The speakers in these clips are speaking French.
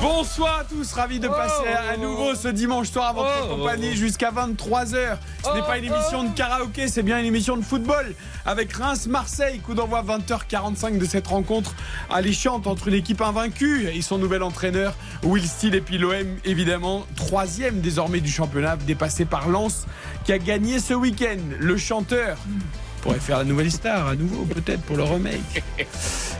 Bonsoir à tous, ravi de passer à nouveau ce dimanche soir à votre compagnie jusqu'à 23h. Ce n'est pas une émission de karaoké, c'est bien une émission de football. Avec Reims-Marseille, coup d'envoi 20h45 de cette rencontre. Alléchante entre une équipe invaincue et son nouvel entraîneur Will Steele. Et puis l'OM évidemment troisième désormais du championnat dépassé par Lens qui a gagné ce week-end. Le chanteur pourrait faire la nouvelle star à nouveau peut-être pour le remake.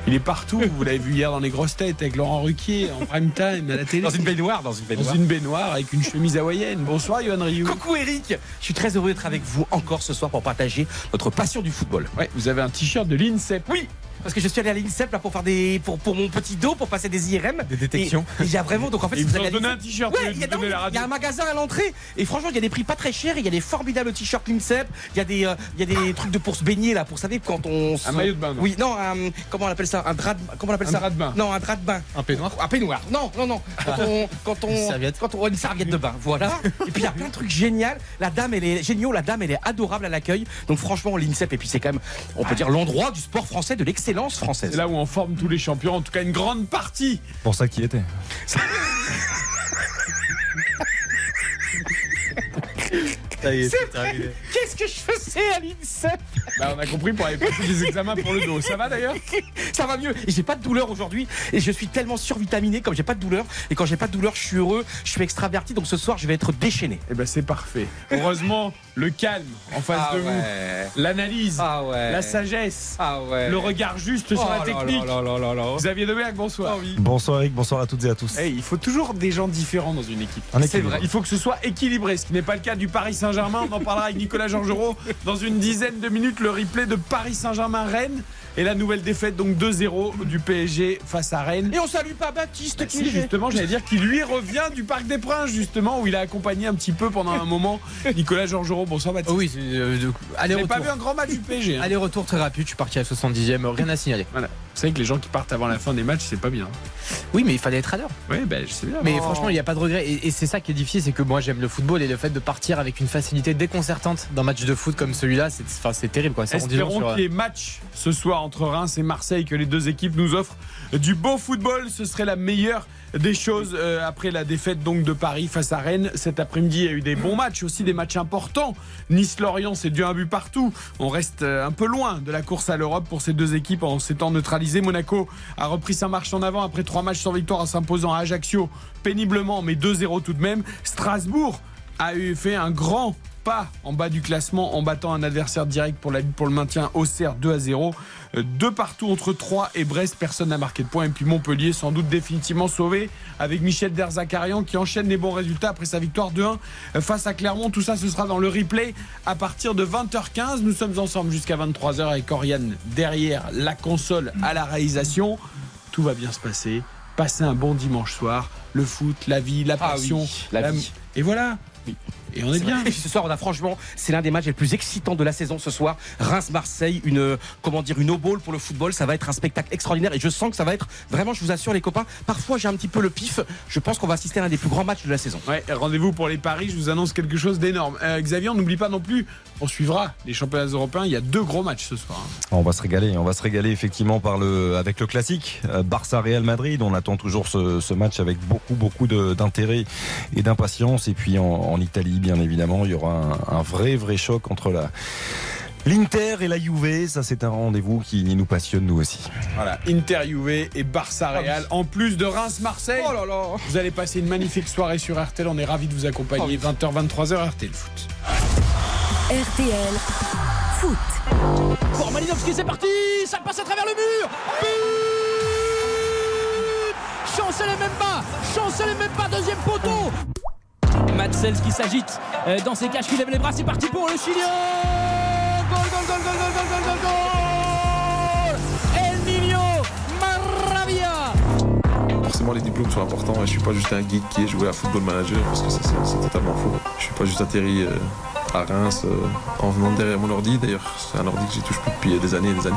Il est partout, vous l'avez vu hier dans les grosses têtes avec Laurent Ruquier en prime time à la télé. Dans une baignoire, dans une Dans baignoire. une baignoire avec une chemise hawaïenne. Bonsoir Yohan Ryu. Coucou Eric, je suis très heureux d'être avec vous encore ce soir pour partager notre passion du football. Ouais, vous avez un t-shirt de l'INSEP. Oui, parce que je suis allé à l'INSEP là pour faire des pour, pour mon petit dos pour passer des IRM, Des détections. Et il y a vraiment donc en fait si vous vous donnez un l'INSEP- t-shirt Ouais, il il y a un magasin à l'entrée et franchement il y a des prix pas très chers. Il y a des formidables t-shirts l'INSEP. Il y a des euh, il y a des trucs de pour se baigner là pour savez quand on se- Un maillot de bain, non Oui non un- comment on appelle ça? Un drap de, comment on appelle Un ça? drap de bain. Non un drap de bain. Un peignoir Un peignoir. Non, non, non. Quand on, quand on, Une serviette. quand on, une serviette de bain, voilà. Et puis il y a plein de trucs géniaux. La dame, elle est géniaux. La dame, elle est adorable à l'accueil. Donc franchement, l'INSEP, et puis c'est quand même, on peut dire l'endroit du sport français, de l'excellence française. C'est là où on forme tous les champions, en tout cas une grande partie. Pour ça qui était. C'est terminé. Qu'est-ce que je faisais à l'INSEP Bah, on a compris pour aller passer des examens pour le dos. Ça va d'ailleurs Ça va mieux. Et j'ai pas de douleur aujourd'hui. Et je suis tellement survitaminé comme j'ai pas de douleur. Et quand j'ai pas de douleur, je suis heureux. Je suis extraverti. Donc ce soir, je vais être déchaîné. Eh ben c'est parfait. Heureusement, le calme en face de vous, l'analyse, Ah ouais. la sagesse, Ah ouais. le regard juste sur la technique. Xavier Demerck, bonsoir. Bonsoir Eric, bonsoir à toutes et à tous. Il faut toujours des gens différents dans une équipe. Un C'est vrai. Il faut que ce soit équilibré, ce qui n'est pas le cas du Paris Saint-Germain. On en parlera avec Nicolas Georgerot dans une dizaine de minutes. Le replay de Paris Saint-Germain-Rennes et la nouvelle défaite donc 2-0 du PSG face à Rennes. Et on salue pas Baptiste Bah qui si, justement, j'allais dire qu'il lui revient du Parc des Princes, justement, où il a accompagné un petit peu pendant un moment Nicolas Georgerot. Bonsoir Baptiste. Oh oui, euh, de- Vous n'avez pas vu un grand match du PSG. hein. Aller-retour très rapide, je suis parti à 70e, rien à signaler. Voilà. Vous savez que les gens qui partent avant la fin des matchs, c'est pas bien. Oui, mais il fallait être à l'heure. Oui, ben je sais bien. Mais Oh. franchement, il n'y a pas de regret. Et, et c'est ça qui est difficile, c'est que moi j'aime le football et le fait de partir avec une facilité déconcertante d'un match de foot comme celui-là, c'est, enfin, c'est terrible quoi. Espérons qu'il y ait match ce soir entre Reims et Marseille, que les deux équipes nous offrent du beau football. Ce serait la meilleure des choses euh, après la défaite donc de Paris face à Rennes. Cet après-midi, il y a eu des bons matchs, aussi des matchs importants. Nice-Lorient, c'est du un but partout. On reste euh, un peu loin de la course à l'Europe pour ces deux équipes en s'étant neutralisé. Monaco a repris sa marche en avant après trois matchs sans victoire en s'imposant à Ajaccio péniblement, mais 2-0 tout de même. Strasbourg a fait un grand pas en bas du classement en battant un adversaire direct pour la pour le maintien Auxerre 2 à 0. Euh, Deux partout entre 3 et Brest, personne n'a marqué de points. Et puis Montpellier sans doute définitivement sauvé avec Michel Derzakarian qui enchaîne les bons résultats après sa victoire 2-1 face à Clermont. Tout ça ce sera dans le replay à partir de 20h15. Nous sommes ensemble jusqu'à 23h avec Oriane derrière la console à la réalisation. Tout va bien se passer. Passez un bon dimanche soir. Le foot, la vie, la Ah passion. oui, la vie. Et voilà. Et on est, bien. Et ce soir, on a franchement, c'est l'un des matchs les plus excitants de la saison ce soir. Reims-Marseille, une, euh, comment dire, une ball pour le football. Ça va être un spectacle extraordinaire et je sens que ça va être vraiment, je vous assure, les copains. Parfois, j'ai un petit peu le pif. Je pense qu'on va assister à l'un des plus grands matchs de la saison. Ouais, rendez-vous pour les paris, je vous annonce quelque chose d'énorme. Euh, Xavier, on n'oublie pas non plus, on suivra les championnats européens, il y a deux gros matchs ce soir. hein. On va se régaler, on va se régaler effectivement par le, avec le classique euh, Barça-Real Madrid. On attend toujours ce, ce match avec beaucoup, beaucoup d'intérêt et d'impatience. Et puis en, en Italie, bien évidemment, il y aura un, un vrai, vrai choc entre la. L'Inter et la Juve, ça c'est un rendez-vous qui nous passionne nous aussi. Voilà, Inter Juve et Barça Real, en plus de Reims-Marseille. Oh là là Vous allez passer une magnifique soirée sur RTL, on est ravis de vous accompagner. 20h, 23h, RTL Foot. RTL Foot. Pour Malinowski, c'est parti Ça passe à travers le mur But Chancel et même pas Chancel et même pas, deuxième poteau Matsels qui s'agite euh, dans ses caches, qui lève les bras, c'est parti pour le Chilien Goal, goal, goal, goal, goal, goal, goal, El Niño Maravilla Forcément, les diplômes sont importants et je suis pas juste un geek qui est joué à football manager parce que c'est totalement faux. Je suis pas juste atterri. Euh, à Reims euh, en venant derrière mon ordi. D'ailleurs, c'est un ordi que j'y touche plus depuis des années et des années.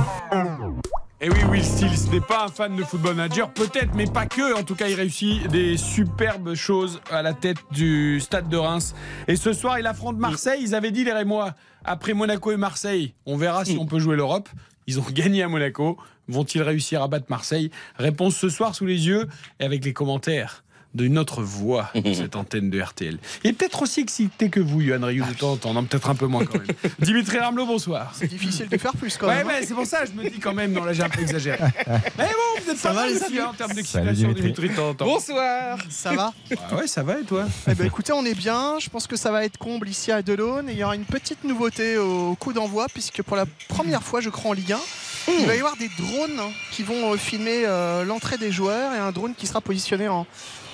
Et oui, Ce n'est pas un fan de football manager, peut-être, mais pas que. En tout cas, il réussit des superbes choses à la tête du stade de Reims. Et ce soir, il affronte Marseille. Ils avaient dit, les Rémois, après Monaco et Marseille, on verra si on peut jouer l'Europe. Ils ont gagné à Monaco. Vont-ils réussir à battre Marseille? Réponse ce soir sous les yeux et avec les commentaires d'une autre voix de cette antenne de RTL. Il est peut-être aussi excité que vous, Yohan Ryu, de temps en temps. Non, peut-être un peu moins quand même. Dimitri Ramelot, bonsoir. C'est difficile de faire plus quand Ouais, même. hein. ouais, c'est pour ça, je me dis quand même, non, là j'ai un peu exagéré. Mais bon, vous êtes Ça pas va, mal aussi hein, en termes d'excitation, Dimitri. Dimitri, de temps en temps. Bonsoir Ça va Ah ouais, ça va et toi Eh ben, écoutez, on est bien. Je pense que ça va être comble ici à Delaune. Et il y aura une petite nouveauté au coup d'envoi, puisque pour la première fois, je crois, en Ligue 1, il va y avoir des drones qui vont euh, filmer euh, l'entrée des joueurs et un drone qui sera positionné en,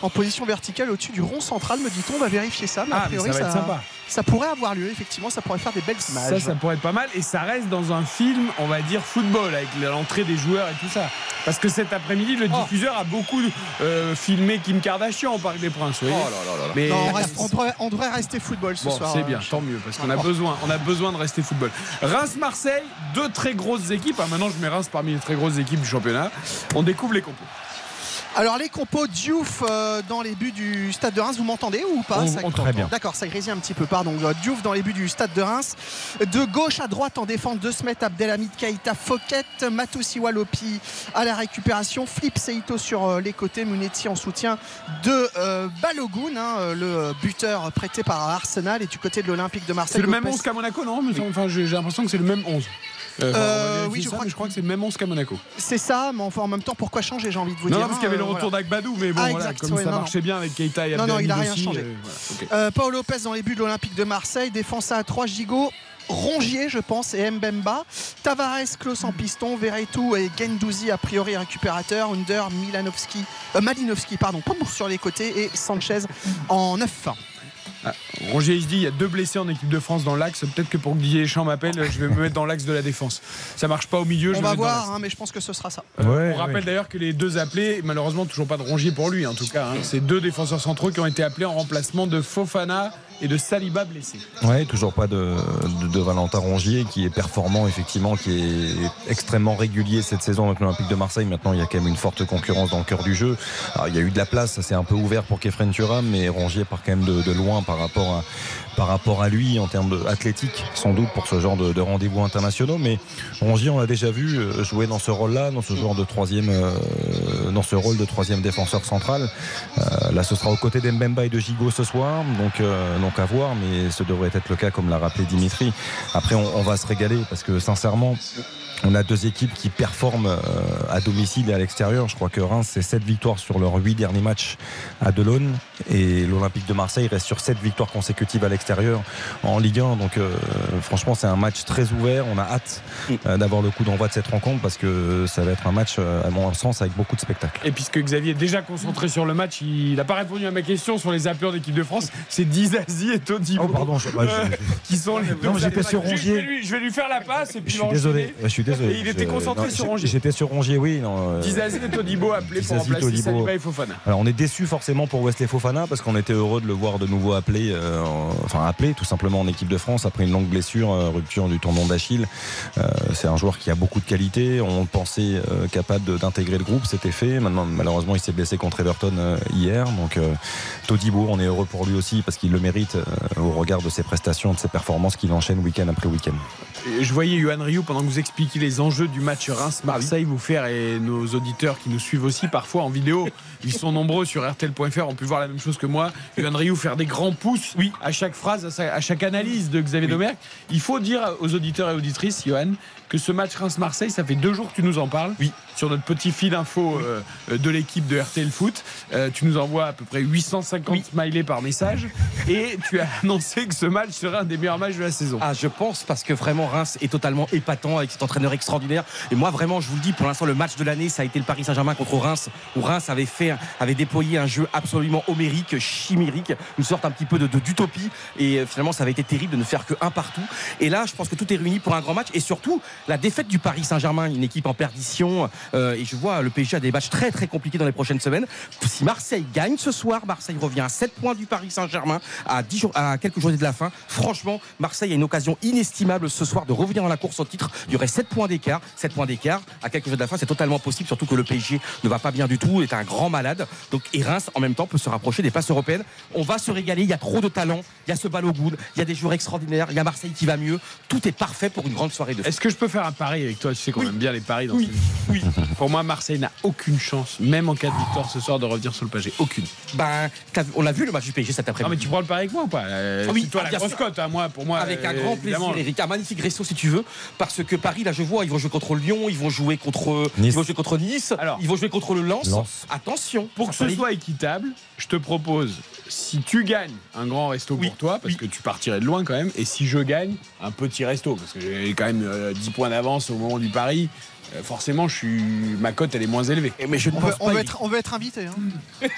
en position verticale au-dessus du rond central, me dit-on. On va vérifier ça. Mais a Ah, mais ça priori, être sympa. ça pourrait avoir lieu, effectivement. Ça pourrait faire des belles images. Ça, ça pourrait être pas mal. Et ça reste dans un film, on va dire, football, avec l'entrée des joueurs et tout ça. Parce que cet après-midi, le diffuseur a beaucoup euh, filmé Kim Kardashian au Parc des Princes. vous voyez Mais Non, on, reste- on devrait, on devrait rester football ce Bon, soir. c'est euh, bien, tant mieux, parce qu'on a besoin, on a besoin de rester football. Reims-Marseille, deux très grosses équipes. Ah, maintenant, je mets Reims parmi les très grosses équipes du championnat. On découvre les compos. Alors les compos Diouf euh, dans les buts du stade de Reims, vous m'entendez ou pas On- Ça- on Très bien. D'accord, ça grésille un petit peu, pardon. Euh, Diouf dans les buts du stade de Reims. De gauche à droite en défense, de Smet, Abdelhamid Keïta, Fouquet, Matoussi Walopi à la récupération, Flip Seito sur euh, les côtés, Munetti en soutien de euh, Balogun, hein, le buteur prêté par Arsenal et du côté de l'Olympique de Marseille. C'est le même Lopez- 11 qu'à Monaco, non? Enfin, j'ai j'ai l'impression que c'est le même 11. Euh, Euh, oui, je ça, crois que- je crois que c'est le même 11 qu'à Monaco. C'est ça, mais enfin en même temps, pourquoi changer, j'ai envie de vous non, dire. non, parce qu'il y avait hein, le euh, retour voilà. d'Agbadou, mais bon, Ah, voilà, comme ouais, ça non, marchait bien avec Keita et Non, non, il a Abdelhamid rien aussi, changé. euh, voilà, Paul Lopez dans les buts de l'Olympique de Marseille, défense à 3 Gigot. Rongier, je pense, et Mbemba. Tavares, Klaus en piston, Veretout et Gendouzi, a priori récupérateur. Under, Milanovski, euh, Malinowski, pardon, sur les côtés et Sanchez en 9. Rongier, il se dit il y a deux blessés en équipe de France dans l'axe. Peut-être que pour que Didier Deschamps m'appelle, je vais me mettre dans l'axe de la défense. Ça marche pas au milieu, je On va voir, hein, mais je pense que ce sera ça. Euh, Ouais, on rappelle ouais. d'ailleurs que les deux appelés, malheureusement toujours pas de Rongier pour lui en tout cas. hein. C'est deux défenseurs centraux qui ont été appelés en remplacement de Fofana et de Saliba blessés. Ouais, toujours pas de, Valentin Rongier qui est performant effectivement, qui est extrêmement régulier cette saison avec l'Olympique de Marseille. Maintenant, il y a quand même une forte concurrence dans le cœur du jeu. Alors, il y a eu de la place, ça s'est un peu ouvert pour Kefren Thuram, mais Rongier part quand même de loin par rapport à par rapport à lui en termes de- athlétique, sans doute pour ce genre de, de rendez-vous internationaux. Mais Rongier, on l'a déjà vu euh, jouer dans ce rôle-là, dans ce genre de troisième, euh, dans ce rôle de troisième défenseur central. Euh, là, ce sera aux côtés d'Embemba et de Gigot ce soir, donc, euh, donc à voir, mais ce devrait être le cas, comme l'a rappelé Dimitri. Après, on va se régaler parce que sincèrement, on a deux équipes qui performent euh, à domicile et à l'extérieur. Je crois que Reims, c'est 7 victoires sur leurs 8 derniers matchs à Delaune. Et l'Olympique de Marseille reste sur 7 victoires consécutives à l'extérieur en Ligue 1. Donc euh, franchement, c'est un match très ouvert. On a hâte euh, d'avoir le coup d'envoi de cette rencontre parce que ça va être un match, à mon sens, avec beaucoup de spectacles. Et puisque Xavier est déjà concentré sur le match, il n'a pas répondu à ma question sur les appeleurs d'équipe de France. C'est Dizazi et Todibo. Oh, pardon, je- bah, qui sont les deux Non, j'étais sur Je- je Rongier. vais lui- Je vais lui faire la passe et puis Je suis désolé. Je suis désolé. Et il était concentré non, sur Rongier. J'étais sur Rongier, oui. non, euh, Dizazi et Todibo appelés pour remplacer Todibo. Saliba et Fofana. Alors on est déçu forcément pour Wesley Fofana parce qu'on était heureux de le voir de nouveau appelé, euh, en- enfin appelé tout simplement en équipe de France après une longue blessure, euh, rupture du tendon d'Achille. Euh, c'est un joueur qui a beaucoup de qualité. On le pensait capable d'intégrer le groupe, c'était fait. Maintenant malheureusement il s'est blessé contre Everton hier. Donc Todibo, on est heureux pour lui aussi parce qu'il le mérite au regard de ses prestations, de ses performances qu'il enchaîne week-end après week-end. Je voyais Yohan Ryu pendant que vous expliquiez les enjeux du match Reims-Marseille vous faire et nos auditeurs qui nous suivent aussi parfois en vidéo. Ils sont nombreux sur RTL.fr, ont pu voir la même chose que moi. Yohan Ryu faire des grands pouces oui. à chaque phrase, à, chaque analyse de Xavier Domergue. Il faut dire aux auditeurs et auditrices, Johan, que ce match Reims-Marseille, ça fait deux jours que tu nous en parles. Oui. Sur notre petit fil info euh, de l'équipe de RTL Foot. Euh, tu nous envoies à peu près 850 smileys par message. Et tu as annoncé que ce match serait un des meilleurs matchs de la saison. Ah, je pense parce que vraiment Reims est totalement épatant avec cet entraîneur extraordinaire. Et moi, vraiment, je vous le dis, pour l'instant, le match de l'année, ça a été le Paris Saint-Germain contre Reims, où Reims avait fait, avait déployé un jeu absolument homérique, chimérique, une sorte un petit peu de de- d'utopie. Et euh, finalement, ça avait été terrible de ne faire que un partout. Et là, je pense que tout est réuni pour un grand match. Et surtout, la défaite du Paris Saint-Germain, une équipe en perdition, euh, et je vois le PSG a des matchs très très compliqués dans les prochaines semaines. Si Marseille gagne ce soir, Marseille revient à 7 points du Paris Saint-Germain à, 10 jours, à quelques de la fin. Franchement, Marseille a une occasion inestimable ce soir de revenir dans la course au titre. Il y aurait 7 points d'écart. 7 points d'écart à quelques jours de la fin, c'est totalement possible, surtout que le PSG ne va pas bien du tout, est un grand malade. Donc, et Reims, en même temps, peut se rapprocher des places européennes. On va se régaler, il y a trop de talent, il y a ce Balogun, il y a des joueurs extraordinaires, il y a Marseille qui va mieux. Tout est parfait pour une grande soirée de. Est-ce que je peux un pari avec toi Tu sais qu'on Oui. aime bien les paris dans Oui. cette émission. Pour moi, Marseille n'a aucune chance, même en cas de victoire ce soir, de revenir sur le PSG. Aucune. Ben, on l'a vu le match du PSG cet Non, mais après-midi. tu prends le pari avec moi ou pas? Euh, Ah oui, toi ah, la grosse cote, hein, moi, pour moi. Avec un euh, grand plaisir. Eric. Un magnifique resto si tu veux. Parce que Paris, là, je vois, ils vont jouer contre Lyon, ils vont jouer contre Nice. Ils vont jouer contre Nice, Alors. ils vont jouer contre le Lens. Lens. Attention. Pour que ce soit équitable, je te propose, si tu gagnes, un grand resto Oui, pour toi, parce oui. que tu partirais de loin quand même, et si je gagne, un petit resto, parce que j'ai quand même euh, 10 points d'avance au moment du pari. Euh, Forcément, je suis... ma cote elle est moins élevée. vite. Mais je ne On pense veut, on veut être, on veut être invité. hein.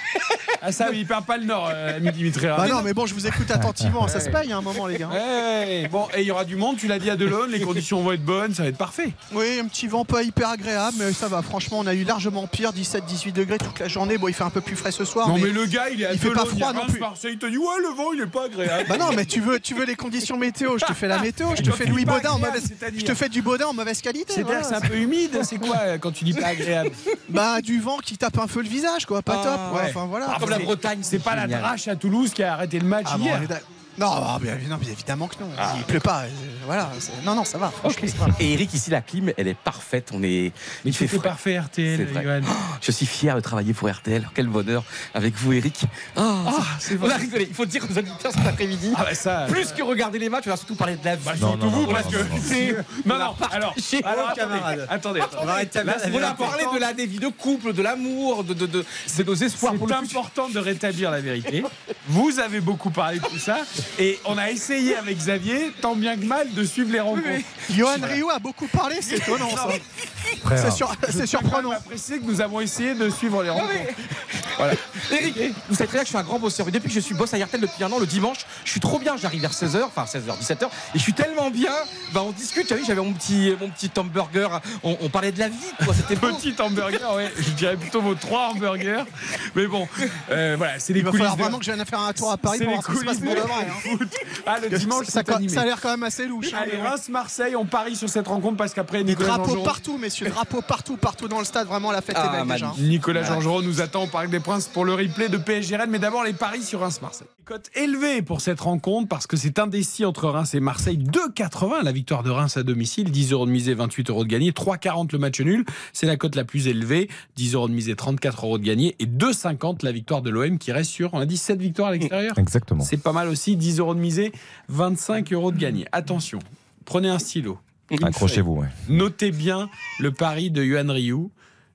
Ah ça, il perd pas le nord, euh, ami Dimitri Bah non, mais bon, je vous écoute attentivement. Ça se paye à un moment, les gars. Ouais, bon, et il y aura du monde, tu l'as dit à Delon, les conditions vont être bonnes, ça va être parfait. Oui, un petit vent pas hyper agréable, mais ça va. Franchement, on a eu largement pire, 17-18 degrés toute la journée. Bon, il fait un peu plus frais ce soir. non, mais... mais le gars, il est à il fait pas froid non plus. Marseille, il te dit, ouais, le vent, il est pas agréable. Bah non, mais tu veux, tu veux les conditions météo. Je te fais la météo. Je te fais Louis Baudin en mauvaise. Je te fais du Baudin en mauvaise qualité. C'est-à-dire voilà. que c'est un peu humide, c'est quoi quand tu dis pas agréable? Bah du vent qui tape un peu le visage, quoi. Pas Ah, top. Ouais. Enfin voilà. Comme la c'est- Bretagne, C'est pas la génial. drache à Toulouse qui a arrêté le match Ah bon, hier. on est d'ac- non, ah, bien, non, bien évidemment que non. il pleut pas. euh, voilà. Non, non, ça va. franchement, ça va. Et Eric, ici, la clim, elle est parfaite. On est. Mais il fait frais. parfait RTL. Johan. Je suis fier de travailler pour RTL. Quel bonheur avec vous, Eric. Ah, c'est on a rigolé. Il faut dire aux auditeurs cet après-midi. Ah bah ça. Plus que regarder les matchs, on va surtout parler de la vie. Bah, Non, surtout non, vous, non, parce non, que non, non. c'est. Non, non, alors. alors, Oh, attendez, camarade. attendez, on a parlé de la vies de couple, de l'amour, de, de, de, de nos espoirs pour C'est le futur. important de rétablir la vérité. Vous avez beaucoup parlé de tout ça et on a essayé avec Xavier, tant bien que mal, de suivre les rencontres. Johan Rio a beaucoup parlé. C'est étonnant. ça. C'est sur- c'est surprenant. On a précisé que nous avons essayé de suivre les rencontres. Voilà. Eric, vous savez très bien que je suis un grand bosseur. Et depuis que je suis boss à RTL depuis un an, le dimanche, je suis trop bien. J'arrive vers 16h, enfin 16h, 17h, et je suis tellement bien. Bah, on discute. Tu as vu, j'avais mon petit, mon petit hamburger. On, on parlait de la vie, quoi. C'était beau. Petit hamburger, ouais. Je dirais plutôt vos trois hamburgers. Mais bon, euh, voilà, c'est les Il va coulisses. falloir de- vraiment que je vienne faire un tour à Paris pour voir ce qui se passe pour de de vrai. hein. Foot. Ah, le dimanche, ça, c'est animé. ça a l'air quand même assez louche. hein, Allez. Reims-Marseille, on parie sur cette rencontre parce qu'après Des Nicolas drapeaux Jean-Jean- partout, messieurs. Drapeaux partout, partout dans le stade. Vraiment, la fête Ah, est belle déjà. magnifique. Nicolas Jean-Jean nous attend au Parc des Princes pour le replay de PSG Rennes, mais d'abord les paris sur Reims-Marseille. Cote élevée pour cette rencontre parce que c'est indécis entre Reims et Marseille. 2,80 la victoire de Reims à domicile, 10 euros de misée, 28 euros de gagné, 3,40 le match nul. C'est la cote la plus élevée, 10 euros de misée, 34 euros de gagné et 2,50 la victoire de l'OM qui reste sur, on a dit 7 victoires à l'extérieur. Exactement. C'est pas mal aussi, 10 euros de misée, 25 euros de gagné. Attention, prenez un stylo. Accrochez-vous. ouais. Notez bien le pari de Yuan Ryu.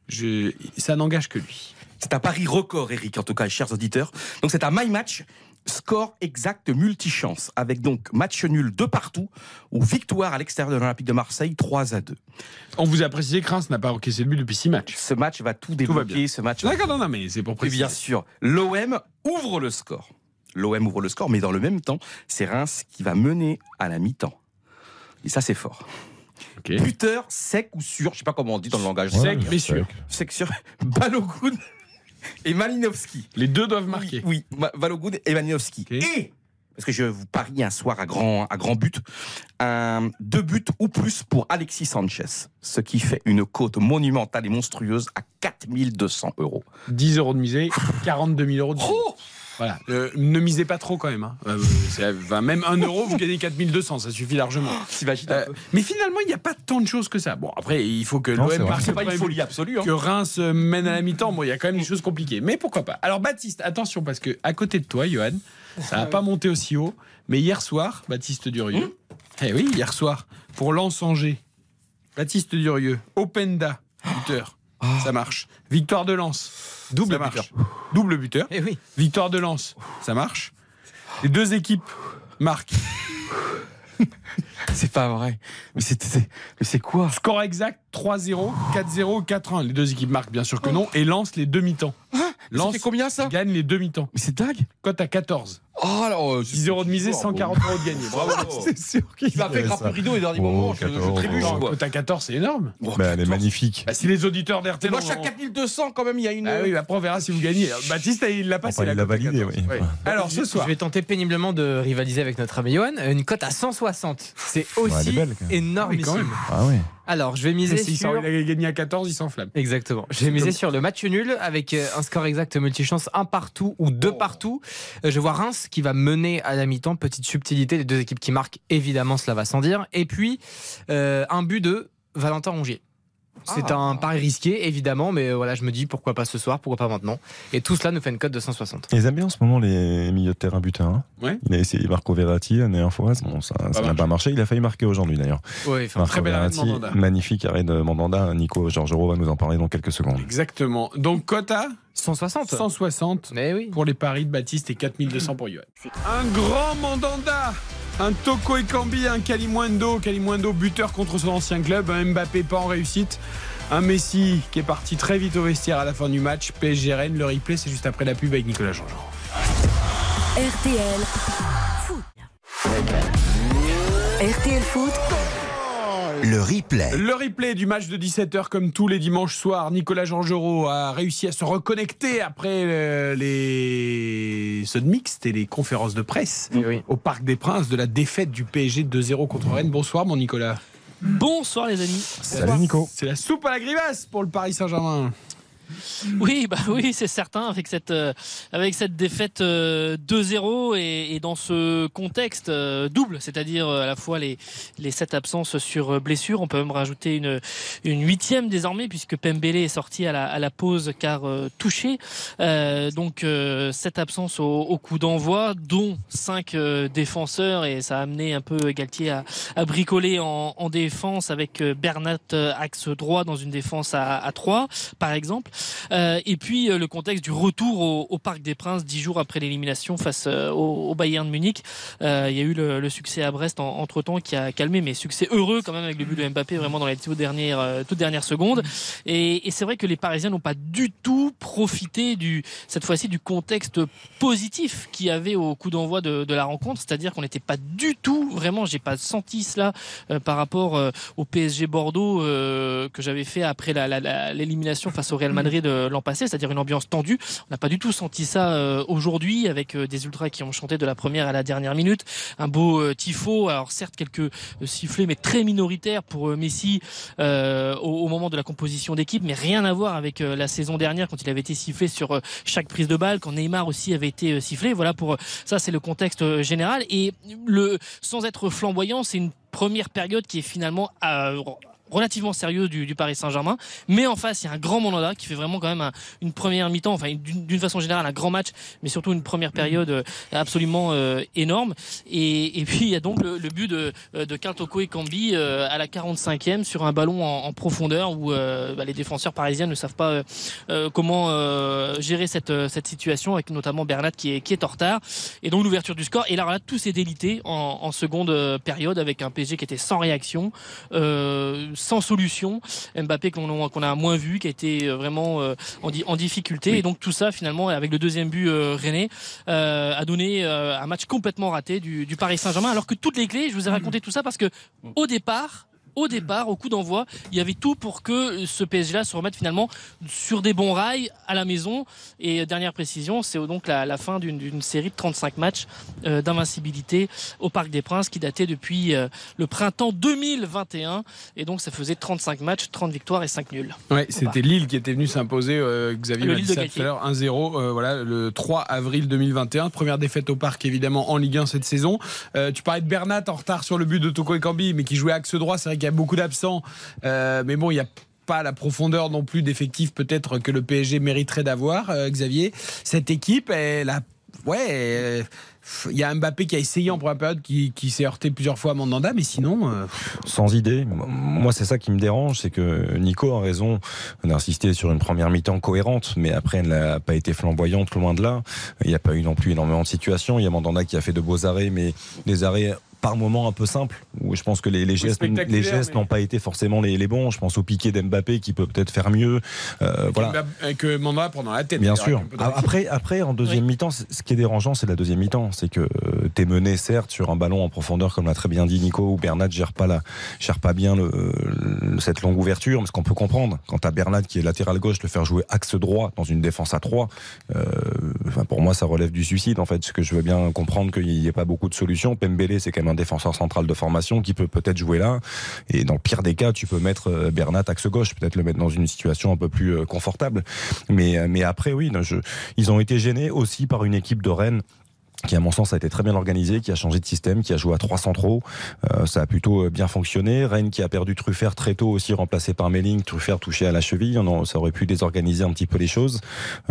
Je... Ça n'engage que lui. C'est un pari record, Eric, en tout cas, chers auditeurs. Donc, c'est un my match. Score exact multichance, avec donc match nul de partout ou victoire à l'extérieur de l'Olympique de Marseille 3 à 2. On vous a précisé que Reims n'a pas encaissé de but depuis 6 matchs. Ce match va tout va débloquer. bien. ce match D'accord, non, non, mais c'est pour Et préciser. bien sûr, l'OM ouvre le score. L'OM ouvre le score, mais dans le même temps, c'est Reims qui va mener à la mi-temps. Et ça, c'est fort. Ok. Buteur sec ou sûr, je sais pas comment on dit dans le langage. Sec, Ouais, mais sûr. Sec sûr. Balogun et Malinowski. Les deux doivent marquer. Oui, oui, Balogun et Malinowski. Et parce que je vous parie un soir à grand, à grand but, un, deux buts ou plus pour Alexis Sanchez, ce qui fait une cote monumentale et monstrueuse à 4200 euros. 10 euros de misée, 42 000 euros de Oh Voilà. Euh, ne misez pas trop quand même. hein. Euh, enfin, même 1 euro, vous gagnez 4200, ça suffit largement. Euh, mais finalement, il n'y a pas tant de choses que ça. Bon, après, il faut que l'OM parte C'est pas une folie absolue. hein. que Reims euh, mène à la mi-temps. Bon, il y a quand même des choses compliquées. Mais pourquoi pas Alors, Baptiste, attention, parce que à côté de toi, Johan, ça n'a pas monté aussi haut. Mais hier soir, Baptiste Durieux, eh oui, hier soir, pour Lens-Angers, Baptiste Durieux, Openda, buteur, ça marche. Victoire de Lens, Double ça marche. Double buteur. Eh oui. Victoire de Lens, ça marche. Les deux équipes marquent. C'est pas vrai. Mais c'est c'est- mais c'est quoi? Score exact 3-0, 4-0, 4-1. Les deux équipes marquent bien sûr que non. Et Lens les demi-temps. Fait combien ça gagne les demi-temps. Mais c'est dingue. Cote à 14. Oh, alors, euh, 10 euros de misée, 140 euros de gagné. Bravo. C'est sûr qu'il dirait grapper ça. rideau et dernier Oh, moment, je, je 14, trébuche. Quoi. quand t'as 14, c'est énorme. Oh, Bah, elle est 14. magnifique. Bah, si les auditeurs d'RTL. Moi, je suis à 4200 quand même, il y a une. Ah oui, après on verra si vous gagnez. Baptiste, il l'a passé. Enfin, il la cote à validé, 14. oui. Ouais. Alors ce Je soir, vais tenter péniblement de rivaliser avec notre ami Johan. Une cote à 160. C'est est aussi belle, quand même. énormissime. Oui. Ah ouais. Alors, je vais miser s'il sur. s'en- il a gagné à 14, il s'enflamme. Exactement. J'ai misé sur le match nul avec euh, un score exact multichance, un partout ou deux partout. Euh, Je vois Reims qui va mener à la mi-temps. Petite subtilité, les deux équipes qui marquent, évidemment, cela va sans dire. Et puis, euh, un but de Valentin Rongier. C'est Ah. un pari risqué, évidemment, mais euh, voilà, je me dis pourquoi pas ce soir, pourquoi pas maintenant. Et tout cela nous fait une cote de 160. Ils aiment bien en ce moment les milieux de terrain buteurs. hein. Ouais. Il a essayé Marco Verratti la dernière fois. Bon, ça n'a marché. pas marché. Il a failli marquer aujourd'hui d'ailleurs. Marco très bel arrêt de Verratti, Mandanda. magnifique arrêt de Mandanda. Nico Georgerot va nous en parler dans quelques secondes. Exactement. Donc cote à 160. 160 Mais oui. pour les paris de Baptiste et 4200 pour Yoann. Un grand Mandanda un Toko Ekambi, un Kalimundo, Kalimundo buteur contre son ancien club, un Mbappé pas en réussite, un Messi qui est parti très vite au vestiaire à la fin du match, PSG Rennes, le replay c'est juste après la pub avec Nicolas Jean-Jean. RTL Foot. RTL Foot, Le replay. Le replay du match de 17h comme tous les dimanches soirs, Nicolas Georgerot a réussi à se reconnecter après euh, les zones mixtes et les conférences de presse oui. au Parc des Princes de la défaite du PSG 2-0 contre Rennes. Bonsoir mon Nicolas. Bonsoir les amis. Salut Nico. C'est la soupe à la grimace pour le Paris Saint-Germain. Oui, bah oui, c'est certain avec cette euh, avec cette défaite euh, 2-0 et, et dans ce contexte euh, double, c'est-à-dire euh, à la fois les les sept absences sur euh, blessure, on peut même rajouter une une huitième désormais puisque Pembele est sorti à la à la pause car euh, touché. Donc sept absences au, au coup d'envoi, dont cinq défenseurs et ça a amené un peu Galtier à, à bricoler en, en défense avec Bernat axe droit dans une défense à, à 3 par exemple. Euh, et puis euh, le contexte du retour au, Parc des Princes dix jours après l'élimination face euh, au, Bayern de Munich. Il y a eu le, succès à Brest en, entre temps qui a calmé, mais succès heureux quand même avec le but de Mbappé vraiment dans les toutes dernières, toutes secondes. Et, c'est vrai que les Parisiens n'ont pas du tout profité du cette fois-ci du contexte positif qu'il y avait au coup d'envoi de, la rencontre, c'est-à-dire qu'on n'était pas du tout vraiment, j'ai pas senti cela par rapport au PSG Bordeaux que j'avais fait après l'élimination face au Real Madrid euh, l'an passé, c'est-à-dire une ambiance tendue. On n'a pas du tout senti ça euh, aujourd'hui avec euh, des ultras qui ont chanté de la première à la dernière minute, un beau tifo. Alors certes quelques sifflets, mais très minoritaires pour Messi au, au moment de la composition d'équipe, mais rien à voir avec la saison dernière quand il avait été sifflé sur chaque prise de balle, quand Neymar aussi avait été sifflé. Voilà pour ça, c'est le contexte général. Et le sans être flamboyant, c'est une première période qui est finalement euh, relativement sérieux du, du Paris Saint-Germain. Mais en face, il y a un grand Mandanda qui fait vraiment quand même un- une première mi-temps, enfin d'une façon générale un grand match, mais surtout une première période euh, absolument euh, énorme. Et, et puis il y a donc le, le but de, euh, de et Kambi euh, à la 45e sur un ballon en, en profondeur où euh, bah, les défenseurs parisiens ne savent pas comment gérer cette, cette situation, avec notamment Bernat qui est, qui est en retard. Et donc l'ouverture du score. Et là, voilà, tout s'est délité en, en seconde période avec un PSG qui était sans réaction, euh, sans solution. Mbappé qu'on a moins vu, qui a été euh, vraiment euh, en, di- en difficulté. Et donc tout ça, finalement, avec le deuxième but euh, René, a donné un match complètement raté du, du Paris Saint-Germain. Alors que toutes les clés, je vous ai raconté tout ça parce que au départ, au départ, au coup d'envoi, il y avait tout pour que ce PSG-là se remette finalement sur des bons rails à la maison. Et dernière précision, c'est donc la, la fin d'une série de 35 matchs euh, d'invincibilité au Parc des Princes qui datait depuis euh, le printemps 2021. Et donc ça faisait 35 matchs, 30 victoires et 5 nuls. Ouais, c'était Lille qui était venu s'imposer, euh, Xavier Le Lille dit de ça tout Galtier. à l'heure, 1-0, euh, voilà, le 3 avril 2021. Première défaite au parc, évidemment, en Ligue 1 cette saison. Tu parlais de Bernat en retard sur le but de Toko Ekambi, mais qui jouait axe droit. C'est vrai qu'il y a beaucoup d'absents. Euh, mais bon, il y a pas la profondeur non plus d'effectifs peut-être que le PSG mériterait d'avoir, euh, Xavier. Cette équipe, elle a... Ouais, euh, il y a Mbappé qui a essayé en première période, qui, s'est heurté plusieurs fois à Mandanda, mais sinon... sans idée. Moi, c'est ça qui me dérange, c'est que Nico a raison d'insister sur une première mi-temps cohérente, mais après, elle n'a pas été flamboyante, loin de là. Il n'y a pas eu non plus énormément de situations. Il y a Mandanda qui a fait de beaux arrêts, mais des arrêts par moments un peu simple, où je pense que les, les gestes, les gestes mais- n'ont pas été forcément les, les bons. Je pense au piqué d'Mbappé qui peut peut-être faire mieux. Euh, voilà. Avec euh, Mandanda pendant la tête. Bien sûr. Après, après, en deuxième mi-temps, ce qui est dérangeant, c'est la deuxième mi-temps. C'est que tu es mené, certes, sur un ballon en profondeur, comme l'a très bien dit Nico, où Bernat gère pas, la, gère pas bien le, le- cette longue ouverture. Mais ce qu'on peut comprendre, quand tu as Bernat qui est latéral gauche, le faire jouer axe droit dans une défense à 3, enfin, pour moi, ça relève du suicide, en fait. Ce que je veux bien comprendre qu'il n'y ait pas beaucoup de solutions. Pembele, c'est quand même un défenseur central de formation qui peut peut-être jouer là. Et dans le pire des cas, tu peux mettre euh, Bernat axe gauche, peut-être le mettre dans une situation un peu plus euh, confortable. Mais, euh, mais après, oui, ils ont été gênés aussi par une équipe de Rennes qui à mon sens a été très bien organisée, qui a changé de système, qui a joué à trois centraux. Euh, ça a plutôt bien fonctionné. Rennes qui a perdu Truffert très tôt aussi, remplacé par Melling. Truffert touché à la cheville. Non, ça aurait pu désorganiser un petit peu les choses.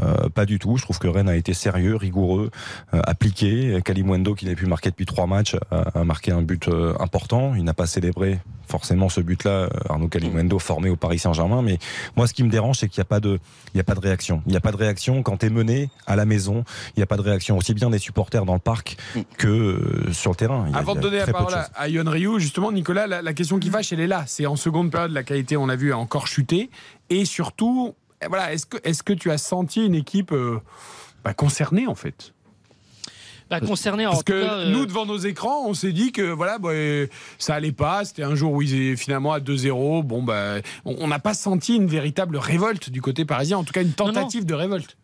Euh, pas du tout. Je trouve que Rennes a été sérieux, rigoureux, euh, appliqué. Kalimwendo, qui n'avait pu marquer depuis trois matchs, a, a marqué un but euh, important. Il n'a pas célébré forcément ce but-là, euh, Arnaud Kalimwendo formé au Paris Saint-Germain. Mais moi, ce qui me dérange, c'est qu'il n'y a pas de, il n'y a pas de réaction. Il n'y a pas de réaction quand tu es mené à la maison. Il n'y a pas de réaction aussi bien des supporters dans le parc que euh, sur le terrain. Il y a- Avant de donner la parole à, Yon Ryu, justement, Nicolas, la, la question qui fâche, elle est là. C'est en seconde période, la qualité, on l'a vu, a encore chuté. Et surtout, eh, voilà, est-ce que, est que tu as senti une équipe euh, bah, concernée, en fait? Bah, concerné, en Parce tout que cas, euh, nous, devant nos écrans, on s'est dit que voilà, bah, ça allait pas. C'était un jour où ils étaient finalement à 2-0. Bon, bah, on on n'a pas senti une véritable révolte du côté parisien, en tout cas une tentative de révolte.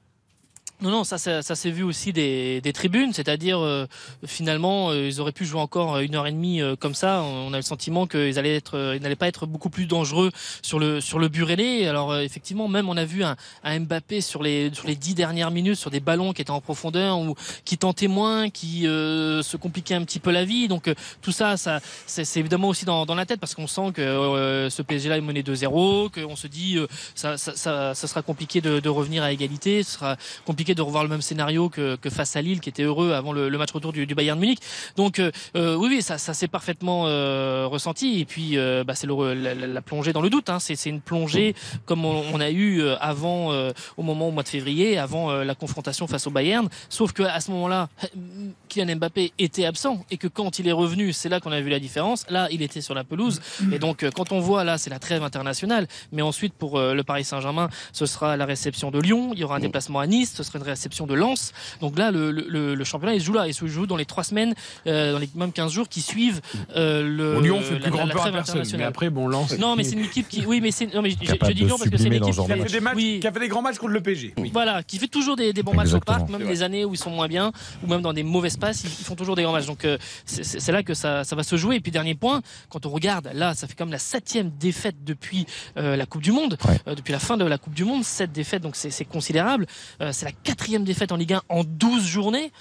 Non, non, ça, ça, ça s'est vu aussi des, des tribunes, c'est-à-dire euh, finalement, euh, ils auraient pu jouer encore une heure et demie euh, comme ça. On a le sentiment qu'ils allaient être, euh, ils n'allaient pas être beaucoup plus dangereux sur le sur le. Alors euh, effectivement, même on a vu un, un Mbappé sur les sur les dix dernières minutes sur des ballons qui étaient en profondeur ou qui tentaient moins, qui euh, se compliquaient un petit peu la vie. Donc euh, tout ça, ça c'est évidemment aussi dans, dans la tête parce qu'on sent que euh, ce PSG-là est mené 2-0, qu'on se dit euh, ça, ça, ça, ça sera compliqué de, de revenir à égalité, ce sera compliqué de revoir le même scénario que, que face à Lille qui était heureux avant le, le match retour du, du Bayern Munich. Donc euh, euh, oui, oui, ça, ça s'est parfaitement euh, ressenti. Et puis euh, bah, c'est la, la- la plongée dans le doute. Hein. C'est une plongée comme on, on a eu euh, avant, au moment au mois de février, avant la confrontation face au Bayern. Sauf que à ce moment-là, Kylian Mbappé était absent et que quand il est revenu, c'est là qu'on a vu la différence. Là, il était sur la pelouse. Et donc quand on voit là, c'est la trêve internationale. Mais ensuite pour le Paris Saint-Germain, ce sera la réception de Lyon. Il y aura un déplacement à Nice. Ce sera une réception de Lens. Donc là, le, le, le championnat, il se joue là. Il se joue dans les trois semaines, euh, dans les même 15 jours qui suivent euh, le. Lyon, on fait la- plus la- grand la peur à personne. Mais après, bon, Lens. Non, mais c'est une équipe qui. Oui, mais c'est. Non, mais je, dis de non parce que c'est une équipe qui de qui a fait des matchs, Oui. qui a fait des grands matchs contre le PSG. Voilà, qui fait toujours des, des bons matchs au parc, même les années où ils sont moins bien, ou même dans des mauvais passes, ils, ils font toujours des grands matchs. Donc euh, c'est là que ça, ça va se jouer. Et puis dernier point, quand on regarde, là, ça fait comme la septième défaite depuis euh, la Coupe du Monde, Ouais. euh, depuis la fin de la Coupe du Monde, sept défaites, donc c'est c'est considérable. Euh, c'est la quatrième défaite en Ligue 1 en 12 journées.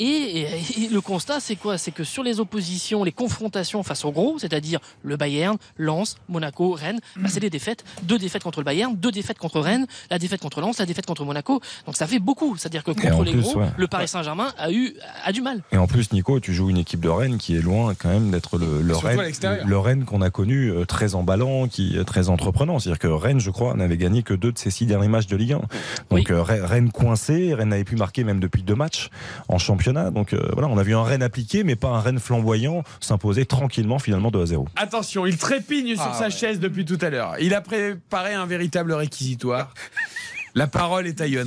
Et, et- et le constat, c'est quoi? C'est que sur les oppositions, les confrontations face au gros, c'est-à-dire le Bayern, Lens, Monaco, Rennes, bah, c'est des défaites. Deux défaites contre le Bayern, deux défaites contre Rennes, la défaite contre Lens, la défaite contre Monaco. Donc ça fait beaucoup. C'est-à-dire que contre les plus, gros, ouais. le Paris Saint-Germain a eu a du mal. Et en plus, Nico, tu joues une équipe de Rennes qui est loin quand même d'être le, le Rennes, le Rennes qu'on a connu euh, très emballant, qui est très entreprenant. C'est-à-dire que Rennes, je crois, n'avait gagné que deux de ses six derniers matchs de Ligue 1. Donc Oui. euh, Rennes Rennes coincé, Rennes n'avait pu marquer même depuis deux matchs en championnat. Donc euh, voilà, on a vu un Rennes appliqué, mais pas un Rennes flamboyant s'imposer tranquillement finalement 2 à 0. Attention, il trépigne sur Ah, sa ouais. chaise depuis tout à l'heure. Il a préparé un véritable réquisitoire. La parole est à Ryu.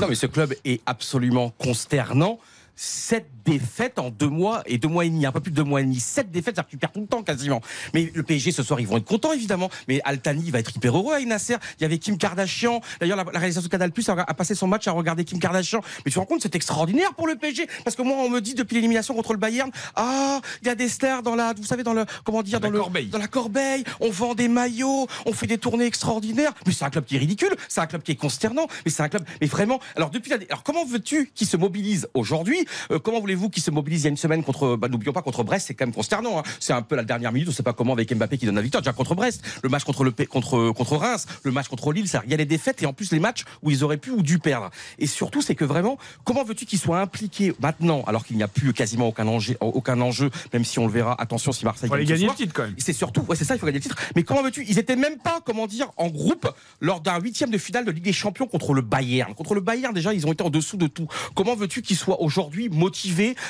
Non, mais ce club est absolument consternant. Sept défaites en deux mois et deux mois et demi, un peu plus de deux mois et demi. Sept défaites, ça récupère tout le temps quasiment. Mais le PSG ce soir, ils vont être contents évidemment. Mais Altani va être hyper heureux avec Nasser. Il y avait Kim Kardashian. D'ailleurs, la, la réalisation de Canal Plus a, a passé son match à regarder Kim Kardashian. Mais tu te rends compte, c'est extraordinaire pour le PSG parce que moi, on me dit depuis l'élimination contre le Bayern, ah, il y a des stars dans la, vous savez, dans le, comment dire, Dans dans, la le, corbeille. dans la corbeille. On vend des maillots, on fait des tournées extraordinaires. Mais c'est un club qui est ridicule, c'est un club qui est consternant. Mais c'est un club, mais vraiment. Alors depuis, la, alors comment veux-tu qu'il se mobilise aujourd'hui? Euh, Comment voulez-vous qu'il se mobilise il y a une semaine contre, bah, n'oublions pas contre Brest, c'est quand même consternant. hein. C'est un peu la dernière minute, on sait pas comment avec Mbappé qui donne la victoire. Déjà contre Brest, le match contre le contre contre Reims, le match contre Lille, ça, il y a les défaites et en plus les matchs où ils auraient pu ou dû perdre. Et surtout, c'est que vraiment, comment veux-tu qu'il soit impliqué maintenant alors qu'il n'y a plus quasiment aucun enjeu, aucun enjeu, même si on le verra. Attention si Marseille. Faut gagne ce gagner le titre quand même. C'est surtout, ouais, c'est ça, il faut gagner le titre. Mais comment veux-tu Ils étaient même pas, comment dire, en groupe lors d'un huitième de finale de Ligue des Champions contre le Bayern. Contre le Bayern, déjà, ils ont été en dessous de tout. Comment veux-tu qu'ils soient aujourd'hui aujourd'hui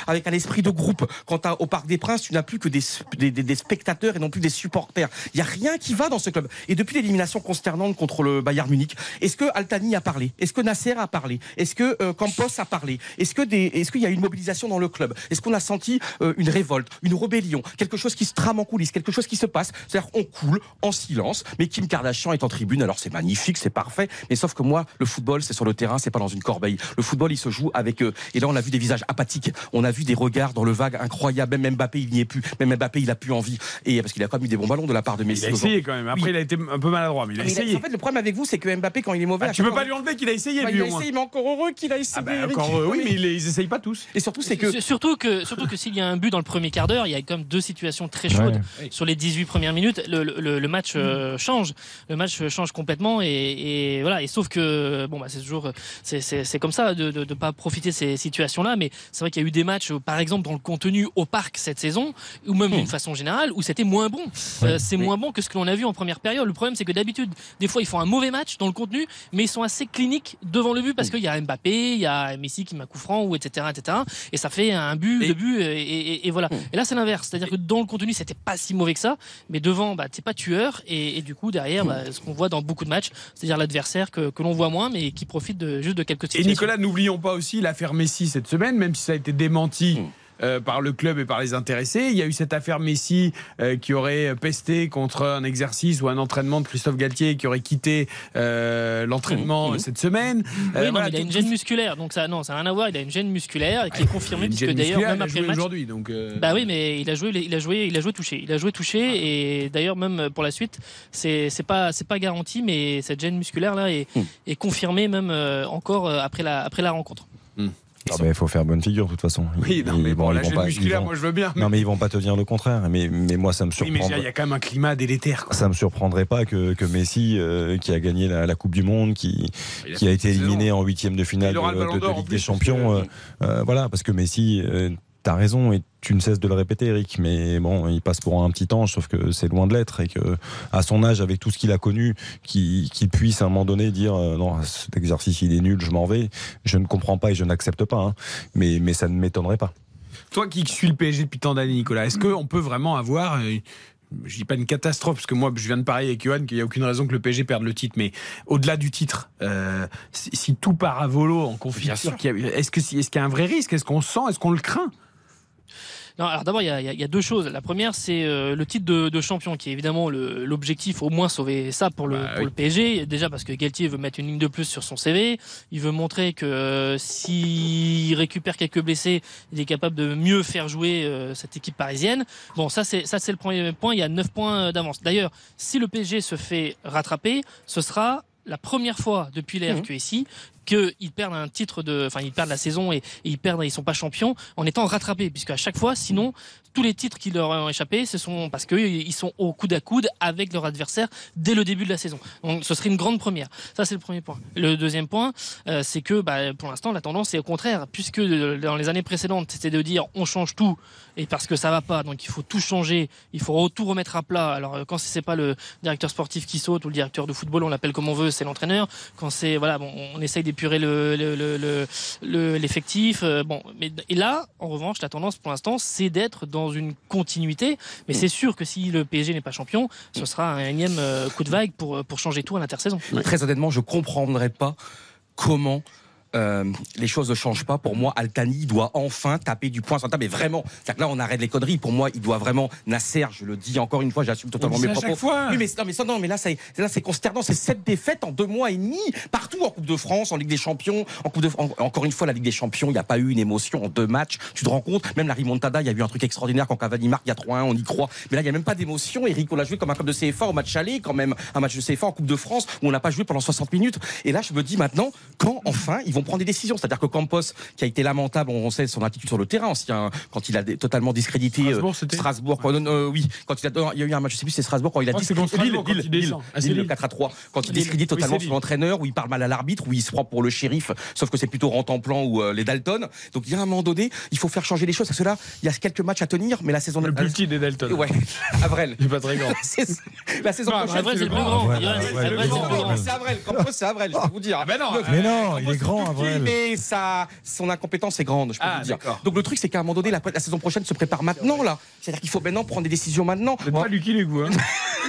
avec un esprit de groupe. Quant au Parc des Princes, tu n'as plus que des, spectateurs et non plus des supporters. Il n'y a rien qui va dans ce club. Et depuis l'élimination consternante contre le Bayern Munich, est-ce que Altani a parlé? Est-ce que Nasser a parlé? Est-ce que euh, Campos a parlé? Est-ce que des, est-ce qu'il y a une mobilisation dans le club? Est-ce qu'on a senti euh, une révolte, une rébellion, quelque chose qui se trame en coulisses, quelque chose qui se passe? C'est-à-dire on coule en silence, mais Kim Kardashian est en tribune. Alors c'est magnifique, c'est parfait, mais sauf que moi, le football, c'est sur le terrain, c'est pas dans une corbeille. Le football, il se joue avec. euh, et là, on a vu des visages apathiques, on a vu des regards dans le vague incroyable. Même Mbappé, il n'y est plus. Même Mbappé, il a plus envie. Et parce qu'il a quand même eu des bons ballons de la part de Messi. Il a essayé quand même. Après, Oui. il a été un peu maladroit, mais il a Mais il a- essayé. En fait, le problème avec vous, c'est que Mbappé, quand il est mauvais, Ah, tu peux pas lui enlever qu'il a essayé, Bah, lui, il a au moins. essayé, mais encore heureux qu'il a essayé. Ah bah, Eric. encore heureux, oui, mais ils, ils essayent pas tous. Et surtout, c'est que Surtout que, surtout que s'il y a un but dans le premier quart d'heure, il y a comme deux situations très chaudes Ouais. sur les 18 premières minutes. Le, le- le match Mm. euh, change, le match euh, change complètement et, et voilà. Et sauf que bon bah c'est toujours, c'est- c'est c'est comme ça de ne pas profiter de ces situations-là. Mais c'est vrai qu'il y a eu des matchs, euh, par exemple dans le contenu au parc cette saison, ou même d'une façon générale, où c'était moins bon. Euh, c'est moins bon que ce que l'on a vu en première période. Le problème c'est que d'habitude, des fois ils font un mauvais match dans le contenu, mais ils sont assez cliniques devant le but parce qu'il y a Mbappé, il y a Messi qui un coup franc ou etc etc. Et ça fait un but, Et- deux buts et, et- et voilà. Et là c'est l'inverse, c'est-à-dire que dans le contenu c'était pas si mauvais que ça, mais devant bah t'es pas tueur et, et du coup derrière bah, ce qu'on voit dans beaucoup de matchs, c'est-à-dire l'adversaire que, que l'on voit moins mais qui profite de, juste de quelques Et situations. Nicolas, n'oublions pas aussi l'affaire Messi cette semaine, même si ça a été démenti. Mm. euh, par le club et par les intéressés. Il y a eu cette affaire Messi euh, qui aurait pesté contre un exercice ou un entraînement de Christophe Galtier qui aurait quitté euh, l'entraînement Mmh, mmh. cette semaine. Oui, non, voilà, mais il a une gêne musculaire, donc ça, non, ça n'a rien à voir. Il a une gêne musculaire qui est confirmée, puisque d'ailleurs, même il a après joué le match, aujourd'hui. Donc, euh, Bah oui, mais il a joué, il a joué, il a joué touché. Il a joué touché et d'ailleurs même pour la suite, c'est pas c'est pas garanti, mais cette gêne musculaire là est, est confirmée même encore après la après la rencontre. Ah bah, il faut faire bonne figure de toute façon. Oui, non, mais bon, vont- la ils vont pas- ils musculaire, vont- moi je veux bien. Non mais ils vont pas te dire le contraire. Mais, mais moi ça me Oui, mais il y a quand même un climat délétère. quoi. ça me surprendrait pas que, que Messi, euh, qui a gagné la, la Coupe du Monde, qui, a qui a été éliminé saison. en huitième de finale de, de- de Ligue des Champions, euh, euh, voilà, parce que Messi, euh, t'as raison et tu ne cesses de le répéter, Eric, mais bon, il passe pour un petit ange, sauf que c'est loin de l'être et que à son âge, avec tout ce qu'il a connu, qu'il puisse à un moment donné dire euh, non, cet exercice il est nul, je m'en vais. Je ne comprends pas et je n'accepte pas, hein. mais mais ça ne m'étonnerait pas. Toi qui suis le PSG depuis tant d'années, Nicolas, est-ce qu'on peut vraiment avoir. euh, je dis pas une catastrophe, parce que moi, je viens de parier avec Johan qu'il n'y a aucune raison que le PSG perde le titre, mais au-delà du titre, euh, si, si tout part à volo en confiture, qu'il y a- est-ce qu'il y a un vrai risque? Est-ce qu'on le sent Est-ce qu'on le craint? Non, alors d'abord il y a, y y deux choses. La première c'est euh, le titre de, de champion qui est évidemment l'objectif, au moins sauver ça pour le Bah, pour oui. le PSG. Déjà parce que Galtier veut mettre une ligne de plus sur son CV, il veut montrer que euh, s'il récupère quelques blessés, il est capable de mieux faire jouer euh, cette équipe parisienne. Bon, ça c'est ça c'est le premier point. Il y a 9 points d'avance. D'ailleurs, si le PSG se fait rattraper, ce sera la première fois depuis. RQSI qu'ils perdent un titre de, enfin ils perdent la saison et, et ils perdent, ils sont pas champions en étant rattrapés, puisque à chaque fois, sinon tous les titres qui leur ont échappé, ce sont parce qu'ils sont au coude à coude avec leur adversaire dès le début de la saison. Donc ce serait une grande première. Ça c'est le premier point. Le deuxième point, euh, c'est que bah, pour l'instant la tendance est au contraire, puisque euh, dans les années précédentes c'était de dire on change tout et parce que ça va pas, donc il faut tout changer, il faut tout remettre à plat. Alors euh, quand c'est pas le directeur sportif qui saute ou le directeur de football, on l'appelle comme on veut, c'est l'entraîneur. Quand c'est voilà, bon, on essaye d'épurer le le- le- le- le- l'effectif. euh, bon, mais et là, en revanche, la tendance pour l'instant, c'est d'être dans une continuité. Mais c'est sûr que si le PSG n'est pas champion, ce sera un énième euh, coup de vague pour pour changer tout à l'intersaison. Très honnêtement, je comprendrais pas comment. Euh, les choses ne changent pas. Pour moi, Altani doit enfin taper du poing sur la table. Mais vraiment, là, on arrête les conneries. Pour moi, il doit vraiment. Nasser, je le dis encore une fois, j'assume totalement mes propos. fois. Oui, mais non, mais ça, non, mais là, c'est là, c'est consternant. C'est sept défaites en deux mois et demi partout en Coupe de France, en Ligue des Champions, en Coupe de. en- encore une fois, la Ligue des Champions, il n'y a pas eu une émotion en deux matchs. Tu te rends compte? Même la Rimontada, il y a eu un truc extraordinaire quand Cavani marque, il y a 3-1, on y croit. Mais là, il n'y a même pas d'émotion. Eric, on l'a joué comme un club de CFA au match aller, quand même un match de CFA en Coupe de France où on n'a pas joué pendant 60 minutes. Et là, je me dis maintenant, quand enfin ils vont prendre des décisions. C'est-à-dire que Campos, qui a été lamentable, on sait son attitude sur le terrain aussi, hein, quand il a totalement discrédité euh, Strasbourg, quand- euh, oui, quand il a, il y a eu un match, je sais plus, si c'est Strasbourg quand il a c'est discrédité Strasbourg, quand il descend. Ah, c'est Lille, le Lille. 4 à 3. Quand il Lille. discrédite Oui, totalement c'est son Lille. entraîneur, où il parle mal à l'arbitre, où il se prend pour le shérif, sauf que c'est plutôt Rantanplan ou euh, les Dalton. Donc il y a un moment donné, il faut faire changer les choses. Parce que là, il y a quelques matchs à tenir, mais la saison Le plus petit des Dalton. Ouais, Avrel. Il est pas très grand. La saison Non, prochaine, Avrel, c'est le plus grand. C'est Avrel. Campos, c'est Avrel, je vais vous dire. Ah non, Mais non, il est grand. Avril. mais ça, son incompétence est grande, je peux Ah, vous dire. Donc le truc, c'est qu'à un moment donné, la, la saison prochaine se prépare maintenant, là. C'est-à-dire qu'il faut maintenant prendre des décisions maintenant. Vous pas Lucky vous, hein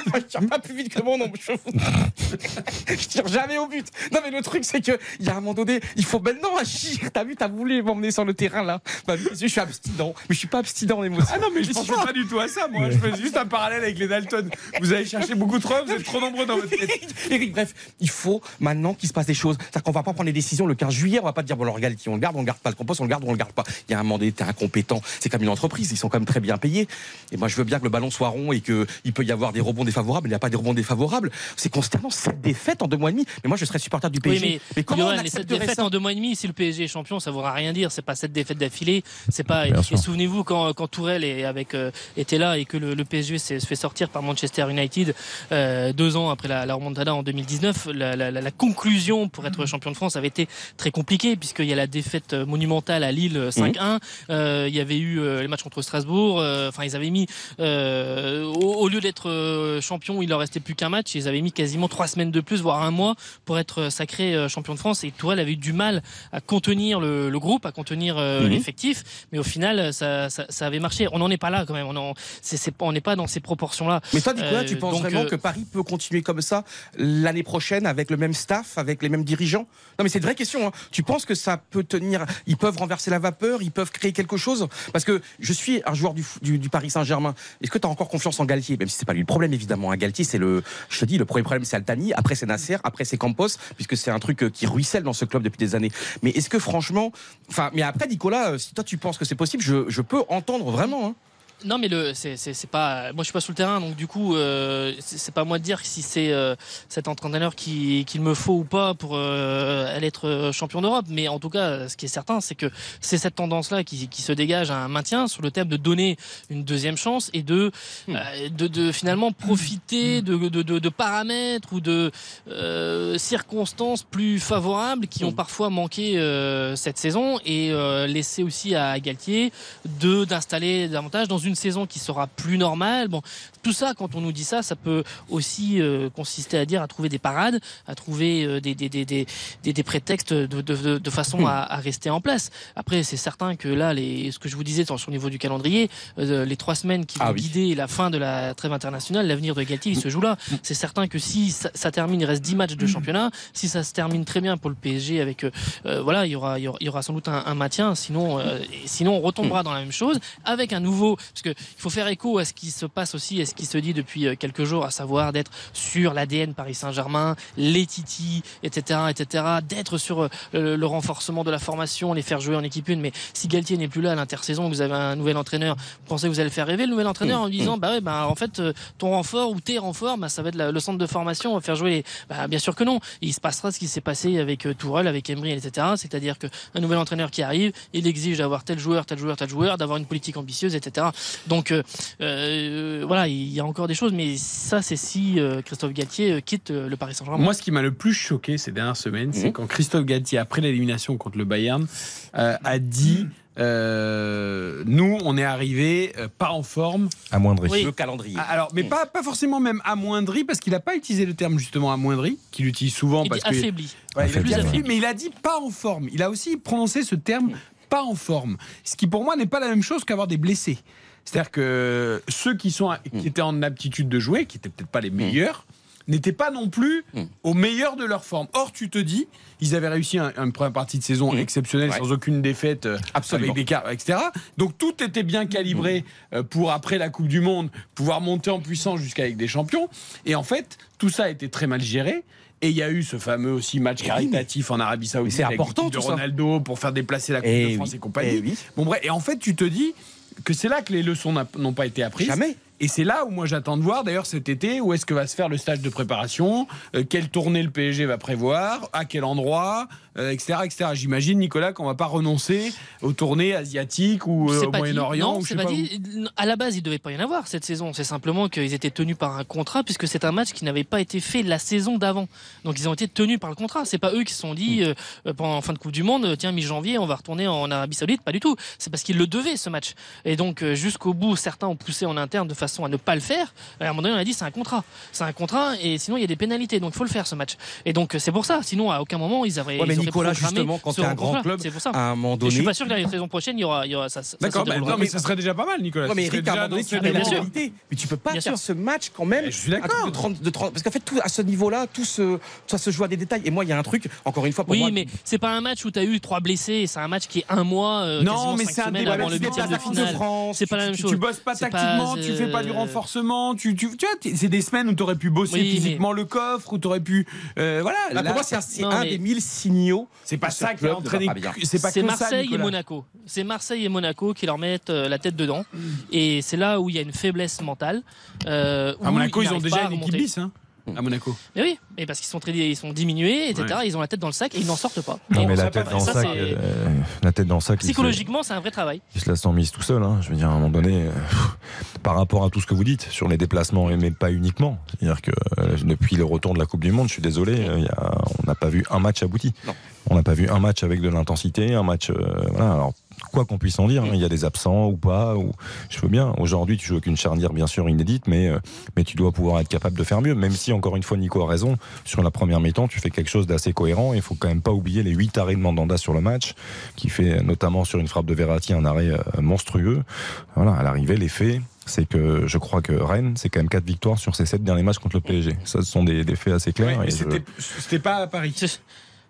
je tire pas plus vite que mon ombre. Je, je tire jamais au but. Non, mais le truc, c'est que il y a un moment donné, il faut maintenant agir. T'as vu, t'as voulu m'emmener sur le terrain là. Bah, je suis abstinent, mais je suis pas abstinent en émotion. Ah non, mais je pensais pas du tout à ça, moi. Je fais juste un parallèle avec les Dalton. Vous allez chercher beaucoup trop, vous êtes trop nombreux dans votre tête. Eric, bref, il faut maintenant qu'il se passe des choses. C'est-à-dire qu'on va pas prendre les décisions le 15 juillet, on va pas dire bon, le Galtier, on le garde, on le garde pas, le compost, on le garde, on le garde pas. Il y a un moment donné, t'es incompétent. C'est comme une entreprise, ils sont quand même très bien payés. Et moi, je veux bien que le ballon soit rond et qu'il peut y avoir des rebonds défavorables, mais il n'y a pas des rebonds défavorables. C'est consternant, cette défaite en deux mois et demi. Mais moi, je serais supporter du Oui, PSG. mais, comment on Johan, défaites ça en deux mois et demi, si le PSG est champion, ça ne voudra rien dire. C'est pas cette défaite d'affilée. C'est pas. Bien Et souvenez-vous quand, quand Tourelle est avec, euh, était là et que le, le PSG s'est- se fait sortir par Manchester United euh, deux ans après la, la remontada en 2019. La, la- la- la conclusion pour être champion de France avait été très compliquée puisqu'il y a la défaite euh, monumentale à Lille euh, 5-1. Euh, il y avait eu euh, les matchs contre Strasbourg. Euh, Enfin, ils avaient mis euh, au, au lieu d'être euh, champion, il leur restait plus qu'un match. Ils avaient mis quasiment trois semaines de plus, voire un mois, pour être euh, sacré euh, champion de France. Et Tourelle avait eu du mal à contenir le, le groupe, à contenir euh, l'effectif. Mais au final, ça, ça, ça avait marché. On n'en est pas là quand même. On n'est pas dans ces proportions-là. Mais toi, Nicolas, Euh, tu penses donc, vraiment euh, que Paris peut continuer comme ça l'année prochaine avec le même staff, avec les mêmes dirigeants? Non, mais c'est une vraie question. Hein. Tu penses que ça peut tenir? Ils peuvent renverser la vapeur Ils peuvent créer quelque chose? Parce que je suis un joueur du, Paris Saint-Germain. Est-ce que tu as encore confiance en Galtier? Même si c'est pas lui le problème, évidemment. hein. Galtier, c'est le. Je te dis, le premier problème, c'est Altani. Après, c'est Nasser. Après, c'est Campos, puisque c'est un truc euh, qui ruisselle dans ce club depuis des années. Mais est-ce que franchement. Enfin, mais après, Nicolas, euh, si toi tu penses que c'est possible, je, je peux entendre vraiment. hein. Non, mais le, c'est, c'est, c'est pas. Moi, je suis pas sous le terrain, donc du coup, euh, c'est, pas à moi de dire si c'est euh, cet entraîneur qui, qu'il me faut ou pas pour euh, aller être euh, champion d'Europe. Mais en tout cas, ce qui est certain, c'est que c'est cette tendance-là qui, qui se dégage à un maintien sur le thème de donner une deuxième chance et de, Hmm. euh, de, de finalement profiter de, de, de, de paramètres ou de euh, circonstances plus favorables qui ont Hmm. parfois manqué euh, cette saison et euh, laisser aussi à Galtier de d'installer davantage dans une saison qui sera plus normale. Bon, tout ça, quand on nous dit ça, ça peut aussi euh, consister à dire à trouver des parades, à trouver euh, des, des, des, des, des, prétextes de, de, de, façon à, à rester en place. Après, c'est certain que là, les, ce que je vous disais sur le niveau du calendrier, euh, les trois semaines qui Ah vont oui. guider la fin de la trêve internationale, l'avenir de Galtier, il se joue là. C'est certain que si ça, ça termine, il reste 10 matchs de championnat. Si ça se termine très bien pour le PSG, avec voilà, il y aura, il y aura, il y aura sans doute un, un maintien. Sinon, sinon, on retombera dans la même chose avec un nouveau. Parce que il faut faire écho à ce qui se passe aussi, à ce qui se dit depuis euh, quelques jours, à savoir d'être sur l'ADN Paris Saint-Germain, les Titi, etc., etc., d'être sur euh, le, le renforcement de la formation, les faire jouer en équipe une. Mais si Galtier n'est plus là à l'intersaison, vous avez un nouvel entraîneur, vous pensez que vous allez faire rêver le nouvel entraîneur en lui disant, bah ouais, bah en fait, euh, ton renfort ou tes renforts, bah ça va être la- le centre de formation, on va faire jouer les. Bah bien sûr que non. Il se passera ce qui s'est passé avec Tourelle, avec Emery, etc. C'est-à-dire que un nouvel entraîneur qui arrive, il exige d'avoir tel joueur, tel joueur, tel joueur, d'avoir une politique ambitieuse, etc. Donc euh, euh, voilà, il y a encore des choses, mais ça, c'est si euh, Christophe Galtier quitte euh, le Paris Saint-Germain. Moi, ce qui m'a le plus choqué ces dernières semaines, c'est Mhm. quand Christophe Galtier, après l'élimination contre le Bayern, euh, a dit euh, Nous, on est arrivé euh, pas en forme. Amoindri. Oui. Le calendrier. Ah, Alors, mais pas, pas forcément même amoindri, parce qu'il n'a pas utilisé le terme justement amoindri, qu'il utilise souvent. il dit parce que, affaibli. Ouais, il a Plus dit affaibli. affaibli, mais il a dit pas en forme. Il a aussi prononcé ce terme pas en forme. Ce qui pour moi n'est pas la même chose qu'avoir des blessés. C'est-à-dire que ceux qui, sont, qui étaient en aptitude de jouer, qui n'étaient peut-être pas les meilleurs, n'étaient pas non plus Mm. au meilleur de leur forme. Or, tu te dis, ils avaient réussi un- une première partie de saison exceptionnelle Ouais. sans aucune défaite, euh, Absolument. avec des cartes, etc. Donc tout était bien calibré euh, pour après la Coupe du Monde pouvoir monter en puissance jusqu'à avec des champions. Et en fait, tout ça a été très mal géré. Et il y a eu ce fameux aussi match caritatif en Arabie Saoudite c'est important, de tout ça. Ronaldo pour faire déplacer la Coupe Eh de oui. France et compagnie. Eh oui. Bon bref, et en fait, tu te dis que c'est là que les leçons n'ont pas été apprises. Jamais. Et c'est là où moi j'attends de voir d'ailleurs cet été où est-ce que va se faire le stage de préparation, euh, quelle tournée le PSG va prévoir, à quel endroit, euh, etc., etc. J'imagine Nicolas qu'on va pas renoncer aux tournées asiatiques ou euh, au. Moyen-Orient. À la base, il devait pas y en avoir cette saison. C'est simplement qu'ils étaient tenus par un contrat puisque c'est un match qui n'avait pas été fait la saison d'avant. Donc ils ont été tenus par le contrat. C'est pas eux qui se sont dit Hmm. euh, pendant fin de Coupe du Monde, euh, tiens mi-janvier, on va retourner en Arabie Saoudite. Pas du tout. C'est parce qu'ils le devaient ce match. Et donc euh, jusqu'au bout, certains ont poussé en interne de façon à ne pas le faire. À un moment donné, on a dit c'est un contrat, c'est un contrat, et sinon il y a des pénalités, donc il faut le faire ce match. Et donc c'est pour ça. Sinon à aucun moment ils avaient. Ouais, mais ils Nicolas, justement, quand t'es un grand club, c'est pour ça. à un moment Et donné. je suis pas sûr que la saison prochaine il y aura, il y aura ça. ça D'accord, non, mais ça serait déjà pas mal, Nicolas. Ouais, mais Eric, à un moment donné, tu as la. Mais tu peux pas Bien faire sûr. ce match quand même. Mais je suis d'accord. truc De 30, de 30 parce qu'en fait, tout, à ce niveau-là, tout se, ça se joue à des détails. Et moi, il y a un truc, encore une fois, pour Oui, moi. mais c'est pas un match où tu as eu trois blessés. C'est un match qui est un mois, euh, Non, mais c'est un débat, c'est pas de la Coupe finale. France, C'est pas la même chose. tu bosses pas tactiquement, pas, tu fais pas du euh, renforcement, tu, tu, tu vois, c'est des semaines où tu aurais pu bosser Oui, mais- physiquement le coffre, où tu aurais pu. euh, voilà, Là, là, pour moi, c'est un, c'est Non, un mais- des mille signaux. c'est pas ça qui a entraîné. C'est pas C'est que ça, Marseille et. Monaco. C'est Marseille et Monaco qui leur mettent euh, la tête dedans. Et c'est là où il y a une faiblesse mentale. euh, À Monaco, ils ont n'arrivent déjà une équipe bis, hein, à Monaco. Mais oui, et parce qu'ils sont, très, ils sont diminués, etc. Ouais. Ils ont la tête dans le sac et ils n'en sortent pas. Non, Et mais on la tête pas. dans sac, c'est- euh, la tête dans le sac, Psychologiquement, c'est un vrai travail. il se la sent mise tout seul. hein. Je veux dire, à un moment donné, euh, par rapport à tout ce que vous dites sur les déplacements, mais pas uniquement. C'est-à-dire que euh, depuis le retour de la Coupe du Monde, je suis désolé, euh, il y a- on n'a pas vu un match abouti. Non. On n'a pas vu un match avec de l'intensité, un match. euh, voilà. Alors, quoi qu'on puisse en dire, hein, il y a des absents ou pas. Ou, je veux bien. Aujourd'hui, tu joues avec une charnière bien sûr inédite, mais euh, mais tu dois pouvoir être capable de faire mieux. Même si encore une fois, Nico a raison. Sur la première mi-temps, tu fais quelque chose d'assez cohérent. Il faut quand même pas oublier les huit arrêts de Mandanda sur le match, qui fait notamment sur une frappe de Verratti un arrêt euh, monstrueux. Voilà, à l'arrivée, les faits. C'est que je crois que Rennes, c'est quand même quatre victoires sur ses sept derniers matchs contre le PSG. Ça, ce sont des, des faits assez clairs. mais et je- c'était c'était pas à Paris.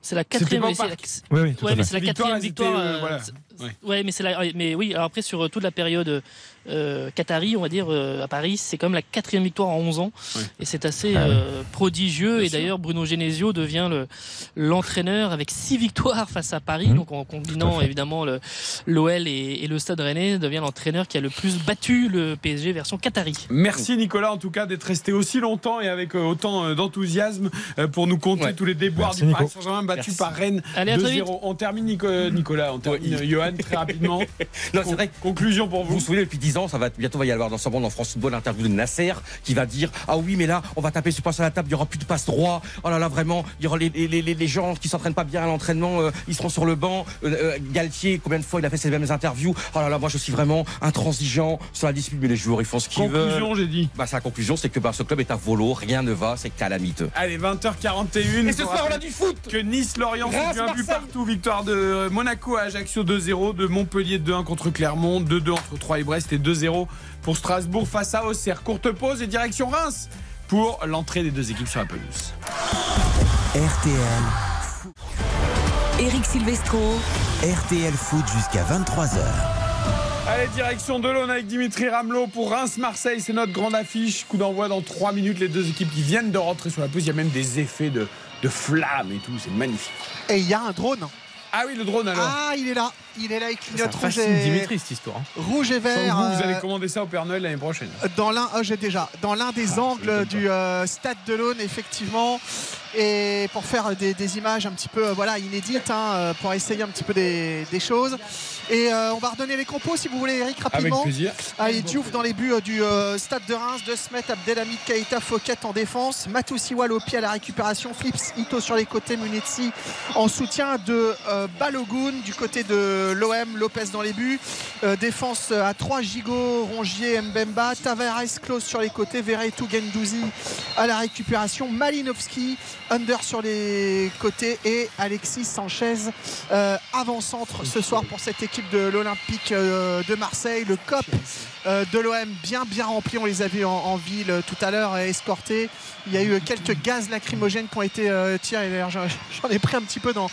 C'est- la quatrième. parc. Oui, oui, tout à Ouais, mais c'est la quatrième victoire. euh, euh, voilà. Ouais. Ouais, mais c'est la. Mais oui, alors après sur euh, toute la période euh, Qatari, on va dire euh, à Paris, c'est comme la quatrième victoire en 11 ans, et c'est assez Ah oui. euh, prodigieux. Bien et d'ailleurs, Bruno Genesio devient le l'entraîneur avec six victoires face à Paris, Mhm. donc en combinant évidemment le l'OL et, et le Stade Rennais, devient l'entraîneur qui a le plus battu le PSG version Qatari. Merci Nicolas en tout cas d'être resté aussi longtemps et avec euh, autant d'enthousiasme pour nous conter Ouais. tous les déboires Merci, du Nico. Paris Saint-Germain battu Merci. par Rennes Allez, à très 2-0. On termine Nico- Nicolas, on termine euh, Johan très rapidement. Non, c'est vrai. Conclusion pour Vous vous. vous souvenez, depuis 10 ans, ça va être- bientôt va y avoir dans ce monde en France Football l'interview de Nasser qui va dire Ah oui, mais là, on va taper sur passe à la table, il n'y aura plus de passe droit. Oh là là, vraiment, il y aura les, les, les, les gens qui s'entraînent pas bien à l'entraînement, euh, ils seront sur le banc. Euh, euh, Galtier, combien de fois il a fait ces mêmes interviews Oh là là, moi je suis vraiment intransigeant sur la dispute, mais les joueurs ils font ce qu'ils veulent. Conclusion, j'ai dit. Bah, sa conclusion, c'est que bah, ce club est à volo, rien ne va, c'est calamiteux. Allez, 20h41. Et ce soir, on a du foot que Nice-Lorient c'est Reims, bien vu Marseille. partout. Victoire de Monaco à Ajaccio 2-0, de Montpellier 2-1 contre Clermont, 2-2 entre 3 et Brest et 2-0 pour Strasbourg face à Auxerre. Courte pause et direction Reims pour l'entrée des deux équipes sur la pelouse. RTL, Eric Silvestro. RTL Foot jusqu'à 23h. Allez, direction de l'Aune avec Dimitri Ramelot pour Reims-Marseille. C'est notre grande affiche. Coup d'envoi dans 3 minutes. Les deux équipes qui viennent de rentrer sur la pelouse. Il y a même des effets de, de flammes et tout. C'est magnifique. Et il y a un drone. Ah oui, le drone alors. Ah, il est là. Il est là, il Ça clignote rouge fascine et, Dimitri cette histoire. hein. rouge et vert. vous, vous euh, allez commander ça au Père Noël l'année prochaine. dans l'un, ah, j'ai déjà, dans l'un des Ah, angles ça du euh, stade de l'Aune, effectivement, et pour faire des, des images un petit peu, euh, voilà, inédites, hein, pour essayer un petit peu des, des choses. Et euh, on va redonner les compos si vous voulez, Eric, Avec rapidement. plaisir. Allez, Diouf dans les buts euh, du euh, stade de Reims, de Smet, Abdelhamid, Keita, Fouquet en défense, Matoussi au pied à la récupération, Flips, Ito sur les côtés, Munetsi en soutien de euh, Balogun du côté de l'OM, Lopez dans les buts, Euh, défense à 3 Gigot, Rongier, Mbemba, Tavares, Close sur les côtés, Verretou, Gendouzi à la récupération, Malinowski, Under sur les côtés et Alexis Sanchez euh, avant-centre ce soir pour cette équipe de l'Olympique euh, de Marseille. Le COP de l'OM bien bien rempli. On les a vus en, ville tout à l'heure escortés. Il y a eu quelques gaz lacrymogènes qui ont été tirés. D'ailleurs, j'en ai pris un petit peu dans,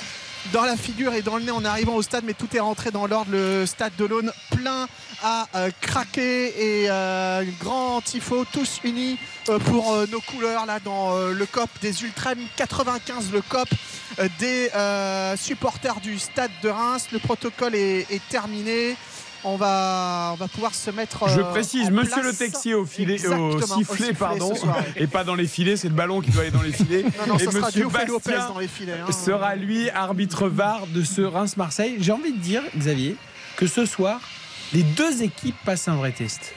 dans la figure et dans le nez en arrivant au stade, mais tout est rentré dans l'ordre. Le stade de l'Aune plein à euh, craquer et euh, grand tifo, tous unis euh, pour nos couleurs là dans le COP des Ultrem 95, le COP des supporters du stade de Reims. Le protocole est terminé. On va, on va pouvoir se mettre. Je euh, précise, monsieur place. le Texier au filet, Exactement, au au sifflet, pardon, et pas dans les filets, c'est le ballon qui doit aller dans les filets. Non, non, et monsieur Bastien dans les filets. hein. sera lui arbitre VAR de ce Reims-Marseille. J'ai envie de dire, Xavier, que ce soir, les deux équipes passent un vrai test.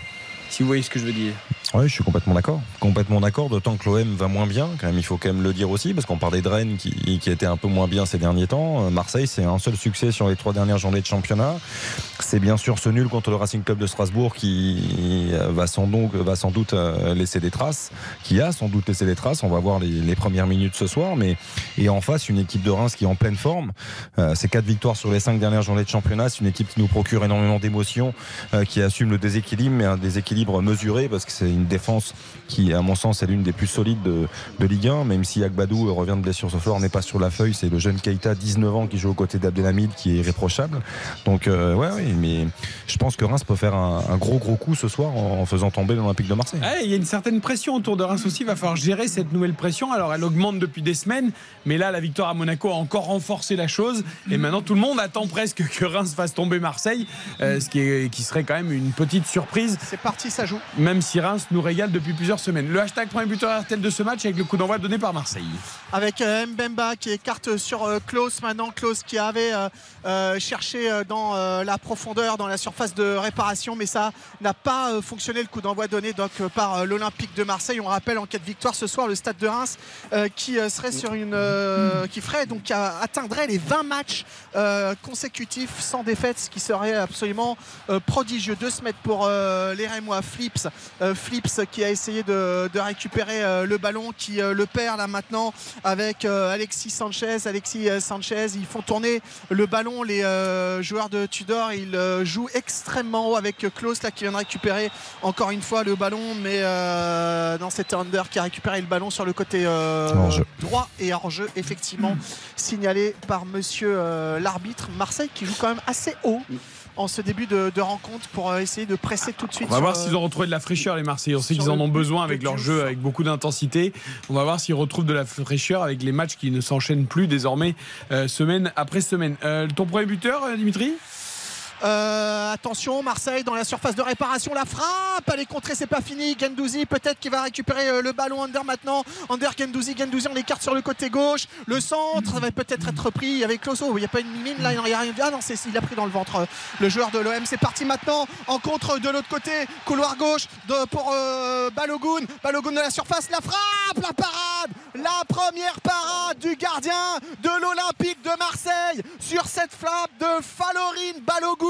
Si vous voyez ce que je veux dire. Oui, je suis complètement d'accord. Complètement d'accord, d'autant que l'OM va moins bien, quand même, il faut quand même le dire aussi, parce qu'on parlait de Rennes qui, qui était un peu moins bien ces derniers temps. Euh, Marseille, c'est un seul succès sur les trois dernières journées de championnat. C'est bien sûr ce nul contre le Racing Club de Strasbourg qui euh, va sans, donc, va sans doute euh, laisser des traces, qui a sans doute laissé des traces. On va voir les, premières minutes ce soir, mais et en face, une équipe de Reims qui est en pleine forme. Euh, c'est quatre victoires sur les cinq dernières journées de championnat. C'est une équipe qui nous procure énormément d'émotions, qui assume le déséquilibre, mais un déséquilibre mesuré, parce que c'est une défense qui, à mon sens, est l'une des plus solides de, de Ligue 1, même si Agbadou revient de blessure ce soir, n'est pas sur la feuille. C'est le jeune Keita, 19 ans, qui joue aux côtés d'Abdelhamid, qui est irréprochable. Donc, euh, ouais, ouais, mais je pense que Reims peut faire un, un gros, gros coup ce soir en, en faisant tomber l'Olympique de Marseille. Ouais, il y a une certaine pression autour de Reims aussi. Il va falloir gérer cette nouvelle pression. Alors, elle augmente depuis des semaines, mais là, la victoire à Monaco a encore renforcé la chose. Et maintenant, tout le monde attend presque que Reims fasse tomber Marseille, euh, ce qui, est- qui serait quand même une petite surprise. C'est parti, ça joue. Même si Reims nous régale depuis plusieurs semaines. Le hashtag premier buteur RTL de ce match avec le coup d'envoi donné par Marseille. avec euh, Mbemba qui écarte sur euh, Klaus. Maintenant Klaus qui avait euh, cherché dans la profondeur dans la surface de réparation. Mais ça n'a pas fonctionné. Le coup d'envoi donné donc par l'Olympique de Marseille. On rappelle en cas de victoire ce soir le stade de Reims qui serait sur une qui ferait donc atteindrait les 20 matchs consécutifs sans défaite ce qui serait absolument prodigieux. Deux se mettre pour les Rémois. Flips Flips qui a essayé de, de récupérer euh, le ballon qui euh, le perd là maintenant avec euh, Alexis Sanchez. Alexis Sanchez ils font tourner le ballon. Les joueurs de Tudor ils jouent extrêmement haut avec Klaus là qui vient de récupérer encore une fois le ballon. Mais non c'était Under qui a récupéré le ballon sur le côté Hors-jeu. droit et hors jeu effectivement signalé par monsieur l'arbitre Marseille qui joue quand même assez haut en ce début de, de rencontre pour euh, essayer de presser tout de suite On va voir euh, s'ils ont retrouvé de la fraîcheur, les Marseillais. On sait qu'ils en ont besoin avec leur jeu, avec beaucoup d'intensité. On va voir s'ils retrouvent de la fraîcheur avec les matchs qui ne s'enchaînent plus désormais euh, semaine après semaine. Euh, ton premier buteur, Dimitri? Euh, attention, Marseille dans la surface de réparation, la frappe, elle est contrée, c'est pas fini. Gendouzi peut-être qui va récupérer euh, le ballon Under maintenant. Under Gendouzi, Gendouzi on l'écarte sur le côté gauche. Le centre va peut-être être pris avec Closo. Il n'y a pas une mimine là, il n'y a rien. Ah non, c'est, il a pris dans le ventre euh, le joueur de l'OM. C'est parti maintenant en contre de l'autre côté, couloir gauche pour Balogun. Balogun de la surface, la frappe, la parade, la première parade du gardien de l'Olympique de Marseille sur cette frappe de Falorine Balogun.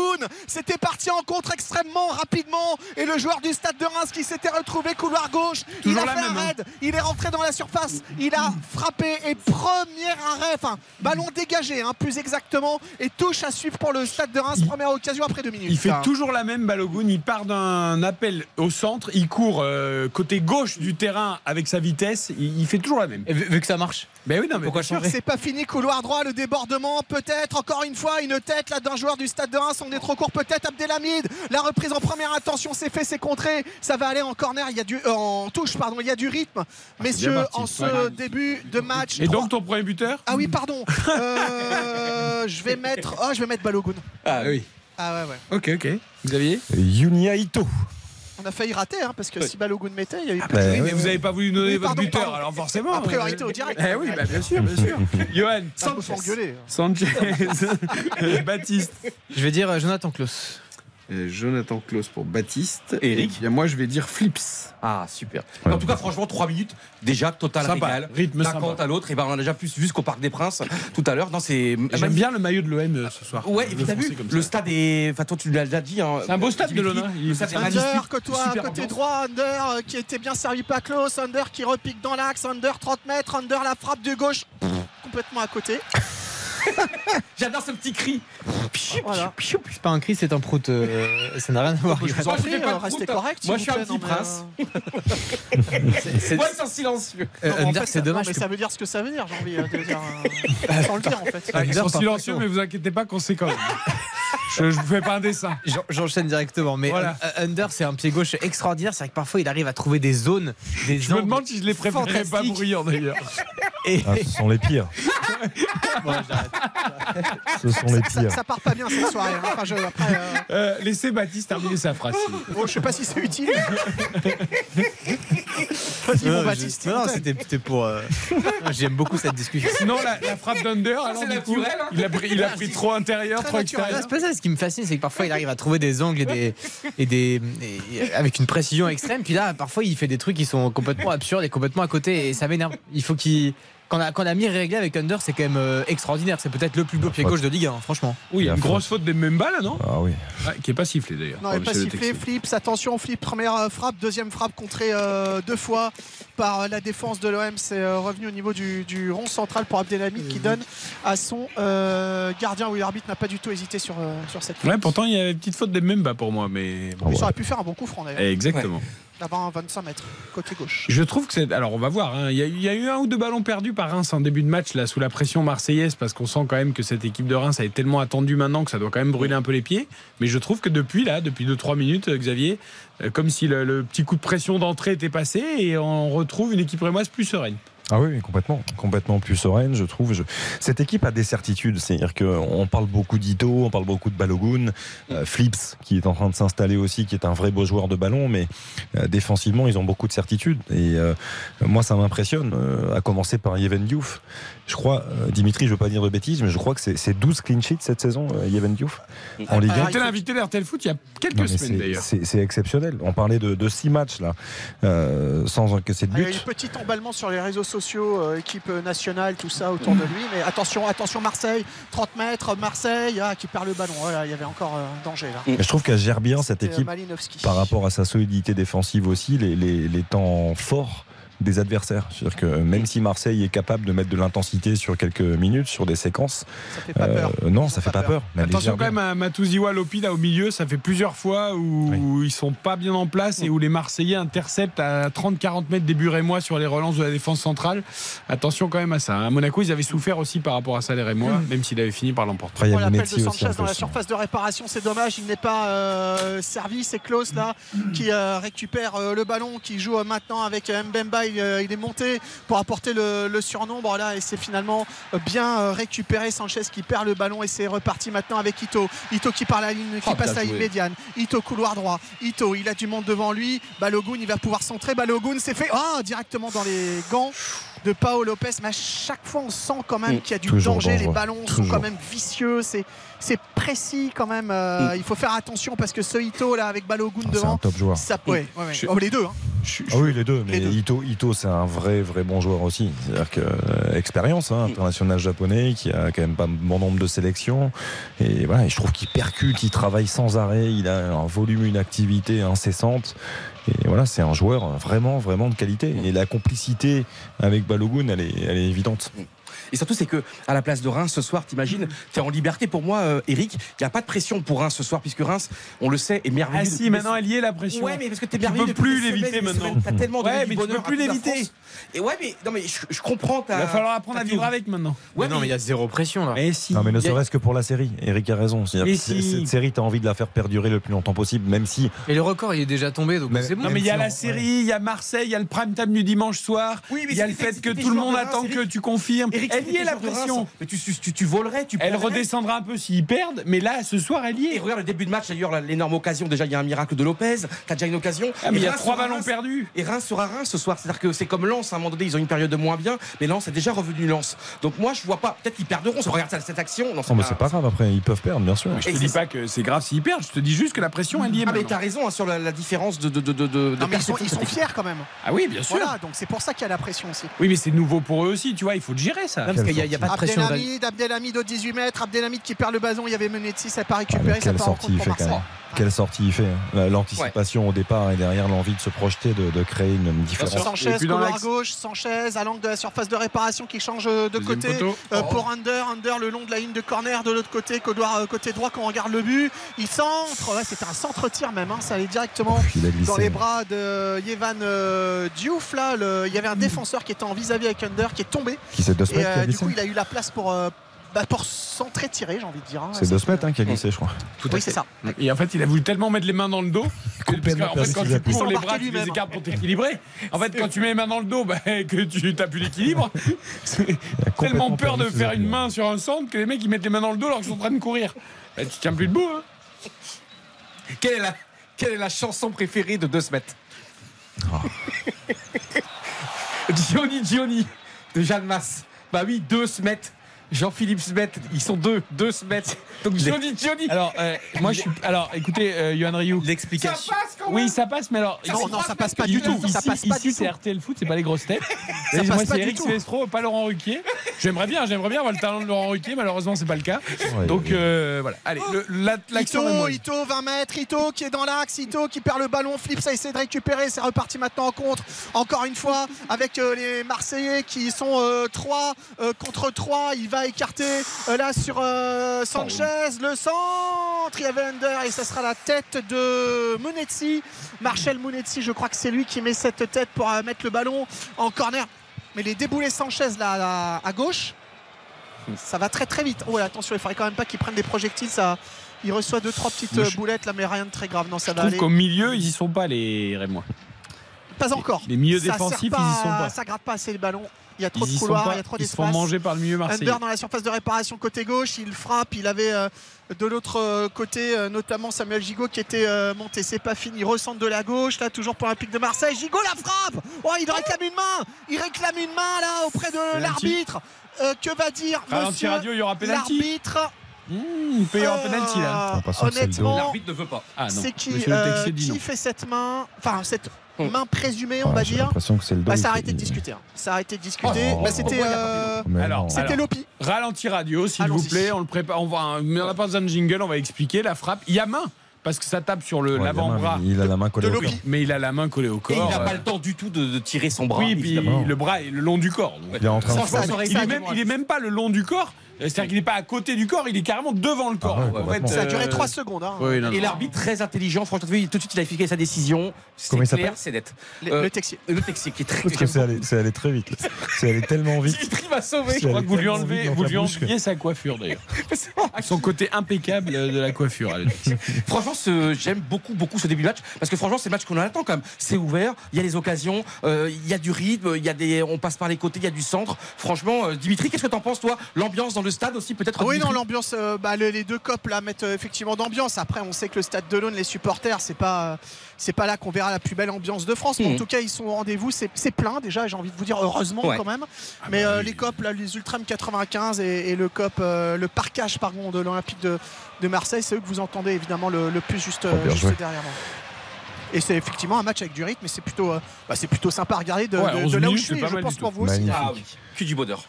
C'était parti en contre extrêmement rapidement et le joueur du stade de Reims qui s'était retrouvé couloir gauche, il a fait même, un hein. raid, il est rentré dans la surface, il a frappé et premier arrêt, enfin ballon dégagé hein, plus exactement et touche à suivre pour le stade de Reims, première occasion après deux minutes. Il fait Ah. toujours la même Balogun. Il part d'un appel au centre. Il court euh, côté gauche du terrain avec sa vitesse. Il, il fait toujours la même. Et vu, vu que ça marche, Ben oui, non, mais pourquoi changer C'est pas fini, couloir droit, le débordement, peut-être, encore une fois, une tête là d'un joueur du stade de Reims, on est trop court, peut-être Abdelhamid, la reprise en première intention, c'est fait, c'est contré, ça va aller en corner, il y a du, euh, en touche, pardon, il y a du rythme. Messieurs, bien parti. en ce Ouais. début de match. Et donc ton premier buteur? Ah oui, pardon, Euh, je vais mettre, oh, je vais mettre Balogun. Ah oui. Ah ouais, ouais. Ok, ok. Xavier? Yunia Ito. On a failli rater, hein, parce que si Balogun mettait, il y a eu Ah plus bah oui, mais vous n'avez pas voulu donner Oui, votre pardon, buteur, pardon. alors forcément. A priorité au direct. Eh oui, bah, bien sûr, bien sûr. Johan, peut s'engueuler. Sanchez, Baptiste. Je vais dire euh, Jonathan Klaus. Et Jonathan Klaus pour Baptiste. Eric. Et bien, moi, je vais dire Flips. Ah, super. En tout cas, franchement, 3 minutes, déjà, total Sympa, régal. rythme D'un sympa. compte à l'autre, et ben, on en a déjà plus vu qu'au Parc des Princes tout à l'heure. Non, c'est. J'aime bien le maillot de l'OM euh, ce soir. Ouais, et puis t'as vu, le stade est. Enfin, toi, tu l'as déjà dit. hein, C'est un beau stade de l'OM, hein. Le stade est Under, magnifique. côté, super côté ambiance. droit, Under euh, qui était bien servi par Klaus, Under qui repique dans l'axe, Under 30 mètres, Under la frappe de gauche complètement à côté. J'adore ce petit cri. Voilà. C'est pas un cri, c'est un prout. euh, ça n'a rien à voir. Je vous en Moi, je prie, fais pas euh, de restez prout. correct. Moi, je suis un petit euh, C'est- c'est- Moi, ils sont silencieux. euh, non, en Under, fait, c'est dommage. mais que- ça veut dire ce que ça veut dire, j'ai envie euh, de dire. euh, sans le dire en fait. Ah, ils sont silencieux, mais vous inquiétez pas, conséquent. je, je vous fais pas un dessin. J'en- J'enchaîne directement, mais Voilà. Under, c'est un pied gauche extraordinaire. C'est vrai que parfois il arrive à trouver des zones, des Je me demande si je les préférerais pas bruyants d'ailleurs. Et Ah, ce sont les pires. Ce sont les Ça, pires. ça part pas bien cette soirée. hein. Enfin, je, après, euh, Euh, laissez Baptiste terminer sa phrase. bon, je sais pas si c'est utile. Vas-y, mon Non, je- Baptiste. non, c'était pour. euh, J'aime beaucoup cette discussion. Sinon, la, la frappe d'Under, alors C'est coup, naturel, hein. il a pris, il a pris trop intérieur, trop extérieur. C'est pas ça, ce qui me fascine, c'est que parfois il arrive à trouver des angles et des, et des et avec une précision extrême. Puis là, parfois il fait des trucs qui sont complètement absurdes et complètement à côté et ça m'énerve. Il faut qu'il. Quand on a, quand on a mis réglé avec Under, c'est quand même euh, extraordinaire. C'est peut-être le plus beau pied gauche de Ligue 1, franchement. Oui, une faute. grosse faute des Memba là, non Ah oui. Ouais, Qui est pas sifflée d'ailleurs. Non, il n'est Oh, pas sifflé. Flips, attention, Flip. Première euh, frappe, deuxième frappe contrée euh, deux fois par euh, la défense de l'OM. C'est euh, revenu au niveau du, du rond central pour Abdelhamid qui donne à son euh, gardien. Oui, l'arbitre n'a pas du tout hésité sur, euh, sur cette Ouais, pourtant il y a une petite faute des Memba pour moi, mais bon. Il aurait pu faire un bon coup franc d'ailleurs. Exactement. Un 25 mètres, côté gauche. Je trouve que c'est. Alors, on va voir. hein. Il, y a, eu- un ou deux ballons perdus par Reims en début de match, là, sous la pression marseillaise, parce qu'on sent quand même que cette équipe de Reims a été tellement attendue maintenant que ça doit quand même brûler un peu les pieds. Mais je trouve que depuis, là, depuis 2-3 minutes, euh, Xavier, euh, comme si le, le petit coup de pression d'entrée était passé et on retrouve une équipe rémoise plus sereine. Ah oui, complètement, complètement plus sereine, je trouve. Je- Cette équipe a des certitudes, c'est-à-dire qu'on parle beaucoup d'Ito, on parle beaucoup de Balogun, euh, Flips qui est en train de s'installer aussi, qui est un vrai beau joueur de ballon, mais euh, défensivement ils ont beaucoup de certitudes. Et euh, moi ça m'impressionne, euh, à commencer par Yeven Diouf. Je crois, euh, Dimitri, je veux pas dire de bêtises, mais je crois que c'est c'est 12 clean sheets cette saison, euh, Yeven Diouf, en Ligue 1. On était l'invité d'RTL Foot il y a quelques Non, semaines c'est- d'ailleurs. C'est exceptionnel. On parlait de, de six matchs là, euh, sans encaisser de Ah, Il y a eu but. un petit emballement sur les réseaux sociaux, euh, équipe nationale, tout ça autour de lui. Mais attention, attention Marseille, 30 mètres, Marseille, ah, qui perd le ballon. Voilà, il y avait encore euh, un danger là. Mais je trouve qu'elle gère bien cette équipe Malinowski. par rapport à sa solidité défensive aussi, les, les- les temps forts des adversaires. C'est-à-dire que même si Marseille est capable de mettre de l'intensité sur quelques minutes, sur des séquences, Ça fait pas peur. euh, non, ça fait pas peur. Attention quand même à Matouziwa Lopi là au milieu, ça fait plusieurs fois où, où ils sont pas bien en place et où les Marseillais interceptent à 30-40 mètres des buts rémois sur les relances de la défense centrale. Attention quand même à ça. À Monaco, ils avaient souffert aussi par rapport à ça les Rémois, même s'il avait fini par l'emporter. Après, il y a l'appel de Sanchez un dans la surface de réparation, c'est dommage. Il n'est pas euh, servi. C'est Klaus là qui euh, récupère euh, le ballon, qui joue euh, maintenant avec Mbemba. Il, euh, il est monté pour apporter le, le surnombre là et c'est finalement euh, bien euh, récupéré. Sanchez qui perd le ballon et c'est reparti maintenant avec Ito. Ito qui part la ligne, qui Oh, passe la ligne médiane. Ito couloir droit. Ito, il a du monde devant lui. Balogun, il va pouvoir centrer. Balogun, c'est fait. Ah, directement dans les gants de Paolo Lopez. Mais à chaque fois, on sent quand même Mm. qu'il y a du Toujours danger. Les ballons sont quand même vicieux. C'est c'est précis quand même. euh, Mm. Il faut faire attention parce que ce Ito là avec Balogun Ah, C'est un devant, top joueur. ça peut. ouais, ouais, ouais. Je- Oh, les deux. hein. Ah oui, les deux. Mais Les deux. Ito, Ito c'est un vrai, vrai bon joueur aussi. C'est-à-dire que euh, expérience, hein, international japonais, qui a quand même pas bon nombre de sélections. Et voilà, et je trouve qu'il percute, il travaille sans arrêt, il a un volume, une activité incessante. Et voilà, c'est un joueur vraiment, vraiment de qualité. Et la complicité avec Balogun, elle est, elle est évidente. Et surtout, c'est que à la place de Reims ce soir, t'imagines, t'es en liberté. Pour moi, euh, Eric, il n'y a pas de pression pour Reims ce soir, puisque Reims, on le sait, est merveilleux. Ah si, maintenant elle y est la pression. Ouais, mais parce que t'es Tu merveilleux. peux depuis plus l'éviter maintenant. T'as tellement Ouais, mais tu peux plus l'éviter. Et ouais, mais non, mais je, je comprends ta. Il va falloir apprendre à vivre avec maintenant. Ouais, non, mais il y a zéro pression là. Mais si. Non, mais ne serait-ce que pour la série. Eric a raison. Si. cette série, tu as envie de la faire perdurer le plus longtemps possible, même si. Mais le record il est déjà tombé donc Mais- c'est bon. Non mais il y a la série, il y a Marseille, il y a le prime time du dimanche soir. Oui, mais il y a le fait que tout le monde de attend que tu confirmes. Eric, Elle y est la pression. Mais tu, tu, tu, tu volerais, tu Elle redescendra un peu s'ils perdent, mais là ce soir elle y Et est. regarde le début de match, d'ailleurs, l'énorme occasion. Déjà, il y a un miracle de Lopez. T'as déjà une occasion. Ah, mais Et il y a trois ballons Reims. perdus. Et Reims sera Reims ce soir. C'est-à-dire que c'est comme Lens. À un moment donné, ils ont une période de moins bien. Mais Lens est déjà revenu Lens. Donc moi, je vois pas. Peut-être qu'ils perdront. Si on regarde ça- cette action. Non, Non, mais c'est pas grave après, ils peuvent perdre, bien sûr. Je Et te dis pas que c'est grave s'ils perdent, je te dis juste que la pression elle y est Ah, mais t'as raison hein, sur la, la différence de, de, de, de, de Non, mais ils sont, ils fiers quand même. Ah oui, bien sûr. Voilà, donc c'est pour ça qu'il y a la pression aussi. Oui, mais c'est nouveau pour eux aussi, tu vois, il faut le gérer ça. Non, parce qu'il y a, il y a pas de pression. de- Abdelhamid, Abdelhamid au 18 mètres, Abdelhamid qui perd le ballon, il y avait Menetti, ça n'a pas Ah, récupéré, mais ça part en il pour Marseille. Quelle sortie il fait. hein. L'anticipation au départ et derrière l'envie de se projeter, de, de créer une différence. Sanchez, couloir gauche, Sanchez à l'angle de la surface de réparation qui change de Deuxième côté. euh, pour Under, Under le long de la ligne de corner de l'autre côté, couloir euh, côté droit quand on regarde le but, il centre, ouais, c'était un centre-tir même, hein, ça allait directement dans les bras de Yevan euh, Diouf. Là, le- il y avait un défenseur qui était en vis-à-vis avec Under qui est tombé. Qui et qui euh, du coup il a eu la place pour euh, bah, pour centrer tirer j'ai envie de dire hein. C'est deux semaines hein, qui a glissé, je crois. oui c'est ça Et en fait, il a voulu tellement mettre les mains dans le dos que, parce Complètement qu'en fait, quand tu cours les bras, tu les écartes pour t'équilibrer. En fait, quand tu mets les mains dans le dos, bah, que tu n'as plus l'équilibre, tellement peur de faire une main sur un centre que les mecs ils mettent les mains dans le dos alors qu'ils sont en train de courir. Bah, tu tiens plus debout. Hein. Quelle est, la, quelle est la chanson préférée de deux semaines Gioni Gioni de Jeanne Masse. Bah oui, deux se mettent. Jean-Philippe Smet, ils sont deux, deux se mettent. Donc Gioni Gioni. Alors, euh, moi je suis. Alors, écoutez, euh, Yohan Ryu. L'explication. Oui, ça passe, mais alors. Non, non, ça passe pas du tout. Ça Ici, passe pas ici, du c'est tout. RTL Foot, c'est pas les grosses têtes. Ça passe moi, pas c'est Eric. Silvestro, pas Laurent Ruquier. J'aimerais bien, j'aimerais bien avoir le talent de Laurent Ruquier. Malheureusement, c'est pas le cas. Ouais, Donc euh, voilà. Allez, le- la- l'action Ito. Ito, 20 mètres, Ito qui est dans l'axe, Ito qui perd le ballon, Flips a essayé de récupérer, c'est reparti maintenant en contre, encore une fois avec euh, les Marseillais qui sont 3 contre 3, il va écarter euh, là sur euh, Sanchez, le centre, il y avait Under et ça sera la tête de Munetsi, Marcel Munetsi, je crois que c'est lui qui met cette tête pour euh, mettre le ballon en corner, mais les déboulés Sanchez là, là, à gauche, ça va très très vite. Oh là, attention, il faudrait quand même pas qu'ils prennent des projectiles. Ça, il reçoit deux trois petites je- boulettes là, mais rien de très grave. Non, ça Je va aller. qu'au milieu, ils y sont pas, les Rémois. Pas encore. Les milieux Ça défensifs, ils y sont pas. Ça gratte pas assez le ballon. Il y a trop Ils de couloirs, il y a trop Ils se font d'espace. manger par le milieu marseillais. Under dans la surface de réparation côté gauche, il frappe, il avait euh, de l'autre euh, côté euh, notamment Samuel Gigot qui était euh, monté, c'est pas fini, il recentre de la gauche, là toujours pour un pic de Marseille, Gigot la frappe! Oh il réclame une main! Il réclame une main là auprès de l'arbitre. Que va dire monsieur l'arbitre? Mmh, y avoir penalty là. Euh, dos. Honnêtement, L'arbitre ne veut pas. Ah c'est qui, Monsieur le euh, qui non. fait cette main, enfin cette Oh. main présumée on Ouais, va J'ai dire l'impression que c'est le dos. bah, ça a arrêté de discuter. hein. Ça a arrêté de discuter. Oh, Bah, c'était pas euh, Alors, c'était Lopi. Ralenti radio, s'il vous plaît. On le prépare. On va. Mais on n'a pas besoin de jingle. On va expliquer la frappe. Il y a main parce que ça tape sur le Ouais, l'avant-bras. Il a la main collée De au corps. Lopi. Mais il a la main collée au Et il corps. n'a Euh, pas le temps du tout de, de tirer son bras. Oui, puis le bras est le long du corps. donc. Il est en train de est, même, il est même pas le long du corps. C'est-à-dire qu'il n'est pas à côté du corps, il est carrément devant le corps. Ah ouais, en. Ça a duré euh, 3 secondes. hein. oui, non, Et l'arbitre très intelligent, franchement, tout de suite il a expliqué sa décision. C'est Comment il clair, s'appelle c'est net. Le, Euh, le Texier. Le Texier qui est très. Parce que c'est allé, très vite. C'est allé tellement vite. Dimitri m'a sauvé. Je crois que vous lui enlevez, vous lui enleviez sa coiffure d'ailleurs. Son côté impeccable de la coiffure. Franchement, j'aime beaucoup, beaucoup ce début de match parce que franchement, c'est le match qu'on attend quand même. C'est ouvert, il y a les occasions, euh, il y a du rythme, il y a des, on passe par les côtés, il y a du centre. Franchement, euh, Dimitri, qu'est-ce que t'en penses toi? L'ambiance dans le stade aussi, peut-être. Oui, non, l'ambiance, euh, bah, le- les deux copes là mettent euh, effectivement d'ambiance. Après, on sait que le stade de l'Aune, les supporters, c'est pas, euh, c'est pas là qu'on verra la plus belle ambiance de France. Mais en Mhm. tout cas, ils sont au rendez-vous. C'est c'est plein déjà, j'ai envie de vous dire, heureusement Ouais. quand même. Mais euh, les copes, là, les Ultram 95 et, et le cop, euh, le parcage pardon, de l'Olympique de, de Marseille, c'est eux que vous entendez évidemment le, le plus juste, Oh, juste derrière moi. Et c'est effectivement un match avec du rythme, et c'est plutôt, euh, bah, c'est plutôt sympa à regarder de, Ouais, de- 11 de là où je suis. Je pense pour vous aussi. Ah oui, que du bonheur.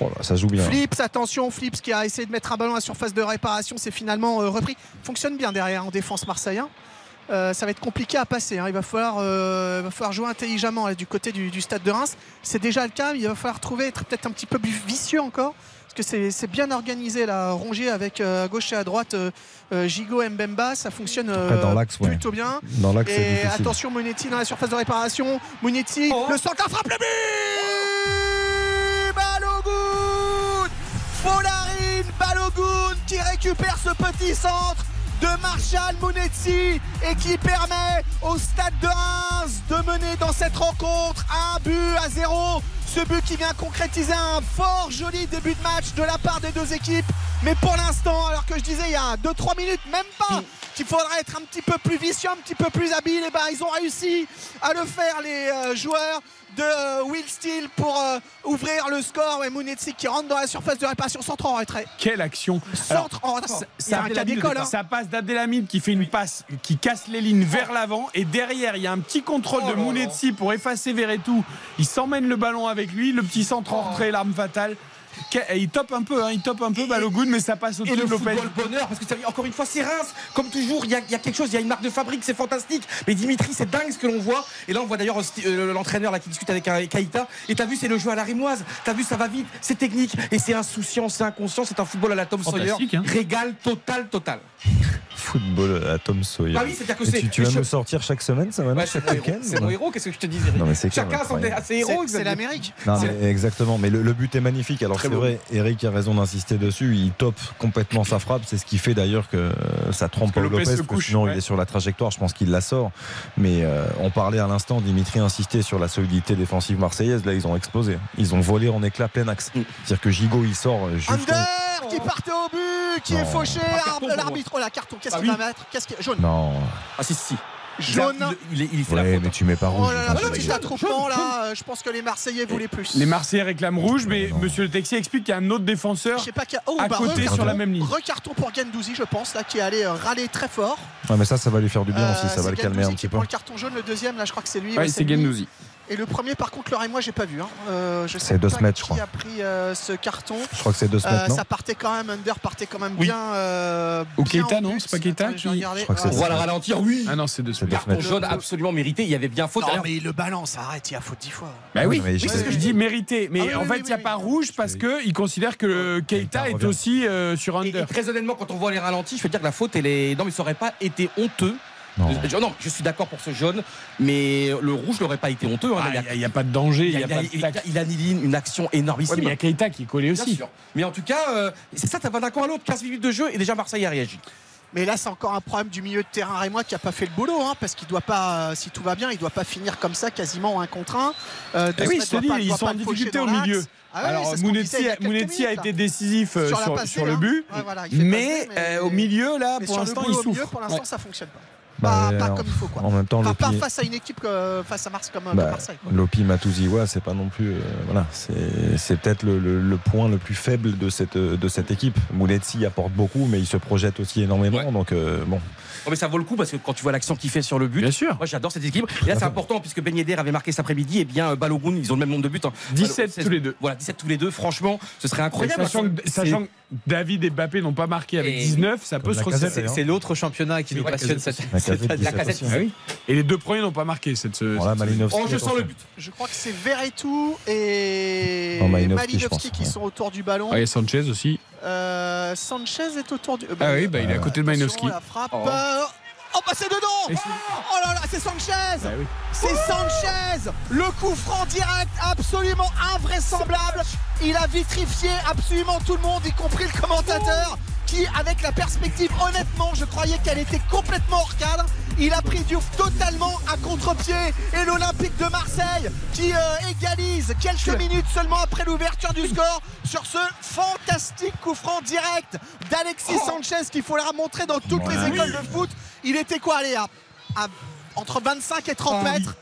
Oh là, ça joue bien. Flips, attention, Flips qui a essayé de mettre un ballon à la surface de réparation, c'est finalement euh, repris. Fonctionne bien derrière en défense marseillais. Euh, ça va être compliqué à passer. hein. Il, va falloir, euh, il va falloir jouer intelligemment là, du côté du, du stade de Reims. C'est déjà le cas, mais il va falloir trouver, être peut-être un petit peu plus vicieux encore. Parce que c'est- c'est bien organisé là, rongé avec euh, à gauche et à droite et Mbemba. Ça fonctionne euh, Après, dans l'axe, ouais. plutôt bien. Dans l'axe, Et attention, Monetti dans la surface de réparation. Monetti, Oh. le centre, la frappe, le but Balogun Balogun qui récupère ce petit centre de Marshall Monetti et qui permet au stade de Reims de mener dans cette rencontre un but à zéro. Ce but qui vient concrétiser un fort joli début de match de la part des deux équipes. Mais pour l'instant, alors que je disais il y a 2-3 minutes, même pas, qu'il faudrait être un petit peu plus vicieux, un petit peu plus habile, et ben ils ont réussi à le faire les euh, joueurs de euh, Will Steele pour euh, ouvrir le score. Et Mounetzi qui rentre dans la surface de réparation, centre en retrait. Quelle action Alors, Centre en retrait. ça, un cas hein. ça passe d'Abdelhamid qui fait une passe qui casse les lignes vers l'avant et derrière il y a un petit contrôle Oh de là Mounetzi pour effacer Verretou. Il s'emmène le ballon avec lui, le petit centre en retrait, l'arme fatale. Et Il tope un peu, hein, il tope un peu Balogun, mais ça passe au-dessus le de Lopez. football bonheur, parce que ça- encore une fois, c'est Reims. Comme toujours, il y, a- y a quelque chose, il y a une marque de fabrique, c'est fantastique. Mais Dimitri, c'est dingue ce que l'on voit. Et là, on voit d'ailleurs euh, l'entraîneur là qui discute avec euh, Kaïta. Et t'as vu, c'est le jeu à la rimoise. T'as vu, ça va vite, c'est technique. Et c'est insouciant, c'est inconscient. C'est un football à la Tom Sawyer. Hein. Régal total, total. Football à Tom Sawyer. Ah oui, c'est-à-dire que c'est- tu, tu vas je- me sortir chaque semaine, ça maintenant, Ouais, c'est chaque week-end c'est mon héros, qu'est-ce que je te dis Chacun incroyable. ses héros. C'est- l'Amérique. Non, C'est- mais exactement, mais le, le but est magnifique. Alors c'est. Vrai, Eric a raison d'insister dessus. Il top complètement sa frappe. C'est ce qui fait d'ailleurs que euh, ça trompe Paul Lopez couche, sinon ouais. il est sur la trajectoire. Je pense qu'il la sort. Mais euh, on parlait à l'instant, Dimitri insistait sur la solidité défensive marseillaise. Là, ils ont explosé. Ils ont volé en éclat plein axe. Mm. C'est-à-dire que Gigot il sort euh, juste. Under qui partait au but, qui est fauché. Pour L'arbitre, oh la carton, qu'est-ce Ah qu'il oui. va mettre? Qu'est-ce qu'il jaune Non, Ah si, si. Jaune. Il, il- il fait la Ouais, faute. mais tu mets pas rouge. Oh là là, petit attroupement là, euh, je pense que les Marseillais voulaient plus. Les Marseillais réclament rouge, mais Non. monsieur le Texier explique qu'il y a un autre défenseur Je sais pas qui a. Oh, à bah, côté sur la même ligne. Recarton pour Gendouzi, je pense, là, qui est allé euh, râler très fort. Ouais, mais ça, ça va lui faire du bien Euh, aussi. Ça va le calmer un petit peu. prend le carton jaune, le deuxième, là, je crois que c'est lui. Ouais, ouais, c'est lui. Gendouzi. Et le premier, par contre, Laure et moi, j'ai pas vu. Hein. Euh, je sais C'est deux pas semaines, je qui crois. a pris euh, ce carton. Je crois que c'est deux Euh, semaines, non ça partait quand même, Under partait quand même Oui. bien. euh, Ou bien Keita, non. C'est pas Keita je vais qui- regarder. Je crois que Ah, c'est On voit le ralentir, oui. Ah non, c'est deux semaines. Carton jaune absolument mérité. Il y avait bien faute. Non, mais le balance, arrête, il y a faute dix fois. Bah oui, Non, mais oui, je- c'est ce que je dis mérité. Mais Ah oui, en oui, fait, oui, il n'y a oui. pas rouge parce qu'il considère que Keita est aussi euh, sur under. très honnêtement, quand on voit les ralentis, je veux dire que la faute, elle est. Non, mais ça aurait pas été honteux. Non. Je, non, je suis d'accord pour ce jaune, mais le rouge n'aurait pas été honteux. hein. Ah, Il a- n'y a, pas de danger, il, y a- pas il de il annihile une action énormissime. Ouais, mais il y a Keita qui est collé Bien aussi. sûr. Mais en tout cas, euh, c'est ça, ça va d'un camp à l'autre. 15 minutes de jeu et déjà Marseille a réagi. Mais là, c'est encore un problème du milieu de terrain Rémois qui a pas fait le boulot, hein, parce qu'il doit pas, euh, si tout va bien, il doit pas finir comme ça, quasiment un contre un. Euh, Eh oui, je te dis, pas- ils sont pas en difficulté au milieu. Ah ouais, Alors Mounetzi, a été là. décisif Sur le hein. but, Ouais, voilà, mais euh, au milieu là, pour l'instant, il milieu, souffre. pour l'instant, Ouais. ça fonctionne pas. Bah, Pas, en- comme il faut, quoi. En même temps, Enfin, pas face à une équipe que- face à Mars comme, comme bah, Marseille. Lopi Matuziwa, c'est pas non plus. euh, voilà, c'est c'est peut-être le, le- le point le plus faible de cette, de cette équipe. Mouletsi apporte beaucoup, mais il se projette aussi énormément. Ouais. Donc, euh, bon. Oh, mais ça vaut le coup parce que quand tu vois l'action qu'il fait sur le but, Bien sûr. moi j'adore cet équilibre. Et là c'est important puisque Ben Yedder avait marqué cet après-midi et bien euh, Balogun, ils ont le même nombre de buts. hein. 17 Balogun, tous les deux. Voilà, 17 tous les deux. Franchement, ce serait incroyable. Sachant que, C'est- sachant que David et Mbappé n'ont pas marqué avec Et- 19, ça peut se resserrer. Casette, C'est c'est l'autre championnat qui nous passionne cette La Casette, cette année. 17 Casette, aussi, hein. Ah. Et les deux premiers n'ont pas marqué cette. Oh, je sens le but. Je crois que c'est Verretou et pense, qui sont autour du ballon. Ah, il y a Sanchez aussi. Euh, Sanchez est autour du. Ah oui, bah, il est à côté de Malinowski. La frappe. Oh. Oh, bah c'est dedans Oh là là, c'est Sanchez Bah oui. C'est Sanchez Le coup franc direct, absolument invraisemblable. Il a vitrifié absolument tout le monde, y compris le commentateur, qui, avec la perspective, honnêtement, je croyais qu'elle était complètement hors cadre. Il a pris Diouf totalement à contre-pied. Et l'Olympique de Marseille qui euh, égalise quelques minutes seulement après l'ouverture du score sur ce fantastique coup franc direct d'Alexis Sanchez qu'il faut la remontrer dans toutes les écoles de foot. Il était quoi, allez, à, à- entre 25 et 30 mètres?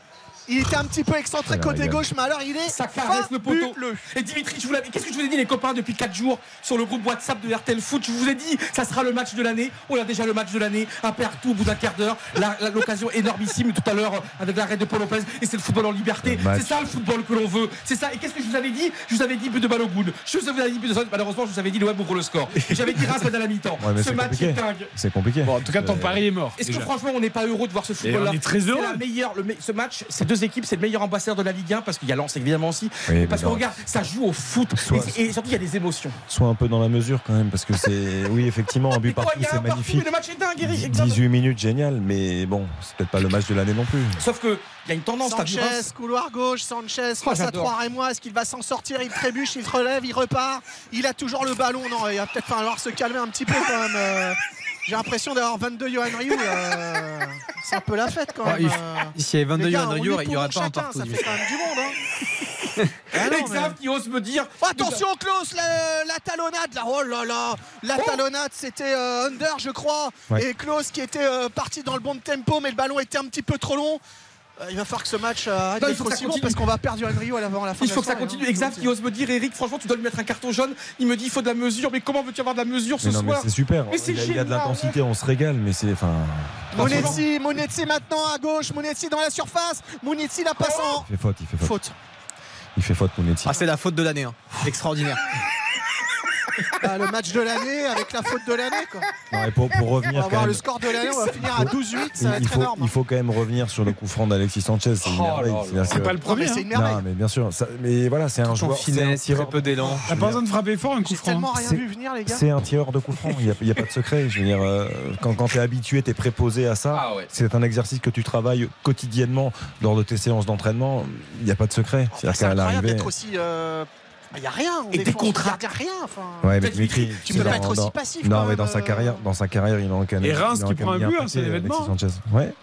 Il était un petit peu excentré la côté gauche, mais alors il est Ça caresse le poteau. Et Dimitri, je vous l'avais- qu'est-ce que je vous ai dit les copains depuis 4 jours sur le groupe WhatsApp de RTL Foot Je vous ai dit, ça sera le match de l'année. On a déjà le match de l'année, un partout au bout d'un quart d'heure. L'occasion énormissime tout à l'heure euh, avec l'arrêt de Paul Lopez. Et c'est le football en liberté. C'est ça le football que l'on veut. C'est ça. Et qu'est-ce que je vous avais dit? Je vous avais dit but de Balogun. Je vous avais dit but de Malheureusement, je vous avais dit le web ouvre le score. J'avais dit Reims à la mi-temps. Ouais, Ce c'est match compliqué. est dingue. C'est compliqué. Bon, en tout cas, ton pari est mort. Est-ce que franchement on n'est pas heureux de voir ce Et football là on est très heureux. C'est la meilleure, le me- ce match, ces deux équipes, c'est le meilleur ambassadeur de la Ligue 1 parce qu'il y a Lens évidemment aussi. Oui, parce que non. regarde, ça joue au foot Soit- et, surtout il y a des émotions. Sois un peu dans la mesure quand même, parce que c'est. Oui, effectivement, un but partout, il y a c'est partout, magnifique. mais le match est dingue, Eric. Exactement. 18 minutes, génial, mais bon, c'est peut-être pas le match de l'année non plus. Sauf que il y a une tendance. Sanchez, couloir gauche, Sanchez Oh, face à j'adore. 3 Rémois, est-ce qu'il va s'en sortir? Il trébuche, il relève, il repart. Il a toujours le ballon. Non, il va peut-être falloir se calmer un petit peu quand même. Euh. J'ai l'impression d'avoir 22 Johan Ryu. là. C'est un peu la fête quand Ah, même. il- euh. S'il y avait 22 Les gars, Johan Ryu, il n'y aurait pas un partout. Ça fait quand même du monde. Hein. Ah non, mais- Exaft qui ose me dire. Oh, attention Klaus, la, la talonnade là, oh là là, la talonnade c'était euh, Under je crois, Ouais. et Klaus qui était euh, parti dans le bon tempo mais le ballon était un petit peu trop long. Euh, il va falloir que ce match euh, arrête Non, il d'être faut que ça aussi continue. parce qu'on va perdre Johan Rio à la fin Il de faut la que ça continue. hein. Exact qui ose me dire, Eric, franchement, tu dois lui mettre un carton jaune. Il me dit, il faut de la mesure. Mais comment veux-tu avoir de la mesure ce Mais non, mais soir c'est super. Mais il, y a, il y a de l'intensité, on se régale, mais c'est. Enfin, Monetzi, Monetzi maintenant à gauche, Monetzi dans la surface, Monetzi la passe en il fait faute, il fait faute. faute. Il fait faute, Monetti. Ah, c'est la faute de l'année. hein. Extraordinaire. Ah, le match de l'année avec la faute de l'année quoi. Non, et pour, pour On revenir va quand voir même, le score de l'année, on va finir à 12-8, ça va il, être faut, énorme. il faut quand même revenir sur le coup franc d'Alexis Sanchez. C'est une Oh merveille. là là. C'est-à-dire C'est que- pas le Non, premier. mais c'est hein. une merveille. Non, mais bien sûr. ça- mais voilà, c'est un Tout en joueur. c'est un finesse, très tireur- peu d'élan. T'as pas besoin de frapper fort un coup J'ai franc. tellement rien C'est- vu venir les gars. C'est un tireur de coup franc. Il n'y a, pas de secret. Je veux dire, euh, quand, quand tu es habitué, tu es préposé à ça. Ah ouais. C'est un exercice que tu travailles quotidiennement lors de tes séances d'entraînement. Il n'y a pas de secret. C'est-à-dire C'est qu'à incroyable l'arrivée. d'être aussi. Il n'y a rien. on Et des contrats. regarde rien. Enfin, Ouais, mais Dimitri, tu peux pas dans- être aussi dans- passif. Non, mais dans sa euh. carrière, dans sa carrière, il en Et Reims qui prend un but, hein, c'est l'événement. Ouais.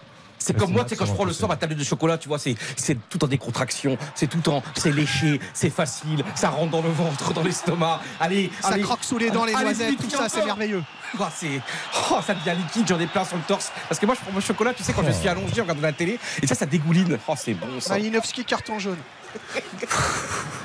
C'est comme moi, tu sais, quand je prends le soir ma tablette de chocolat, tu vois, c'est c'est tout en décontraction, c'est tout en. C'est léché, c'est facile, ça rentre dans le ventre, dans l'estomac. Allez, Ça allez. croque sous les dents les Allez, noisettes, tout ça, c'est merveilleux. Oh, c'est, oh, ça devient liquide, j'en ai plein sur le torse. Parce que moi, je prends mon chocolat, tu sais, quand je suis allongé, je regarde la télé, et ça, ça dégouline. Oh, c'est bon ça. Malinowski, carton jaune.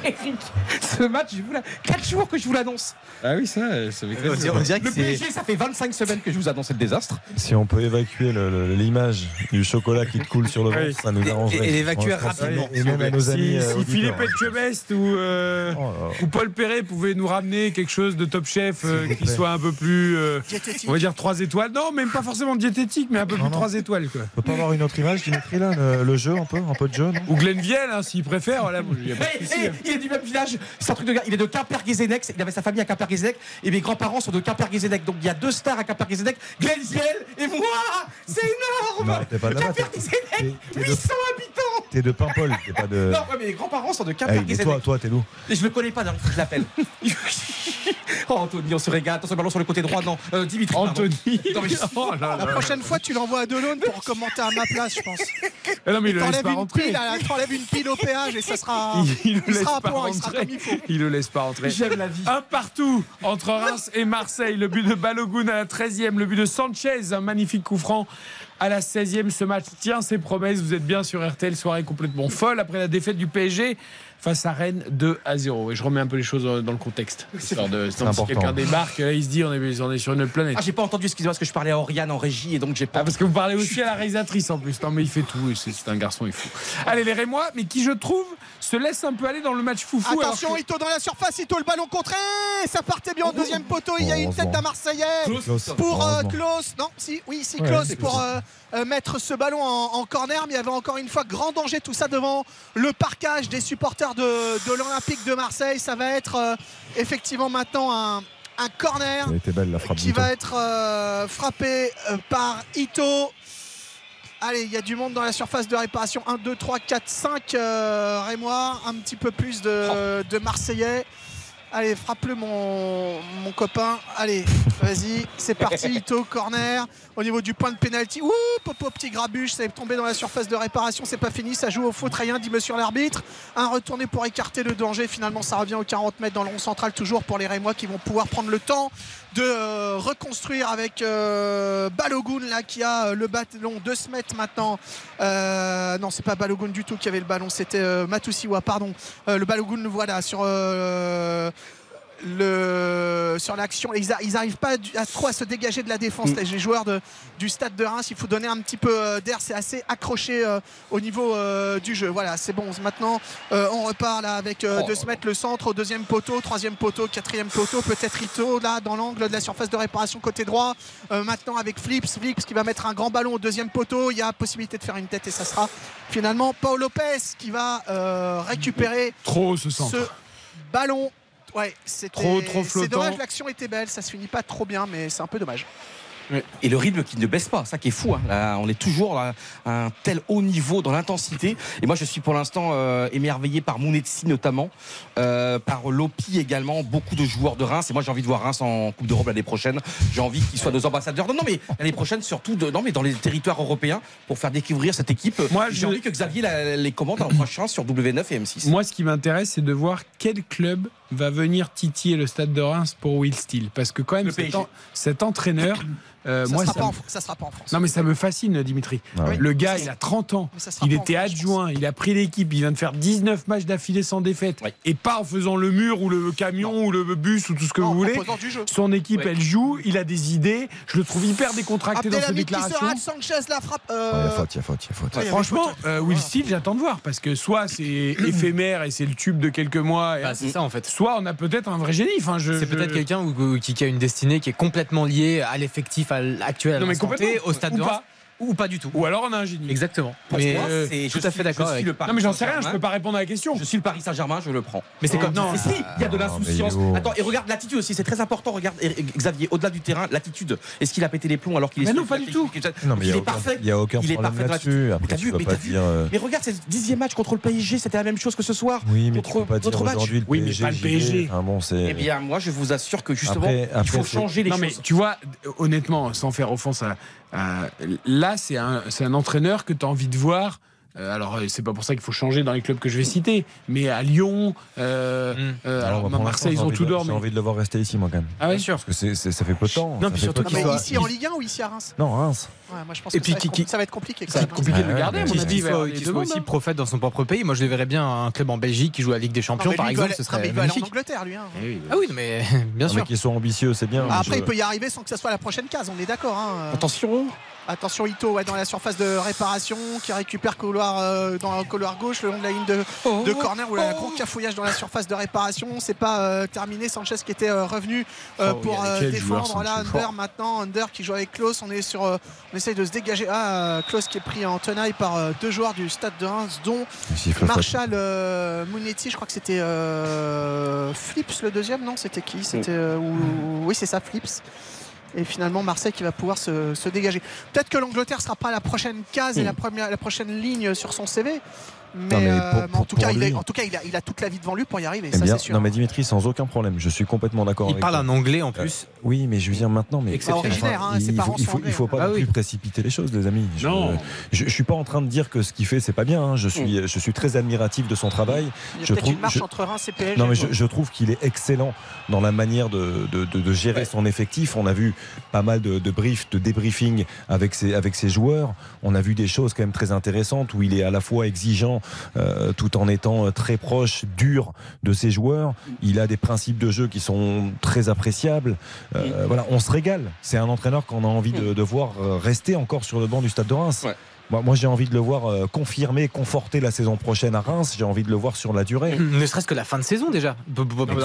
Eric, ce match, je vous la... 4 jours que je vous l'annonce. Ah oui, ça, ça m'éclate. On dirait- on dirait que Le PSG, ça fait 25 semaines que je vous annonce le désastre. Si on peut évacuer l'image du chocolat qui te coule sur le ventre, Oui. ça nous arrangerait. Et- l'évacuer rapidement, Et même à nos Si, amis. euh, si auditeurs. Philippe Etchebest ou, euh, Oh ou Paul Perret pouvaient nous ramener quelque chose de top chef euh, qui soit un peu plus, euh, Diététique. on va dire 3 étoiles. Non, même pas forcément diététique, mais un peu Non, plus non. 3 étoiles. Quoi. On peut pas avoir une autre image, Dimitri, là, le, le jeu, un peu, un peu de jeu, non? Ou Glenn Viel, hein, s'il préfère. Voilà, il y a Eh, eh, hein. il est du même village, c'est un truc de gars. Il est de Quimper-Guézennec, il avait sa famille à Quimper-Guézennec et mes grands-parents sont de Quimper-Guézennec. Donc il y a deux stars à Quimper-Guézennec, Glenn Viel et moi C'est énorme de- 800 habitants T'es de Paimpol, t'es pas de. Non, ouais, mais mes grands-parents sont de oui, mais Quimper-Guézennec. toi, toi, t'es d'où? Et je le connais pas, que je l'appelle. oh, Anthony, on se régale. Attention, ballon sur le côté droit, non. Euh, Dimitri. Anthony. Non, mais- Oh là La prochaine fois, tu l'envoies à Delon pour commenter à ma place, je pense. Ah non, mais il le laisse pas une rentrer. pile, là, t'enlèves une pile au péage et ça sera. Il, il le il laisse sera pas point, il sera rentrer. comme il faut. Il le laisse pas rentrer. J'aime la vie. Un partout entre Reims et Marseille. Le but de Balogun à la 13e. Le but de Sanchez, un magnifique coup franc à la 16e. Ce match tient ses promesses. Vous êtes bien sur RTL. Soirée complètement folle après la défaite du PSG face à Rennes 2 à 0. Et je remets un peu les choses dans le contexte. Histoire de, si quelqu'un débarque, là, il se dit on est, on est sur une autre planète. Ah, j'ai pas entendu, excusez-moi, parce que je parlais à Oriane en régie et donc j'ai pas. Ah, parce que vous parlez aussi à la réalisatrice en plus. Non, mais il fait tout. et C'est c'est un garçon, il est fou. Allez, les Rémois, mais qui, je trouve, se laisse un peu aller dans le match foufou. Attention, que- Ito dans la surface, Ito le ballon contré Ça partait bien au deuxième poteau, il y a une tête d'un Marseillais pour euh. Klaus. Non, si, oui, si, Klaus c'est pour euh, euh, mettre ce ballon en, en corner. Mais il y avait encore une fois grand danger, tout ça devant le parcage des supporters de, de l'Olympique de Marseille. Ça va être euh, effectivement maintenant un, un corner belle la qui va être euh, frappé euh, par Ito. Allez, il y a du monde dans la surface de réparation. 1, 2, 3, 4, 5 euh, Rémois. Un petit peu plus de, de Marseillais. Allez, frappe-le mon, mon copain. Allez, vas-y, c'est parti. Ito, corner. Au niveau du point de pénalty. Ouh, Popo, petit grabuche. Ça est tombé dans la surface de réparation. C'est pas fini. Ça joue au faute. Rien dit monsieur l'arbitre. Un retourné pour écarter le danger. Finalement, ça revient aux 40 mètres dans le rond central. Toujours pour les Rémois qui vont pouvoir prendre le temps de euh, reconstruire avec euh, Balogun là qui a euh, le ballon de se mettre maintenant. Euh, non c'est pas Balogun du tout qui avait le ballon c'était Matusiwa pardon. Le Balogun voilà sur le, sur l'action, ils, a- ils arrivent pas à trop à se dégager de la défense. Mm. Les joueurs de- du stade de Reims, il faut donner un petit peu euh, d'air. C'est assez accroché euh, au niveau euh, du jeu. Voilà, c'est bon. Maintenant, euh, on repart là avec Oh. de se mettre le centre au deuxième poteau, troisième poteau, quatrième poteau, peut-être Ito là dans l'angle de la surface de réparation côté droit. Maintenant avec Flips, Flips qui va mettre un grand ballon au deuxième poteau. Il y a possibilité de faire une tête et ça sera finalement Paul Lopez qui va récupérer Trop ce centre. ce ballon. Ouais, c'était Trop, trop C'est flottant. dommage, l'action était belle, ça se finit pas trop bien, mais c'est un peu dommage. Et le rythme qui ne baisse pas, ça qui est fou. hein. Là, on est toujours à un tel haut niveau dans l'intensité. Et moi, je suis pour l'instant euh, émerveillé par Mounetsi notamment, euh, par Lopi également, beaucoup de joueurs de Reims. Et moi, j'ai envie de voir Reims en Coupe d'Europe l'année prochaine. J'ai envie qu'ils soient nos ambassadeurs. Non, non, mais l'année prochaine, surtout de, non, mais dans les territoires européens pour faire découvrir cette équipe. Moi, j'ai je- envie que Xavier la- les commente l'an prochain sur W9 et M6. Moi, ce qui m'intéresse, c'est de voir quel club va venir titiller le stade de Reims pour Will Steele. Parce que, quand même, en- cet entraîneur, euh, ça, moi, sera ça pas me- en, ça sera pas en France. Non, mais ça me fascine, Dimitri. Ah oui. Le gars, il a 30 ans. Il était France, adjoint, il a pris l'équipe, il vient de faire 19 matchs d'affilée sans défaite. Et pas en faisant le mur ou le camion ou le bus ou tout ce que Non, vous voulez. Son équipe, elle joue, il a des idées. Je le trouve hyper décontracté dans ses qui déclarations. Sanchez la frappe. euh, Ah, Il y a faute, il y a faute, il y a faute. Ouais, il y avait Franchement, faute. euh, Will Steele, j'attends de voir parce que soit c'est éphémère et c'est le tube de quelques mois, Bah, c'est ça en fait. soit on a peut-être un vrai génie. Enfin, je, C'est je- peut-être quelqu'un qui a une destinée qui est complètement liée à l'effectif à l- actuel, à Non, mais au stade Ou de pas. Ou pas du tout. Ou alors on a un génie. Exactement. Pour Mais moi, euh, c'est- tout je à fait d'accord. je suis avec- le Paris Non, mais j'en sais rien, je peux pas répondre à la question. Je suis le Paris Saint-Germain, je le prends. Mais c'est comme Non, Mais si, il y a de Ah, l'insouciance. Attends, et regarde l'attitude aussi, c'est très important. Regarde Xavier, au-delà du terrain, l'attitude. Est-ce qu'il a pété les plombs alors qu'il est Mais non, pas du tout. technique Non, mais il est a, aucun- parfait. il y a aucun Il est problème là-dessus. mais euh, Mais regarde, c'est le dixième match contre le PSG, c'était la même chose que ce soir. Oui, mais contre aujourd'hui le Oui, mais PSG. bon, c'est. Eh bien, moi, je vous assure que justement, il faut changer les non, mais choses. tu vois, honnêtement, sans faire offense à. À- là, c'est un, c'est un entraîneur que tu as envie de voir euh, alors euh, c'est pas pour ça qu'il faut changer dans les clubs que je vais citer, mais à Lyon, euh, Mm. euh, Alors, alors, bah, pour Marseille, ils ont tout envie de- d'or. J'ai mais- envie de le voir rester ici, moi, quand même. Ah ouais sûr. Parce que c'est- c'est- ça fait peu de temps. Non, ça puis surtout soit- ici en Ligue 1 ou ici à Reims? Non, Reims. Ouais, Moi je pense Et que puis ça, va qui- ça va être compliqué. Ça va être compliqué de le garder, à mais mon il avis. aussi hein. prophète dans son propre pays. Moi, je le verrais bien un club en Belgique qui joue à la Ligue des Non, Champions, par lui, il veut exemple. Ce serait il veut aller en magnifique. Angleterre lui. hein. Eh oui, Ah oui, mais bien sûr. mais qu'ils soient ambitieux, c'est bien. Ah, mais Après, je- il peut y arriver sans que ça soit la prochaine case, on est d'accord. hein. Attention. Attention Ito ouais, dans la surface de réparation qui récupère couloir, euh, dans le couloir gauche le long de la ligne de, de corner où un gros cafouillage dans la surface de réparation. C'est pas euh, terminé. Sanchez qui était euh, revenu euh, Oh, pour euh, défendre. Là. Under maintenant. Under qui joue avec Klaus. On est sur. On essaye de se dégager. Ah, Klaus qui est pris en tenaille par euh, deux joueurs du stade de Reims, dont. Marshall euh, Mounetti. Je crois que c'était euh, Flips le deuxième. Non, c'était qui? C'était. euh, ou- oui, c'est ça, Flips. Et finalement, Marseille qui va pouvoir se, se dégager. Peut-être que l'Angleterre sera pas la prochaine case et la, première, la prochaine ligne sur son CV. Mais, Non, mais euh, pour- mais en pour- tout cas, pour il, est- lui- en tout cas il, a, il a toute la vie devant lui pour y arriver. Eh ça, bien, c'est sûr. non mais Dimitri sans aucun problème, je suis complètement d'accord. Il avec parle toi. un anglais en plus. Oui, mais je veux dire maintenant, mais. Originaire, hein, il, faut, il faut, il faut anglais. pas Ah non oui. plus précipiter les choses, les amis. Je, Non. je, je suis pas en train de dire que ce qu'il fait c'est pas bien. hein. Je suis, je suis très admiratif de son travail. il y a je peut-être trouve- une marche je- entre Reims et PSG. Non mais je, trouve qu'il est excellent dans la manière de, de, de- de gérer son effectif. On a vu pas mal de, de briefs, de débriefing avec ses, avec ses joueurs. On a vu des choses quand même très intéressantes où il est à la fois exigeant euh, tout en étant euh, très proche, dur de ses joueurs. Il a des principes de jeu qui sont très appréciables. Euh, Voilà, on se régale. C'est un entraîneur qu'on a envie de, de voir rester encore sur le banc du Stade de Reims. Ouais. Moi, moi, j'ai envie de le voir confirmer, conforter la saison prochaine à Reims. J'ai envie de le voir sur la durée. Ne serait-ce que la fin de saison déjà.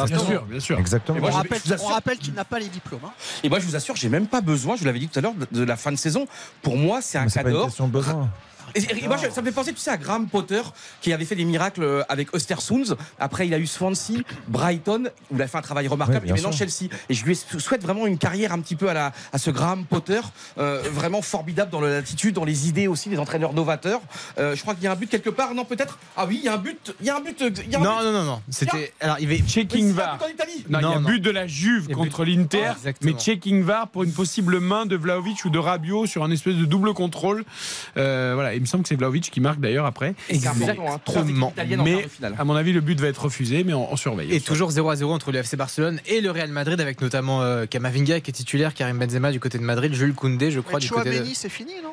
Bien sûr, bien sûr. Exactement. Moi, on je- rappelle, on qu'il n'a pas les diplômes. hein. Et moi, je vous assure, j'ai même pas besoin, je vous l'avais dit tout à l'heure, de, la fin de saison. Pour moi, c'est un Mais c'est pas une cadeau. question de besoin. Et, et moi, je- ça me fait penser, tu sais, à Graham Potter, qui avait fait des miracles euh, avec Östersunds. Après, il a eu Swansea, Brighton, où il a fait un travail remarquable, Ouais, et maintenant sûr. Chelsea. Et je lui souhaite vraiment une carrière un petit peu à, la, à ce Graham Potter, euh, vraiment formidable dans l'attitude, dans les idées aussi, des entraîneurs novateurs. Euh, je crois qu'il y a un but quelque part, non, peut-être? Ah oui, il y a un but, il y a un but. il y a un Non, but. non, non, non. C'était. Alors, il va. Checking Mais VAR. Non, il y a but de la Juve y contre l'Inter, Ah, mais checking VAR pour une possible main de Vlaovic ou de Rabiot sur un espèce de double contrôle. Euh, voilà, il me semble que c'est Vlaovic qui marque d'ailleurs après. Exactement. Mais à mon avis, le but va être refusé, mais on, on surveille. Et toujours 0 à 0 entre le FC Barcelone et le Real Madrid avec notamment euh, Kamavinga qui est titulaire, Karim Benzema du côté de Madrid, Jules Koundé je crois Mais du côté de... C'est fini, non?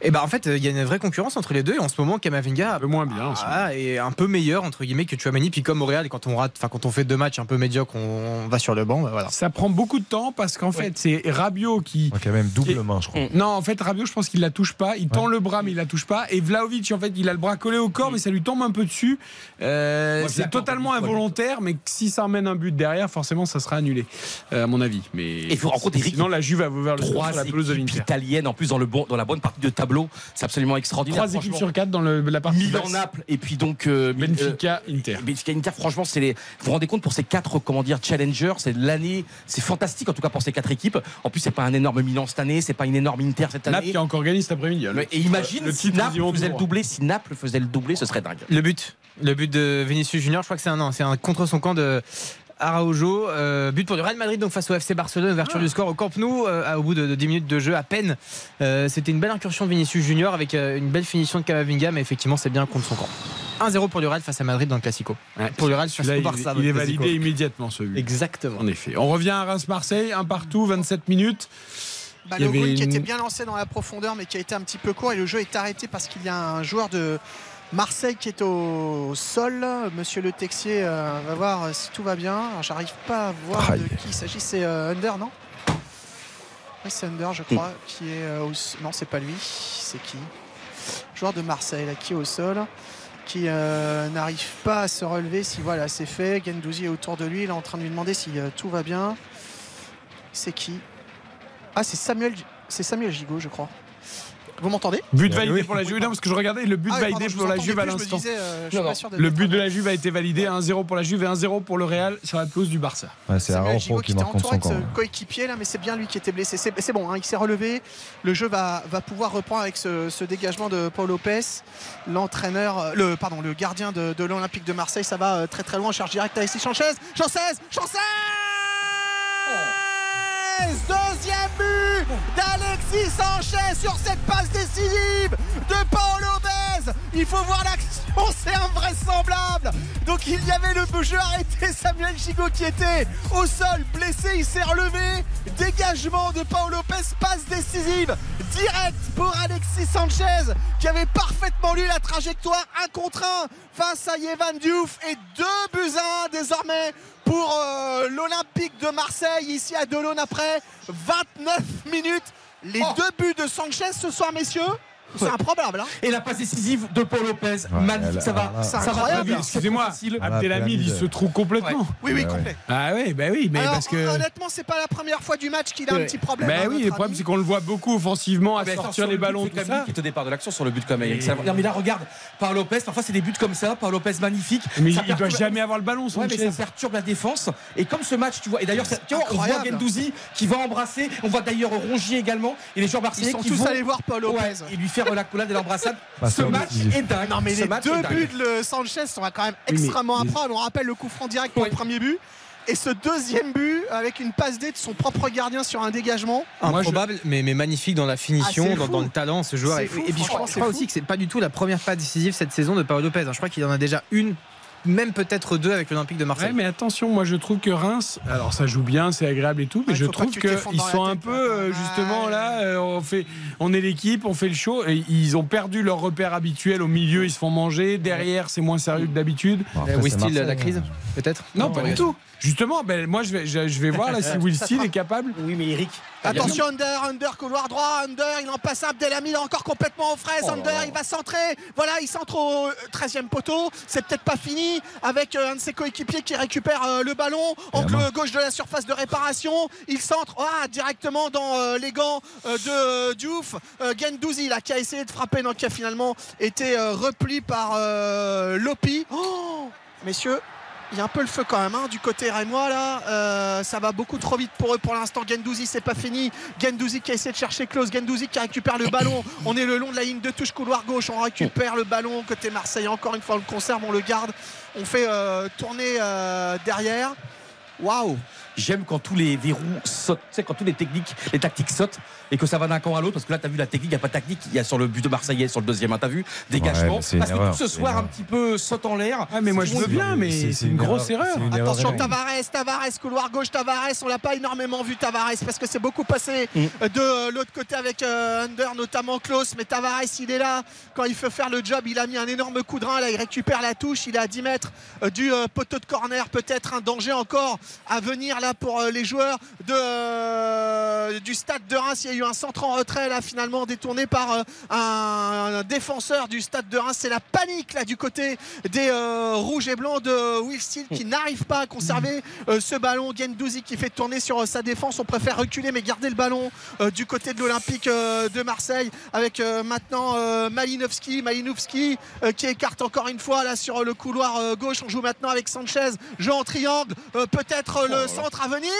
Et bah en fait euh, il y a une vraie concurrence entre les deux et en ce moment Kamavinga un peu moins bien. en ce moment. ah, est un peu meilleur entre guillemets que Chouameni puis comme au Real quand on rate enfin quand on fait deux matchs un peu médiocres on va sur le banc bah, voilà. Ça prend beaucoup de temps parce qu'en fait, c'est Rabiot qui. A même double main, je crois. Non, en fait, Rabiot, je pense qu'il la touche pas. Il tend le bras, mais il la touche pas. Et Vlaovic, en fait, il a le bras collé au corps, mais ça lui tombe un peu dessus. Euh, c'est totalement involontaire, mais si ça emmène un but derrière, forcément, ça sera annulé, euh, à mon avis. Mais il faut rencontrer Eric, sinon, la Juve va ouvert le Trois sur la pelouse de l'Inter. italiennes en plus dans, le bon, dans la bonne partie de tableau, c'est absolument extraordinaire. Trois équipes sur quatre dans le- la partie Milan, basse. Naples et puis donc euh, Benfica, Inter. euh, Benfica, Inter. Franchement, c'est les. Vous vous rendez compte pour ces quatre, comment dire, challengers, c'est l'année, c'est fantastique en tout cas pour ces quatre équipes. En plus, c'est pas un énorme Milan cette année, c'est pas une énorme Inter cette Naples année. qui a encore gagné cet après-midi. hein. Et imagine Le si titre, Naples faisait le doublé, si Naples faisait le doublé, ce serait dingue. Le but le but de Vinicius Junior je crois que c'est un non, c'est un contre son camp de Araujo, euh, but pour le Real Madrid donc face au FC Barcelone, ouverture du score au Camp Nou euh, au bout de, de 10 minutes de jeu à peine. Euh, C'était une belle incursion de Vinicius Junior avec euh, une belle finition de Camavinga, mais effectivement c'est bien contre son camp. 1-0 pour le Real face à Madrid dans le Classico. Ouais, Pour le Real celui-là, au Barça. il, il est validé immédiatement ce but. Exactement. En effet. On revient à Reims-Marseille, un partout, 27 minutes. Y Balogun avait qui une- était bien lancé dans la profondeur mais qui a été un petit peu court et le jeu est arrêté parce qu'il y a un joueur de Marseille qui est au sol. Monsieur Le Texier euh, va voir si tout va bien. Alors, J'arrive pas à voir Aïe. de qui il s'agit. C'est euh, Under, non Oui, c'est Under, je crois. Qui est euh, au Non, c'est pas lui. C'est qui? Joueur de Marseille là, qui est au sol. Qui euh, n'arrive pas à se relever. Si voilà, c'est fait. Gendouzi est autour de lui. Il est en train de lui demander si euh, tout va bien. C'est qui? Ah, c'est Samuel, c'est Samuel Gigot, je crois. Vous m'entendez? But Oui, validé oui. pour la Juve. Non, parce que je regardais le but Ah validé pardon, pour la Juve à plus, l'instant. euh, Le but de la. Juve a été validé 1-0 pour la Juve et 1-0 pour le Real sur la pelouse du Barça. Ouais, c'est Araujo Gigot qui était marque contre son de camp. ce coéquipier là, mais c'est bien lui qui était blessé. C'est bon, hein, il s'est relevé. Le jeu va, va pouvoir reprendre avec ce, ce dégagement de Paul Lopez, l'entraîneur, euh, le pardon, le gardien de, de l'Olympique de Marseille. Ça va euh, très très loin. Charge directe Alexis Sanchez. Sanchez, Deuxième but d'Alexis Sanchez sur cette passe décisive de Paul Lopez Il faut voir l'action, c'est invraisemblable. Donc il y avait le jeu arrêté, Samuel Gigot qui était au sol, blessé, il s'est relevé. Dégagement de Paolo Lopez, passe décisive, direct pour Alexis Sanchez qui avait parfaitement lu la trajectoire, un contre un face à Yevan Diouf et deux buts à un désormais pour euh, l'Olympique de Marseille ici à Delaune après 29 minutes. Les Oh. deux buts de Sanchez ce soir, messieurs, c'est improbable. hein. Et la passe décisive de Paul Lopez, magnifique, ça va, ça incroyable. Excusez-moi. Abdelhamid, il se trouve complètement. Oui, oui, Ouais, complet. Ah oui, bah oui, mais Alors, parce que. honnêtement, c'est pas la première fois du match qu'il a un petit problème. Bah oui, le problème c'est qu'on le voit beaucoup offensivement à Mais attends, sortir les ballons, c'est tout ça. est au départ de l'action sur le but comme il Et- excellent. Non mais là regarde, par Lopez, parfois c'est des buts comme ça, par Lopez magnifique. Mais il doit jamais avoir le ballon, Ouais, mais Sanchez. ça perturbe la défense. Et comme ce match, tu vois, et d'ailleurs, on voit. Gendouzi qui va embrasser. On voit d'ailleurs Rongier également. Et les joueurs marseillais sont qui tous vont allés voir Paul Lopez. Lui faire la collade et l'embrassade. Bah, ce match est dingue. Non mais Ce les match deux est buts de Sanchez sont quand même Oui, mais- extrêmement improbables. On rappelle le coup franc direct pour Oui. le premier but. Et ce deuxième but avec une passe D de son propre gardien sur un dégagement. Moi, je- Improbable, mais, mais magnifique dans la finition, Ah, dans, le talent, ce joueur. C'est Et, fou, et puis je crois, je crois aussi que c'est pas du tout la première passe décisive cette saison de Paolo Lopez. hein. Je crois qu'il en a déjà une, même peut-être deux avec l'Olympique de Marseille. Ouais, mais attention, moi je trouve que Reims, alors ça joue bien, c'est agréable et tout, mais Ouais, je trouve qu'ils sont un peu quand euh, justement là, euh, on fait, on est l'équipe, on fait le show, et ils ont perdu leur repère habituel au milieu, ils se font manger, derrière c'est moins sérieux que d'habitude. Euh, Steele, Marseille, la crise, hein. peut-être Non, pas du tout. Justement, ben, moi je vais, je, je vais voir là si Will Steele est capable. Oui, mais Eric. Attention Under, Under, couloir droit, Under, il en passe un, Abdelhamid encore complètement aux fraises, Under, il va centrer, voilà, il centre au 13e poteau, c'est peut-être pas fini, avec euh, un de ses coéquipiers qui récupère euh, le ballon, angle gauche de la surface de réparation, il centre ah, directement dans euh, les gants euh, de euh, Diouf, euh, Gendouzi là, qui a essayé de frapper, donc qui a finalement été euh, repli par euh, Lopi. Oh, messieurs, il y a un peu le feu quand même hein, du côté rémois là. Euh, ça va beaucoup trop vite pour eux pour l'instant. Gendouzi c'est pas fini. Gendouzi qui a essayé de chercher Klaus. Gendouzi qui récupère le ballon. On est le long de la ligne de touche couloir gauche. On récupère le ballon côté Marseille. Encore une fois on le conserve, on le garde. On fait euh, tourner euh, derrière. Waouh J'aime quand tous les verrous sautent, quand toutes les techniques, les tactiques sautent et que ça va d'un camp à l'autre. Parce que là, tu as vu la technique, il n'y a pas de tactique. Il y a sur le but de Marseillais, sur le deuxième, hein, tu as vu, dégagement. parce que erreur, tout ce soir, un petit peu saute en l'air. Ah mais moi je veux bien, mais C'est- une grosse erreur. une Attention. Tavares, Tavares, couloir gauche Tavares, on l'a pas énormément vu Tavares parce que c'est beaucoup passé Mm. de euh, l'autre côté avec euh, Under, notamment Klaus, mais Tavares il est là quand il faut faire le job, il a mis un énorme coup de rein, là il récupère la touche, il est à 10 mètres euh, du poteau de corner, peut-être un danger encore à venir là pour les joueurs de, du stade de Reims, il y a eu un centre en retrait là finalement détourné par euh, un, un défenseur du stade de Reims, c'est la panique là du côté des euh, rouges et blancs de Will Steele qui n'arrive pas à conserver euh, ce ballon. Gendouzi qui fait tourner sur sa défense. On préfère reculer mais garder le ballon du côté de l'Olympique de Marseille avec maintenant Malinowski. Malinowski qui écarte encore une fois là sur le couloir gauche. On joue maintenant avec Sanchez. Jeu en triangle. Peut-être le centre à venir.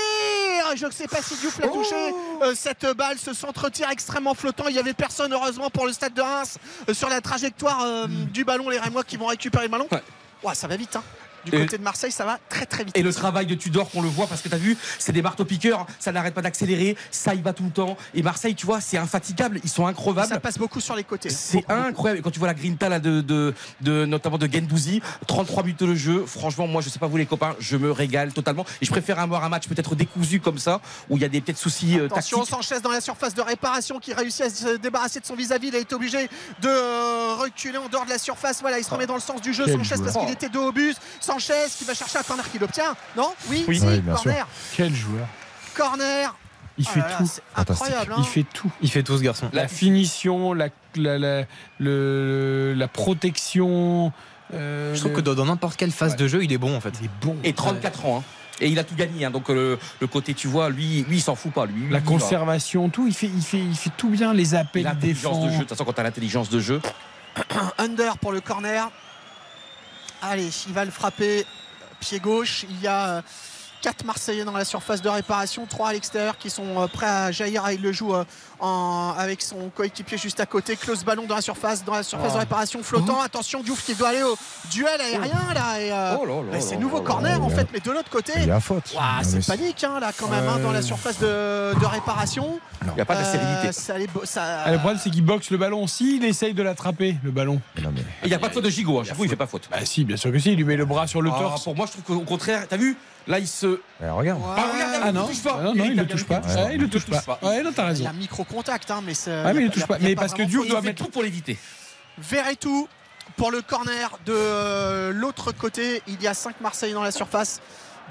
Je ne sais pas si Diouf l'a touché euh, cette balle. Ce centre tir extrêmement flottant. Il n'y avait personne heureusement pour le stade de Reims euh, sur la trajectoire euh, du ballon. Les Rémois qui vont récupérer le ballon. Ouais. Ouah, ça va vite. Hein. Du Et- côté de Marseille, ça va très très vite. Et le travail de Tudor qu'on le voit parce que tu as vu, c'est des marteaux piqueurs, ça n'arrête pas d'accélérer, ça y va tout le temps. Et Marseille, tu vois, c'est infatigable, ils sont increvables. ça passe beaucoup sur les côtés. C'est incroyable. Et quand tu vois la grinta là de, de, de- notamment de Gendouzi, 33 minutes de jeu. Franchement, moi, je sais pas vous les copains, je me régale totalement. Et je préfère avoir un match peut-être décousu comme ça, où il y a des peut-être soucis euh, Attention, tactiques. Sanchez dans la surface de réparation qui réussit à se débarrasser de son vis-à-vis. Il a été obligé de euh, reculer en dehors de la surface. Voilà, il se remet dans le sens du jeu. Sanchez parce qu'il était dos au bus. Sanchez qui va chercher un corner qu'il obtient. Non Oui, Oui. si, Oui, bien corner. Quel joueur Corner. Il Oh fait là là, tout. c'est incroyable. hein. Il fait tout. Il fait tout ce garçon. La finition, la, la, la, le- la protection. euh, Je trouve le- que dans n'importe quelle phase Ouais. de jeu, il est bon en fait. Il est bon. Et 34 ans. hein. Et il a tout gagné. hein. Donc euh, le, côté, tu vois, lui, lui il s'en fout pas. Lui, La Lui, il va. conservation, tout, il fait, il fait, il fait tout bien, les appels, il L'intelligence de jeu. défend. De toute façon, quand tu as l'intelligence de jeu, Under pour le corner. Allez, il va le frapper pied gauche. Il y a euh, 4 Marseillais dans la surface de réparation, 3 à l'extérieur qui sont euh, prêts à jaillir. Ah, Il le joue euh, en- avec son coéquipier juste à côté. Close ballon dans la surface, dans la surface de réparation flottant. Attention, Diouf qui doit aller au duel aérien là. Et, euh, Oh là là bah, c'est là nouveau là corner là en là. fait, mais de l'autre côté. Il y a faute. C'est panique hein, là quand même hein, dans la surface de, de réparation. Il n'y a pas de Euh, sérénité. ça Ah, le problème, c'est qu'il boxe le ballon. S'il essaye de l'attraper, le ballon. Non, mais- Et il n'y a pas de faute de gigot. Chaque fois, il fait pas faute. Bah, si, bien sûr que si. Il lui met le bras sur le Ah, torse. pour moi, je trouve qu'au contraire, t'as vu Là, il se. Eh, regarde. Ouais. Ah, regarde, Ah non, il touche pas. Ah non, non, il a le touche pas. il le touche pas. Ouais, non, t'as Il raison. y a hein, mais. Ah, il touche pas. Mais parce que Diouf doit mettre. tout pour l'éviter. Verretou pour le corner de euh, l'autre côté. Il y a 5 Marseillais dans la surface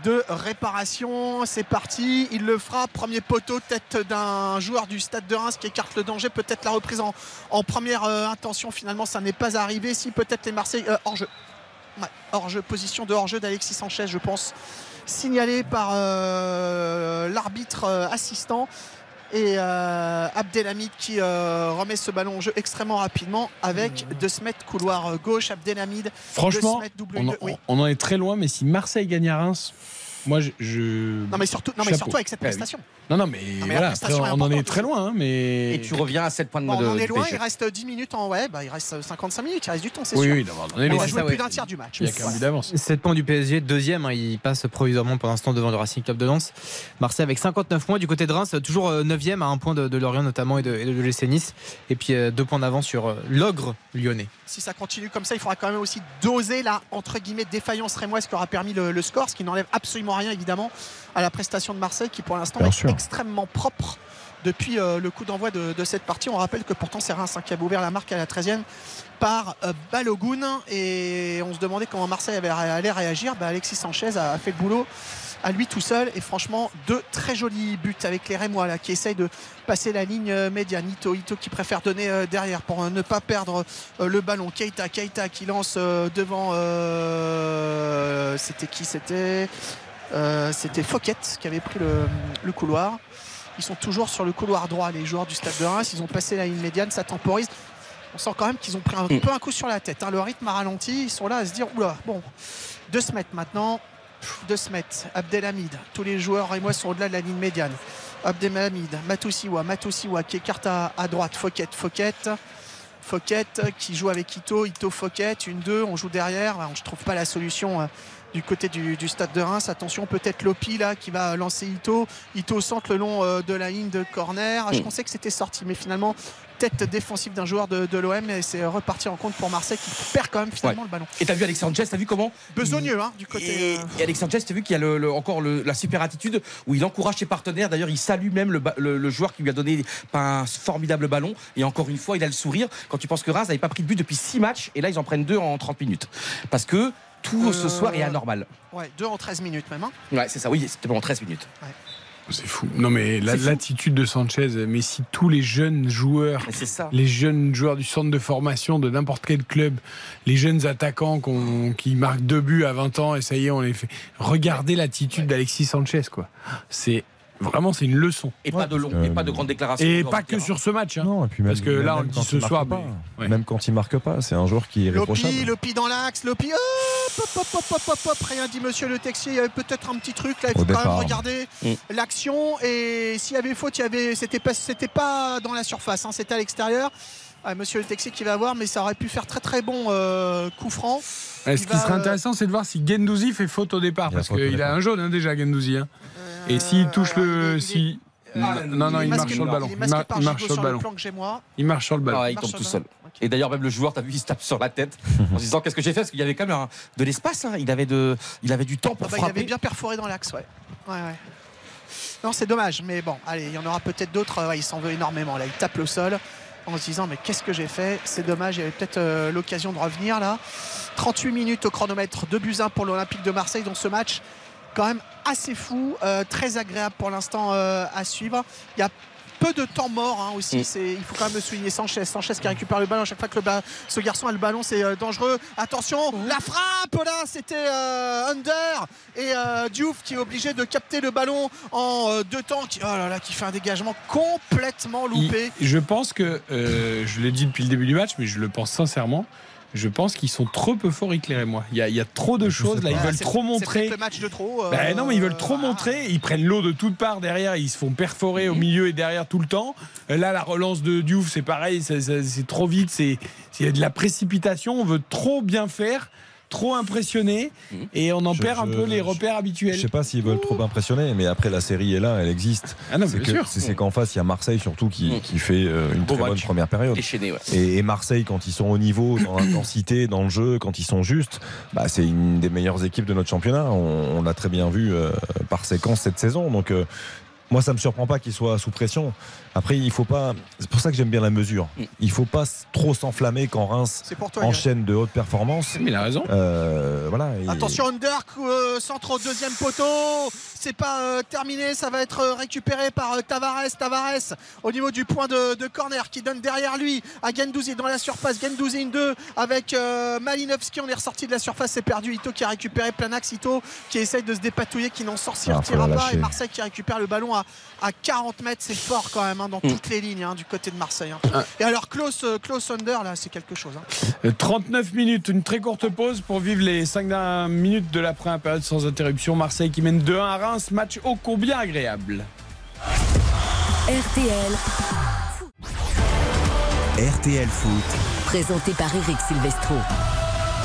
de réparation. C'est parti. Il le fera. Premier poteau, tête d'un joueur du stade de Reims qui écarte le danger. Peut-être la reprise en, en première euh, intention. Finalement, ça n'est pas arrivé. Si peut-être les Marseillais euh, hors jeu. Ouais, hors jeu, position de hors jeu d'Alexis Sanchez, je pense. Signalé par euh, l'arbitre assistant et euh, Abdelhamid qui euh, remet ce ballon en jeu extrêmement rapidement avec De Smet couloir euh, gauche Abdelhamid Franchement, De Smet, double on, une- en- oui. on en est très loin, mais si Marseille gagne à Reims, moi je. je- non mais surtout non mais Chapeau. surtout avec cette oui. prestation Non, non, mais, Non, mais la voilà, après, on en est très loin, hein, mais. Et tu reviens à 7 points de Bon, on en est loin il reste 10 minutes en ouais bah, il reste 55 minutes il reste du temps c'est Oui, sûr oui, non, on on jouer ça, plus d'un tiers du match Il y a quand même Ouais. d'avance. 7 points du PSG, deuxième, hein, il passe provisoirement pour l'instant devant le Racing Club de Lens. Marseille avec 59 points du côté de Reims, toujours 9e à un point de, de Lorient notamment et de, et de l'OGC Nice. Et puis 2 points d'avance sur euh, l'ogre lyonnais. Si ça continue comme ça, il faudra quand même aussi doser la entre guillemets défaillance rémoise qui aura permis le, le score, ce qui n'enlève absolument rien évidemment à la prestation de Marseille qui pour l'instant est sûr. extrêmement propre depuis euh, le coup d'envoi de, de cette partie. On rappelle que pourtant c'est Reims hein, qui avait ouvert la marque à la 13e par euh, Balogun et on se demandait comment Marseille avait, allait réagir. Bah, Alexis Sanchez a, a fait le boulot à lui tout seul. Et franchement deux très jolis buts avec les Rémois là qui essayent de passer la ligne euh, médiane Ito Ito qui préfère donner euh, derrière pour euh, ne pas perdre le ballon. Keita Keita qui lance devant euh, c'était qui c'était Euh, c'était Fouquet qui avait pris le, le couloir. Ils sont toujours sur le couloir droit les joueurs du stade de Reims. Ils ont passé la ligne médiane ça temporise. On sent quand même qu'ils ont pris un Mm. peu un coup sur la tête hein. le rythme a ralenti. Ils sont là à se dire oula bon deux se mettre maintenant de se mettre Abdelhamid. Tous les joueurs et moi sont au-delà de la ligne médiane. Abdelhamid Matoussiwa Matoussiwa qui écarte à, à droite. Fouquet Fouquet Fouquet qui joue avec Ito Ito Fouquet une deux on joue derrière. Je trouve pas la solution euh, du côté du, du stade de Reims attention peut-être Lopi là qui va lancer Ito Ito centre le long euh, de la ligne de corner je Mm. pensais que c'était sorti mais finalement tête défensive d'un joueur de, de l'OM et c'est reparti en compte pour Marseille qui perd quand même finalement le ballon Et t'as vu Alexandre Sanchez, t'as vu comment besogneux hein, du côté Et, euh, et Alexandre Sanchez, t'as vu qu'il y a le- le- encore le- la super attitude où il encourage ses partenaires. D'ailleurs, il salue même le, joueur qui lui a donné un formidable ballon. Et encore une fois, il a le sourire quand tu penses que Reims n'avait pas pris de but depuis 6 matchs. Et là, ils en prennent deux en 30 minutes. Parce que tout Euh, ce soir est anormal. ouais, 2 en 13 minutes même hein. Ouais, c'est ça. Oui, c'était bon, 13 minutes. C'est fou. Non, mais l'attitude de Sanchez, mais si tous les jeunes joueurs ça. les jeunes joueurs du centre de formation de n'importe quel club, les jeunes attaquants qui marquent deux buts à 20 ans et ça y est, on les fait. Regardez l'attitude d'Alexis Sanchez, quoi. C'est vraiment c'est une leçon. Et pas de long, et Euh, pas de grandes déclarations. Et pas que sur ce match. hein. Non, et puis même, Parce que là, même on le dit ce soir, pas, mais- ouais. Même quand il marque pas, c'est un joueur qui est Lopi, réprochable. Lopi dans l'axe, Lopi, hop, hop, hop, hop, hop, hop, rien dit monsieur le texier, il y avait peut-être un petit truc là, il Au faut quand même regarder Mm. l'action et s'il y avait faute, il y avait, c'était pas, c'était pas dans la surface, hein, c'était à l'extérieur. Ah, monsieur le texier qui va voir, mais ça aurait pu faire très très bon euh, coup franc. Ouais, Il ce qui va, serait euh, intéressant, c'est de voir si Gendouzi fait faute au départ, Il parce qu'il a un jaune hein, déjà, Gendouzi. hein. Et Euh, s'il touche alors, il le, il si Ah, non non, il marche sur le ballon. Il est Il, il marche sur le ballon. plan que j'ai moi. Il marche sur le ballon. Ah, il tombe tout seul. Et d'ailleurs, même le joueur, t'as vu, il se tape sur la tête en se disant qu'est-ce que j'ai fait? Parce qu'il y avait quand même un- de l'espace. hein. Il, avait de, il avait du temps Ah pour bah, il frapper. avait bien perforé dans l'axe, ouais. ouais, ouais. Non, c'est dommage, mais bon, allez, il y en aura peut-être d'autres. Ouais, il s'en veut énormément là. Il tape le sol en se disant mais qu'est-ce que j'ai fait? C'est dommage, il y avait peut-être euh, l'occasion de revenir là. 38 minutes au chronomètre, 2 buts 1 pour l'Olympique de Marseille dans ce match quand même assez fou, euh, très agréable pour l'instant euh, à suivre. Il y a peu de temps mort hein, aussi, Mm. c'est, il faut quand même le souligner Sanchez, Sanchez qui récupère le ballon à chaque fois que le ba- ce garçon a le ballon c'est euh, dangereux. Attention, la frappe là c'était euh, under et euh, Diouf qui est obligé de capter le ballon en euh, deux temps, qui, oh là là, qui fait un dégagement complètement loupé. Il- je pense que, euh, je l'ai dit depuis le début du match, mais je le pense sincèrement, Je pense qu'ils sont trop peu éclairés, moi. Il y, a, il y a trop de choses là. Ils Ah, veulent trop montrer. peut-être le match de trop. euh, Ben non, mais ils veulent trop montrer. Ils prennent l'eau de toutes parts derrière. Ils se font perforer au milieu et derrière tout le temps. Euh, Là, la relance de Diouf, c'est pareil. c'est trop vite. c'est- Il y a de la précipitation. On veut trop bien faire, trop impressionner. Et on en Je- perd un je- peu les repères habituels. Je sais pas s'ils veulent trop impressionner, mais après la série est là, elle existe. Ah c'est que- qu'en face, il y a Marseille surtout qui, Mm. qui fait euh, une très bonne première période. Déchaîné, ouais. Et, et Marseille, quand ils sont au niveau, dans l'intensité, dans le jeu, quand ils sont justes, bah, c'est une des meilleures équipes de notre championnat. On, on l'a très bien vu euh, par séquence cette saison. Donc, euh, moi, ça me surprend pas qu'ils soient sous pression. Après, il faut pas. C'est pour ça que j'aime bien la mesure. Mm. Il faut pas trop s'enflammer quand Reims toi. Enchaîne de hautes performances. Mais il a raison. Euh, voilà. Et- Attention, Under, euh, centre au deuxième poteau. C'est pas euh, terminé, ça va être récupéré par euh, Tavares. Tavares au niveau du point de, de corner qui donne derrière lui à Gendouzi dans la surface. Gendouzi une 2 avec euh, Malinowski. On est ressorti de la surface, c'est perdu. Ito qui a récupéré plein axe. Ito qui essaye de se dépatouiller, qui n'en Ah, sortira la pas. Et Marseille qui récupère le ballon à, à 40 mètres. C'est fort quand même hein, dans Mm. toutes les lignes hein, du côté de Marseille. hein. Ah. Et alors, close, close Under, là, c'est quelque chose. hein. Euh, 39 minutes, une très courte pause pour vivre les 5 dernières minutes de la première période sans interruption. Marseille qui mène 2-1 à Reims, match ô combien agréable. RTL, RTL Foot, présenté par Eric Silvestro.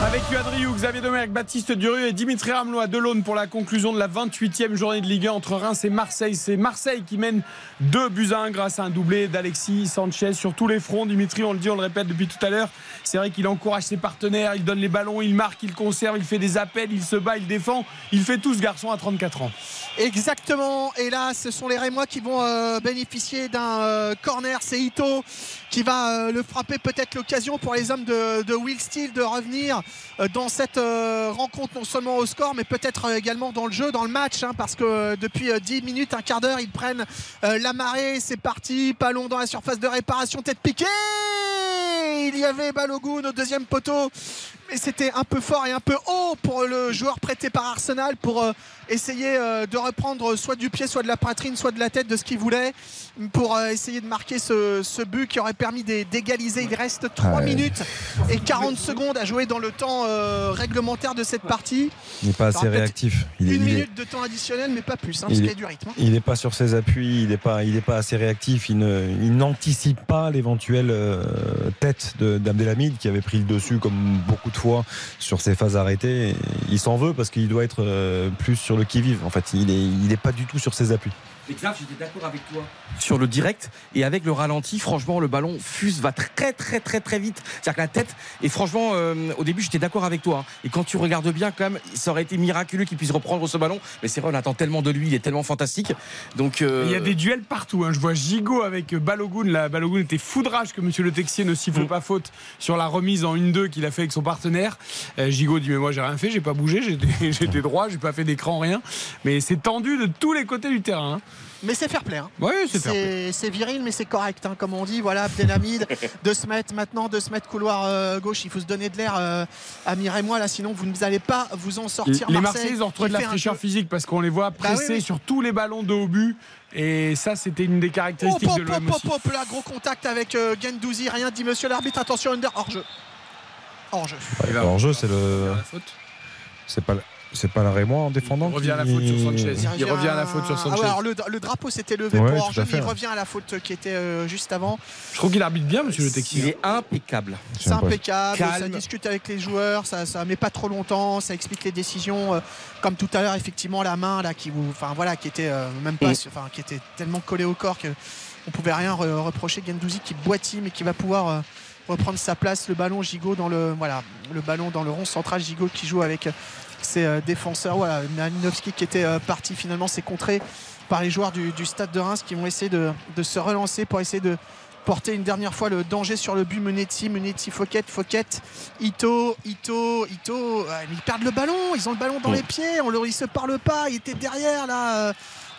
Avec Adriou, Xavier Domergue, Baptiste Durieux et Dimitri Ramelot à Delaune pour la conclusion de la 28e journée de Ligue 1 entre Reims et Marseille. C'est Marseille qui mène 2 buts à 1 grâce à un doublé d'Alexis Sanchez sur tous les fronts. Dimitri, on le dit, on le répète depuis tout à l'heure, c'est vrai qu'il encourage ses partenaires, il donne les ballons, il marque, il conserve, il fait des appels, il se bat, il défend. Il fait tout ce garçon à 34 ans. Exactement. Et là, ce sont les Rémois qui vont euh, bénéficier d'un euh, corner. C'est Ito qui va euh, le frapper. Peut-être l'occasion pour les hommes de, de Will Steele de revenir euh, dans cette euh, rencontre, non seulement au score, mais peut-être également dans le jeu, dans le match. hein, parce que depuis euh, 10 minutes, un quart d'heure, ils prennent la marée. C'est parti. Ballon dans la surface de réparation. Tête piquée. Il y avait Balogun au deuxième poteau. Mais c'était un peu fort et un peu haut pour le joueur prêté par Arsenal pour euh, essayer euh, de reprendre soit du pied, soit de la poitrine, soit de la tête de ce qu'il voulait pour euh, essayer de marquer ce, ce but qui aurait permis d'é- d'égaliser. Il reste 3 Ouais. minutes et 40 secondes à jouer dans le temps réglementaire de cette partie. Il n'est pas assez Alors, réactif. Il est- Une il est- minute de temps additionnel, mais pas plus, hein, Il parce qu'il y est- a du rythme. Il n'est pas sur ses appuis, il n'est pas, il est pas assez réactif, il n'anticipe pas l'éventuelle tête de- d'Abdelhamid qui avait pris le dessus comme beaucoup de sur ses phases arrêtées. Il s'en veut parce qu'il doit être euh, plus sur le qui-vive. En fait, il n'est pas du tout sur ses appuis. Mais Xav, j'étais d'accord avec toi sur le direct et avec le ralenti. Franchement, le ballon fuse, va très très très très vite. C'est-à-dire que la tête. Et franchement, euh, au début, j'étais d'accord avec toi. hein. Et quand tu regardes bien, quand même, ça aurait été miraculeux qu'il puisse reprendre ce ballon. Mais c'est vrai, on attend tellement de lui, il est tellement fantastique. Donc, euh, Il y a des duels partout. hein. Je vois Gigot avec Balogun. Là, Balogun était foudrage que Monsieur Le Texier ne siffle Mm. pas faute sur la remise en 1-2 qu'il a fait avec son partenaire. Euh, Gigot dit mais moi j'ai rien fait, j'ai pas bougé, j'étais j'étais droit, j'ai pas fait d'écran, rien. Mais c'est tendu de tous les côtés du terrain. hein. Mais c'est fair play. hein. Ouais, c'est fair play. C'est viril, mais c'est correct, hein, comme on dit. Voilà, Abdelhamid, de se mettre maintenant, de se mettre couloir euh, gauche. Il faut se donner de l'air euh, à Mireille-moi, là, sinon vous n'allez pas vous en sortir. Les Marseillais ils ont retrouvé de la fraîcheur physique parce qu'on les voit Bah oui, presser oui. sur tous les ballons de haut but. Et ça, c'était une des caractéristiques hop, de l'OM hop, aussi. hop, hop, là, gros contact avec euh, Gendouzi. Rien dit, monsieur l'arbitre. Attention, Under, hors jeu. Hors jeu. En jeu, c'est le, La faute. c'est pas, le- c'est pas la Rémois en défendant. Il revient à la faute sur Sanchez. Il revient à la faute sur Ah Sanchez. ouais, alors le, le drapeau s'était levé Ouais, pour fait. il revient à la faute qui était euh, juste avant. Je trouve qu'il arbitre bien, Monsieur Le il Texier. est impeccable. C'est impeccable, ça discute avec les joueurs, ça, ça met pas trop longtemps, ça explique les décisions. euh, comme tout à l'heure, effectivement, la main là qui vous, enfin voilà, qui était euh, même pas, enfin qui était tellement collée au corps que on pouvait rien re- reprocher. Gendouzi qui boitille mais qui va pouvoir euh, reprendre sa place. Le ballon Gigot dans le, voilà, le ballon dans le rond central. Gigot qui joue avec ses euh, défenseurs. Voilà, Malinowski qui était euh, parti finalement, c'est contré par les joueurs du, du stade de Reims qui vont essayer de, de se relancer pour essayer de porter une dernière fois le danger sur le but. Menetti, Menetti, Fouquet, Fouquet, Ito, Ito, Ito, mais ils perdent le ballon, ils ont le ballon dans les pieds, on leur, ils se parlent pas, il était derrière là, euh,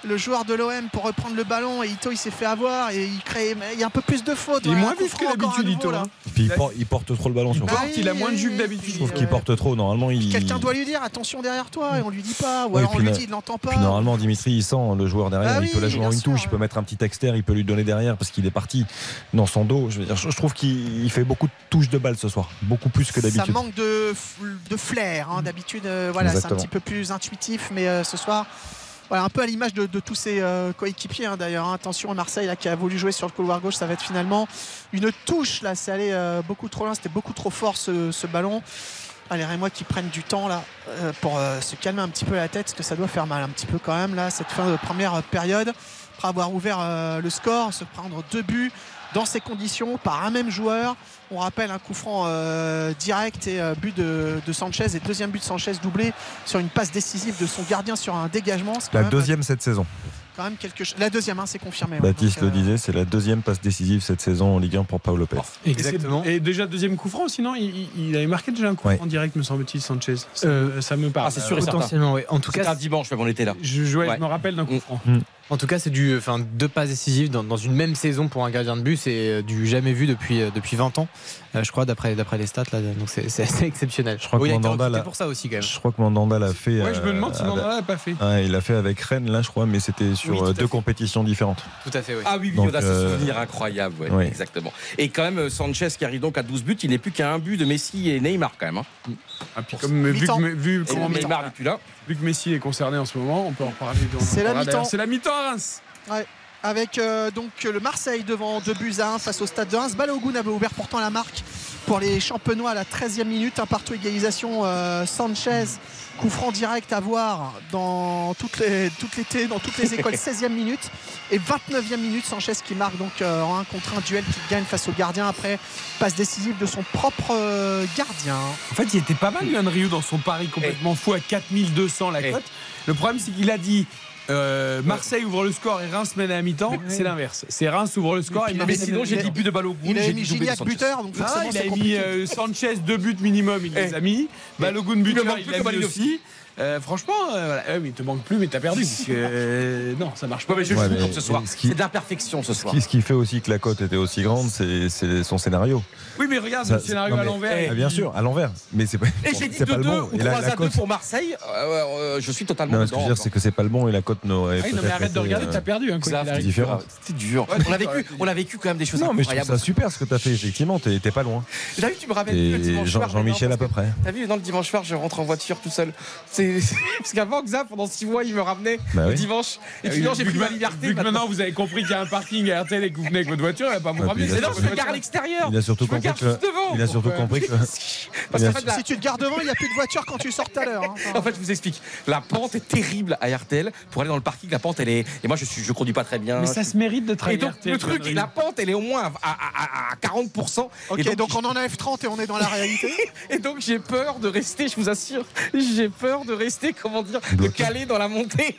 le joueur de l'OM pour reprendre le ballon et Ito il s'est fait avoir et il crée il y a un peu plus de fautes. Il est moins vif que d'habitude, Ito. là. hein. Et puis il, por- il porte trop le ballon Il sur porte, oui, il a moins de que d'habitude. Je trouve qu'il ouais. porte trop. Normalement, il. Quelqu'un doit lui dire attention derrière toi et on lui dit pas ou Ouais, alors on puis lui dit il n'entend pas. Puis normalement, Dimitri, il sent le joueur derrière. Ah il peut la jouer en une sûr, touche. Il peut mettre un petit externe. Il peut lui donner derrière parce qu'il est parti dans son dos. Je, veux dire, je je trouve qu'il il fait beaucoup de touches de balle ce soir. Beaucoup plus que ça d'habitude. manque de, flair. hein. D'habitude, euh, voilà, c'est un petit peu plus intuitif, mais euh, ce soir, voilà, un peu à l'image de, tous ses euh, coéquipiers hein, d'ailleurs. hein. Attention à Marseille là, qui a voulu jouer sur le couloir gauche, ça va être finalement une touche là. C'est allé euh, beaucoup trop loin, c'était beaucoup trop fort ce, ballon. Allez, Rémois qui prennent du temps là euh, pour se calmer un petit peu la tête, parce que ça doit faire mal un petit peu quand même là, cette fin de première période. Après avoir ouvert le score, se prendre deux buts dans ces conditions par un même joueur. On rappelle un coup franc euh, direct et euh, but de, de Sanchez et deuxième but de Sanchez doublé sur une passe décisive de son gardien sur un dégagement. La même- deuxième cette saison. quand même quelque chose. La deuxième, hein, c'est confirmé. ouais. Baptiste Donc, le euh, disait, c'est la deuxième passe décisive cette saison en Ligue 1 pour Paolo Lopez. Exactement. Et, déjà deuxième coup franc, sinon il, avait marqué déjà un coup Ouais. franc direct, me semble-t-il, Sanchez. Ça, Euh, ça me parle. ah, c'est sûr et certain. Potentiellement, oui. En tout cas, un dimanche, on était là. Je, je- ouais, Ouais. je me rappelle d'un coup Mm. franc. En tout cas, c'est du, enfin, deux passes décisives dans, dans une même saison pour un gardien de but, c'est euh, du jamais vu depuis, euh, depuis 20 ans, euh, je crois, d'après, d'après les stats là. Donc c'est, c'est assez exceptionnel. Je crois que Mandanda l'a- pour ça aussi quand même. Je crois que Mandanda l'a fait. Ouais, je me euh, demande si Mandanda l'a pas fait. Il l'a fait avec Rennes, là, je crois, mais c'était sur Oui, deux fait. compétitions différentes. Tout à fait, oui. Ah oui, oui, on a ce euh, souvenir incroyable, ouais, oui. exactement. Et quand même, Sanchez qui arrive donc à 12 buts, il n'est plus qu'à un but de Messi et Neymar quand même. hein. Ah, puis comme, vu, que, vu, Et comment- Neymar n'est plus là. vu que Messi est concerné en ce moment, on peut en parler. dans- C'est la mi-temps. C'est la mi-temps à Reims. avec euh, donc le Marseille devant 2 buts à 1 face au stade de Reims. Balogun avait ouvert pourtant la marque pour les champenois à la 13e minute. Un partout égalisation euh, Sanchez. Coup franc direct à voir dans toutes les, toute l'été, dans toutes les écoles, 16e minute. Et 29e minute, Sanchez qui marque donc euh, en un contre un duel qui gagne face au gardien après passe décisive de son propre euh, gardien. En fait, il était pas mal, Yohan Ryu, dans son pari complètement fou à 4200 la Eh. cote. Le problème, c'est qu'il a dit. Euh, Marseille ouvre le score et Reims mène à la mi-temps, c'est l'inverse. C'est Reims ouvre le score et Mais Marseille sinon, mène à j'ai dit mi-temps. but de Balogun. Il a j'ai mis Gignac buteur, donc Ah, il a mis euh, Sanchez deux buts minimum, il les Eh. a mis. Balogun me buteur, il l'a mis aussi. Euh, franchement, euh, voilà. Mais il te manque plus, mais t'as perdu. parce que, euh, non, ça marche pas. Mais je Ouais, joue mais comme ce soir. ce C'est de l'imperfection ce Ce soir. qui, ce qui fait aussi que la cote était aussi grande, c'est c'est son scénario. Oui, mais regarde Ça- le scénario non, à l'envers. Ah, bien sûr, à l'envers. Mais c'est pas, Et j'ai dit c'est pas le 2-2 bon. ou Et la, 3 la à 2 cote. pour Marseille. euh, euh, je suis totalement Non, ce que je veux dire, c'est que c'est pas le bon et la cote n'aurait Ah oui, non, mais arrête de regarder, euh, t'as perdu. Hein, c'est différent. C'était dur. On, a vécu, ouais. on a vécu quand même des choses incroyables. ça super ce que t'as fait, effectivement. T'es pas loin. T'as vu, tu me rappelles. Jean-Michel à peu près. T'as vu, dans le dimanche soir, je rentre en voiture tout seul. C'est parce qu'avant, Xav, pendant 6 mois, il me ramenait Bah le oui. dimanche. Et puis oui, non, j'ai pris que ma liberté. Vu que maintenant vous avez compris qu'il y a un parking à RTL et que vous venez avec votre voiture, il va pas vous ramener. Mais non, je me gare à l'extérieur. Il a surtout compris que- juste devant. Il a surtout compris que. Parce qu'en fait, Si tu te gardes devant, il n'y a plus de voiture quand tu sors tout à l'heure. hein. En fait, je vous explique. La pente est terrible à RTL. Pour aller dans le parking, la pente, elle est. Et moi, je suis, je conduis pas très bien. Mais ça se mérite de Et travailler. donc, le truc, la pente, elle est au moins à, à- à- à 40%. Ok, et donc, on en a F30 et on est dans la réalité. Et donc j'ai peur de rester, je vous assure, j'ai peur de rester, comment dire, de caler dans la montée.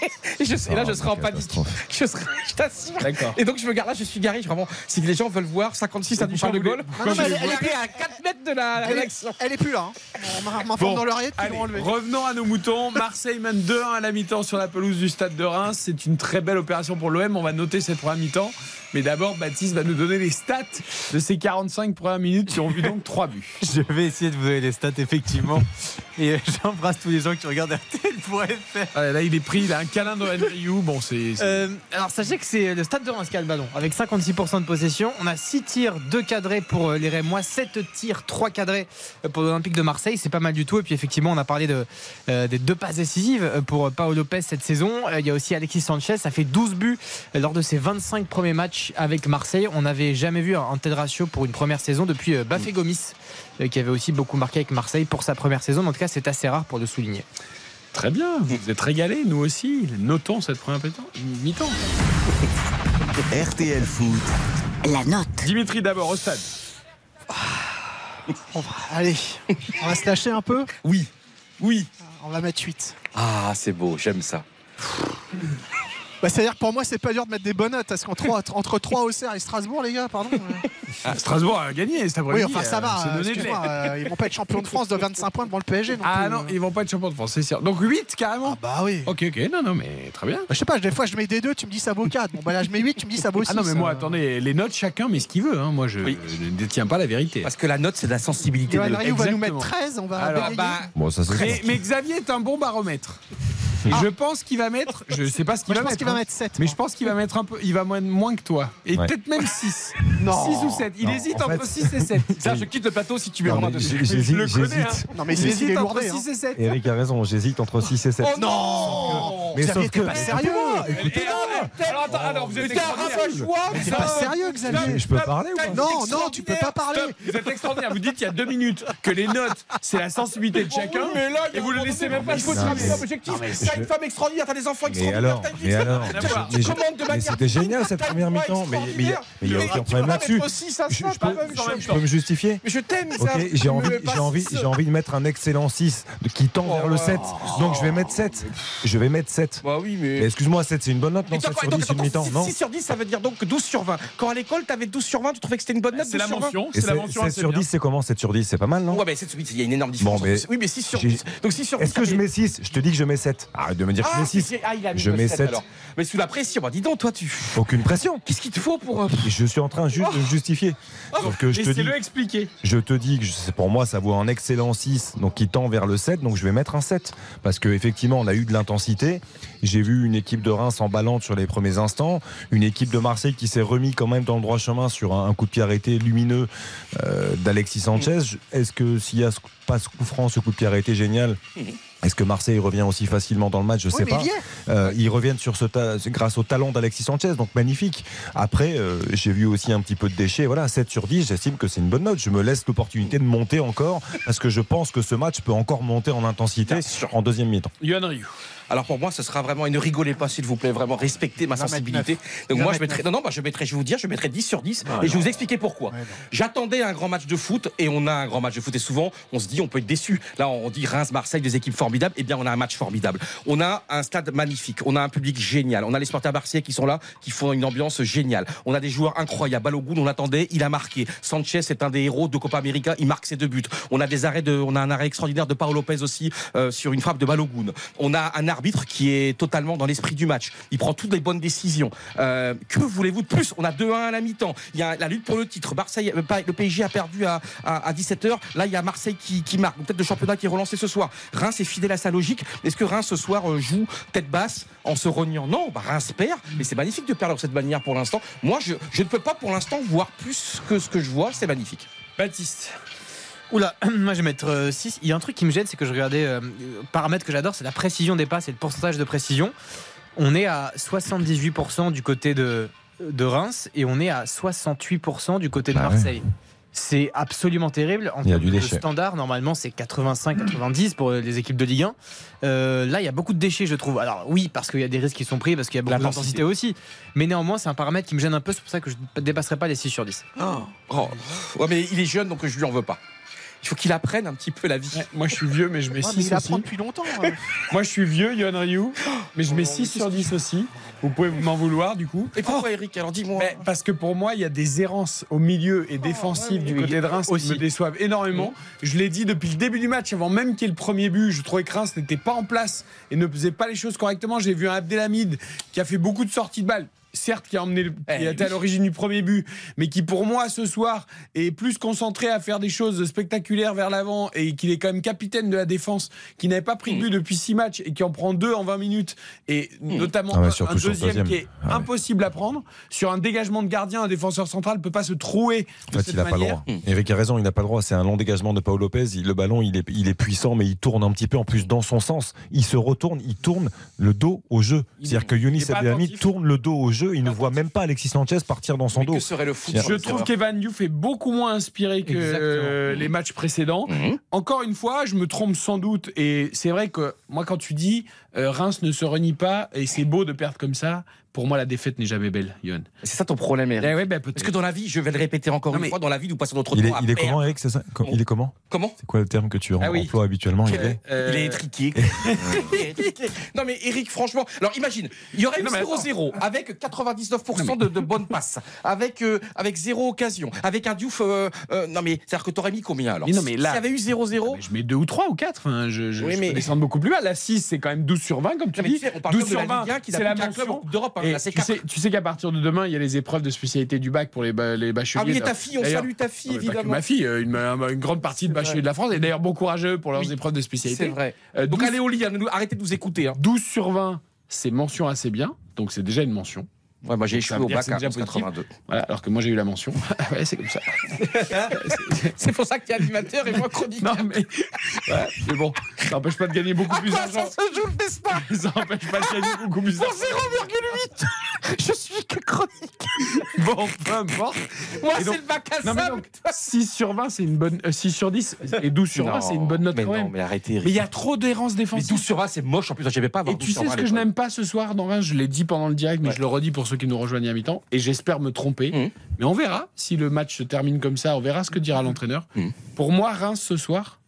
Et, je, et là, Oh, je serai en panique. Je, serai, je t'assure. D'accord. Et donc je me garde là, je suis garé, je- vraiment. Si les gens veulent voir 56 à du Charles de Gaulle, Non, non, mais elle, est à 4 mètres de la elle est- rédaction. elle est plus là. hein. On m'a- m'informe Bon, dans l'oreillette revenons à nos moutons. Marseille mène 2-1 à la mi-temps sur la pelouse du stade de Reims. C'est une très belle opération pour l'OM. On va noter cette première mi-temps. Mais d'abord, Baptiste va nous donner les stats de ces 45 premières minutes qui ont vu donc 3 buts. Je vais essayer de vous donner les stats, effectivement. Et euh, j'embrasse tous les gens qui regardent RTL pour faire. Ah, là, il est pris, a de c'est. Euh, alors sachez que c'est le stade de Reims le ballon avec 56% de possession. On a 6 tirs, 2 cadrés pour euh, les Rémois, 7 tirs, 3 cadrés euh, pour l'Olympique de Marseille. C'est pas mal du tout. Et puis effectivement, on a parlé de, des deux passes décisives pour Paolo Lopez cette saison. Il y a aussi Alexis Sanchez, ça fait 12 buts lors de ses 25 premiers matchs avec Marseille. On n'avait jamais vu un tel ratio pour une première saison depuis Bafé Gomis, qui avait aussi beaucoup marqué avec Marseille pour sa première saison. En tout cas, c'est assez rare pour le souligner. Très bien, vous vous êtes régalés, nous aussi. Notons cette première mi-temps. RTL Foot. La note. Dimitri d'abord au stade. On va- allez, on va se lâcher un peu. Oui, oui. On va mettre 8. Ah, c'est beau, j'aime ça. Bah, C'est-à-dire que pour moi, c'est pas dur de mettre des bonnes notes. Parce qu'entre entre 3 Auxerre et Strasbourg, les gars, pardon. euh. Ah, Strasbourg a gagné cet Oui, après-midi. enfin, ça euh, va. euh, euh, ils vont pas être champions de France de 25 points devant le PSG. Non Ah plus, non, euh. ils vont pas être champions de France, c'est sûr. Donc 8 carrément Ah bah oui. Ok, ok, non, non, mais très bien. Bah, je sais pas, des fois je mets des 2, tu me dis ça vaut 4. Bon, bah là je mets 8, tu me dis ça vaut 6. Ah non, mais moi, attendez, les notes, chacun met ce qu'il veut. hein. Moi, je, Oui. je ne détiens pas la vérité. Parce que la note, c'est de la sensibilité. De- va nous mettre 13, on va Alors, bah, Bon, ça c'est mais, mais Xavier est un bon baromètre. Je pense qu'il va mettre. Je sais pas ce qu'il Moi, je va pense mettre. qu'il va hein. mettre 7. Mais je pense qu'il va mettre un peu. Il va moins, moins que toi. Et Ouais. peut-être même 6. Non. 6 ou 7. Il Non, hésite en entre fait- 6 et 7. Ça, je quitte le plateau si tu veux mais dessus. Je le connais. hein. Non, mais Il c'est hésite entre lourdé. hein. 6 et 7. Eric a raison, j'hésite entre 6 et 7. Oh non mais sauf que. pas sérieux Alors, attends, alors, vous êtes T'es ça. pas sérieux, Xavier Je, je peux parler ou pas Non, non, tu peux pas parler. Vous êtes extraordinaire. Vous dites il y a deux minutes que les notes, c'est la sensibilité de chacun. Mais là, Et vous le laissez même pas Il faut objectif. T'as une femme extraordinaire, t'as des enfants extraordinaires. alors, t'as une vie mais alors, Rien à mais voir. je- mais je- Commande de manière c'était génial cette première mi-temps, mais il n'y a, extraordinaire. aucun Tu problème là-dessus. Je, peux, me justifier Mais je t'aime, j'ai envie, de mettre un excellent 6 de- qui tend vers le 7. Donc je vais mettre 7. Je vais mettre 7. Bah oui, mais. Excuse-moi, 7 c'est une bonne note, non Et 7 attends, sur attends, 10 une mi-temps, six- non 6 sur 10, ça veut dire donc 12 sur 20. Quand à l'école, t'avais 12 sur 20, tu trouvais que c'était une bonne note C'est la 12 sur 20 mention. Et C'est la c'est- mention 7 assez sur bien. 10 c'est comment 7 sur 10 C'est pas mal, non Ouais, mais c'est- oui, il y a une énorme différence. Bon, mais oui, mais 6 sur j'ai- 10. Donc 6 sur 10. Est-ce que je mets 6 Je te dis que je mets 7. Arrête de me dire que je Ah, mets 6. c'est- ah, il a mis Je le mets 7, 7. alors. Mais sous la pression, bah dis donc, toi, tu. Aucune pression. Qu'est-ce qu'il te faut pour. euh, Je suis en train juste de me justifier. Sauf que je te dis, Laissez-le expliquer. je te dis que je- pour moi ça vaut un excellent 6 donc qui tend vers le 7 donc je vais mettre un 7 parce que effectivement on a eu de l'intensité. J'ai vu une équipe de Reims emballante sur les premiers instants, une équipe de Marseille qui s'est remis quand même dans le droit chemin sur un, un coup de pied arrêté lumineux euh, d'Alexis Sanchez. Je- Est-ce que s'il y a pas ce coup franc, ce coup de pied arrêté génial est-ce que Marseille revient aussi facilement dans le match? Je Oui, sais mais pas. Euh, ils reviennent sur ce ta- grâce au talent d'Alexis Sanchez, donc magnifique. Après, euh, j'ai vu aussi un petit peu de déchets. Voilà, 7 sur 10, j'estime que c'est une bonne note. Je me laisse l'opportunité de monter encore parce que je pense que ce match peut encore monter en intensité en deuxième mi-temps. Alors pour moi, ce sera vraiment, et ne rigolez pas s'il vous plaît, vraiment respectez ma sensibilité. Donc moi je mettrai, non non, bah, je mettrai, je vais vous dire, je mettrai 10 sur 10 Ah, et je vais vous expliquer pourquoi. Ouais. J'attendais un grand match de foot et on a un grand match de foot et souvent on se dit on peut être déçu. Là on dit Reims, Marseille, des équipes formidables. Eh bien on a un match formidable. On a un stade magnifique, on a un public génial, on a les supporters marseillais qui sont là, qui font une ambiance géniale. On a des joueurs incroyables. Balogun, on l'attendait, il a marqué. Sanchez est un des héros de Copa América, il marque ses deux buts. On a des arrêts de, on a un arrêt extraordinaire de Paolo Lopez aussi euh, sur une frappe de Balogun. On a un arbitre qui est totalement dans l'esprit du match. Il prend toutes les bonnes décisions. Euh, que voulez-vous de plus? On a 2-1 à la mi-temps. Il y a la lutte pour le titre. Marseille, euh, le PSG a perdu à, à, 17h. Là, il y a Marseille qui, marque. Peut-être le championnat qui est relancé ce soir. Reims est fidèle à sa logique. Est-ce que Reims ce soir euh, joue tête basse en se rognant Non, bah, Reims perd. Mais c'est magnifique de perdre de cette manière pour l'instant. Moi, je, je ne peux pas pour l'instant voir plus que ce que je vois. C'est magnifique. Baptiste. Oula, moi je vais mettre 6. Il y a un truc qui me gêne, c'est que je regardais, euh, paramètre que j'adore, c'est la précision des passes et le pourcentage de précision. On est à 78% du côté de, de Reims et on est à 68% du côté de Bah ouais. Marseille. C'est absolument terrible. En Il y a termes du de déchet. standard, normalement, c'est 85-90 pour les équipes de Ligue 1. Euh, là, il y a beaucoup de déchets, je trouve. Alors, oui, parce qu'il y a des risques qui sont pris, parce qu'il y a beaucoup d'intensité aussi. Mais néanmoins, c'est un paramètre qui me gêne un peu. C'est pour ça que je ne dépasserai pas les 6 sur 10. Oh. Ouais, mais il est jeune, donc je lui en veux pas. Il faut qu'il apprenne un petit peu la vie. Ouais, moi, je suis vieux, mais je mets Ouais, mais 6 il aussi. apprend depuis longtemps. hein. Moi, je suis vieux, Yohan Ryu, mais je mets 6 sur 10 aussi. Vous pouvez m'en vouloir, du coup. Et pourquoi Eric Alors dis-moi. Mais parce que pour moi, il y a des errances au milieu et défensives du côté de Reims qui me déçoivent énormément. Je l'ai dit depuis le début du match, avant même qu'il y ait le premier but, je trouvais que Reims n'était pas en place et ne faisait pas les choses correctement. J'ai vu un Abdelhamid qui a fait beaucoup de sorties de balles. Certes, qui a emmené, le- qui Eh a été à l'origine du premier but, mais qui pour moi ce soir est plus concentré à faire des choses spectaculaires vers l'avant et qu'il est quand même capitaine de la défense, qui n'avait pas pris de but depuis six matchs et qui en prend deux en 20 minutes et notamment Ah ouais, un- deuxième deuxième. qui est Ah ouais. impossible à prendre sur un dégagement de gardien, un défenseur central peut pas se trouer de En fait, cette il n'a pas le droit. Eric a raison, il n'a pas le droit. C'est un long dégagement de Paul Lopez. Il- le ballon, il est, il est puissant, mais il tourne un petit peu en plus dans son sens. Il se retourne, il tourne le dos au jeu. C'est-à-dire est- que Younis attentif. tourne le dos au jeu. Il ne voit même pas Alexis Sanchez partir dans son Mais dos. que serait le foot Je trouve qu'Evan Diouf est beaucoup moins inspiré que euh, les matchs précédents. Mhm. Encore une fois, je me trompe sans doute. Et c'est vrai que moi, quand tu dis euh, Reims ne se renie pas, et c'est beau de perdre comme ça, pour moi, la défaite n'est jamais belle, Johan. C'est ça ton problème, Eric. Eh ouais, bah. Parce que dans la vie, je vais le répéter encore Non, une mais- fois, dans la vie, nous passons notre Il est, temps à il est perdre. comment, Eric c'est ça Com- Il est comment Comment C'est quoi le terme que tu Ah oui. emploies habituellement il est Euh, Il est étriqué. Il est étriqué. Non mais Eric, franchement, alors imagine, il y aurait eu Non, mais 0-0 avec 99% de, de bonnes passes, avec euh, avec zéro occasion, avec un Diouf. euh, euh, non mais c'est-à-dire que t'aurais mis combien alors Mais non, mais là- S'il y avait eu 0-0, Mais je mets 2 ou 3 ou 4. Enfin, je, je, Oui, je mais- peux descendre beaucoup plus bas. La 6, c'est quand même 12 sur 20, comme tu Non, mais dis. tu sais, on parle 12 comme de sur la 20, Ligue 1 qui n'a c'est la mention. D'Europe. Et c'est tu sais, tu sais qu'à partir de demain, il y a les épreuves de spécialité du bac pour les, les bacheliers. Ah oui, et ta fille, on salue ta fille que évidemment. ma fille, euh, une, une grande partie de C'est bacheliers de la France. Et d'ailleurs, bon courage à eux pour leurs Oui. épreuves de C'est spécialité. vrai. Euh, Donc 12 allez au lit, hein, arrêtez de nous écouter. hein. 12 sur 20, c'est mention assez bien. Donc c'est déjà une mention. Ouais, moi j'ai échoué au bac à déjà positif. 82. Voilà, alors que moi j'ai eu la mention. Ah ouais, c'est comme ça. C'est pour ça que t'es animateur et moi chroniqueur. Non mais, ouais, mais bon, ça n'empêche pas de gagner beaucoup À plus d'argent. ça se joue le destin Ça n'empêche pas de gagner beaucoup plus Pour d'argent. 0,8 Je suis que chronique. Bon, peu importe. Moi c'est le bac à Non mais donc 6 sur 20 c'est une bonne euh, 6 sur 10 et 12 sur 20 c'est une bonne note mais quand non, même. mais arrêtez. Mais il y a trop d'errance Mais défensive. 12 sur 20, c'est moche. En plus, j'aimais pas avoir Et 12 tu sais 20 ce que je n'aime pas ce soir dans Reims, je l'ai dit pendant le direct, mais je le redis pour ceux qui nous rejoignent à mi-temps, et j'espère me tromper. Mhm. Mais on verra si le match se termine comme ça, on verra ce que dira l'entraîneur. Mhm. Pour moi, Reims ce soir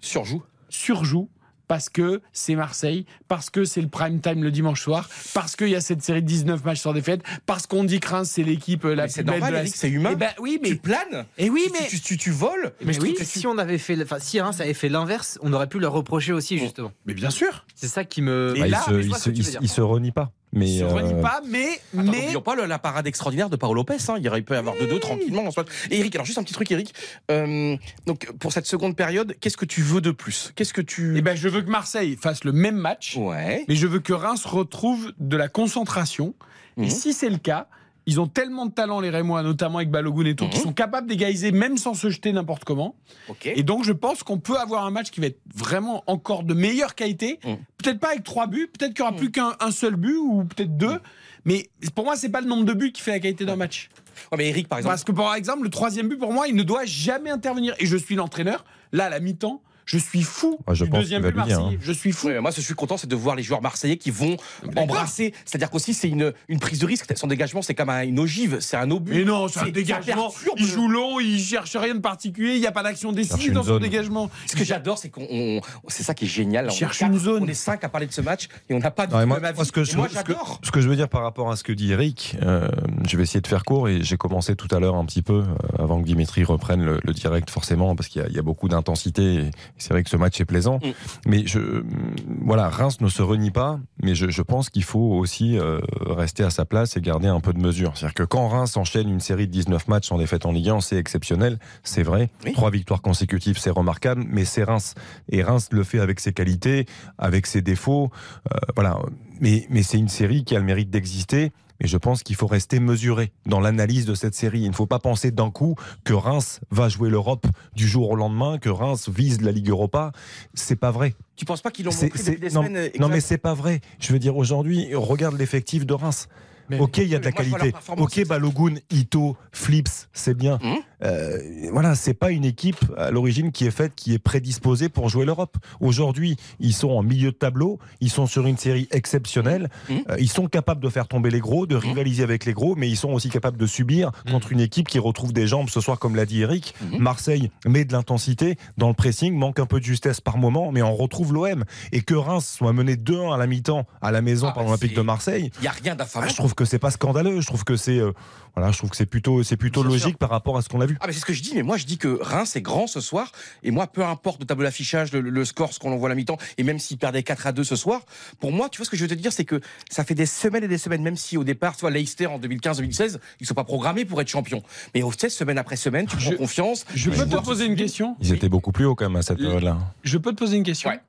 Surjoue. surjoue parce que c'est Marseille, parce que c'est le prime time le dimanche soir, parce qu'il y a cette série de 19 matchs sans défaite, parce qu'on dit que Reims c'est l'équipe euh, la Mais plus c'est belle normal, de la c'est humain. Eh ben oui, mais Tu planes et oui, Tu- mais tu, tu, tu voles Mais je oui, trouve que tu- si on avait fait, enfin, si Reims avait fait l'inverse, on aurait pu leur reprocher aussi justement. mais bien sûr. C'est ça qui me. Et Bah, là, il, se, tu il se renie pas. Mais Il se euh, renie pas, mais Attends, mais n'oublions pas le- la parade extraordinaire de Paolo Lopez. Hein. Il aurait pu y avoir 2-2 tranquillement. dans ce match. Et Eric, alors juste un petit truc, Eric. Euh, donc pour cette seconde période, qu'est-ce que tu veux de plus? Qu'est-ce que tu. eh ben je veux que Marseille fasse le même match. Ouais. Mais je veux que Reims retrouve de la concentration. Et si c'est le cas, ils ont tellement de talent, les Rémois, notamment avec Balogun et tout, Mhm. qui sont capables d'égaliser même sans se jeter n'importe comment. Et donc, je pense qu'on peut avoir un match qui va être vraiment encore de meilleure qualité. Mhm. Peut-être pas avec trois buts, peut-être qu'il n'y aura Mhm. plus qu'un un seul but ou peut-être deux. Mais pour moi, c'est pas le nombre de buts qui fait la qualité d'un match. Ouais, mais Eric, par exemple. Parce que, par exemple, le troisième but, pour moi, il ne doit jamais intervenir. Et je suis l'entraîneur. Là, à la mi-temps, je suis fou Ouais, je du pense deuxième but dire, marseillais. Je suis fou. Ouais, moi, ce que je suis content, c'est de voir les joueurs marseillais qui vont embrasser. C'est-à-dire qu'aussi, c'est une, une prise de risque. Son dégagement, c'est comme un- une ogive, c'est un obus. Mais non, c'est un dégagement. Il joue long, il cherche rien de particulier, il n'y a pas d'action décisive dans son dégagement. Ce que j'adore, c'est qu'on, on- c'est ça qui est génial. On cherche quatre, une zone. On est cinq à parler de ce match et on n'a pas Non, et moi, même avis. ce que, je, moi, ce que- ce que je veux dire par rapport à ce que dit Eric, euh, je vais essayer de faire court et j'ai commencé tout à l'heure un petit peu euh, avant que Dimitri reprenne le, le direct forcément parce qu'il y, a- il y a beaucoup d'intensité c'est vrai que ce match est plaisant. Mm. Mais je, voilà, Reims ne se renie pas, mais je, je pense qu'il faut aussi euh, rester à sa place et garder un peu de mesure. C'est-à-dire que quand Reims enchaîne une série de 19 matchs sans défaite en Ligue 1, c'est exceptionnel, c'est vrai. Oui. Trois victoires consécutives, c'est remarquable, mais c'est Reims. Et Reims le fait avec ses qualités, avec ses défauts. Euh, voilà. Mais, mais c'est une série qui a le mérite d'exister. Et je pense qu'il faut rester mesuré dans l'analyse de cette série. Il ne faut pas penser d'un coup que Reims va jouer l'Europe du jour au lendemain, que Reims vise la Ligue Europa. C'est pas vrai. Tu penses pas qu'ils l'ont montré depuis des non, semaines non, mais c'est pas vrai. Je veux dire, aujourd'hui, regarde l'effectif de Reims. Mais- ok, il y a de la qualité. Ok, Balogun, Ito, Flips, c'est bien. Mhm. Euh, voilà, c'est pas une équipe à l'origine qui est faite, qui est prédisposée pour jouer l'Europe. Aujourd'hui, ils sont en milieu de tableau, ils sont sur une série exceptionnelle, Mhm. Euh, ils sont capables de faire tomber les gros, de rivaliser avec les gros, mais ils sont aussi capables de subir contre une équipe qui retrouve des jambes ce soir, comme l'a dit Eric. Marseille met de l'intensité dans le pressing, manque un peu de justesse par moment, mais on retrouve l'OM. Et que Reims soit mené 2-1 à la mi-temps à la maison Ah, par bah, l'Olympique de Marseille, Il n'y a rien ah, d'affamant. je trouve que c'est pas scandaleux. Je trouve que c'est euh, voilà, je trouve que c'est plutôt c'est plutôt Bien logique sûr. par rapport à ce qu'on a vu. Ah mais c'est ce que je dis, mais moi je dis que Reims est grand ce soir, et moi peu importe le tableau d'affichage, le, le score, ce qu'on envoie à la mi-temps, et même s'ils perdaient 4 à 2 ce soir, pour moi, tu vois ce que je veux te dire, c'est que ça fait des semaines et des semaines, même si au départ, tu vois, Leicester en 2015-2016, ils sont pas programmés pour être champions. Mais au fait, semaine après semaine, tu prends Je- confiance. Je peux te poser se une question? Ils étaient beaucoup plus hauts quand même à cette période-là. Je peux te poser une question? Ouais.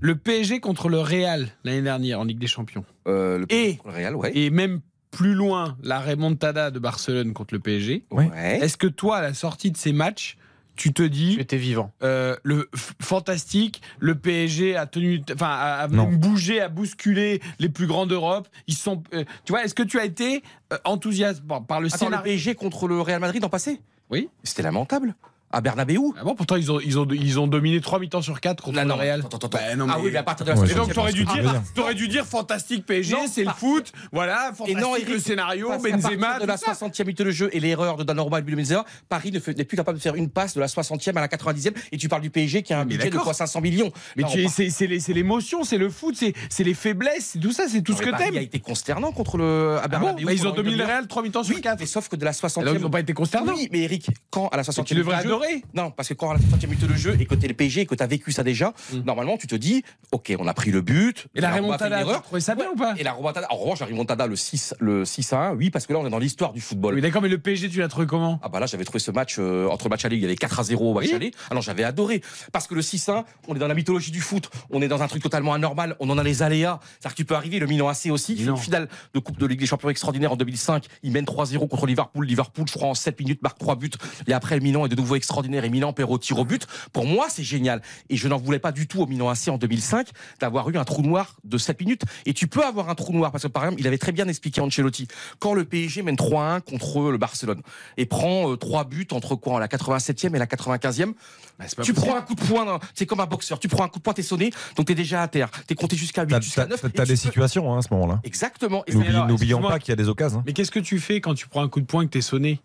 Le PSG contre le Real l'année dernière en Ligue des Champions. Euh, le, Et- le Real, ouais. Et même plus loin, la remontada de Barcelone contre le PSG. Ouais. Est-ce que toi, à la sortie de ces matchs, tu te dis J'étais vivant. euh, le fantastique, le PSG a tenu, enfin a, a bougé, a bousculé les plus grands d'Europe. Ils sont, euh, tu vois, est-ce que tu as été euh, enthousiaste par, par le Attends, le scénario PSG contre le Real Madrid en passé? Oui. C'était lamentable. À Bernabeu Ah bon, pourtant, ils ont, ils ont, ils ont dominé 3 mi-temps sur 4 contre Non, le Real. attends, attends, attends. Bah, non, Ah oui, mais à partir de la Ouais, Et 60e, donc, t'aurais dû, dire, t'aurais dû dire fantastique PSG, Non, c'est le foot. Voilà, Et non, fantastique Eric, le scénario, Benzema. de la tout ça. 60e minute de jeu et l'erreur de Donnarumma et de Benzema, Paris ne fait- n'est plus capable de faire une passe de la 60e à la 90e. Et tu parles du PSG qui a un Mais budget de d'accord. quoi 500 millions. Mais c'est l'émotion, c'est le foot, c'est c'est les faiblesses, c'est tout ça, c'est tout ce que Paris a t'aimes. été consternant contre le à Ah Bernabeu. Bah, Ils ont dominé le. Real 3 mi-temps sur Oui, 4. mais sauf que de la 60e. Alors, ils n'ont pas été consternants. Oui, mais Eric, quand à la 60e Tu devrais minute Non, parce que quand à la 60e minute de jeu et que t'es le PSG et que t'as vécu ça déjà, Mm. normalement tu te dis, ok, on a pris le but. Et la on remontada, tu ça bien ou pas Et la remontada, en revanche, la remontada, le 6, le 6 à 1, oui, parce que là, on est dans l'histoire du football. Oui, d'accord, mais le PSG, tu l'as trouvé comment Ah bah là j'avais trouvé ce match euh, entre match aller il y avait 4 à 0 au match Oui. aller. Alors j'avais adoré parce que le 6-1, on est dans la mythologie du foot, on est dans un truc totalement anormal, on en a les aléas. C'est-à-dire que tu peux arriver le Milan AC aussi, une finale de Coupe de Ligue des Champions extraordinaire en 2005, il mène 3-0 contre Liverpool, Liverpool je crois en 7 minutes marque 3 buts et après le Milan est de nouveau extraordinaire et Milan perd au tir au but. Pour moi, c'est génial et je n'en voulais pas du tout au Milan AC en 2005 d'avoir eu un trou noir de 7 minutes et tu peux avoir un trou noir parce que par exemple, il avait très bien expliqué Ancelotti quand le PSG mène 3-1 contre le Barcelone et prend euh, trois buts entre quoi la 87e et la 95e. Bah, Tu possible. prends un coup de poing, c'est comme un boxeur. Tu prends un coup de poing, t'es sonné, donc t'es déjà à terre. T'es compté jusqu'à 8, T'as jusqu'à t'as- 9. t'as des peux- situations hein, à ce moment-là. Exactement. Et N'oublie- alors, N'oublions pas qu'il y a des occasions. Mais qu'est-ce que tu fais quand tu prends un coup de poing et que t'es sonné?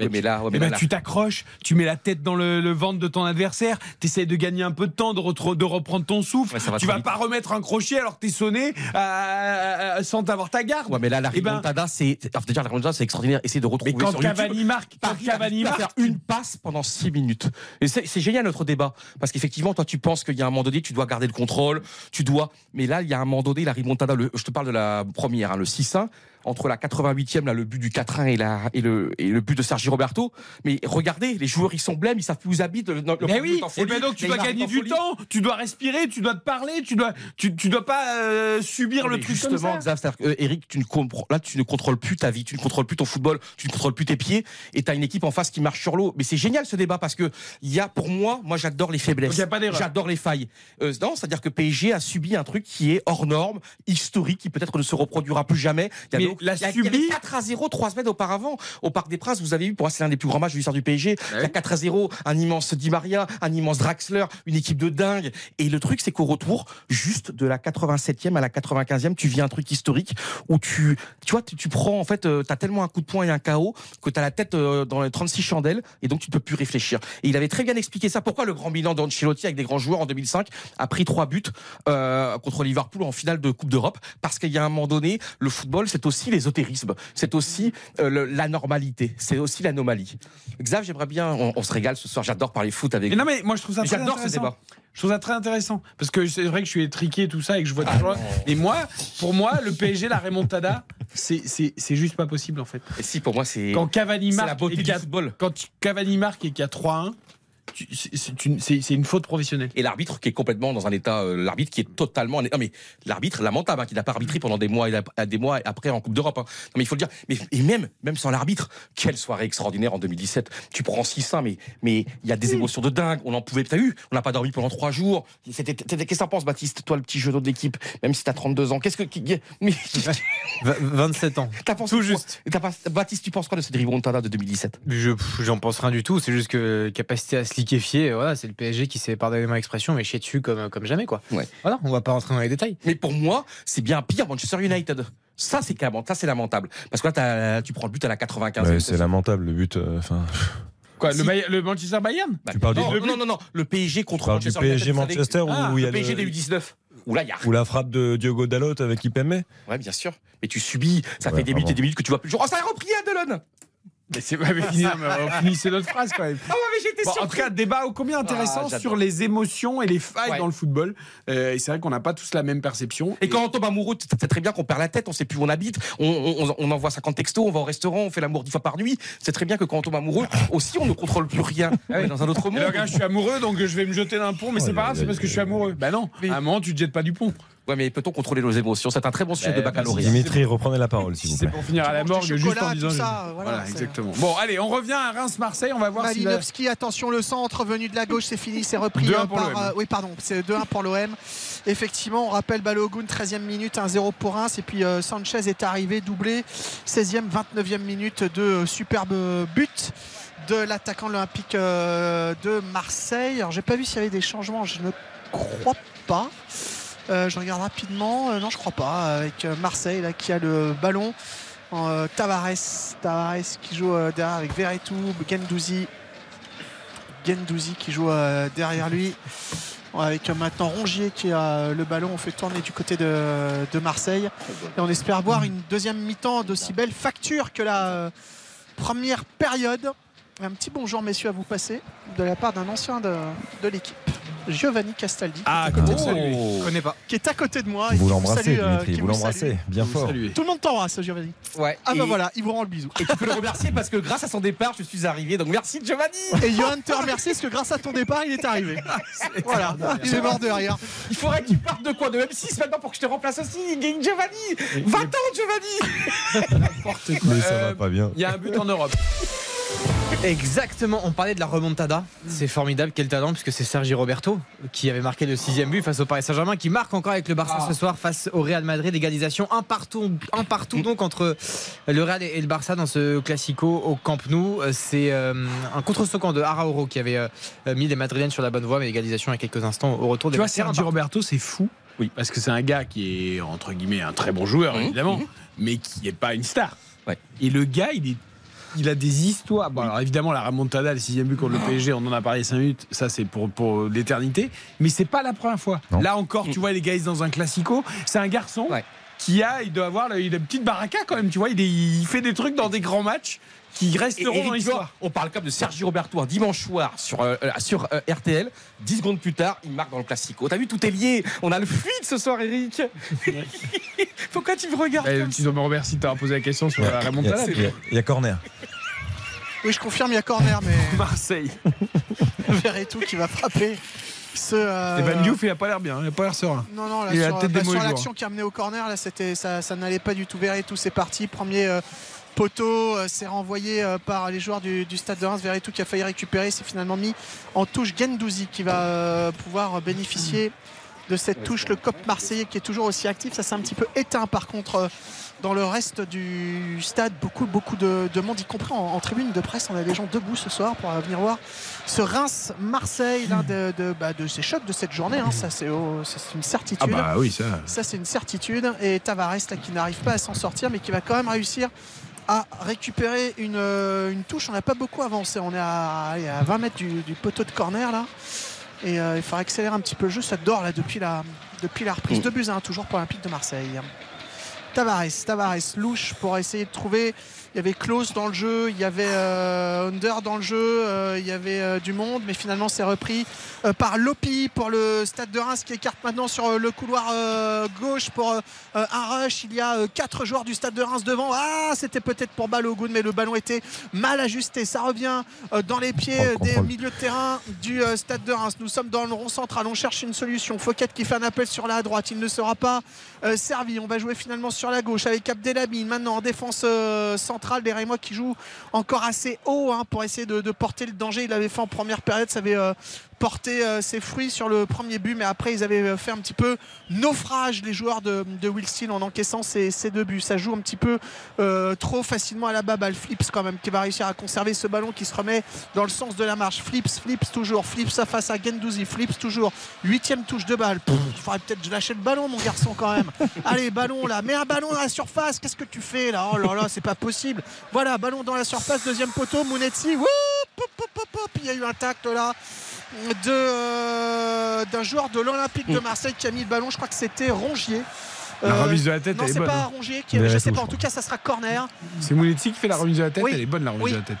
Mais, mais là, ouais, mais Eh ben, là- tu t'accroches, tu mets la tête dans le, le ventre de ton adversaire, tu essaies de gagner un peu de temps, de, reprendre ton souffle. Ouais, va tu vas vite. pas remettre un crochet alors que t'es sonné euh, euh, sans avoir ta garde. Ouais, mais là, la Eh ben- remontada, c'est. enfin, déjà, la c'est extraordinaire. Essayer de retrouver Mais quand sur YouTube. Cavani marque, quand Cavani marque, faire une passe pendant 6 minutes. Et c'est c'est génial notre débat. Parce qu'effectivement, toi, tu penses qu'il y a un moment donné, tu dois garder le contrôle, tu dois. Mais là, il y a un moment donné, la remontada, le- je te parle de la première, hein, le 6-1, entre la 88e, là, le but du 4-1 et, la, et, le, et le but de Sergi Roberto. Mais regardez, les joueurs, ils sont blêmes, ils savent plus où ils habitent. Le, le Mais oui, et folie, ben donc tu dois gagner du folie. temps, tu dois respirer, tu dois te parler, tu dois, tu, tu dois pas euh, subir le Mais truc comme justement, ça. Xav, euh, Eric, tu ne comprends, là, tu ne contrôles plus ta vie, tu ne contrôles plus ton football, tu ne contrôles plus tes pieds, et tu as une équipe en face qui marche sur l'eau. Mais c'est génial ce débat parce que il y a, pour moi, moi, j'adore les faiblesses. il y a pas d'erreur. J'adore les failles. Euh, non, c'est-à-dire que PSG a subi un truc qui est hors norme, historique, qui peut-être ne se reproduira plus jamais. Il y Mais avait, l'a il y y avait subi- 4 à 0 trois semaines auparavant au Parc des Princes. Vous avez vu, pour moi, c'est l'un des plus grands matchs de l'histoire du PSG. Ah Il y a 4 à 0, un immense Di Maria, un immense Draxler, une équipe de dingue. Et le truc, c'est qu'au retour, juste de la 87e à la 95e, tu vis un truc historique où tu, tu vois, tu, tu prends, en fait, euh, t'as tellement un coup de poing et un KO que t'as la tête euh, dans les 36 chandelles et donc tu ne peux plus réfléchir. Et il avait très bien expliqué ça. Pourquoi le grand bilan d'Ancelotti avec des grands joueurs en 2005 a pris trois buts euh, contre Liverpool en finale de Coupe d'Europe? Parce qu'il y a un moment donné, le football, c'est aussi l'ésotérisme, c'est aussi euh, le- la normalité, c'est aussi l'anomalie. Xav, j'aimerais bien, on, on se régale ce soir, j'adore parler foot avec Mais non mais moi je trouve ça Mais très J'adore ce débat. Je trouve ça très intéressant parce que c'est vrai que je suis étriqué tout ça et que je vois toujours. Et moi, pour moi, le PSG, la remontada, c'est juste pas possible en fait. Et si, pour moi, c'est Quand Cavani marque la beauté et du qu'il y a- football. quand Cavani marque et qu'il y a 3-1, tu- c'est- une, c'est- c'est une faute professionnelle. Et l'arbitre qui est complètement dans un état, euh, l'arbitre qui est totalement, non mais l'arbitre lamentable, hein, qui n'a pas arbitré pendant des mois et la- des mois après en Coupe d'Europe. hein. Non mais il faut le dire. Mais et même, même sans l'arbitre, quelle soirée extraordinaire en 2017. Tu prends 6-1, mais mais il y a des émotions de dingue. On en pouvait, t'as eu, on n'a pas dormi pendant trois jours. C'était, qu'est-ce que t'en penses, Baptiste, toi le petit genou de l'équipe, même si t'as 32 ans? Qu'est-ce que, qui- mais, 27 ans. t'as pensé Tout juste. Pas- Baptiste, tu penses quoi de cette remontada de 2017 Je, j'en pense rien du tout. C'est juste que capacité à se liquéfier, voilà, c'est le PSG qui s'est, pardonnez-moi l'expression, mais chier dessus comme, comme jamais, quoi. Ouais. Voilà, on va pas rentrer dans les détails. Mais pour moi, c'est bien pire Manchester United. Ça, c'est carrément- ça, c'est lamentable. Parce que là, tu prends le but à la 95e. Ouais, c'est lamentable le but. euh, Quoi, Si. le, Bay- le Manchester Bayern? Bah, Tu parles non, du- non, non, non, le PSG contre tu parles du Manchester PSG Manchester Ah, où il y a le PSG le- des U19. Où là, il y a ou la frappe de Diogo Dalot avec Ipembe. Ouais, bien sûr. Mais tu subis, ça Ouais, fait des minutes et des minutes que tu vois plus. le jour. Oh, ça a repris à Delon Mais c'est ouais, mais fini- mais on finissait notre phrase quand même. Ah ouais, mais j'étais Bon, en tout cas, débat ô combien intéressant Ah, j'adore. sur les émotions et les failles Ouais. dans le football. Euh, et c'est vrai qu'on n'a pas tous la même perception. Et quand on tombe amoureux, tu sais très bien qu'on perd la tête, on sait plus où on habite, on, on- on envoie 50 textos, on va au restaurant, on fait l'amour 10 fois par nuit. C'est très bien que quand on tombe amoureux, aussi on ne contrôle plus rien. Dans un autre Et monde. là, regarde, je suis amoureux, donc je vais me jeter d'un pont, mais c'est pas grave, c'est parce que je suis amoureux. Bah non, à un moment, tu te jettes pas du pont. Ouais, mais peut-on contrôler nos émotions? C'est un très bon sujet Bah, de baccalauréat. Dimitri, reprenez la parole, s'il Si vous c'est plaît. pour finir à la morgue, du juste en disant. ça, voilà, Voilà, c'est- exactement. Bon, allez, on revient à Reims-Marseille, on va voir si. la- attention le centre venu de la gauche, c'est fini, c'est repris 2-1 pour par. l'OM. euh, oui, pardon, c'est 2-1 pour l'OM. Effectivement, on rappelle Balogun, 13e minute, 1-0 pour Reims. Et puis euh, Sanchez est arrivé, doublé, 16e, 29e minute de euh, superbe but de l'attaquant de l'Olympique euh, de Marseille. Alors j'ai pas vu s'il y avait des changements, je ne crois pas. Euh, je regarde rapidement. Euh, non, je crois pas. Avec euh, Marseille là, qui a le ballon. Tavares, Tavares qui joue derrière avec Verretou, Gendouzi. Gendouzi qui joue derrière lui. Avec maintenant Rongier qui a le ballon. On fait tourner du côté de, de Marseille. Et on espère voir une deuxième mi-temps d'aussi belle facture que la première période. Un petit bonjour, messieurs, à vous passer de la part d'un ancien de, de l'équipe, Giovanni Castaldi. qui est Ah, à côté de comment moi Je connais pas. qui est à côté de moi. Vous l'embrassez, euh, Dimitri, vous l'embrassez, bien fort. Saluez. Tout le monde t'embrasse, Giovanni. Ouais. Ah bah voilà, il vous rend le bisou. Et tu peux le remercier parce que grâce à son départ, je suis arrivé. Donc merci Giovanni. Et Johan te remercie parce que grâce à ton départ, il est arrivé. Voilà, il est mort de rire. Il faudrait que tu partes de quoi De M6 maintenant pour que je te remplace aussi. Giovanni 20 ans Giovanni Mais ça va pas bien. Il y a un but en Europe. Exactement, on parlait de la remontada. C'est formidable, quel talent, puisque c'est Sergi Roberto qui avait marqué le sixième but face au Paris Saint-Germain, qui marque encore avec le Barça Ah. ce soir face au Real Madrid. Égalisation un partout, un partout donc entre le Real et le Barça dans ce classico au Camp Nou. C'est euh, un contre-soquant de Arauro qui avait euh, mis les Madrilènes sur la bonne voie, mais égalisation il y a quelques instants au retour des Tu vois, partout. Roberto, c'est fou. Oui. Parce que c'est un gars qui est, entre guillemets, un très bon joueur, évidemment, mais qui n'est pas une star. Ouais. Et le gars, il est. Il a des histoires. Bon, alors évidemment, la remontada, le sixième but contre le PSG, on en a parlé 5 minutes, ça c'est pour, pour l'éternité. Mais c'est pas la première fois. Non. Là encore, tu vois, les gars, ils sont dans un classico. C'est un garçon Ouais. qui a, il doit avoir, là, il a une petite baraka quand même, tu vois. Il, est- il fait des trucs dans des grands matchs qui Et resteront dans l'histoire. on parle comme de Sergi Roberto un dimanche soir sur, euh, euh, sur euh, RTL. 10 secondes plus tard, il marque dans le Classico. T'as vu, tout est lié. On a le fluide ce soir, Eric. Pourquoi tu me regardes Eh, comme tu dois me remercier de t'avoir posé la question sur la Il y, remontada. a, il y a- il y a corner. Oui, je confirme, il y a corner, mais Marseille. Verretou qui va frapper. Ce, euh, Et Van Diouf, il a pas l'air bien, il a pas l'air serein. Non, non, là, Il a sur, la tête bah, des sur mauvais l'action qui a mené au corner, là, c'était, ça, ça n'allait pas du tout. Verretou, c'est parti. Premier euh, poteau, euh, c'est renvoyé euh, par les joueurs du, du stade de Reims. Verretou qui a failli récupérer, c'est finalement mis en touche Gendouzi qui va euh, pouvoir bénéficier de cette touche. Le COP marseillais qui est toujours aussi actif. Ça s'est un petit peu éteint par contre. dans le reste du stade, beaucoup, beaucoup de, de monde, y compris en, en tribune de presse. On a des gens debout ce soir pour venir voir ce Reims-Marseille, l'un de, de- bah, de ces chocs de cette journée. hein. Ça, c'est oh, une certitude. Ah bah oui, ça. Ça, c'est une certitude. Et Tavares, là, qui n'arrive pas à s'en sortir, mais qui va quand même réussir à récupérer une, euh, une touche. On n'a pas beaucoup avancé. On est à, à 20 mètres du, du poteau de corner, là. Et euh, il faudra accélérer un petit peu le jeu. Ça dort, là, depuis la, depuis la reprise. 2 buts à 1, toujours pour l'Olympique de Marseille. Tavares, Tavares, louche pour essayer de trouver. Il y avait Klaus dans le jeu, il y avait euh, Under dans le jeu, euh, il y avait euh, du monde, mais finalement c'est repris par Lopi pour le stade de Reims qui écarte maintenant sur le couloir gauche pour un rush. Il y a quatre joueurs du stade de Reims devant. Ah, c'était peut-être pour Balogun, mais le ballon était mal ajusté. Ça revient dans les pieds des milieux de terrain du stade de Reims. Nous sommes dans le rond central, on cherche une solution. Fouquet qui fait un appel sur la droite, il ne sera pas servi. On va jouer finalement sur la gauche avec Abdelhamid maintenant en défense euh, Les Rémois qui jouent encore assez haut hein, pour essayer de, porter le danger. Il avait fait en première période, ça avait euh, porté euh, ses fruits sur le premier but, mais après ils avaient euh, fait un petit peu naufrage les joueurs de, de Will Steele en encaissant ces, ces deux buts. Ça joue un petit peu euh, trop facilement à la baballe. Flips quand même qui va réussir à conserver ce ballon qui se remet dans le sens de la marche. Flips, Flips toujours. Flips face à Gendouzi. Flips toujours. Huitième touche de balle. Il faudrait peut-être lâcher le ballon, mon garçon, quand même. Allez, ballon là. Mets un ballon dans la surface. Qu'est-ce que tu fais là? Oh là là, c'est pas possible. Voilà, ballon dans la surface. Deuxième poteau. Mounetzi. Wouh Pop, pop, pop, pop. Il y a eu un tacle là d'un joueur de l'Olympique de Marseille qui a mis le ballon. Je crois que c'était Rongier. La Euh, remise de la tête, non, elle est c'est bonne. pas hein. Rongier qui Mais je sais pas. En tout cas, ça sera corner. C'est Mounetti qui fait la remise de la tête, Oui. elle est bonne la remise Oui. de la tête.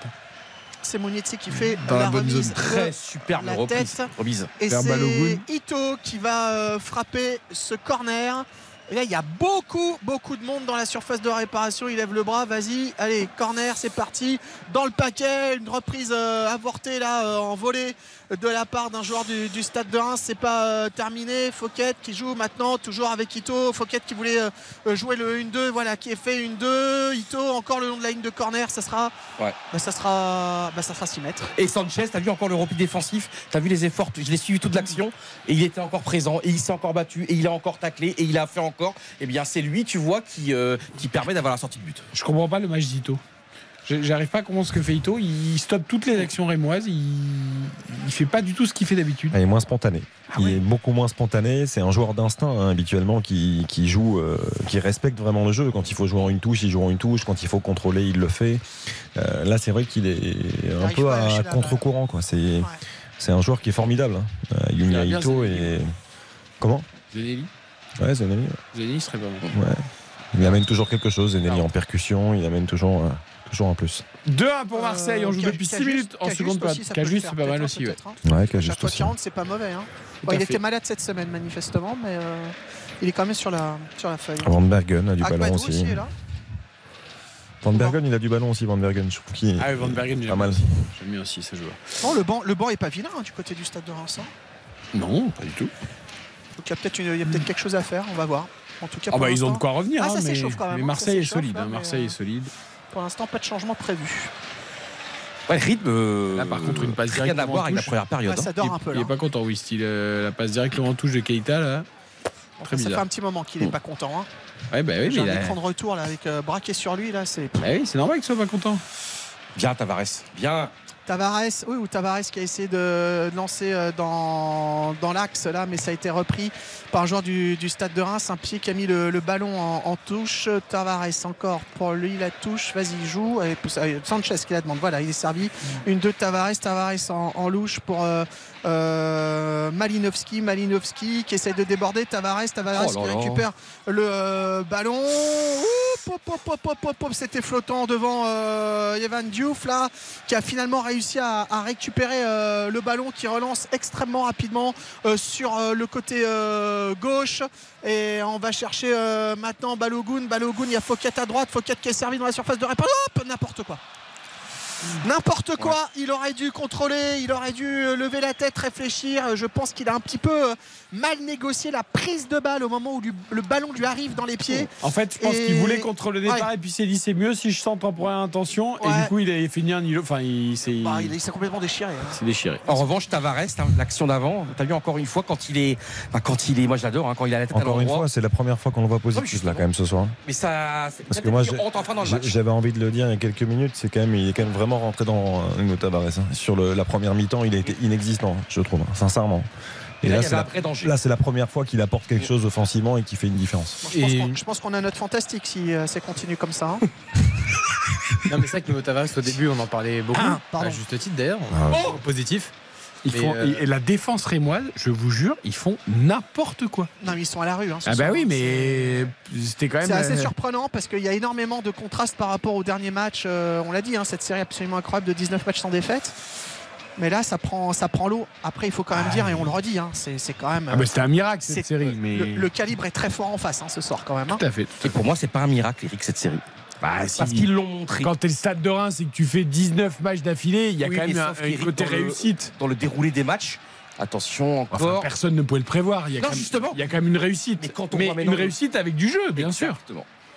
C'est Mounietzi qui fait Dans la la bonne remise zone. Très de superbe la reprise. tête. remise. Et c'est Balogun. Ito qui va euh, frapper ce corner. Et là, il y a beaucoup, beaucoup de monde dans la surface de réparation. Il lève le bras, vas-y, allez, corner, c'est parti. Dans le paquet, une reprise euh, avortée là, euh, en volée de la part d'un joueur du, du stade de Reims. C'est pas euh, terminé. Fouquet qui joue maintenant, toujours avec Ito. Fouquet qui voulait euh, euh, jouer le 1-2, voilà, qui est fait 1-2. Ito encore le long de la ligne de corner. Ça sera, Ouais. bah, ça sera, bah, ça sera 6 mètres. Et Sanchez, t'as vu encore le repli défensif, t'as vu les efforts, je l'ai suivi toute l'action et il était encore présent et il s'est encore battu et il a encore taclé et il a fait encore. Et bien c'est lui, tu vois, qui, euh, qui permet d'avoir la sortie de but. Je comprends pas le match d'Ito. J'arrive pas à comprendre ce que fait Ito. Il stoppe toutes les actions rémoises. Il, il fait pas du tout ce qu'il fait d'habitude. Il est moins spontané. Ah il est beaucoup moins spontané. C'est un joueur d'instinct hein, habituellement qui, qui joue, euh, qui respecte vraiment le jeu. Quand il faut jouer en une touche, il joue en une touche. Quand il faut contrôler, il le fait. Euh, là, c'est vrai qu'il est un peu à contre-courant. quoi. C'est c'est un joueur qui est formidable. hein. Euh, Ito Zenelli. et comment? Zenelli Ouais, Zenelli. ouais. Zenelli serait pas mal. Ouais. Il amène toujours quelque chose. Zenelli en percussion, il amène toujours, euh, toujours un plus. 2-1 pour Marseille. On joue Euh, depuis Cajus- 6 minutes en seconde aussi, période. Cajus, c'est pas mal aussi. ouais. hein. Ouais, Cajus aussi. rentre, c'est pas mauvais. hein. Bon, il fait. était malade cette semaine, manifestement, mais euh, il est quand même sur la, sur la feuille. Van Bergen a du ballon aussi. est là. Van Bergen, il a du ballon aussi. Van Bergen, je trouve qu'il Ah, oui, Van Bergen, pas j'aime mal. aussi. J'aime bien aussi ce joueur. Non, le banc, le banc est pas vilain hein, du côté du stade de Reims. hein. Non, pas du tout. Donc il y a peut-être quelque chose à faire, on va voir. En tout cas, Ah bah ils ont de quoi revenir. Ah, hein, ça mais, s'échauffe quand même. mais hein, Marseille ça est solide. là, hein, Marseille euh, est solide. Pour l'instant, pas de changement prévu. Ouais, le rythme. euh, Là, par contre, une passe rien directe à voir avec la première période. Ouais, ça hein. dort il, un peu il là. est pas content, oui, style euh, la passe directe en touche de Keita là. Enfin, très ça fait un petit moment qu'il est pas content. Hein. Ouais, bah oui, mais J'ai un il a- écran de retour là avec euh, braqué sur lui là, c'est Bah oui, c'est normal qu'il soit pas content. Bien, Tavares. Bien. Tavares, oui, ou Tavares qui a essayé de lancer euh, dans, dans l'axe là, mais ça a été repris par un joueur du, du stade de Reims, un pied qui a mis le, le ballon en, en touche. Tavares encore pour lui la touche, vas-y joue. Allez, pousse- allez, Sanchez qui la demande, voilà, il est servi. Une de Tavares, Tavares en, en louche pour euh, euh, Malinowski, Malinowski qui essaie de déborder, Tavares, Tavares Oh là qui là. récupère le euh, ballon. Ouh, pop, pop, pop, pop, pop, pop, C'était flottant devant euh, Evan Diouf là, qui a finalement réussi à, à récupérer euh, le ballon, qui relance extrêmement rapidement sur le côté gauche. Et on va chercher maintenant Balogun. Balogun, il y a Fouquet à droite. Fouquet qui est servi dans la surface de réparation. Hop, n'importe quoi. N'importe quoi, il aurait dû contrôler, il aurait dû euh, lever la tête, réfléchir. Je pense qu'il a un petit peu euh, mal négocié la prise de balle au moment où lui- le ballon lui arrive dans les pieds. En fait, je pense Et- qu'il voulait contrôler le départ Ouais. et puis il s'est dit c'est mieux si je centre en première intention. Et du coup, il a fini un îlot. Enfin, il s'est Bah, il s'est complètement déchiré. hein. il s'est déchiré. En revanche, Tavares, hein, l'action d'avant, t'as vu encore une fois quand il est, enfin, quand il est, moi je l'adore, hein, quand il a la tête à Encore une fois, c'est la première fois qu'on le voit positif justement. là quand même ce soir. Mais ça, c'est Parce que moi. J'avais envie de le dire il y a quelques minutes, c'est quand même, il est quand même vraiment rentré dans euh, Nuno Tavares. hein. Sur le- la première mi-temps, il a été inexistant, je trouve, hein, sincèrement. Et là, c'est la, là, c'est la première fois qu'il apporte quelque chose offensivement et qui fait une différence. Moi, je pense qu'on- qu'on a notre fantastique si euh, ça continue comme ça. hein. Non, mais c'est vrai que niveau Tavares, au début, on en parlait beaucoup. Ah, à juste titre d'ailleurs. Ah. Oh positif. Ils Mais, font, euh, Et la défense rémoise, je vous jure, ils font n'importe quoi. Non, mais ils sont à la rue. hein, Ah bah soir. oui, mais c'était quand même. C'est assez euh, surprenant parce qu'il y a énormément de contrastes par rapport au dernier match. Euh, on l'a dit, hein, cette série absolument incroyable de 19 matchs sans défaite. Mais là, ça prend, ça prend l'eau. Après, il faut quand même dire, et on le redit, hein, c'est quand même. Ah bah c'était un miracle cette série, mais. le, le calibre est très fort en face hein, ce soir quand même. hein. Tout à fait. Et pour moi, c'est pas un miracle, Eric, cette série. Bah, si- Parce qu'ils l'ont montré. Quand t'es le stade de Reims et que tu fais 19 matchs d'affilée, il y a Oui, quand même un, un côté dans le- réussite. Dans le déroulé des matchs, attention Enfin, encore. personne ne pouvait le prévoir. Il y a Non, quand même- justement. Il y a quand même une réussite. Mais quand on Mais voit une réussite avec du jeu, bien sûr.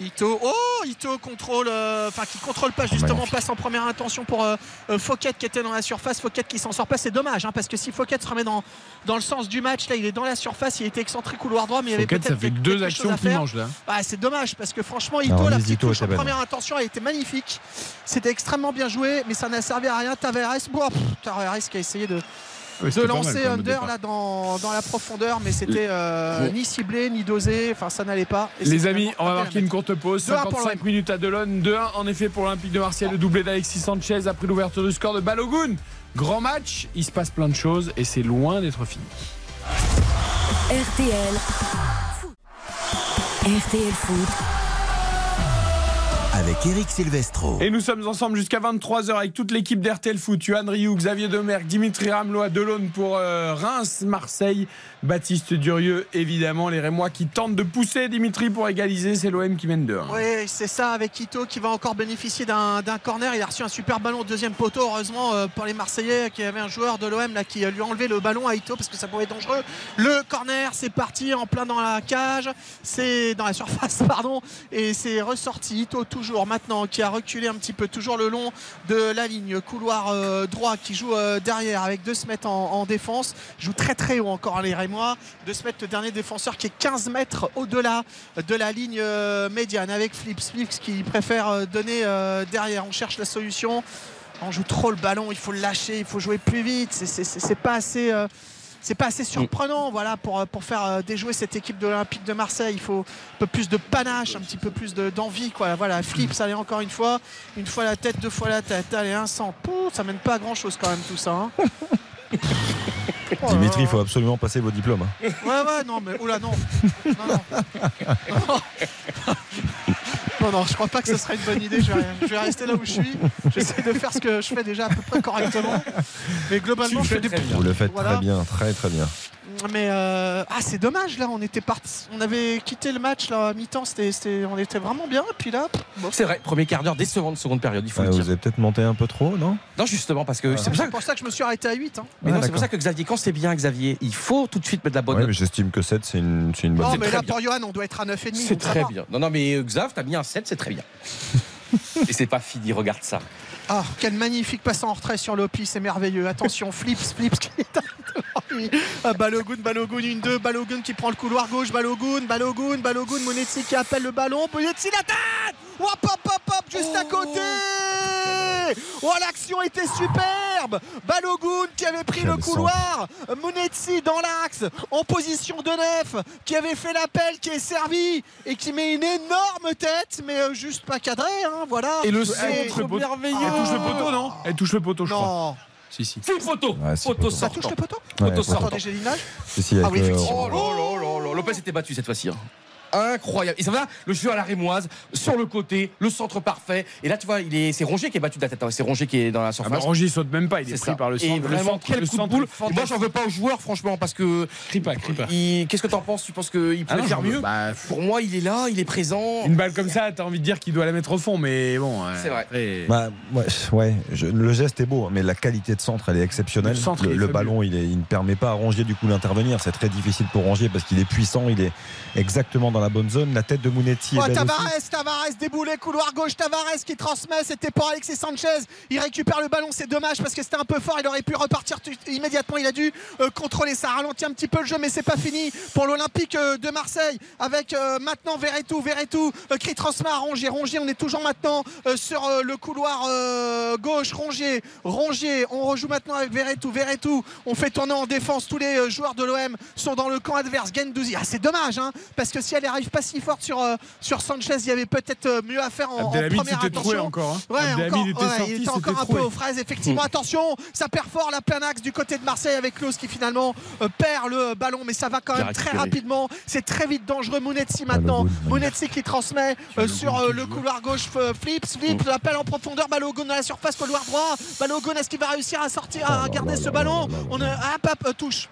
Ito, oh, Ito contrôle, euh, enfin qui contrôle pas justement, passe en première intention pour euh, euh, Fouquet qui était dans la surface, Fouquet qui s'en sort pas, c'est dommage hein, parce que si Fouquet se remet dans, dans le sens du match, là il est dans la surface, il était excentré couloir droit, mais il y avait peut-être ça fait quelque- deux quelque actions chose à qu'il faire. mange là. Ah, c'est dommage parce que franchement, Ito, Alors, la petite Ito touche en première intention, elle était magnifique. C'était extrêmement bien joué, mais ça n'a servi à rien. Tavares, bon, Tavares qui a essayé de, De mal, lancer Under là dans, dans la profondeur, mais c'était euh, ni ciblé ni dosé, enfin ça n'allait pas. Et Les amis, on va marquer une courte pause. 2-1 pour 55 minutes à Delon. 2-1 en effet pour l'Olympique de Marseille. Le doublé d'Alexis Sanchez après l'ouverture du score de Balogun. Grand match, il se passe plein de choses et c'est loin d'être fini. RTL. RTL Foot. Avec Eric Silvestro. Et nous sommes ensemble jusqu'à 23h avec toute l'équipe d'RTL Foot. Yohan Rioux, Xavier Demerck, Dimitri Ramelois, Delon pour euh, Reims, Marseille, Baptiste Durieux, évidemment. Les Rémois qui tentent de pousser Dimitri pour égaliser. C'est l'OM qui mène 2-1. Oui, c'est ça avec Ito qui va encore bénéficier d'un corner. Il a reçu un super ballon au deuxième poteau. Heureusement euh, pour les Marseillais qu'il y avait un joueur de l'OM là qui euh, lui a enlevé le ballon à Ito parce que ça pouvait être dangereux. Le corner, c'est parti en plein dans la cage, c'est dans la surface, pardon, et c'est ressorti. Ito toujours maintenant, qui a reculé un petit peu, toujours le long de la ligne. Couloir euh, droit qui joue euh, derrière avec De Smet en, en défense. Joue très très haut encore les Rémois. De Smet, le dernier défenseur qui est 15 mètres au-delà de la ligne euh, médiane avec Flips. Flips qui préfère donner derrière. On cherche la solution. On joue trop le ballon, il faut le lâcher, il faut jouer plus vite. C'est pas assez. Euh, c'est pas assez surprenant voilà, pour, pour faire euh, déjouer cette équipe de l'Olympique de Marseille. Il faut un peu plus de panache, un petit peu plus de- d'envie. quoi. Voilà, Flips, allez encore une fois. Une fois la tête, deux fois la tête. Allez, un sang. Pouh, ça mène pas à grand chose quand même tout ça. hein. Oh Dimitri, il faut absolument passer vos diplômes. hein. Ouais, ouais, non, mais oula, non. Non, non. Non. Non, non, je crois pas que ce serait une bonne idée. Je vais, je vais rester là où je suis. J'essaie de faire ce que je fais déjà à peu près correctement. Mais globalement, je fais des Vous le faites Voilà. très bien, très très bien. Mais euh, ah, c'est dommage là. On était parti, on avait quitté le match là à mi-temps. C'était, c'était- on était vraiment bien. Et puis là, bon. C'est vrai, premier quart d'heure décevant de seconde période, il faut le vous avez peut-être monté un peu trop, non? Non, justement, parce que c'est pour ça c'est pour ça que je me suis arrêté à 8. hein. Mais Ah, non, c'est pour ça que Xavier, quand c'est bien Xavier, il faut tout de suite mettre de la bonne Ouais, note. mais j'estime que 7, c'est une, c'est une bonne Non, mais là bien. pour Johan, on doit être à 9,5. C'est donc très bien. Non, non, mais euh, Xav, t'as mis un 7, c'est très bien. Et c'est pas fini, regarde ça. Ah, quel magnifique passant en retrait sur Lopi, c'est merveilleux. Attention, Flips, Flips qui est devant lui. Ah, Balogun, Balogun, une, deux, Balogun qui prend le couloir gauche, Balogun, Balogun, Balogun, Monetsi qui appelle le ballon, Monetsi la tête Hop, hop, hop, hop, juste à côté Oh, l'action était superbe Balogun qui avait pris Quel le couloir, Monetsi dans l'axe, en position de neuf, qui avait fait l'appel, qui est servi et qui met une énorme tête, mais euh, juste pas cadré, hein, voilà. Et le centre le merveilleux. Elle touche le poteau, non? Elle touche le poteau, je crois. Non, Si, si. C'est photo. Ouais, c'est photo photo. ça touche le poteau Ouais, Poteau sortant. Attendez, j'ai l'image. Si, si, Ah oui, le- effectivement. Oh là là, Lopez était battu cette fois-ci. hein. Incroyable. Et ça va, le jeu à la rémoise, sur le côté, le centre parfait. Et là, tu vois, il est, c'est Rongier qui est battu de la tête. hein. C'est Rongier qui est dans la Ah surface. bah, Rongier saute même pas, il est, C'est pris ça. par le centre. Et Le vraiment, centre- quel le coup de boule. est moi, j'en veux pas aux joueurs, franchement, parce que. Qu'est-ce que t'en penses? Tu penses qu'il Ah peut non, faire mieux? bah, Pour moi, il est là, il est présent. Une balle comme ça, t'as envie de dire qu'il doit la mettre au fond, mais bon. euh, C'est vrai. après- Bah, ouais, ouais, je- le geste est beau, hein, mais la qualité de centre, elle est exceptionnelle. Le centre, le il est le fabuleux. ballon, il, est- il ne permet pas à Rongier du coup d'intervenir. C'est très difficile pour Rongier parce qu'il est puissant, il est exactement dans la bonne zone. La tête de Mounetti est Oh. Tavares, Tavares déboulé, couloir gauche, Tavares qui transmet, c'était pour Alexis Sanchez. Il récupère le ballon, c'est dommage parce que c'était un peu fort, il aurait pu repartir tout- immédiatement. Il a dû euh, contrôler ça, ralentit un petit peu le jeu, mais c'est pas fini pour l'Olympique euh, de Marseille avec euh, maintenant Verretou, Verretou qui transmet à Rongier. Rongier, on est toujours maintenant sur le couloir gauche. Rongier, Rongier, on rejoue maintenant avec Verretou, Verretou. On fait tourner en défense, tous les joueurs de l'OM sont dans le camp adverse. Gendouzi, ah, c'est dommage, hein, parce que si elle arrive pas si forte sur, euh, sur Sanchez, il y avait peut-être euh, mieux à faire en, première attention. encore. hein. Ouais, encore, était ouais, sorti, il était encore un troué. peu aux fraises, effectivement. Attention, ça perd fort la plein axe du côté de Marseille avec Klaus qui finalement euh, perd le ballon, mais ça va quand même très rapidement. C'est très vite dangereux. Mounetzi maintenant. Balogun, magnifique. Mounetzi qui transmet euh, sur euh, le couloir gauche. Flips, Flips, l'appel en profondeur. Balogun dans la surface, couloir droit. Balogun, est-ce qu'il va réussir à sortir, à Oh garder ce ballon On a, ah, pap, euh, touche.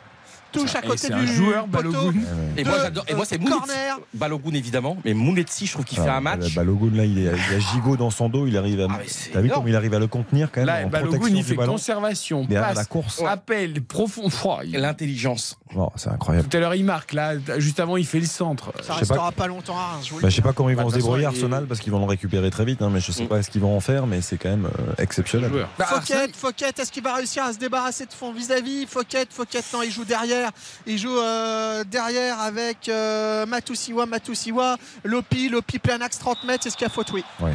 Touche à Et côté c'est du un joueur. Balogun. Et de, moi, j'adore. Et moi, c'est euh. Balogun, évidemment. Mais Mounetzi, je trouve qu'il fait Ah, un match. Balogun, là, il, il a gigot dans son dos, il arrive à. Ah, T'as vu énorme. comme il arrive à le contenir quand même Là, Balogun, il fait conservation, passe, la course. appel, profond. Il- L'intelligence. Oh, c'est incroyable. Tout à l'heure, il marque. Là, juste avant, il fait le centre. Ça sais restera pas. longtemps je Bah, sais pas comment ils Bah, vont de se débrouiller Arsenal parce qu'ils vont le récupérer très vite, hein, mais je sais Mm. pas ce qu'ils vont en faire, mais c'est quand même euh, exceptionnel. Bah, Fouquet, Fouquet, est-ce qu'il va réussir à se débarrasser de son vis-à-vis? Fouquet, Fouquet, non, il joue derrière. Il joue euh, derrière avec euh, Matusiwa, Matusiwa, Lopi, Lopi plein axe 30 mètres. Est-ce qu'il y a faute Oui. Ouais.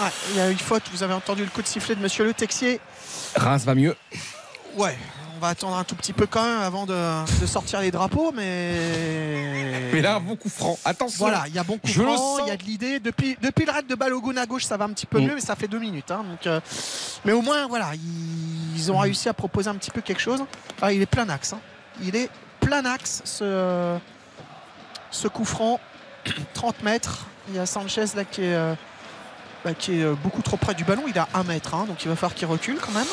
Ouais, il y a eu faute. Vous avez entendu le coup de sifflet de Monsieur Le Texier. Reims va mieux. Ouais. On va attendre un tout petit peu quand même avant de, de sortir les drapeaux, mais. Mais là, un bon coup franc. Attention. Voilà, il y a bon coup Je franc, il y a de l'idée. Depuis, depuis le raid de Balogun à gauche, ça va un petit peu Mm. mieux, mais ça fait deux minutes. hein, donc, euh, mais au moins, voilà, ils, ils ont réussi à proposer un petit peu quelque chose. Ah, il est plein axe. hein. Il est plein axe, ce, ce coup franc. 30 mètres. Il y a Sanchez là qui est, euh, bah, qui est euh, beaucoup trop près du ballon. Il à 1 mètre, hein, donc il va falloir qu'il recule quand même.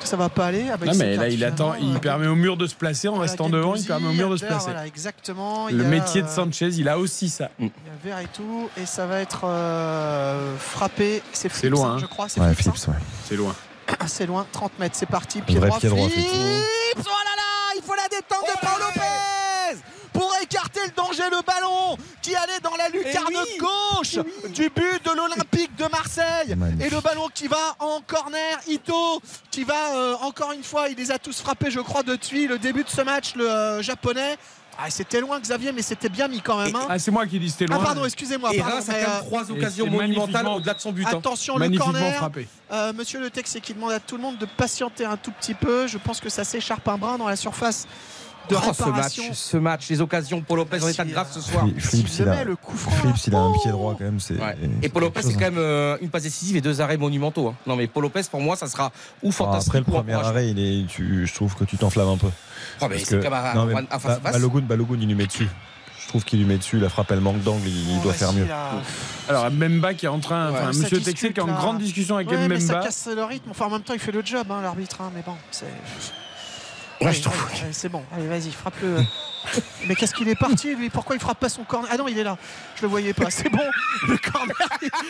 Que ça va pas aller. Ah, bah, Non, mais là, il attend. Il euh, permet au mur de se placer en voilà, restant devant. Il permet au mur de se placer. Voilà, exactement. Il Le a, métier de euh, Sanchez, il a aussi ça. il y a Vert et tout, et ça va être euh, frappé. C'est Flips, loin, hein, je crois. C'est Ouais, ouais. C'est loin. C'est loin, 30 mètres, c'est parti. Pied droit, pied droit, Flips. Flips. Oh là là, il faut la détente de Paulo Lopez le danger le ballon qui allait dans la lucarne gauche du but de l'Olympique de Marseille. Magnifique. Et le ballon qui va en corner, Ito, qui va euh, encore une fois, il les a tous frappés, je crois, depuis le début de ce match, le euh, japonais. Ah, c'était loin, Xavier, mais c'était bien mis quand même. hein. Ah, c'est moi qui dis c'était Ah, loin. pardon, excusez-moi. Et Reims a quand euh, même trois occasions monumentales au-delà de son but. hein. Attention, le corner. frappé. Euh, Monsieur Le Tex, c'est qui demande à tout le monde de patienter un tout petit peu. Je pense que ça s'écharpe un brin dans la surface de Oh, ce match, ce match, les occasions, Paul Lopez en état de grâce ce euh, soir. S'il il le a, met, le coup franc. Flips, il a un Oh pied droit quand même. c'est- Ouais. c'est Et Paul Lopez, c'est quand même euh, une passe décisive et deux arrêts monumentaux. hein. Non, mais Paul Lopez, pour moi, ça sera ou Ah, fantastique Après le premier arrêt, il est, tu, je trouve que tu t'enflammes un peu. Oh, mais c'est que- comme un, non, mais un- un face à Ba- face. Balogun, Balogun, il lui met dessus. Je trouve qu'il lui met dessus. La frappe, elle manque d'angle. Il, Oh, doit faire mieux. là. Alors, Mbemba qui est en train. Ouais, enfin, Monsieur Texier qui est en grande discussion avec Ouais, mais ça Mbemba. casse le rythme. Enfin, en même temps, il fait le job, hein, l'arbitre. hein, mais bon, c'est. Ouais, je trouve. allez, allez, c'est bon. Allez, vas-y, frappe-le. mais qu'est-ce qu'il est parti, lui Pourquoi il frappe pas son corner Ah non, il est là. Je le voyais pas. C'est bon. Le corner,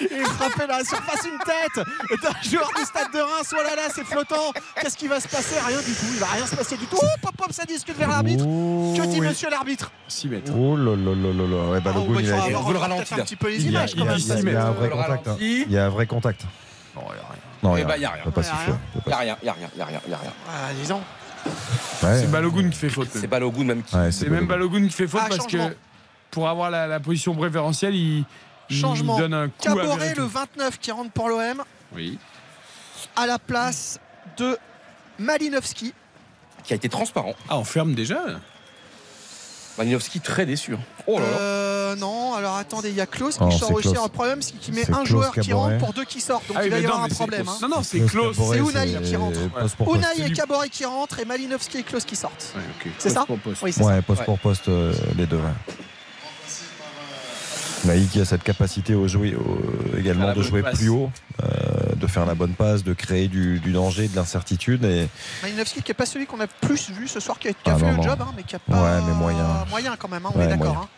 il est frappé la surface une tête d'un joueur du stade de Reims. Oh là là, c'est flottant. Qu'est-ce qui va se passer Rien du tout. Il va rien se passer du tout. Oh, pop, pop, ça discute vers l'arbitre. Oh, Que dit oui. monsieur l'arbitre 6 mètres. Oh là là là là là. Ouais, Ah, bah, il il a- veut le ralentir. un petit peu les il y a- images il y quand a- même. il y a- six il y a un vrai contact. hein. Il y a un vrai contact. Non, il y a rien. Non, Eh il ben, il y a rien. peut pas Il y a siffler. rien. Il peut Il n'y a rien, il n'y a rien, il n'y a rien, il y a rien. Ah, disons. Ouais. C'est Balogun qui fait faute. C'est même. Balogun même qui. Ouais, C'est même Balogun qui fait faute Ah, parce changement. que pour avoir la, la position préférentielle, il, il Changement. donne un coup Caboret, le 29 qui rentre pour l'OM, Oui. à la place de Malinowski. qui a été transparent. Ah, on ferme déjà Malinowski très déçu. hein. Oh là là. Euh, non, alors attendez, il y a Klaus qui Oh, sort aussi. Le problème, c'est qu'il met un Klaus joueur qui rentre pour deux qui sortent. Donc Ah il va y non, avoir un problème. Hein. Non, non, c'est Klaus C'est Unai qui rentre. poste. Unai et Caboret qui rentrent et Malinowski et Klaus qui sortent. Ouais. C'est ça Poste pour poste. Oui, c'est Ouais, poste Ouais. pour poste, euh, les deux. Naï qui a cette capacité au jouer, au- Faire également de jouer passe. plus haut, euh, de faire la bonne passe, de créer du, du danger, de l'incertitude. Et. Malinowski qui n'est pas celui qu'on a plus vu ce soir, qui a, qui a Ah, fait non, le non. job, hein, mais qui a pas. Ouais, mais moyen. Moyen quand même, hein, on Ouais, est d'accord. hein.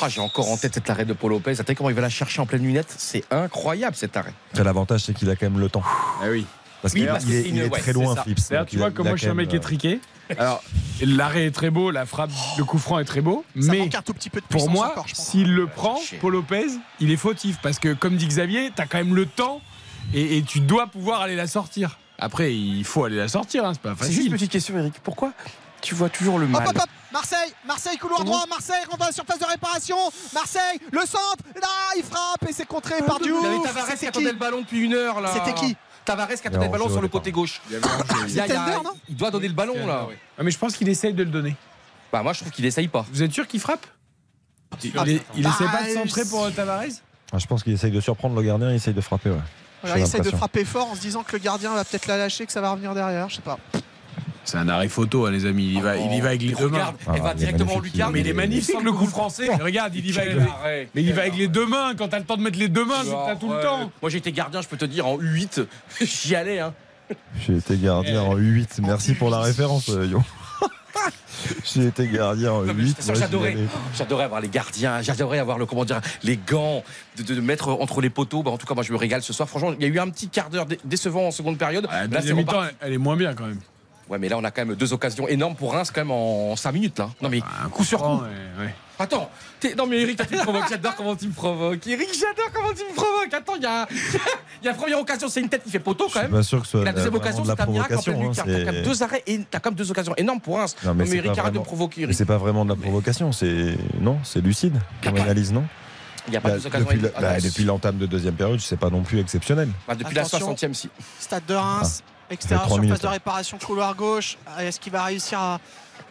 Ah, J'ai encore en tête cet arrêt de Paul Lopez. Attendez comment il va la chercher en pleine lunette? C'est incroyable cet arrêt. l'avantage, c'est qu'il a quand même le temps. Ah oui. Parce Oui, qu'il est, c'est il une- est ouais, très loin. Flips. Tu vois comme moi je suis un mec étriqué? Alors, l'arrêt est très beau, la frappe, le coup franc est très beau. Ça mais manque un tout petit peu de puissance pour moi, s'il le prend. Paul Lopez, il est fautif. Parce que, comme dit Xavier, tu as quand même le temps et, et tu dois pouvoir aller la sortir. Après, il faut aller la sortir, hein, c'est pas C'est juste une facile. petite question, Eric. Pourquoi tu vois toujours le Hop, mal hop, hop Marseille, Marseille, couloir droit, Marseille rentre dans la surface de réparation. Marseille, le centre, là, il frappe et c'est contré par Diouf. Il avait Tavares qui attendait le ballon depuis une heure là. C'était qui Tavares qui attendait le ballon sur le côté gauche. Il y a- y a- doit donner le ballon là. Ah, mais je pense qu'il essaye de le donner. Bah moi je trouve qu'il essaye pas. Vous êtes sûr qu'il frappe Il, Ah, il, il bah, essaie pas de centrer pour euh, Tavares Ah, je pense qu'il essaye de surprendre le gardien, il essaye de frapper. Ouais. Voilà, il essaie de frapper fort en se disant que le gardien va peut-être la lâcher, que ça va revenir derrière, je sais pas. C'est un arrêt photo, hein, les amis. Il y va, il y va avec les deux mains. Ah, elle va directement lucarne. Mais il est magnifique le coup français. Regarde, il y va avec les... Mais il va avec les deux mains. Quand t'as le temps de mettre les deux mains, t'as tout le temps. Moi j'ai été gardien, je peux te dire en U8, j'y allais hein. J'ai été gardien en U8. Merci pour la référence, euh, Yo. J'ai été gardien en Non, mais U8. j'étais sûr, moi, j'y J'adorais, allais. j'adorais avoir les gardiens, j'adorais avoir le comment dire, les gants, de, de- de mettre entre les poteaux. Bah, en tout cas, moi je me régale ce soir. Franchement, il y a eu un petit quart d'heure dé- décevant en seconde période. La deuxième mi-temps, elle est moins bien quand même. Ouais, mais là on a quand même deux occasions énormes pour Reims quand même en 5 minutes là. Non mais Un coup sur coup. ouais, ouais. Attends, t'es- non mais Eric, tu me provoques. J'adore comment tu me provoques. Eric, j'adore comment tu me provoques. Attends, il y a, il y a la première occasion, c'est une tête qui fait poteau Je quand suis même. pas sûr que ce soit Et la deuxième occasion, de la c'est un miracle en pleine provocation. lucarne. hein, T'as quand même deux arrêts et t'as quand même deux occasions énormes pour Reims. Non, mais c'est Eric, pas arrête de me provoquer, Mais Eric. c'est pas vraiment de la provocation, c'est non, c'est lucide comme pas- analyse, non Il n'y a pas Bah, deux occasions Depuis, la- énormes. bah, Attends, depuis l'entame de deuxième période, c'est pas non plus exceptionnel. bah, depuis la Attention. 60e si. Stade de Reims, fait extérieur surface minutes, de réparation, couloir gauche. Est-ce qu'il va réussir à,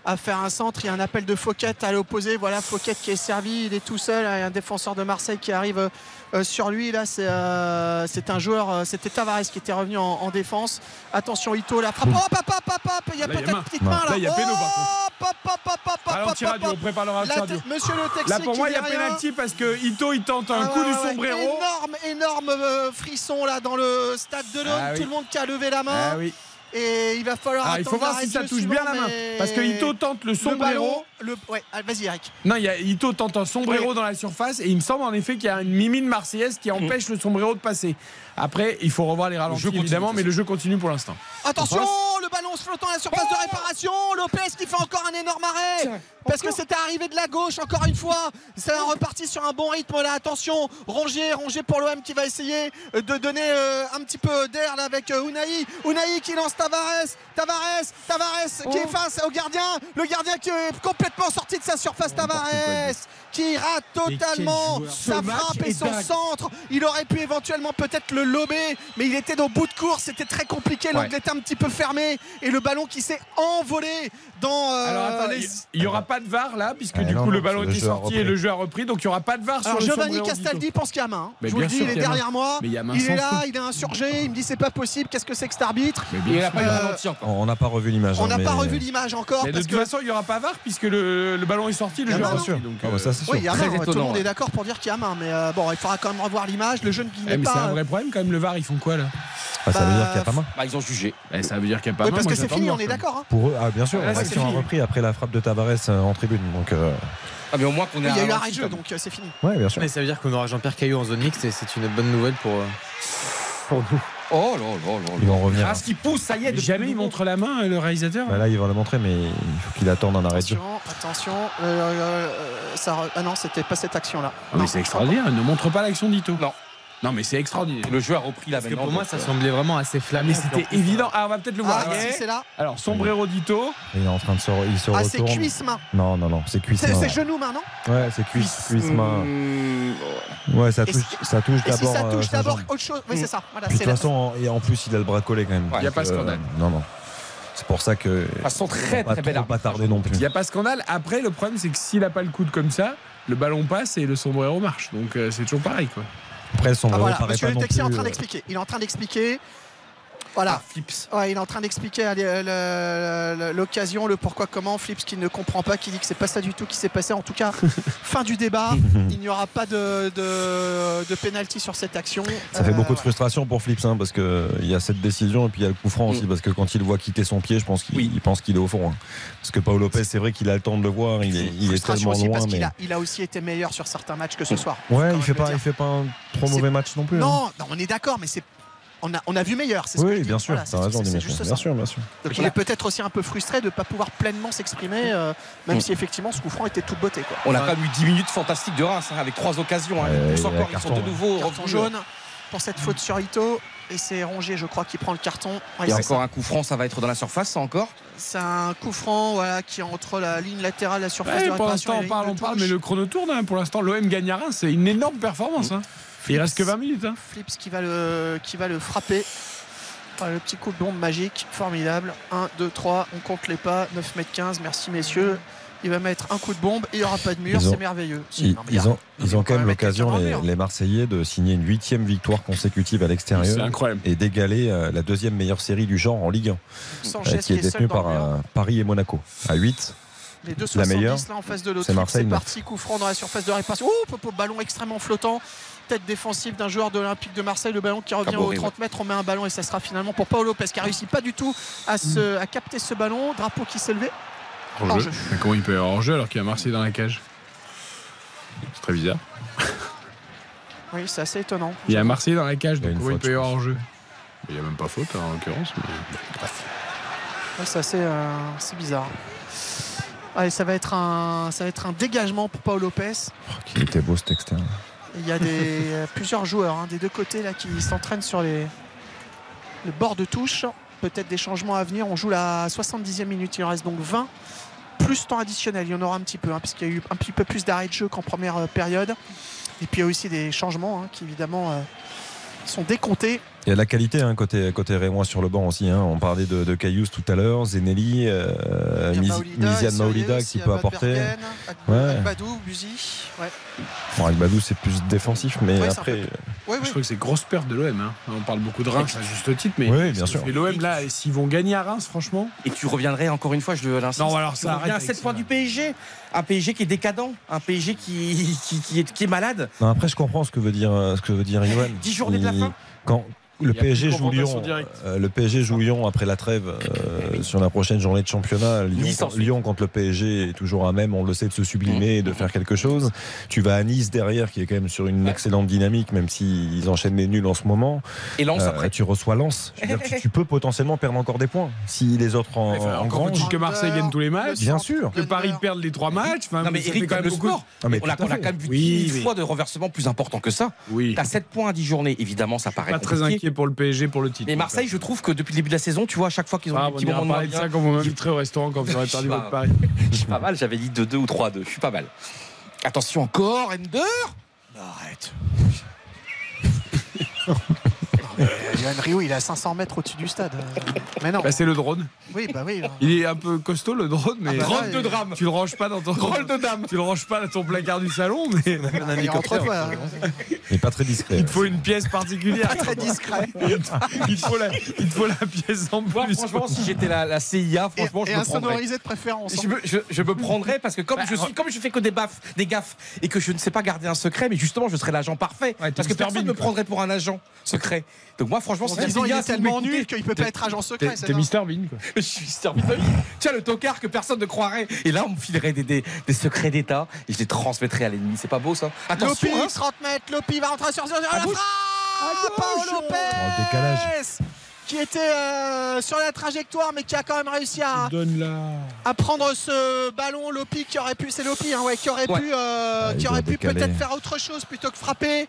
à faire un centre? Il y a un appel de Fouquet à l'opposé. Voilà Fouquet qui est servi, il est tout seul. Il y a un défenseur de Marseille qui arrive euh, sur lui. Là, c'est euh, un joueur, euh, c'était Tavares qui était revenu en, en défense. Attention, Ito, la frappe. Oh, hop, hop. Il y a Là, il y a peut-être une petite main là. Là, il y a péno, par Oh, hop. on prépare le tête- Monsieur le Texier Là, pour moi, il y a pénalty parce que Ito, il tente un Ah coup du sombrero. Énorme, énorme frisson là dans le stade de l'Aune. Ah. Tout le monde qui a levé la main. Ah oui. Et il va falloir. Ah, il faut voir si ça touche bien la main. Parce que Ito tente le sombrero. Le... Ouais, ah, vas-y, Eric. Non, il y a, Ito tente un sombrero Oui. dans la surface et il me semble en effet qu'il y a une mimine marseillaise qui empêche le sombrero de passer. Après, il faut revoir les ralentis continue, évidemment, de mais le jeu continue pour l'instant. Attention, le ballon se flottant à la surface de réparation. Lopez qui fait encore un énorme arrêt. Parce que c'était arrivé de la gauche encore une fois. Ça a reparti sur un bon rythme là. Attention, Rongier, Rongier pour l'OM qui va essayer de donner euh, un petit peu d'air là avec euh, Unai. Unai qui lance Tavares. Tavares, Tavares qui est face au gardien. Le gardien qui est complètement sorti de sa surface. Tavares qui rate totalement sa frappe et son centre. Il aurait pu éventuellement peut-être le lober, mais il était au bout de course. C'était très compliqué. L'angle Ouais. était un petit peu fermé et le ballon qui s'est envolé dans. euh, Alors attendez, les- il n'y aura pas de VAR là, puisque Ah, du non, coup le ballon était jeu a sorti et le jeu a repris, donc il n'y aura pas de VAR Alors sur le Giovanni Castaldi pense qu'il y a main. hein. Mais Je vous le dis, il est derrière moi. Il est là, il est insurgé. Il me dit c'est pas possible. Qu'est-ce que c'est que cet arbitre Il pas Euh. On n'a pas revu l'image. On hein, n'a pas revu l'image encore Mais de toute que. façon, il n'y aura pas VAR puisque le, le ballon est sorti, le jeu a repris. euh, ça, c'est sûr. Oui, il y a Très main. Tout le étonnant, monde est d'accord pour dire qu'il y a main, mais euh, bon, il faudra quand même revoir l'image. Le jeune qui eh, n'est mais c'est un pas. vrai problème quand même, le VAR, ils font quoi là? Ah, ça veut Bah, dire qu'il n'y a pas main. Bah, ils ont jugé. Eh, Ça veut dire qu'il n'y a pas Oui, main, parce moi, que c'est fini, on est d'accord. hein. Pour eux, ah, bien sûr, Ah, là, a repris après la frappe de Tavares euh, en tribune. Donc, euh, Ah, mais au moins qu'on Il y a eu arrêt de jeu, donc euh, c'est fini. ouais, bien sûr. Mais ça veut dire qu'on aura Jean-Pierre Caillou en zone mixte et c'est une bonne nouvelle pour, euh, pour nous. Oh là là là Ils là. vont revenir. Ah, ce qui pousse, ça y est. Jamais il montre la main, euh, le réalisateur Bah là, ils vont le montrer, mais il faut qu'il attende un arrêt de jeu. Attention, attention. euh, euh, ça re- Ah non, c'était pas cette action-là. Ah, Mais c'est extraordinaire, ne montre pas l'action d'Ito. Non. Non, mais c'est extraordinaire. Le jeu a repris là Parce que pour moi, ça euh, semblait vraiment assez flammé. Mais c'était évident. Ah, on va peut-être le voir. Ah, Ouais. si, c'est là. Alors, sombrero d'Ito. Il est en train de se, il se Ah, c'est retourne. cuisse-main. Non, non, non, c'est cuisse C'est main. c'est genou-main, non Ouais, c'est cuisse, cuisse main. hmm, Ouais, ça Et touche, si- ça touche Et si d'abord. ça euh, touche sa d'abord autre chose Oui, c'est ça. Voilà, de c'est toute la- façon, et en plus, il a le bras collé quand même. Il y a pas scandale. non, non. C'est pour ça que. Façon très pas très belle. pas tarder non plus. Il n'y a pas scandale. Après, le problème, c'est que s'il n'a pas le coude comme ça, le ballon passe et le sombrero marche. Donc, euh, c'est toujours pareil, quoi. Après, son Ah voilà, monsieur pas le non Texier est en train euh, d'expliquer. Il est en train d'expliquer. Voilà. Flips. Ouais, il est en train d'expliquer l'occasion, le pourquoi, comment. Flips qui ne comprend pas, qui dit que c'est pas ça du tout qui s'est passé. En tout cas, fin du débat. Il n'y aura pas de, de, de pénalty sur cette action. Ça fait Euh, beaucoup de frustration pour Flips hein, parce qu'il y a cette décision et puis il y a le coup franc aussi Mm. parce que quand il le voit quitter son pied, je pense qu'il Oui. pense qu'il est au fond. hein. Parce que Paolo Lopez, c'est vrai qu'il a le temps de le voir, il est, il est tellement aussi loin. parce a, il a aussi été meilleur sur certains matchs que ce soir. Ouais, il fait pas, il fait pas un trop mauvais match non plus. hein. Non, non, on est d'accord, mais c'est. On a, on a vu meilleur, c'est ce Oui, bien sûr, Voilà, raison, juste Bien ça. sûr, bien sûr. Donc il est peut-être aussi un peu frustré de ne pas pouvoir pleinement s'exprimer, euh, même Mm. si effectivement ce coup franc était toute beauté. Quoi. On a quand même eu 10 minutes fantastiques de Reims hein, avec trois occasions. hein. Ouais, Ils encore, ils sont de ouais. nouveau Carton jaune pour cette faute sur Ito. Et c'est Rongier, je crois, qui prend le carton. Ouais, Il y a c'est encore ça. un coup franc, ça va être dans la surface, ça encore. C'est un coup franc voilà, qui est entre la ligne latérale, la surface Ouais, de pour réparation. l'instant, et on la parle, on parle, mais le chrono tourne. hein. Pour l'instant, l'OM gagne à Reims. C'est une énorme performance. Hein. Il reste que 20 minutes. hein. Flips qui va le, qui va le frapper. Le petit coup de bombe magique, formidable. 1, 2, 3, on compte les pas. 9 mètres 15, merci messieurs. Il va mettre un coup de bombe et il n'y aura pas de mur, c'est merveilleux. Ils, non, ont, ils ont quand même l'occasion, les, Marseillais, de signer une huitième victoire consécutive à C'est l'extérieur incroyable. et d'égaler euh, la deuxième meilleure série du genre en Ligue 1, Sanchez euh, qui est détenue par euh, Paris et Monaco. À 8, Les deux La meilleure, 70 là en face de l'autre. c'est Marseille, C'est neuf. parti, coup franc dans la surface de réparation. Oh, popo, ballon extrêmement flottant. Tête défensive d'un joueur de l'Olympique de Marseille. Le ballon qui revient aux 30 mètres. On met un ballon et ça sera finalement pour Paolo Lopez qui a réussi pas du tout à, se, à capter ce ballon. Drapeau qui s'est levé. Hors-jeu. Mais comment il peut y avoir hors-jeu alors qu'il y a Marseille dans la cage? C'est très bizarre. Oui, c'est assez étonnant. Il y a Marseille dans la cage, donc comment il peut y avoir hors-jeu Il n'y a même pas faute hein, en l'occurrence. mais- Ouais, c'est assez euh, c'est bizarre. Allez, ça va être un, ça va être un dégagement pour Paolo Lopez. qui était beau cet externe. Il y a des, euh, plusieurs joueurs hein, des deux côtés là qui s'entraînent sur les, le bord de touche. Peut-être des changements à venir. On joue la 70e minute. Il en reste donc 20 plus temps additionnel. Il y en aura un petit peu hein, puisqu'il y a eu un petit peu plus d'arrêt de jeu qu'en première euh, période. Et puis il y a aussi des changements hein, qui évidemment euh, sont décomptés. Il y a de la qualité hein, côté, côté Rémois sur le banc aussi. hein. On parlait de, de Cayous tout à l'heure, Zenelli, euh, Il Maolida, Miziane Sirius, Maolida il qui peut apporter. Agbadou, Buzy. Ouais. Bon, Agbadou, c'est plus défensif, mais Ouais, après. peu- Ouais, Je trouve que c'est grosse perte de l'OM. hein. On parle beaucoup de Reims à juste titre, mais Oui, bien sûr. Et l'OM là, s'ils vont gagner à Reims, franchement. Et tu reviendrais encore une fois, je le l'insiste. Non, alors ça, à avec 7 ça, points du PSG. Un PSG qui est décadent, un PSG qui, qui, qui est, qui est malade. Non, après, je comprends ce que veut dire, euh, ce que veut dire Yoann. 10 journées de la Il- fin. Quand le PSG joue Lyon, euh, le PSG joue Lyon après la trêve euh, sur la prochaine journée de championnat. Lyon, Nice. Lyon contre le PSG est toujours à même, on le sait, de se sublimer et de faire quelque chose. Tu vas à Nice derrière, qui est quand même sur une excellente dynamique, même s'ils enchaînent les nuls en ce moment. Et Lens Euh, après. tu reçois Lens. Je veux dire, tu, tu peux potentiellement perdre encore des points si les autres en, Enfin, en faut-il que Marseille gagne tous les matchs. Bien sûr. Que Paris perde les trois matchs. Enfin, Non mais Eric, quand même le beaucoup. de- sport, Ah, mais on, a, on quand même vu Oui, 10 000 mais- fois de renversement plus important que ça. Oui. T'as 7 points à 10 journées, évidemment, ça paraît Pas très compliqué. pour le PSG pour le titre. Mais Marseille, je trouve que depuis le début de la saison, tu vois, à chaque fois qu'ils ont Ah, petits ira moments de parler de moins ça quand vous m'inviterez au restaurant quand vous aurez perdu votre pari. je suis pas mal, j'avais dit 2-2 ou 3-2, je suis pas mal. Attention encore, Ender? Arrête. Euh, Johan Rio, il est à 500 mètres au-dessus du stade. Euh, Mais non. Bah, c'est le drone. Oui, bah oui. Il est un peu costaud le drone, mais Ah bah Drone là, de il- drame. tu le ranges pas dans ton Drôle de dame. Tu le ranges pas dans ton placard du salon, mais Il est entre toi. hein. Mais pas très discret. il te faut une pièce particulière. Pas très discret. il, te faut la, il te faut la pièce en plus. franchement, si j'étais la, la CIA, Et, franchement, et je un me prendrais. sonorisé de préférence. hein. Je me, je, je me prendrais parce que comme Bah, je suis, comme je fais que des baffes, des gaffes et que je ne sais pas garder un secret, mais justement je serais l'agent parfait Ouais, parce que personne ne me prendrait pour un agent secret. Donc moi franchement, si En la disant, il CIA, est si vous tellement nul qu'il peut pas être agent secret. T'es c'est Mr Bean quoi. je suis de vie. Tiens le tocard que personne ne croirait. Et là on me filerait des, des, des secrets d'État et je les transmettrais à l'ennemi. C'est pas beau ça Attention. Lopi, hein. 30 mètres, Lopi va rentrer sur, la frappe Paolo Lopez Oh, décalage. Qui était euh, sur la trajectoire, mais qui a quand même réussi à, prendre ce ballon. Lopi qui aurait pu, c'est Lopi, hein, ouais, qui aurait Ouais. pu, euh, Ah, qui aurait pu peut-être faire autre chose plutôt que frapper.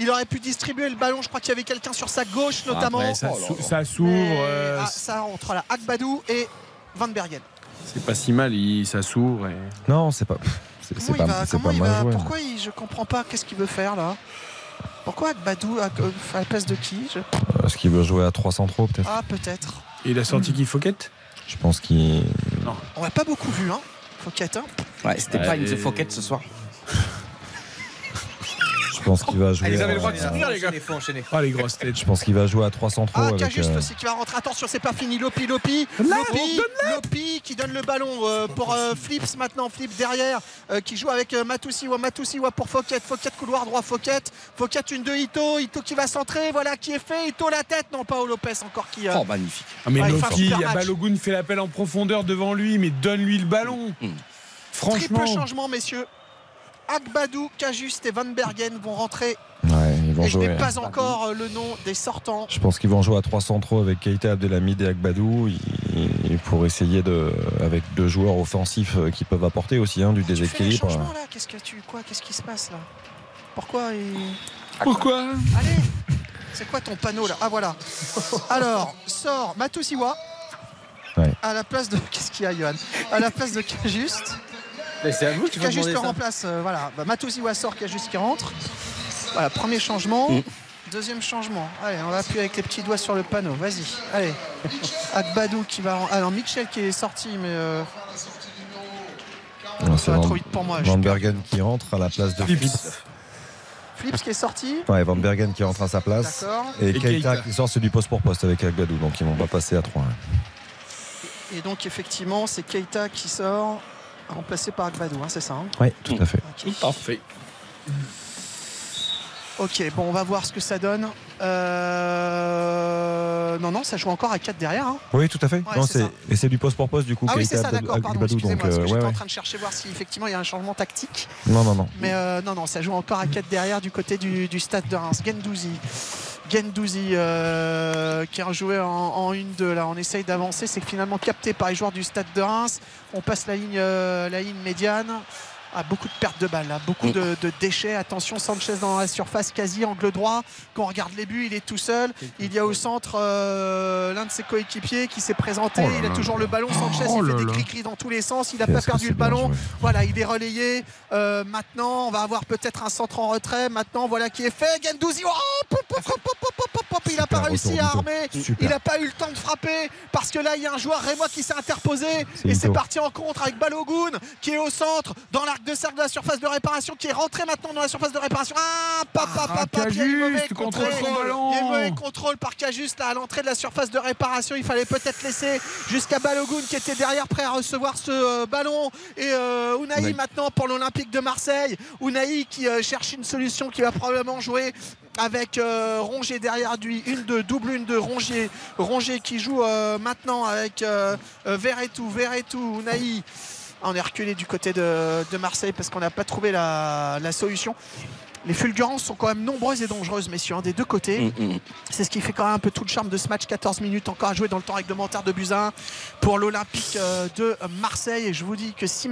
Il aurait pu distribuer le ballon. Je crois qu'il y avait quelqu'un sur sa gauche, notamment. Après, ça, Oh là s'ou- là. ça s'ouvre. Mais, euh, ah, ça entre là, Akbadou et Van Bergen. c'est pas si mal, il, ça s'ouvre. Et... Non, c'est pas. C'est c'est Comment il pas, va, c'est comment pas il mal va joué. Pourquoi il, je comprends pas qu'est-ce qu'il veut faire là? Pourquoi Akbadou à, à la place de qui Je- Est-ce qu'il veut jouer à 3 centraux peut-être? Ah peut-être. Et il a sorti qui Fouquet Je pense qu'il. On l'a pas beaucoup vu, hein Fouquet, hein Ouais, c'était Ouais, pas une et- foquette ce soir. Je pense qu'il va jouer. Avez à- le droit de soutenir les gars. Ah, les grosses têtes. Je pense qu'il va jouer à 3 centraux Ah, avec. Cajuste euh, aussi qui va rentrer. Attention, c'est pas fini. Lopi, Lopi. Lopi, Lopi qui donne le ballon euh, pour euh, Flips maintenant. Flips derrière euh, qui joue avec euh, Matusiwa. Matusiwa pour Fouquet. Fouquet couloir droit. Fouquet. Fouquet une de Ito. Ito qui va centrer. Voilà qui est fait. Ito la tête. Non, pas au Lopez encore qui. euh, Oh magnifique. Ah, mais il y a match. Balogun fait l'appel en profondeur devant lui, mais donne-lui le ballon. Mm. Franchement. Triple changement, messieurs. Akbadou, Cajuste et Van Bergen vont rentrer. Ouais, ils vont Et je n'ai pas encore euh, le nom des sortants. Je pense qu'ils vont jouer à 3 centraux avec Keita Abdelhamid et Agbadou pour essayer de, avec deux joueurs offensifs euh, qui peuvent apporter aussi hein, du Tu déséquilibre. là Qu'est-ce que tu quoi Qu'est-ce qui se passe là? Pourquoi. Pourquoi? Allez C'est quoi ton panneau là? Ah voilà. Alors, sort Matusiwa. Ouais. À la place de. Qu'est-ce qu'il y a, Johan? À la place de Cajuste. C'est à vous qui remplace. euh, voilà. Bah, Matusiwa sort, Cajuste qui rentre. Voilà, premier changement. Mm. Deuxième changement. Allez, on va appuyer avec les petits doigts sur le panneau. Vas-y. Allez. Akbadou qui va. Ah non, Mitchell qui est sorti, mais. euh, Ouais, ça c'est va Van, trop vite pour moi. Je Van. Bergen qui rentre à la place de Flips. Flips. Qui est sorti. Ouais, Van Bergen qui rentre à sa place. D'accord. Et, Et Keita, Keita. qui sort, c'est du poste pour poste avec Agbadou, donc ils vont pas passer à 3. Et donc, effectivement, c'est Keita qui sort. Remplacé par Akbadou, hein, c'est ça hein Oui, tout à fait. Ok. Parfait. Ok, bon, on va voir ce que ça donne. Euh, Non, non, ça joue encore à 4 derrière. hein. Oui, tout à fait. Ouais, non, c'est c'est, ça. et c'est du poste pour poste du coup. Ah oui, c'est ça, d'accord, pardon, Agbadou, excusez-moi, donc, parce que euh, j'étais ouais, en ouais. train de chercher voir si effectivement il y a un changement tactique. Non, non, non. Mais euh, non, non, ça joue encore à 4 derrière du côté du, du stade de Reims. Gendouzi. Gendouzi euh, qui a rejoué en, en 1-2. Là, on essaye d'avancer. C'est finalement capté par les joueurs du stade de Reims. On passe la ligne, euh, la ligne médiane. Ah, beaucoup de pertes de balles, beaucoup de, de déchets. Attention, Sanchez dans la surface, quasi angle droit. Quand on regarde les buts, il est tout seul. Il y a au centre euh, l'un de ses coéquipiers qui s'est présenté. Oh il a toujours le ballon. Sanchez, Oh il fait des cris-cris dans tous les sens. Il n'a pas perdu le ballon. Voilà, il est relayé. Euh, maintenant, on va avoir peut-être un centre en retrait. Maintenant, voilà qui est fait. Gendouzi, oh, il n'a pas réussi à armer. Super. Il n'a pas eu le temps de frapper parce que là, il y a un joueur rémois qui s'est interposé. Et c'est parti en contre avec Balogun qui est au centre, dans de cercle de la surface de réparation, qui est rentré maintenant dans la surface de réparation. Ah, papa, Ah, papa, il y a eu mauvais contrôle. Il y a eu mauvais contrôle par Cajuste là, à l'entrée de la surface de réparation. Il fallait peut-être laisser jusqu'à Balogun qui était derrière prêt à recevoir ce euh, ballon. Et euh, Unai Unai. maintenant pour l'Olympique de Marseille. Unai qui euh, cherche une solution qui va probablement jouer avec euh, Rongier derrière lui, une de double une de Rongier, Rongier qui joue euh, maintenant avec euh, Verretou, Verretou, Naï. On est reculé du côté de, Marseille parce qu'on n'a pas trouvé la solution. Les fulgurances sont quand même nombreuses et dangereuses, messieurs, hein, des deux côtés. Mm, mm. C'est ce qui fait quand même un peu tout le charme de ce match. 14 minutes encore à jouer dans le temps réglementaire de Buzyn pour l'Olympique euh, de Marseille. Et je vous dis que si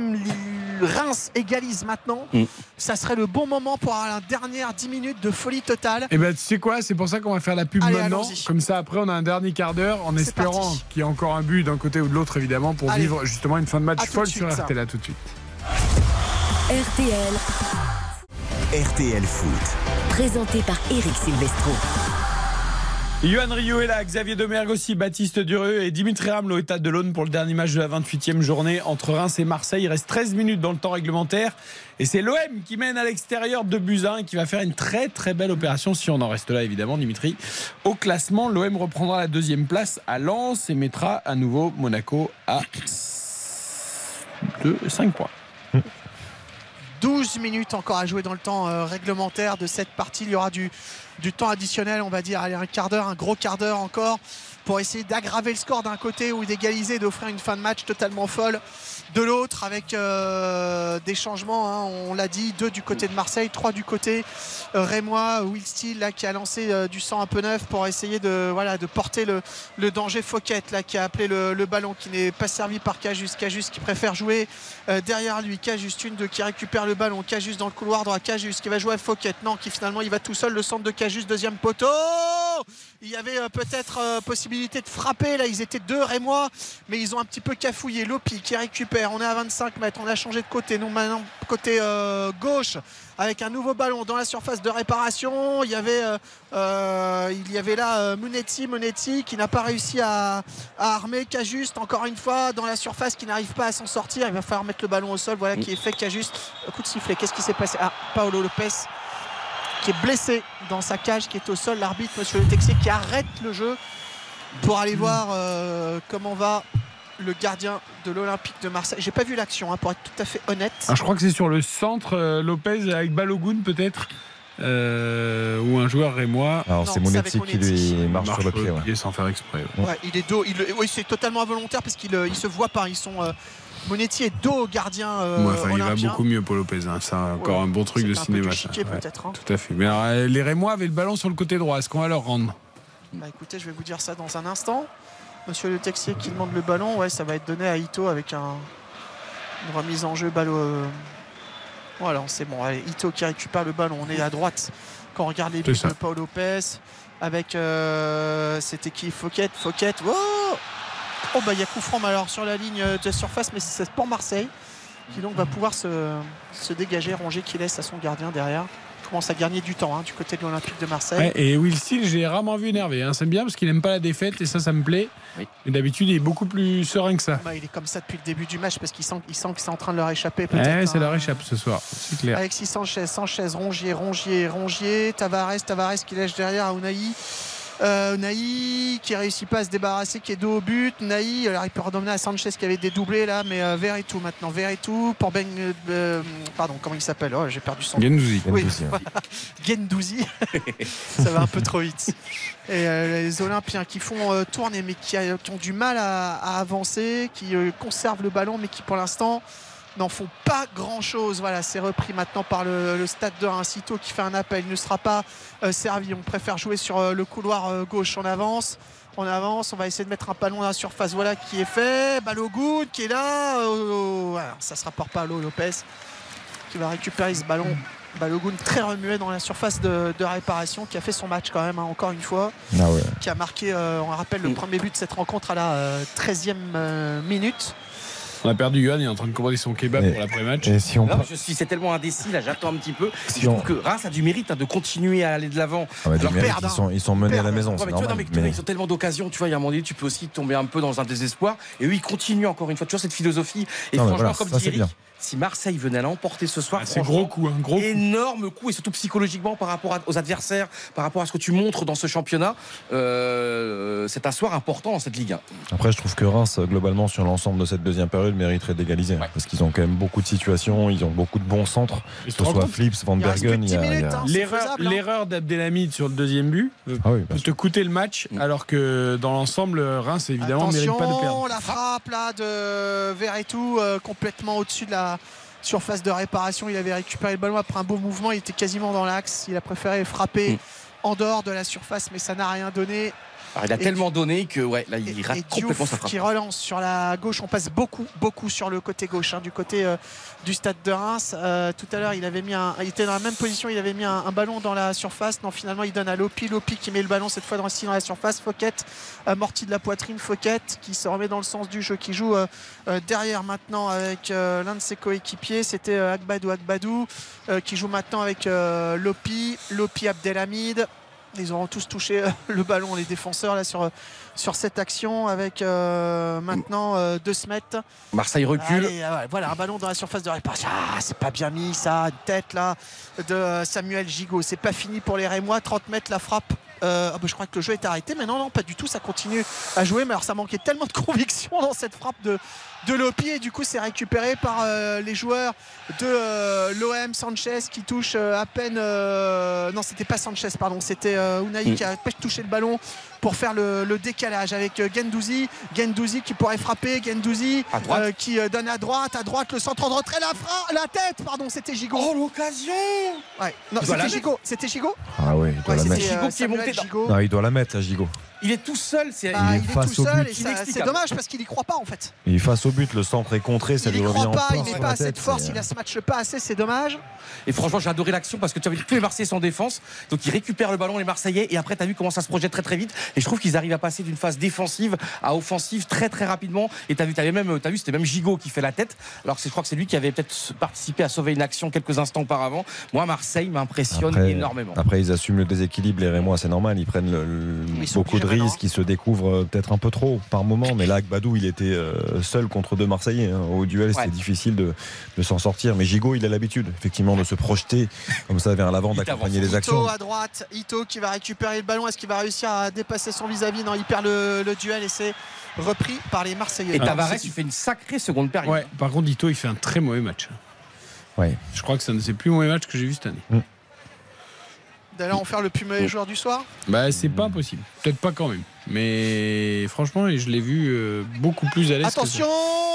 Reims égalise maintenant, Mm. ça serait le bon moment pour avoir la dernière 10 minutes de folie totale. Et ben tu sais quoi, c'est pour ça qu'on va faire la pub Allez, maintenant. Comme ça, après, on a un dernier quart d'heure en espérant qu'il y ait encore un but d'un côté ou de l'autre, évidemment, pour Allez. vivre justement une fin de match À folle suite, sur. RTL. À tout de suite. RTL, RTL Foot. présenté par Eric Silvestro. Yohan Rio est là, Xavier Domergue aussi, Baptiste Durieux et Dimitri Ramelot est à Delaune pour le dernier match de la 28e journée entre Reims et Marseille. Il reste 13 minutes dans le temps réglementaire et c'est l'OM qui mène à l'extérieur de Buzyn et qui va faire une très très belle opération si on en reste là évidemment Dimitri. Au classement, l'OM reprendra la deuxième place à Lens et mettra à nouveau Monaco à 2, 5 points. 12 minutes encore à jouer dans le temps euh, réglementaire de cette partie. Il y aura du, temps additionnel, on va dire, un quart d'heure, un gros quart d'heure encore pour essayer d'aggraver le score d'un côté ou d'égaliser, d'offrir une fin de match totalement folle de l'autre avec euh, des changements, hein, on l'a dit, deux du côté de Marseille, trois du côté euh, rémois, Will Steele qui a lancé euh, du sang un peu neuf pour essayer de, porter le, danger Fouquet là, qui a appelé le, ballon qui n'est pas servi par Cajus, Cajus qui préfère jouer euh, derrière lui, Cajus une de qui récupère le ballon, Cajus dans le couloir droit, Cajus qui va jouer à Fouquet, non qui finalement il va tout seul, le centre de Cajus, deuxième poteau. Il y avait peut-être possibilité de frapper. Là, ils étaient deux Rémois, mais ils ont un petit peu cafouillé. Lopi qui récupère. On est à 25 mètres. On a changé de côté. Nous, maintenant, côté euh, gauche, avec un nouveau ballon dans la surface de réparation. Il y avait, euh, euh, il y avait là Munetti, Munetti qui n'a pas réussi à, à armer Cajuste. Encore une fois, dans la surface, qui n'arrive pas à s'en sortir. Il va falloir mettre le ballon au sol. Voilà qui est fait. Cajuste. Coup de sifflet. Qu'est-ce qui s'est passé? Ah, Paolo Lopez qui est blessé dans sa cage, qui est au sol. L'arbitre, monsieur Le Texier, qui arrête le jeu pour aller voir euh, comment va le gardien de l'Olympique de Marseille. J'ai pas vu l'action, hein, pour être tout à fait honnête. Ah, je crois que c'est sur le centre euh, Lopez avec Balogun peut-être. euh, ou un joueur rémois. Alors c'est Monetti qui lui marche sur le pied. ouais. pied sans faire exprès. ouais. Ouais, il est dos. Il, oui, c'est totalement involontaire parce qu'il euh, il se voit pas. Ils sont. euh, Monetti est dos au gardien euh, Ouais, enfin, il va beaucoup mieux, Paul Lopez. hein. C'est encore Ouais, un bon truc de peu cinéma. ça. hein. Tout à fait. Mais alors, les Rémois avaient le ballon sur le côté droit. Est-ce qu'on va leur rendre? Bah écoutez, je vais vous dire ça dans un instant. Monsieur Le Texier qui demande le ballon, ouais, ça va être donné à Ito avec un, une remise en jeu ballon. Voilà, c'est bon. Allez, Ito qui récupère le ballon. On est à droite quand on regarde les buts de Paul Lopez avec euh, c'était qui? Fouquet, Fouquet. Oh, oh bah il y a coup franc alors sur la ligne de surface, mais c'est pour Marseille qui donc va pouvoir se, se dégager. Ronger qui laisse à son gardien derrière. Commence à gagner du temps hein, du côté de l'Olympique de Marseille. Ouais, Et Will Steele, j'ai rarement vu énervé. Hein. C'est bien parce qu'il n'aime pas la défaite et ça, ça me plaît. Oui. Mais d'habitude, il est beaucoup plus serein que ça. Bah, il est comme ça depuis le début du match parce qu'il sent, il sent que c'est en train de leur échapper. Ouais, peut-être, ça hein. leur échappe ce soir, c'est clair. Alexis Sanchez, Sanchez, Rongier, Rongier, Rongier, Tavares, Tavares qui lèche derrière à Unai. Euh, Unai qui réussit pas à se débarrasser, qui est dos au but. Unai, alors il peut redonner à Sanchez qui avait dédoublé là, mais euh, Verretou maintenant. Verretou pour Ben. euh, euh, pardon, comment il s'appelle? Oh, J'ai perdu son nom. Gendouzi. Oui, Gendouzi. Gendouzi. ça va un peu trop vite. Et les Olympiens qui font tourner mais qui, ont du mal à, à avancer, qui conservent le ballon mais qui pour l'instant n'en font pas grand chose. Voilà, c'est repris maintenant par le, le stade de Rincito qui fait un appel. Il ne sera pas euh, servi. On préfère jouer sur euh, le couloir euh, gauche. On avance. On avance, on va essayer de mettre un ballon dans la surface. Voilà qui est fait. Balogun qui est là. Euh, voilà, ça sera par Paolo Lopez qui va récupérer ce ballon. Balogun très remué dans la surface de, de réparation, qui a fait son match quand même, hein, encore une fois, Ah ouais. qui a marqué, euh, on rappelle, le Mm. premier but de cette rencontre à la euh, 13e euh, minute. On a perdu Yohan, il est en train de commander son kebab Et- pour l'après-match. Si on je suis c'est tellement indécis là, j'attends un petit peu. Si je on- trouve que Reims a du mérite hein, de continuer à aller de l'avant. Ah bah, perdre, ils sont, ils sont menés à la maison, Ouais, c'est mais tu vois, non, normal. mais tu vois, mais- ils ont tellement d'occasions, tu vois, il y a un moment donné, tu peux aussi tomber un peu dans un désespoir. Et eux, ils continuent encore une fois, tu vois, cette philosophie. Et Non, franchement, voilà, comme ça, dit c'est Eric, bien. Si Marseille venait à l'emporter ce soir, Ah, c'est gros coup, un gros coup. énorme coup et surtout psychologiquement par rapport à- aux adversaires, par rapport à ce que tu montres dans ce championnat. euh, c'est un soir important dans cette Ligue 1. Après, je trouve que Reims, globalement, sur l'ensemble de cette deuxième période, mériterait d'égaliser. hein, Parce qu'ils ont quand même beaucoup de situations, ils ont beaucoup de bons centres. Et Que ce soit Flips, Van Bergen, plus il que y 10 a. il y minutes, a- hein. L'erreur, hein. l'erreur d'Abdelhamid sur le deuxième but Ah oui, te coûter le match, alors que dans l'ensemble, Reims évidemment ne mérite pas de Attention, perdre. la frappe là de Verretou euh, complètement au-dessus de la surface de réparation. Il avait récupéré le ballon après un beau mouvement. Il était quasiment dans l'axe. Il a préféré frapper Mm. en dehors de la surface, mais ça n'a rien donné. Alors, il a Et tellement donné que ouais, là, il Et, rate et complètement Diouf sa frappe. qui relance sur la gauche. On passe beaucoup, beaucoup sur le côté gauche, hein, du côté euh, du stade de Reims. Euh, tout à l'heure, il avait mis un, il était dans la même position. Il avait mis un, un ballon dans la surface. Non, finalement, il donne à Lopi. Lopi qui met le ballon cette fois dans, dans la surface. Fouquet, amorti de la poitrine. Fouquet qui se remet dans le sens du jeu, qui joue euh, derrière maintenant avec l'un de ses coéquipiers. C'était Agbadou Agbadou qui joue maintenant avec Lopi, Lopi Abdelhamid. Ils auront tous touché euh, le ballon, les défenseurs, là, sur, sur cette action, avec euh, maintenant euh, De Smet. Marseille recule. Allez, ah voilà, un ballon dans la surface de réparation. Ah, c'est pas bien mis, ça. Une tête, là, de euh, Samuel Gigot. C'est pas fini pour les Rémois. 30 mètres, la frappe. Euh, ah bah, je crois que le jeu est arrêté, mais non, non, pas du tout. Ça continue à jouer, mais alors ça manquait tellement de conviction dans cette frappe de, de Lopi, et du coup, c'est récupéré par euh, les joueurs de euh, l'OM Sanchez qui touche euh, à peine. euh, non, c'était pas Sanchez, pardon, c'était euh, Unai Mm. qui a touché le ballon pour faire le, le décalage avec euh, Gendouzi. Gendouzi qui pourrait frapper, Gendouzi euh, qui euh, donne à droite, à droite le centre de retrait, la, fra- la tête, pardon, c'était Gigot. Oh l'occasion Ouais. Non, c'était Gigot, c'était Gigot? Ah oui, il doit Ouais, la mettre. Gigot qui est monté dans-. Non, il doit la mettre, Gigot. Il est tout seul. C'est Bah, il est il est face tout au seul but. et ça- c'est dommage parce qu'il y croit pas en fait. Il est face au but, le centre est contré, ça il lui revient croit en pas, il n'est pas assez de force, il a ce match pas assez, c'est dommage. Et franchement, j'ai adoré l'action parce que tu as vu tous les Marseillais sont en défense. Donc ils récupèrent le ballon, les Marseillais. Et après, tu as vu comment ça se projette très très vite. Et je trouve qu'ils arrivent à passer d'une phase défensive à offensive très très rapidement. Et tu as vu, t'avais même, t'as vu, c'était même Gigot qui fait la tête. Alors que c'est- je crois que c'est lui qui avait peut-être participé à sauver une action quelques instants auparavant. Moi, Marseille m'impressionne énormément. après, ils assument le déséquilibre, les Rémois, c'est normal. Ils prennent le- le- Ils sont beaucoup de ils se découvrent euh, peut-être un peu trop par moment. Mais là, Agbadou, il était euh, seul contre deux Marseillais. hein. Au duel, c'était Ouais. difficile de, de s'en sortir. Mais Gigot, il a l'habitude, effectivement, de se projeter comme ça vers l'avant, d'accompagner les actions. Ito à droite, Ito qui va récupérer le ballon. Est-ce qu'il va réussir à dépasser son vis-à-vis? Non, il perd le, le duel et c'est repris par les Marseillais. Et Alors, Tavares, il fait une sacrée seconde période. Ouais, par contre, Ito, il fait un très mauvais match. Ouais. Je crois que c'est un de ses plus mauvais matchs que j'ai vu cette année. D'ailleurs, on fait le plus mauvais joueur du soir? Bah, c'est pas impossible. Peut-être pas quand même. Mais franchement, je l'ai vu euh, beaucoup plus à l'aise. que ça. Attention,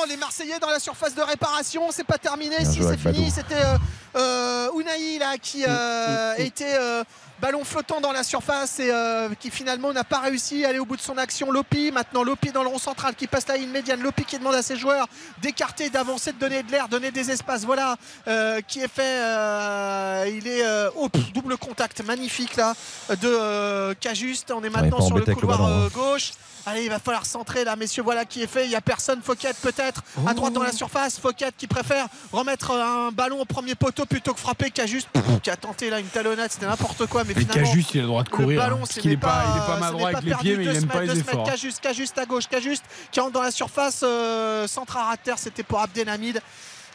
les Marseillais dans la surface de réparation, c'est pas terminé. Bien si c'est fini, c'était euh, euh, Unai là qui euh, était euh, ballon flottant dans la surface et euh, qui finalement n'a pas réussi à aller au bout de son action. Lopi, maintenant Lopi dans le rond central qui passe la ligne médiane. Lopi qui demande à ses joueurs d'écarter, d'avancer, de donner de l'air, donner des espaces. Voilà euh, qui est fait. euh, il est euh, oh, double contact magnifique là de Cajuste. On est maintenant sur le couloir ballon, hein. gauche. Allez, il va falloir centrer là, messieurs. Voilà qui est fait. Il n'y a personne. Fouquet peut-être à droite dans la surface. Fouquet qui préfère remettre un ballon au premier poteau plutôt que frapper Cajuste qui a tenté là une talonnade. C'était n'importe quoi, mais Mais finalement. Cajuste, il a le droit de courir. hein, ballon, est n'est pas, il est pas maladroit n'est avec les perdu. pieds, mais il Deux aime pas les efforts. Cajuste, Cajuste à gauche, Cajuste qui rentre dans la surface, euh, centre à terre, c'était pour Abdelhamid.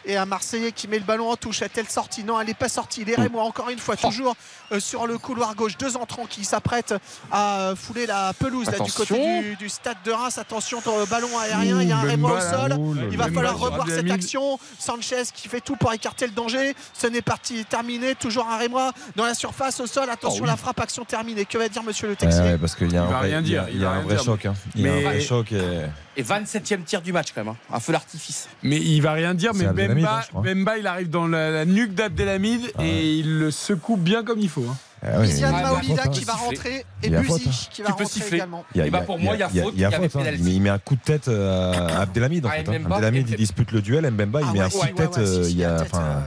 Et un Marseillais qui met le ballon en touche. Est-elle sortie Non, elle n'est pas sortie. Les Rémois, encore une fois, toujours euh, sur le couloir gauche. Deux entrants qui s'apprêtent à euh, fouler la pelouse là, du Attention. côté du, du stade de Reims. Attention, ton ballon aérien. Il y a un Rémois au sol. Il va falloir revoir cette action. Sanchez qui fait tout pour écarter le danger. Ce n'est parti terminé. Toujours un Rémois dans la surface au sol. Attention, Oh oui. la frappe, action terminée. Que va dire monsieur le Ouais, Texier ouais, parce qu'il y a Il un va vrai, rien il y a- dire, il y a il va un vrai dire. choc. hein. Il y a un vrai choc. et- Et 27 e tir du match quand même. hein. Un feu d'artifice. Mais il va rien dire, mais Abdelhamid, Bemba, hein. Bemba, il arrive dans la, la nuque d'Abdelhamid Ah ouais. et il le secoue bien comme il faut. Hein. Ah oui, Isiane il y a Maolida faute, qui hein. va rentrer et a Buzy hein. qui va rentrer siffler. également. Il y a- il y a- pour moi, il y a a- faute, il y a il y avait faute, hein. il met un coup de tête euh, à Abdelhamid en Ah, fait. hein. Abdelhamid et- il dispute le duel, Mbemba il Ah met un coup de tête. ouais, ouais, euh, si, il y a- enfin, euh.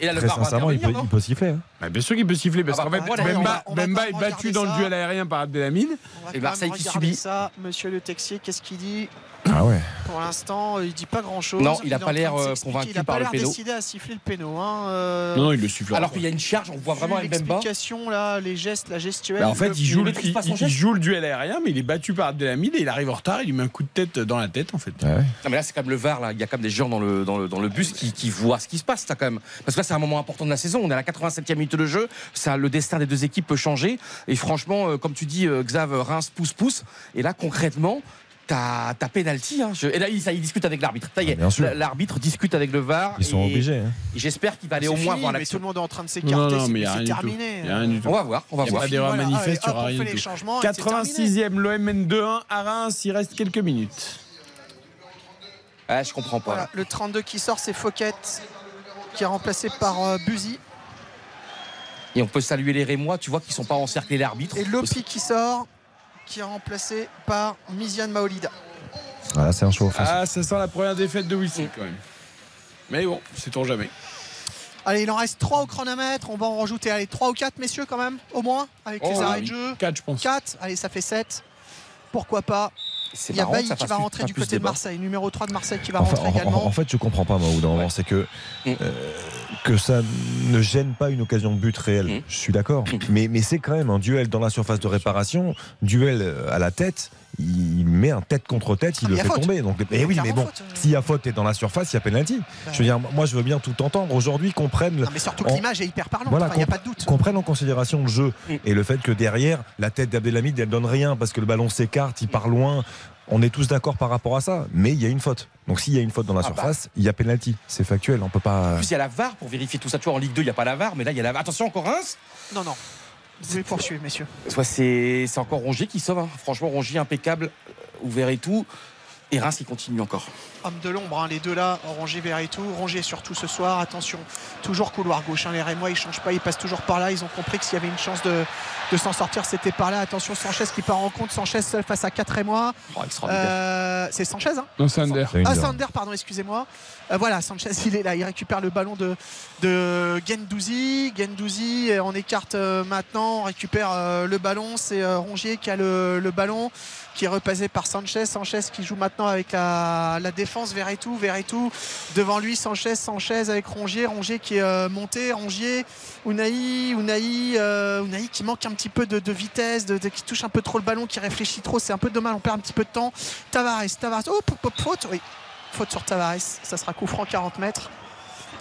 Et là, le Très sincèrement, il peut, il peut siffler. hein. Bah, bien sûr qu'il peut siffler parce Ah bah, qu'en fait, on Bemba, va- on va Bemba est battu dans le duel aérien par Abdelhamid. Et Marseille qui subit. ça. Monsieur le Texier, qu'est-ce qu'il dit? Ah ouais. Pour l'instant, il dit pas grand chose. Non, il a est pas l'air, euh, convaincu Il a par pas le l'air péno. décidé à siffler le péno. Hein, euh, Non, non, il le siffle. Alors qu'il y a une charge, on voit vraiment Mbemba. L'explication là, les gestes, la gestuelle. Bah, en fait, le- il joue, il, pas il joue le duel aérien, mais il est battu par Abdelhamid et il arrive en retard. Il lui met un coup de tête dans la tête, en fait. Ouais. Non, mais là, c'est comme le VAR. Là. Il y a quand même des gens dans le, dans le, dans le bus qui, qui voient ce qui se passe. Là, quand même. Parce que là, c'est un moment important de la saison. On est à la 87e minute de jeu. Ça, le destin des deux équipes peut changer. Et franchement, euh, comme tu dis, Xav, Reims pousse, pousse. Et là, concrètement, T'as pénalty. Hein. Je- Et là, il, ça, il discute avec l'arbitre. Ça y est, Ah, la- l'arbitre discute avec le VAR. Ils sont et- obligés. hein. Et j'espère qu'il va aller au moins fini, voir mais tout le monde est en train de s'écarter. non, c'est- terminé. Il y a rien du tout. On va voir, on va voir. pas d'erreur Voilà, manifeste, il aura hop, on rien fait du les tout. changements et c'est terminé. 86e, l'OM mène 2-1 à Reims, il reste quelques minutes. Ah, je comprends pas. Voilà, le 32 qui sort, c'est Fouquet qui est remplacé par euh, Buzy. Et on peut saluer les Rémois, tu vois, qui sont pas encerclés l'arbitre. Et Lopi qui sort, qui est remplacé par Miziane Maolida. Voilà, c'est un choix offensif. Ah, ça sent la première défaite de Wilson quand même. Mais bon, sait-on jamais. Allez, il en reste 3 au chronomètre. On va en rajouter allez, 3 ou 4, messieurs, quand même, au moins, avec Oh, les arrêts de jeu. 4, je pense. 4, allez, ça fait 7. Pourquoi pas C'est Il y a Bailly qui va rentrer du côté de. Marseille, numéro 3 de Marseille qui va Enfin, rentrer en, également. en- en fait, je comprends pas, bout d'un moment, c'est que Mm. euh, que ça ne gêne pas une occasion de but réelle. Mm. Je suis d'accord, mais, mais c'est quand même un duel dans la surface de réparation, duel euh, à la tête. Il met un tête contre tête, il Ah, le fait faute. tomber. Donc, eh oui, mais bon, faute, euh. s'il y a faute et dans la surface, il y a penalty. Bah, Je veux dire, moi, je veux bien tout entendre. Aujourd'hui, qu'on prenne, non, mais surtout que en- l'image est hyper parlante, Voilà, il n'y a pas de doute. qu'on prenne en considération le jeu Mm. et le fait que derrière, la tête d'Abdelhamid, elle donne rien parce que le ballon s'écarte, il part loin. On est tous d'accord par rapport à ça, mais il y a une faute. Donc s'il y a une faute dans la Ah bah. surface, il y a penalty. C'est factuel, on peut pas. En plus, il y a la VAR pour vérifier tout ça. Tu vois, en Ligue 2, il n'y a pas la VAR, mais là, il y a la VAR. Attention, encore Reims. Non, non. Vous pouvez poursuivre, messieurs. Soit c'est c'est encore Rongier qui sauve. hein. Franchement, Rongier impeccable, ouvert et tout. Et Reims, il continue encore. Homme de l'ombre, hein, les deux là, Rongier tout. Rongier surtout ce soir, attention, toujours couloir gauche. hein, les Rémois ils changent pas, ils passent toujours par là. Ils ont compris que s'il y avait une chance de, de s'en sortir, c'était par là. Attention, Sanchez qui part en compte. Sanchez seul face à 4 Rémois. Oh. Euh, c'est Sanchez, hein Non, Sander. Ah. Sander, pardon, excusez-moi. Euh, voilà, Sanchez, il est là. Il récupère le ballon de, de Gendouzi. Gendouzi, on écarte euh, maintenant. On récupère euh, le ballon. C'est Rongier qui a le, ballon, qui est repassé par Sanchez. Sanchez qui joue maintenant avec la, défense vers et tout. Vers et tout. Devant lui, Sanchez, Sanchez avec Rongier. Rongier qui est monté. Rongier, Unai, Unai, qui manque un petit peu de, vitesse, qui touche un peu trop le ballon, qui réfléchit trop. C'est un peu dommage. On perd un petit peu de temps. Tavares, Tavares. Oh, faute. Oui, faute sur Tavares. Ça sera coup franc 40 mètres.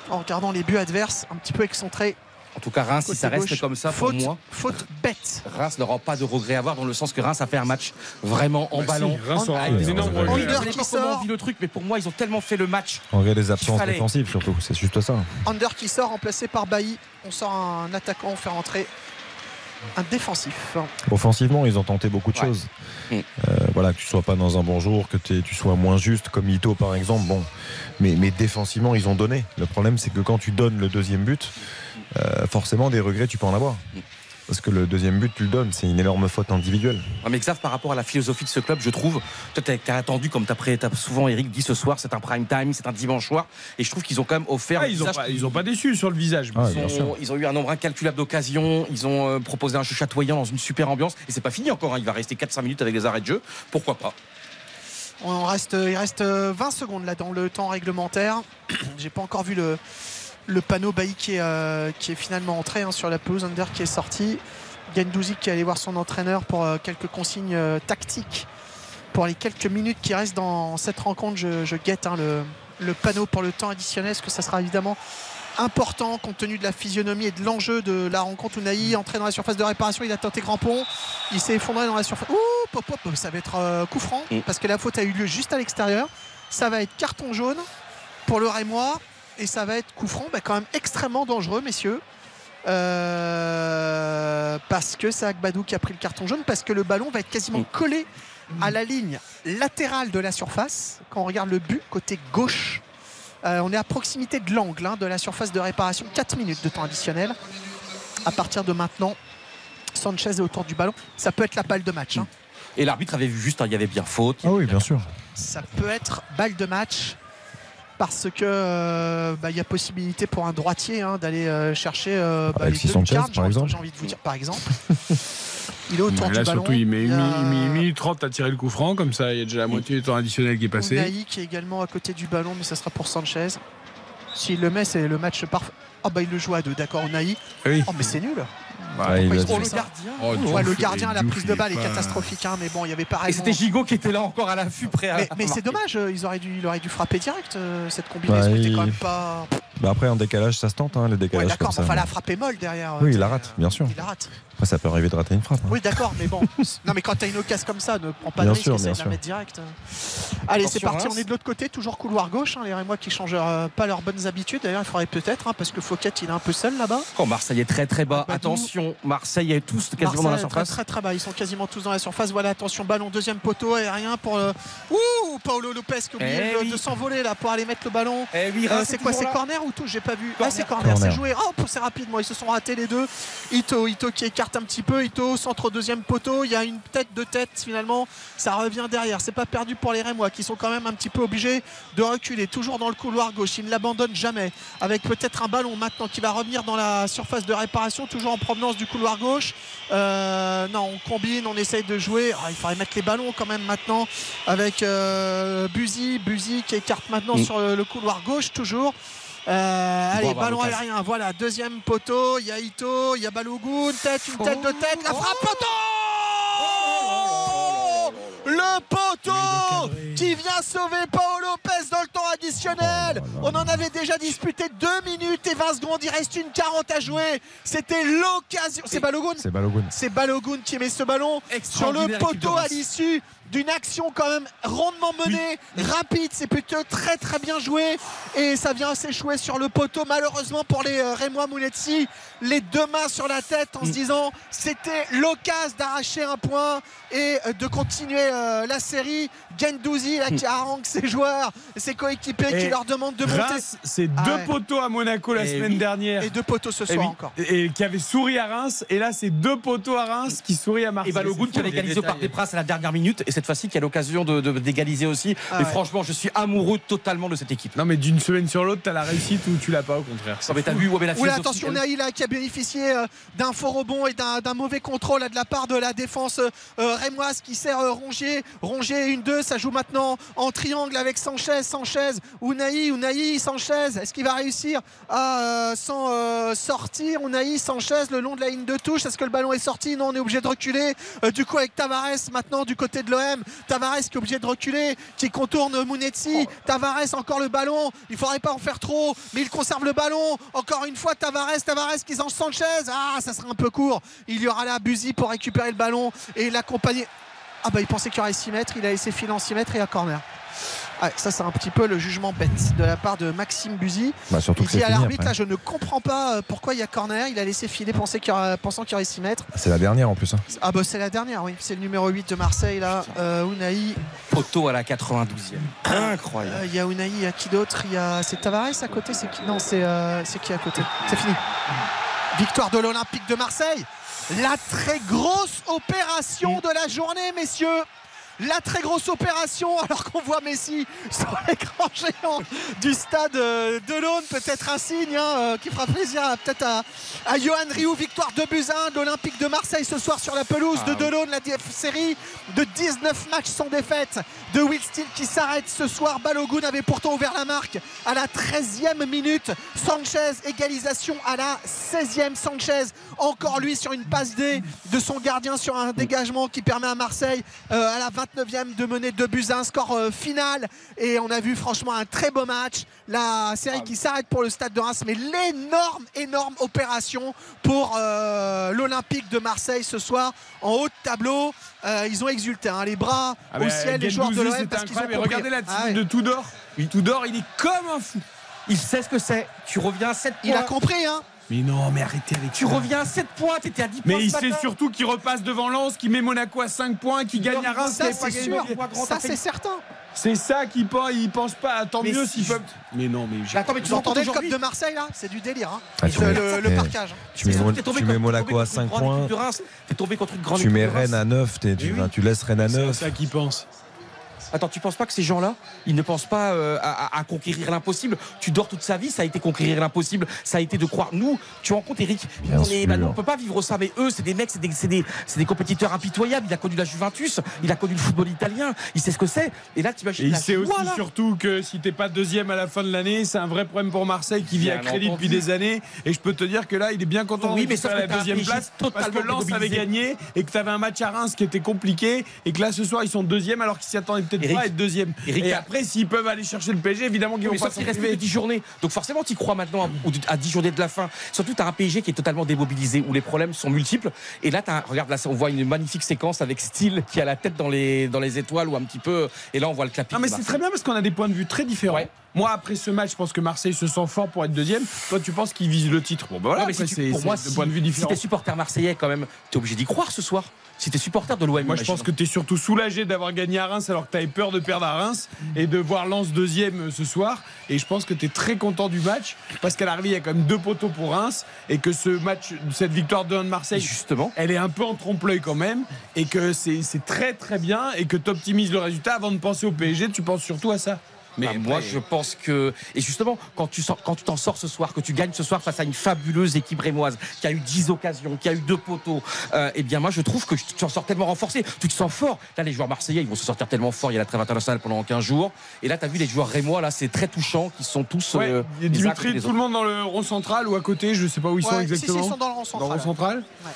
En regardant les buts adverses, un petit peu excentré. En tout cas, Reims, si ça reste comme ça, pour faute, moi, faute bête. Reims n'aura pas de regret à avoir dans le sens que Reims a fait un match vraiment en ballon. Reims aura Ah, des énormes. Under qui sort. on vit le truc, mais pour moi, ils ont tellement fait le match. On regarde les absences défensives surtout, c'est juste ça. Under qui sort, remplacé par Bailly. On sort un attaquant, on fait rentrer un défensif. Offensivement, ils ont tenté beaucoup de Ouais. choses. Euh, voilà, que tu sois pas dans un bon jour, que tu sois moins juste, comme Ito par exemple. Bon, mais, mais défensivement, ils ont donné. Le problème, c'est que quand tu donnes le deuxième but, euh, forcément, des regrets, tu peux en avoir. Parce que le deuxième but, tu le donnes, c'est une énorme faute individuelle. Ah, mais Xav, par rapport à la philosophie de ce club, je trouve, toi, t'as t'as attendu, comme t'as pré- t'as souvent Eric dit ce soir, c'est un prime time, c'est un dimanche soir, et je trouve qu'ils ont quand même offert. Ah, ils, ont visage pas, ils ont pas déçu sur le visage. Ah, Ils ils ont eu un nombre incalculable d'occasions, ils ont euh, proposé un jeu chatoyant dans une super ambiance, et c'est pas fini encore, hein, il va rester 4-5 minutes avec les arrêts de jeu, pourquoi pas On reste, il reste 20 secondes là dans le temps réglementaire. J'ai pas encore vu le, le panneau Bailly qui est, euh, qui est finalement entré hein, sur la pelouse. Under qui est sorti. Gendouzi qui est allé voir son entraîneur pour euh, quelques consignes euh, tactiques pour les quelques minutes qui restent dans cette rencontre. Je, je guette hein, le, le panneau pour le temps additionnel, parce que ça sera évidemment important compte tenu de la physionomie et de l'enjeu de la rencontre. Unai entré dans la surface de réparation, il a tenté crampon, il s'est effondré dans la surface. Ouh, pop, pop, ça va être coup franc Mm. parce que la faute a eu lieu juste à l'extérieur. Ça va être carton jaune pour le Rémois et ça va être coup franc, bah, quand même extrêmement dangereux, messieurs. Euh, parce que c'est Agbadou qui a pris le carton jaune, parce que le ballon va être quasiment Mm. collé à la ligne latérale de la surface. Quand on regarde le but, côté gauche, euh, on est à proximité de l'angle hein, de la surface de réparation. 4 minutes de temps additionnel. À partir de maintenant, Sanchez est autour du ballon. Ça peut être la balle de match. hein. Et l'arbitre avait vu juste, hein, il y avait bien faute. Ah oui, bien sûr. Ça peut être balle de match parce que euh, bah, il y a possibilité pour un droitier hein, d'aller euh, chercher euh, bah, les Alexis deux Sanchez, lucarnes, j'ai par envie- exemple. J'ai envie de vous dire par exemple. Il est autour Ouais, du Là, ballon. surtout, il met Il a- 1 minute 30 à tirer le coup franc, comme ça, il y a déjà la moitié du temps additionnel qui est passé. Unai qui est également à côté du ballon, mais ça sera pour Sanchez. S'il le met, c'est le match parfait. Ah bah il le joue à deux, d'accord, Unai. Oui. Oh mais c'est nul. Ouais, il Pourquoi a ils dit- ont Oh, le gardien. Oh, Ouais, le gardien à la prise de balle est catastrophique, hein, mais bon, il y avait pareil. Et c'était Gigot qui était là encore à l'affût prêt à. Mais, mais c'est dommage, euh, ils auraient dû, il aurait dû frapper direct euh, cette combinaison. Ouais, était quand même pas. Bah après, en décalage, ça se tente, hein, les Ouais, décalages d'accord, mais enfin la frappe est molle derrière. euh, Oui, il la rate, bien sûr. Il la rate. Après, ça peut arriver de rater une frappe. hein. Oui, d'accord, mais bon. non, mais quand t'as une occasion comme ça, ne prends pas Bien de risque, bien de la mettre direct. Allez, c'est parti, Reims. on est de l'autre côté, toujours couloir gauche. Hein, les Rémois qui changent euh, pas leurs bonnes habitudes. D'ailleurs, il faudrait peut-être, hein, parce que Fouquet, il est un peu seul là-bas. Oh, Marseille est très très bas. Badou. Attention, Marseille est tous quasiment dans la surface. Très, très très bas, ils sont quasiment tous dans la surface. Voilà, attention, ballon, deuxième poteau, aérien pour le. Ouh, Paolo Lopez qui a oublié Eh de, oui. de s'envoler là pour aller mettre le ballon. Eh oui, Euh, Reims c'est est quoi C'est corner ou tout? J'ai pas vu. Ah, Corner. c'est corner, Corner. c'est joué. Oh, c'est rapide, moi. Ils se sont ratés les deux. Ito, Ito qui écarte un petit peu. Ito, centre au deuxième poteau. Il y a une tête de tête finalement. Ça revient derrière. C'est pas perdu pour les Rémois qui sont quand même un petit peu obligés de reculer. Toujours dans le couloir gauche. Ils ne l'abandonnent jamais. Avec peut-être un ballon maintenant qui va revenir dans la surface de réparation. Toujours en provenance du couloir gauche. Euh, non, on combine, on essaye de jouer. Ah, il faudrait mettre les ballons quand même maintenant avec euh, Buzy. Buzy qui écarte maintenant Mm. sur le couloir gauche toujours. Euh, allez, ballon aérien, voilà, deuxième poteau, il y a Ito, il y a Balogun, tête, une tête de tête, la frappe poteau Le poteau qui vient sauver Paolo Lopez dans le temps additionnel. On en avait déjà disputé 2 minutes et 20 secondes, il reste une 40 à jouer. C'était l'occasion. C'est Balogun C'est Balogun. c'est Balogun qui met ce ballon sur le poteau à l'issue d'une action quand même rondement menée, rapide, c'est plutôt très très bien joué et ça vient s'échouer sur le poteau malheureusement pour les euh, Rémois les deux mains sur la tête en se disant c'était l'occasion d'arracher un point et euh, de continuer euh, la série. Gendouzi là qui harangue ses joueurs, ses coéquipiers qui Et leur demandent de monter c'est Ah deux ouais. poteaux à Monaco la Eh semaine oui. dernière. et deux poteaux ce Et, soir oui, encore. et- et qui avait souri à Reims. Et là, c'est deux poteaux à Reims qui sourient à Marseille. Et Balogun qui avait égalisé au Parc des Princes à la dernière minute et cette fois-ci qui a l'occasion de- de- d'égaliser aussi. Ah et ouais. franchement, je suis amoureux totalement de cette équipe. Non, mais d'une semaine sur l'autre, t'as la réussite ou tu l'as pas, au contraire. Non, mais t'as vu, ouais, mais la Oula, philosophie, attention, elle- Naïla qui a bénéficié euh, d'un faux rebond et d'un mauvais contrôle là, de la part de la défense euh, rémoise qui sert euh, Rongier. Rongier, une 2 ça joue maintenant en triangle avec Sanchez. Sanchez, Ounaï, Ounaï, Sanchez. Est-ce qu'il va réussir à euh, s'en euh, sortir Ounaï, Sanchez, le long de la ligne de touche? Est-ce que le ballon est sorti? Non, on est obligé de reculer. Euh, du coup, avec Tavares maintenant du côté de l'OM. Tavares qui est obligé de reculer, qui contourne Mounetzi. Tavares, encore le ballon. Il faudrait pas en faire trop, mais il conserve le ballon. Encore une fois, Tavares, Tavares qui s'en Sanchez. Ah, ça sera un peu court. Il y aura là Buzy pour récupérer le ballon et l'accompagner. Ah bah il pensait qu'il y aurait 6 mètres, il a laissé filer en 6 mètres et à corner. Ah, ça c'est un petit peu le jugement bête de la part de Maxime Buzy. Bah, surtout Il dit à l'arbitre là je ne comprends pas euh, pourquoi il y a corner, il a laissé filer pensant qu'il y aurait, pensant qu'il y aurait 6 mètres. C'est la dernière en plus. hein. Ah bah c'est la dernière oui, c'est le numéro 8 de Marseille là, euh, Unai. Poteau à la 92e. Incroyable. Euh, Il y a Unai, il y a qui d'autre? Il y a c'est Tavares à côté, c'est qui? Non, c'est euh, c'est qui à côté? C'est fini. Victoire de l'Olympique de Marseille. La très grosse opération de la journée, messieurs. La très grosse opération, alors qu'on voit Messi sur l'écran géant du stade euh, de l'Aune, peut-être un signe hein, euh, qui fera plaisir à- peut-être à, à Johan Rioux. Victoire de Buzyn de l'Olympique de Marseille ce soir sur la pelouse de Delaune, la DF série de 19 matchs sans défaite de Will Steele qui s'arrête ce soir. Balogun avait pourtant ouvert la marque à la 13e minute. Sanchez, égalisation à la 16e. Sanchez, encore lui sur une passe D de son gardien sur un dégagement qui permet à Marseille euh, à la 29e de mener 2 buts à un score euh, final. Et on a vu franchement un très beau match. La série qui s'arrête pour le stade de Reims, mais l'énorme, énorme opération pour euh, l'Olympique de Marseille ce soir en haut de tableau. Euh, ils ont exulté, hein, les bras Ah au bah, ciel, les joueurs de l'OM regardez la Ah team ouais. de Tudor. Tudor, il est comme un fou. Il sait ce que c'est. Tu reviens à 7 points. Il a compris, hein Mais non, mais arrêtez avec Tu ça. reviens à 7 points. T'étais à 10 points. Mais il sait surtout qu'il repasse devant Lens, qu'il met Monaco à 5 points, qu'il gagne à Reims. Ça, c'est sûr. Ça, c'est certain. C'est ça qu'il pense, il pense pas. Tant Mais mieux si s'il je- peut. Mais non, mais j'ai- Attends, mais tu entendez le cop de Marseille là? C'est du délire. Hein. Ah, tu le, mets- le- le eh, parquage. Tu mets, C'est tu Monaco à contre une 5 grande points. équipe de Reims. T'es tombé contre une grande Tu mets. Rennes à 9. t'es- tu, laisses Rennes à c'est 9. ça qu'il pense. Attends, tu penses pas que ces gens-là, ils ne pensent pas euh, à, à- à conquérir l'impossible? Tu dors toute sa vie, ça a été conquérir l'impossible, ça a été de croire. Nous, tu rencontres Eric, Bien on, bah, on peut pas vivre ça, mais eux, c'est des mecs, c'est des, compétiteurs impitoyables. Il a connu la Juventus, il a connu le football italien, il sait ce que c'est. Et là, tu Et imagines il la sait aussi surtout que si t'es pas deuxième à la fin de l'année, c'est un vrai problème pour Marseille qui vit à crédit entendu. depuis des années. Et je peux te dire que là, il est bien content Oui, de mais sauf que la deuxième place parce que totalement Lens avait gagné et que tu avais un match à Reims qui était compliqué et que là ce soir ils sont deuxième alors qu'ils s'y attendaient peut-être Eric, pas à être deuxième. Eric, et après, s'ils peuvent aller chercher le PSG, évidemment qu'ils vont Mais pas qu'il s'en reste priver. plus que 10 journées. Donc forcément, tu crois maintenant à, à 10 journées de la fin. Surtout, tu as un PSG qui est totalement démobilisé, où les problèmes sont multiples. Et là, t'as- regarde, là, on voit une magnifique séquence avec Steele qui a la tête dans les, dans les étoiles ou un petit peu. Et là, on voit le clapier. Non mais c'est très bien parce qu'on a des points de vue très différents. Ouais. Moi après ce match, je pense que Marseille se sent fort pour être deuxième. Toi tu penses qu'ils visent le titre. Bon bah voilà, Ouais, mais après, si tu- c'est pour c'est moi, deux si, points de vue si différents. t'es supporter marseillais, quand même, t'es obligé d'y croire ce soir. Si t'es supporter de l'OM, Moi, je pense que tu es surtout soulagé d'avoir gagné à Reims alors que tu avais peur de perdre à Reims et de voir Lens deuxième euh, ce soir. Et je pense que tu es très content du match parce qu'à l'arrivée, il y a quand même deux poteaux pour Reims et que ce match, cette victoire de 1 de Marseille, justement, elle est un peu en trompe-l'œil quand même et que c'est c'est très très bien et que tu optimises le résultat avant de penser au PSG. Tu penses surtout à ça? Mais moi, je pense que. Et justement, quand tu sors- quand tu t'en sors ce soir, que tu gagnes ce soir face à une fabuleuse équipe rémoise, qui a eu 10 occasions, qui a eu deux poteaux, euh, eh bien, moi, je trouve que tu en sors tellement renforcé. Tu te sens fort. Là, les joueurs marseillais, ils vont se sortir tellement fort. Il y a la trêve internationale pendant 15 jours. Et là, tu as vu les joueurs rémois, là, c'est très touchant, qui sont tous. Ouais, euh, il y a Dimitri, tout le monde dans le rond central ou à côté, je sais pas où ils sont Ouais, si, si, exactement. ils sont dans le rond central. Dans le rond central Ouais.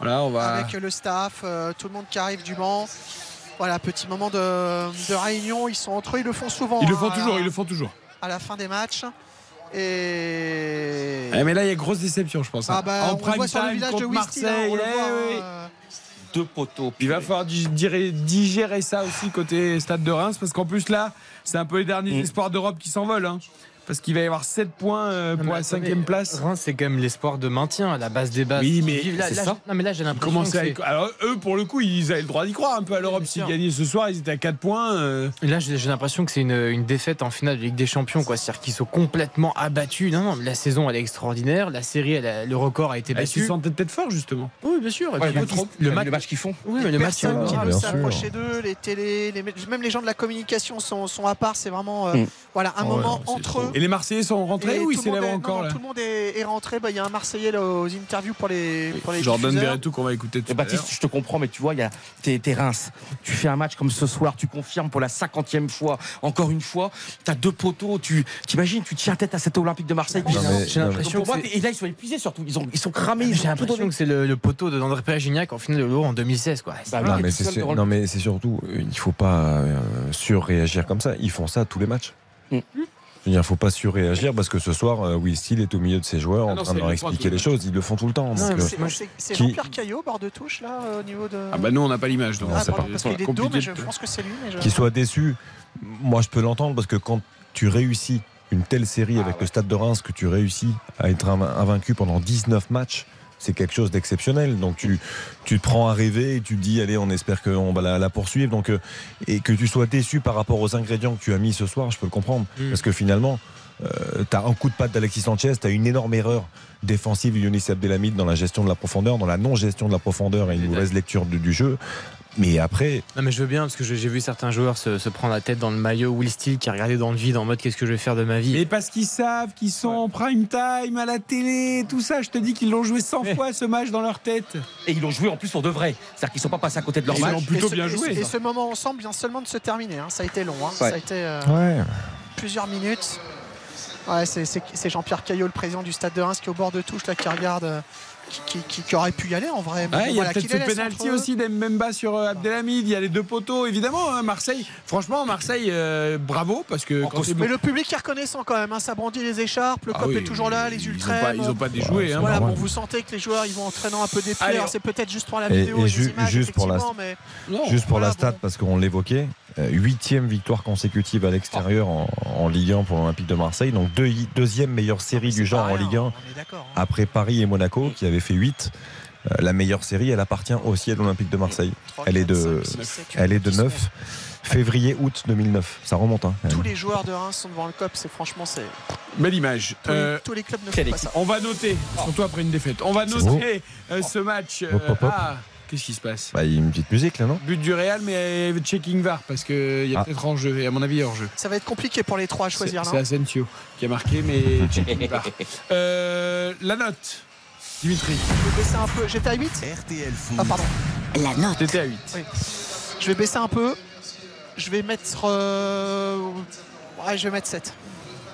Voilà, on va. Avec le staff, euh, tout le monde qui arrive du Mans. Voilà, petit moment de, de réunion. Ils sont entre eux, ils le font souvent. Ils le hein, font à toujours, la- ils le font toujours. À la fin des matchs. Et. Eh, mais là, il y a grosse déception, je pense. hein. Ah bah, en on prime voit sur le village de là, Marseille. on le eh hein, euh, Deux poteaux. Il va falloir dig- digérer, digérer ça aussi côté Stade de Reims parce qu'en plus là, c'est un peu les derniers Mm. espoirs d'Europe qui s'envolent. hein. Parce qu'il va y avoir 7 points euh, pour la cinquième place. Reims, c'est quand même l'espoir de maintien à la base des bases. Oui, mais là- ça. Non, mais là, j'ai l'impression. Que à Alors eux, pour le coup, ils avaient le droit d'y croire un peu à l'Europe. S'ils gagnaient ce soir, ils étaient à 4 points. euh. Là, j'ai l'impression que c'est une, une défaite en finale de Ligue des Champions, quoi. C'est-à-dire qu'ils sont complètement abattus. Non, non, la saison, elle est extraordinaire. La série, elle a- le record a été Ils se battu. sentent peut-être fort justement. Oui, bien sûr. Et Ouais, puis, le, match, le le match, match qu'ils font. oui, mais le match, Personne qui Ah, veut bien s'approcher d'eux, les télés, les, même les gens de la communication sont, sont à part. C'est vraiment euh, Mm. voilà un Oh, moment entre eux. Les Marseillais sont rentrés Et ou ils s'élèvent encore non, non, là Tout le monde est, est rentré. Bah, Il y a un Marseillais là, aux interviews pour les, pour les Jordan. Verretou qu'on va écouter tout Et à l'heure. Baptiste, je te comprends, mais tu vois, il y a t'es, Reims. Tu fais un match comme ce soir, tu confirmes pour la cinquantième fois, encore une fois, tu as deux poteaux, tu t'imagines, tu tiens tête à cet Olympique de Marseille. J'ai l'impression et là, ils sont épuisés surtout. Ils, ont, ils sont cramés. Ils J'ai l'impression que c'est le, le poteau de d'André Pierre-Gignac en finale de l'Euro en 2016. Quoi. Bah, Non, mais c'est sûr- non, mais surtout, euh, il faut pas euh, surréagir comme ça. Ils font ça tous les matchs. Mm. Je veux dire, faut pas surréagir parce que ce soir, euh, Will Steele est au milieu de ses joueurs Ah en non, train de leur expliquer les choses. Ils le font tout le temps. Non, euh, C'est- Qui- Jean-Pierre Caillot, bord de touche, là, au niveau de. Ah bah nous on n'a pas l'image donc Non, Ah, pardon, pas- parce qu'il est de dos, mais je pense que c'est lui. Je- qu'il soit déçu, moi je peux l'entendre parce que quand tu réussis une telle série Ah avec le Stade de Reims, que tu réussis à être inv- invaincu pendant 19 matchs, c'est quelque chose d'exceptionnel. Donc tu, tu te prends à rêver et tu te dis, allez, on espère qu'on va la, la poursuivre. Donc, euh, et que tu sois déçu par rapport aux ingrédients que tu as mis ce soir, je peux le comprendre. Mm. Parce que finalement, tu as un coup de patte d'Alexis Sanchez, tu as une énorme erreur défensive de Younis Abdelhamid dans la gestion de la profondeur, dans la non-gestion de la profondeur et une mauvaise lecture du, du jeu. Mais après, Non mais je veux bien parce que j'ai vu certains joueurs se, se prendre la tête dans le maillot Will Steele qui a regardé dans le vide en mode qu'est-ce que je vais faire de ma vie. Mais parce qu'ils savent qu'ils sont en prime time à la télé, tout ça. Je te dis qu'ils l'ont joué 100 fois ce match dans leur tête. Et ils l'ont joué en plus pour de vrai. C'est-à-dire qu'ils sont pas passés à côté de leur Ils match. l'ont plutôt ce, bien et ce- joué, Et ça. ce moment ensemble vient seulement de se terminer. hein. Ça a été long. hein. Ça a été euh, ouais. plusieurs minutes. Ouais, c'est- c'est c'est Jean-Pierre Caillot, le président du Stade de Reims, qui est au bord de touche, là, qui regarde, euh, qui, qui- qui- qui aurait pu y aller en vrai. Mais Ouais, bon, il y a peut-être ce penalty aussi sur euh, Abdelhamid. Il y a les deux poteaux, évidemment. hein, Marseille, franchement, Marseille, euh, bravo. Parce que quand c'est Mais le public est reconnaissant quand même. hein. Ça brandit les écharpes, le Ah cop oui, est toujours là, les ultras. ils ont pas déjoué, hein. Voilà, bon, vous sentez que les joueurs ils vont entraînant un peu des pieds. C'est peut-être juste pour la vidéo et et, ju- les images, juste pour la- effectivement, mais Non. Juste pour voilà, la stat, bon. parce qu'on l'évoquait, huitième victoire consécutive à l'extérieur en, en Ligue 1 pour l'Olympique de Marseille, donc deux- deuxième meilleure série du genre en Ligue 1 On est d'accord. hein. après Paris et Monaco qui avaient fait 8. la meilleure série, elle appartient aussi à l'Olympique de Marseille. Elle est de, elle est de dix, 9 février-août 2009. Ça remonte. Hein, Tous les joueurs de Reims sont devant le COP, c'est franchement c'est Belle image. tous, Euh, les, tous les clubs ne quelle font pas ça. on va noter, surtout après une défaite, on va noter euh, ce match. euh, Hop, hop, hop. ah, Qu'est-ce qui se passe Bah, il y a une petite musique là, non But du Real, mais checking VAR, parce qu'il y a Ah. peut-être en jeu, et à mon avis, hors jeu. Ça va être compliqué pour les trois à choisir. c'est Asensio qui a marqué, mais checking VAR. Euh, la note, Dimitri. Je vais baisser un peu. J'étais à 8 RTL Foot. Ah, pardon. La note. T'étais à 8. Je vais baisser un peu. Je vais mettre. euh, Ouais, je vais mettre 7.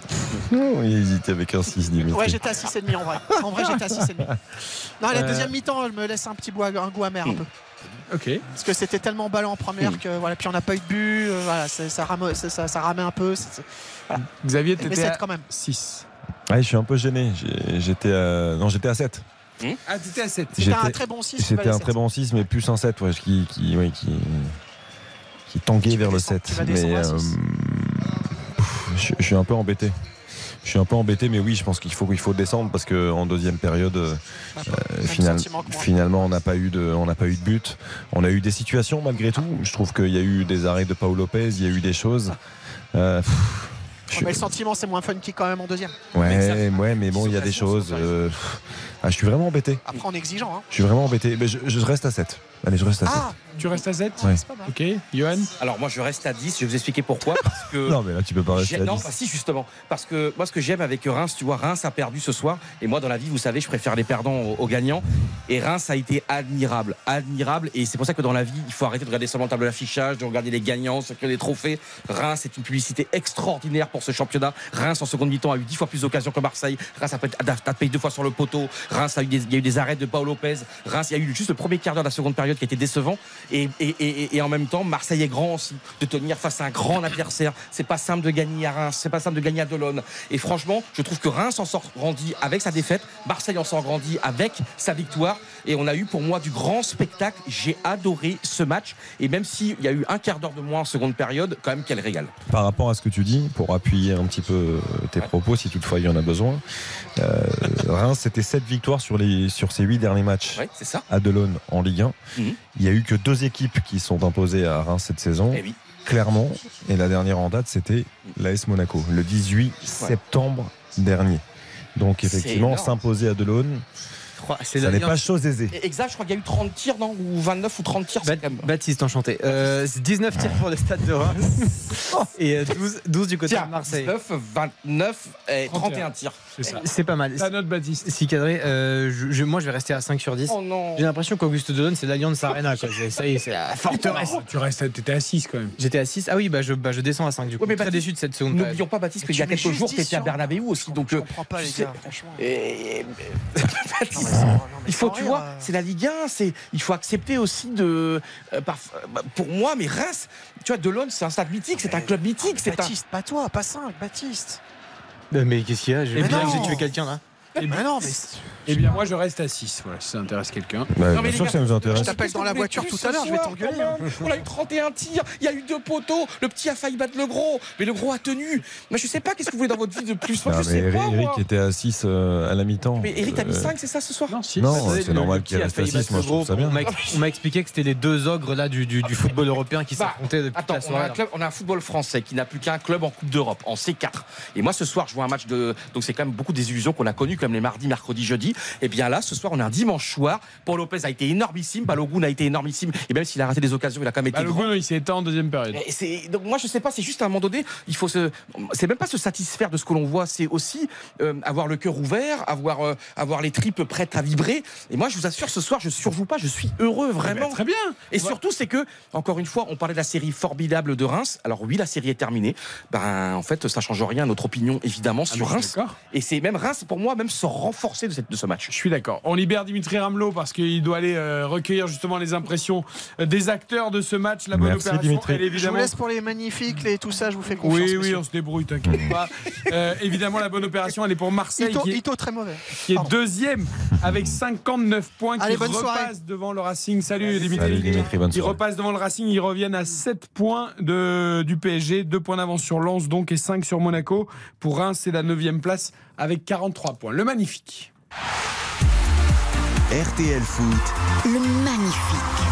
Non, il hésitait avec un 6, Dimitri. Ouais, j'étais à 6,5 en vrai. En vrai, j'étais à 6,5. Non, la Euh. deuxième mi-temps, elle me laisse un petit goût, un goût amer un peu. Ok. Parce que c'était tellement ballant en première que voilà, puis on n'a pas eu de but, euh, voilà, ça, rame, ça, ça ramait un peu. c'est- c'est- Xavier, t'étais 7 à quand même. 6. Ouais, je suis un peu gêné. J'ai- J'étais à... Non, j'étais à 7. Ah, t'étais à 7. C'était un très bon 6. C'était un très bon 6, mais plus un 7, ouais, qui, qui, ouais, qui, qui tanguait vers le descends- 7. tu vas Mais euh, je, je suis un peu embêté. Je suis un peu embêté, mais oui, je pense qu'il faut, il faut descendre parce qu'en deuxième période, euh, euh, final- sentiment que moi. finalement, on n'a pas eu de, on n'a pas eu de but. On a eu des situations malgré tout. Je trouve qu'il y a eu des arrêts de Paul Lopez, il y a eu des choses. Euh, pff, je suis- Mais le sentiment, c'est moins funky quand même en deuxième. ouais, ouais, mais bon, il y a des choses. euh, pff, ah, je suis vraiment embêté. Après, en exigeant. Hein. Je suis vraiment embêté. Mais je, je reste à 7. Allez, je reste à 7. Ah, Tu restes à 7 Ouais. c'est pas mal. Ok. Johan Alors moi je reste à 10, je vais vous expliquer pourquoi. Parce que Non, mais là, tu peux pas rester à non, 10. bah si justement, parce que moi ce que j'aime avec Reims, tu vois, Reims a perdu ce soir, et moi dans la vie, vous savez, je préfère les perdants aux, aux gagnants, et Reims a été admirable, admirable, et c'est pour ça que dans la vie, il faut arrêter de regarder seulement le tableau d'affichage, de regarder les gagnants, ceux qui ont des trophées. Reims est une publicité extraordinaire pour ce championnat. Reims en seconde mi-temps a eu 10 fois plus d'occasions que Marseille. Reims a, a tapé deux fois sur le poteau. Reims il y a eu des arrêts de Paolo Lopez. Reims, il y a eu juste le premier quart d'heure de la seconde période qui était décevant, et, en même temps, Marseille est grand aussi de tenir face à un grand adversaire. C'est pas simple de gagner à Reims, c'est pas simple de gagner à Delon. Et franchement, je trouve que Reims en sort grandi avec sa défaite, Marseille en sort grandi avec sa victoire. Et on a eu pour moi du grand spectacle. J'ai adoré ce match. Et même s'il y a eu un quart d'heure de moins en seconde période, quand même quel régal. Par rapport à ce que tu dis, pour appuyer un petit peu tes propos, si toutefois il y en a besoin, euh, Reims, c'était 7 victoires sur, les, sur ses 8 derniers matchs Ouais, c'est ça. à Delon en Ligue 1. Mhm. Il y a eu que deux équipes qui sont imposées à Reims cette saison. Eh oui. Clermont, et la dernière en date, c'était l'AS Monaco, le 18 septembre dernier. Donc effectivement, s'imposer à Delon, C'est ça n'est pas chose aisée. Exact, je crois qu'il y a eu 30 tirs, non Ou 29 ou 30 tirs. Ba- c'est quand même- Baptiste, enchanté. Euh, c'est 19 tirs pour le stade de Reims et euh, 12, 12 du côté Tiens, de Marseille. 19, 29 et 31. 31 tirs. C'est ça. C'est pas mal. Ta note, Baptiste Si cadré, euh, je- je- moi je vais rester à 5 sur 10. Oh. J'ai l'impression qu'Auguste Delon c'est l'Alliance Arena. Quoi. C'est- Ça y est, c'est la forteresse. Tu restes, à- t'étais à 6 quand même. J'étais à 6. Ah oui, bah je, bah je descends à 5 du coup. Ouais, mais très Baptiste, déçu de cette seconde. N'oublions pas, Baptiste, Mais qu'il y a quelques jours, tu étais à 10 Bernabéu aussi. Donc, Je euh, comprends pas, les gars, franchement. mais il faut, tu vois, c'est la Ligue 1, c'est, il faut accepter aussi de. euh, euh, pour moi, mais Reims, tu vois, Delon, c'est un stade mythique, c'est un club mythique. C'est un... Baptiste, pas toi, pas 5, Baptiste. Euh, Mais qu'est-ce qu'il y a? J'ai Mais bien non. que j'ai tué quelqu'un là. Mais non, mais eh bien, moi, je reste à 6. Voilà, si ça intéresse quelqu'un. Bah, Non, mais bien sûr gars, que ça nous intéresse. je t'appelle dans la voiture tout à l'heure, je vais t'engueuler. hein. On a eu 31 tirs, il y a eu deux poteaux, le petit a failli battre le gros, mais le gros a tenu. Mais je sais pas, qu'est-ce que vous voulez dans votre vie de plus Moi, Ah, je mais sais Eric, pas. Eric moi. était à 6 à la mi-temps. Mais Eric, t'as mis Euh, 5, c'est ça ce soir Non, 6. Non, c'est normal qu'il reste à failli 6, battre moi je trouve ça bien. On m'a expliqué que c'était les deux ogres là du, du, du football européen qui Bah, s'affrontaient depuis Attends, la on a, soirée. un club, on a un football français qui n'a plus qu'un club en Coupe d'Europe, en C4. Et moi, ce soir, je vois un match de. Donc, c'est quand même beaucoup des illusions qu'on a connues, comme les mardis, mercredis, jeudi. Et bien là, ce soir, on a un dimanche soir. Paul Lopez a été énormissime, Balogun a été énormissime. Et même s'il a raté des occasions, il a quand même été grand. goût, il s'est éteint en deuxième période. Et donc moi je sais pas, c'est juste à un moment donné, il faut se, c'est même pas se satisfaire de ce que l'on voit, c'est aussi euh, avoir le cœur ouvert, avoir euh, avoir les tripes prêtes à vibrer. Et moi je vous assure, ce soir je surjoue pas, je suis heureux vraiment. Eh ben, très bien. Et surtout c'est que encore une fois, on parlait de la série formidable de Reims. Alors oui, la série est terminée. Ben en fait, ça change rien à notre opinion évidemment Ah, sur Reims. Et c'est même Reims pour moi même se renforcer de, cette, de ce match. Je suis d'accord. On libère Dimitri Ramelot parce qu'il doit aller euh, recueillir justement les impressions euh, des acteurs de ce match. La bonne Merci, opération, Dimitri. elle, Je vous évidemment. laisse pour les magnifiques, les, tout ça, je vous fais confiance. Oui, oui, on se débrouille, t'inquiète pas. Euh, évidemment, la bonne opération, elle est pour Marseille, Ito, qui est, Ito, très mauvais. qui est Pardon. deuxième avec 59 points, Allez, qui bonne soirée. repasse devant le Racing. Salut Dimitri. Salut Dimitri, bonne Ils repassent devant le Racing, ils reviennent à 7 points de, du PSG, 2 points d'avance sur Lens donc et 5 sur Monaco. Pour Reims, c'est la 9 place avec 43 points. Le magnifique. RTL Foot. Le magnifique.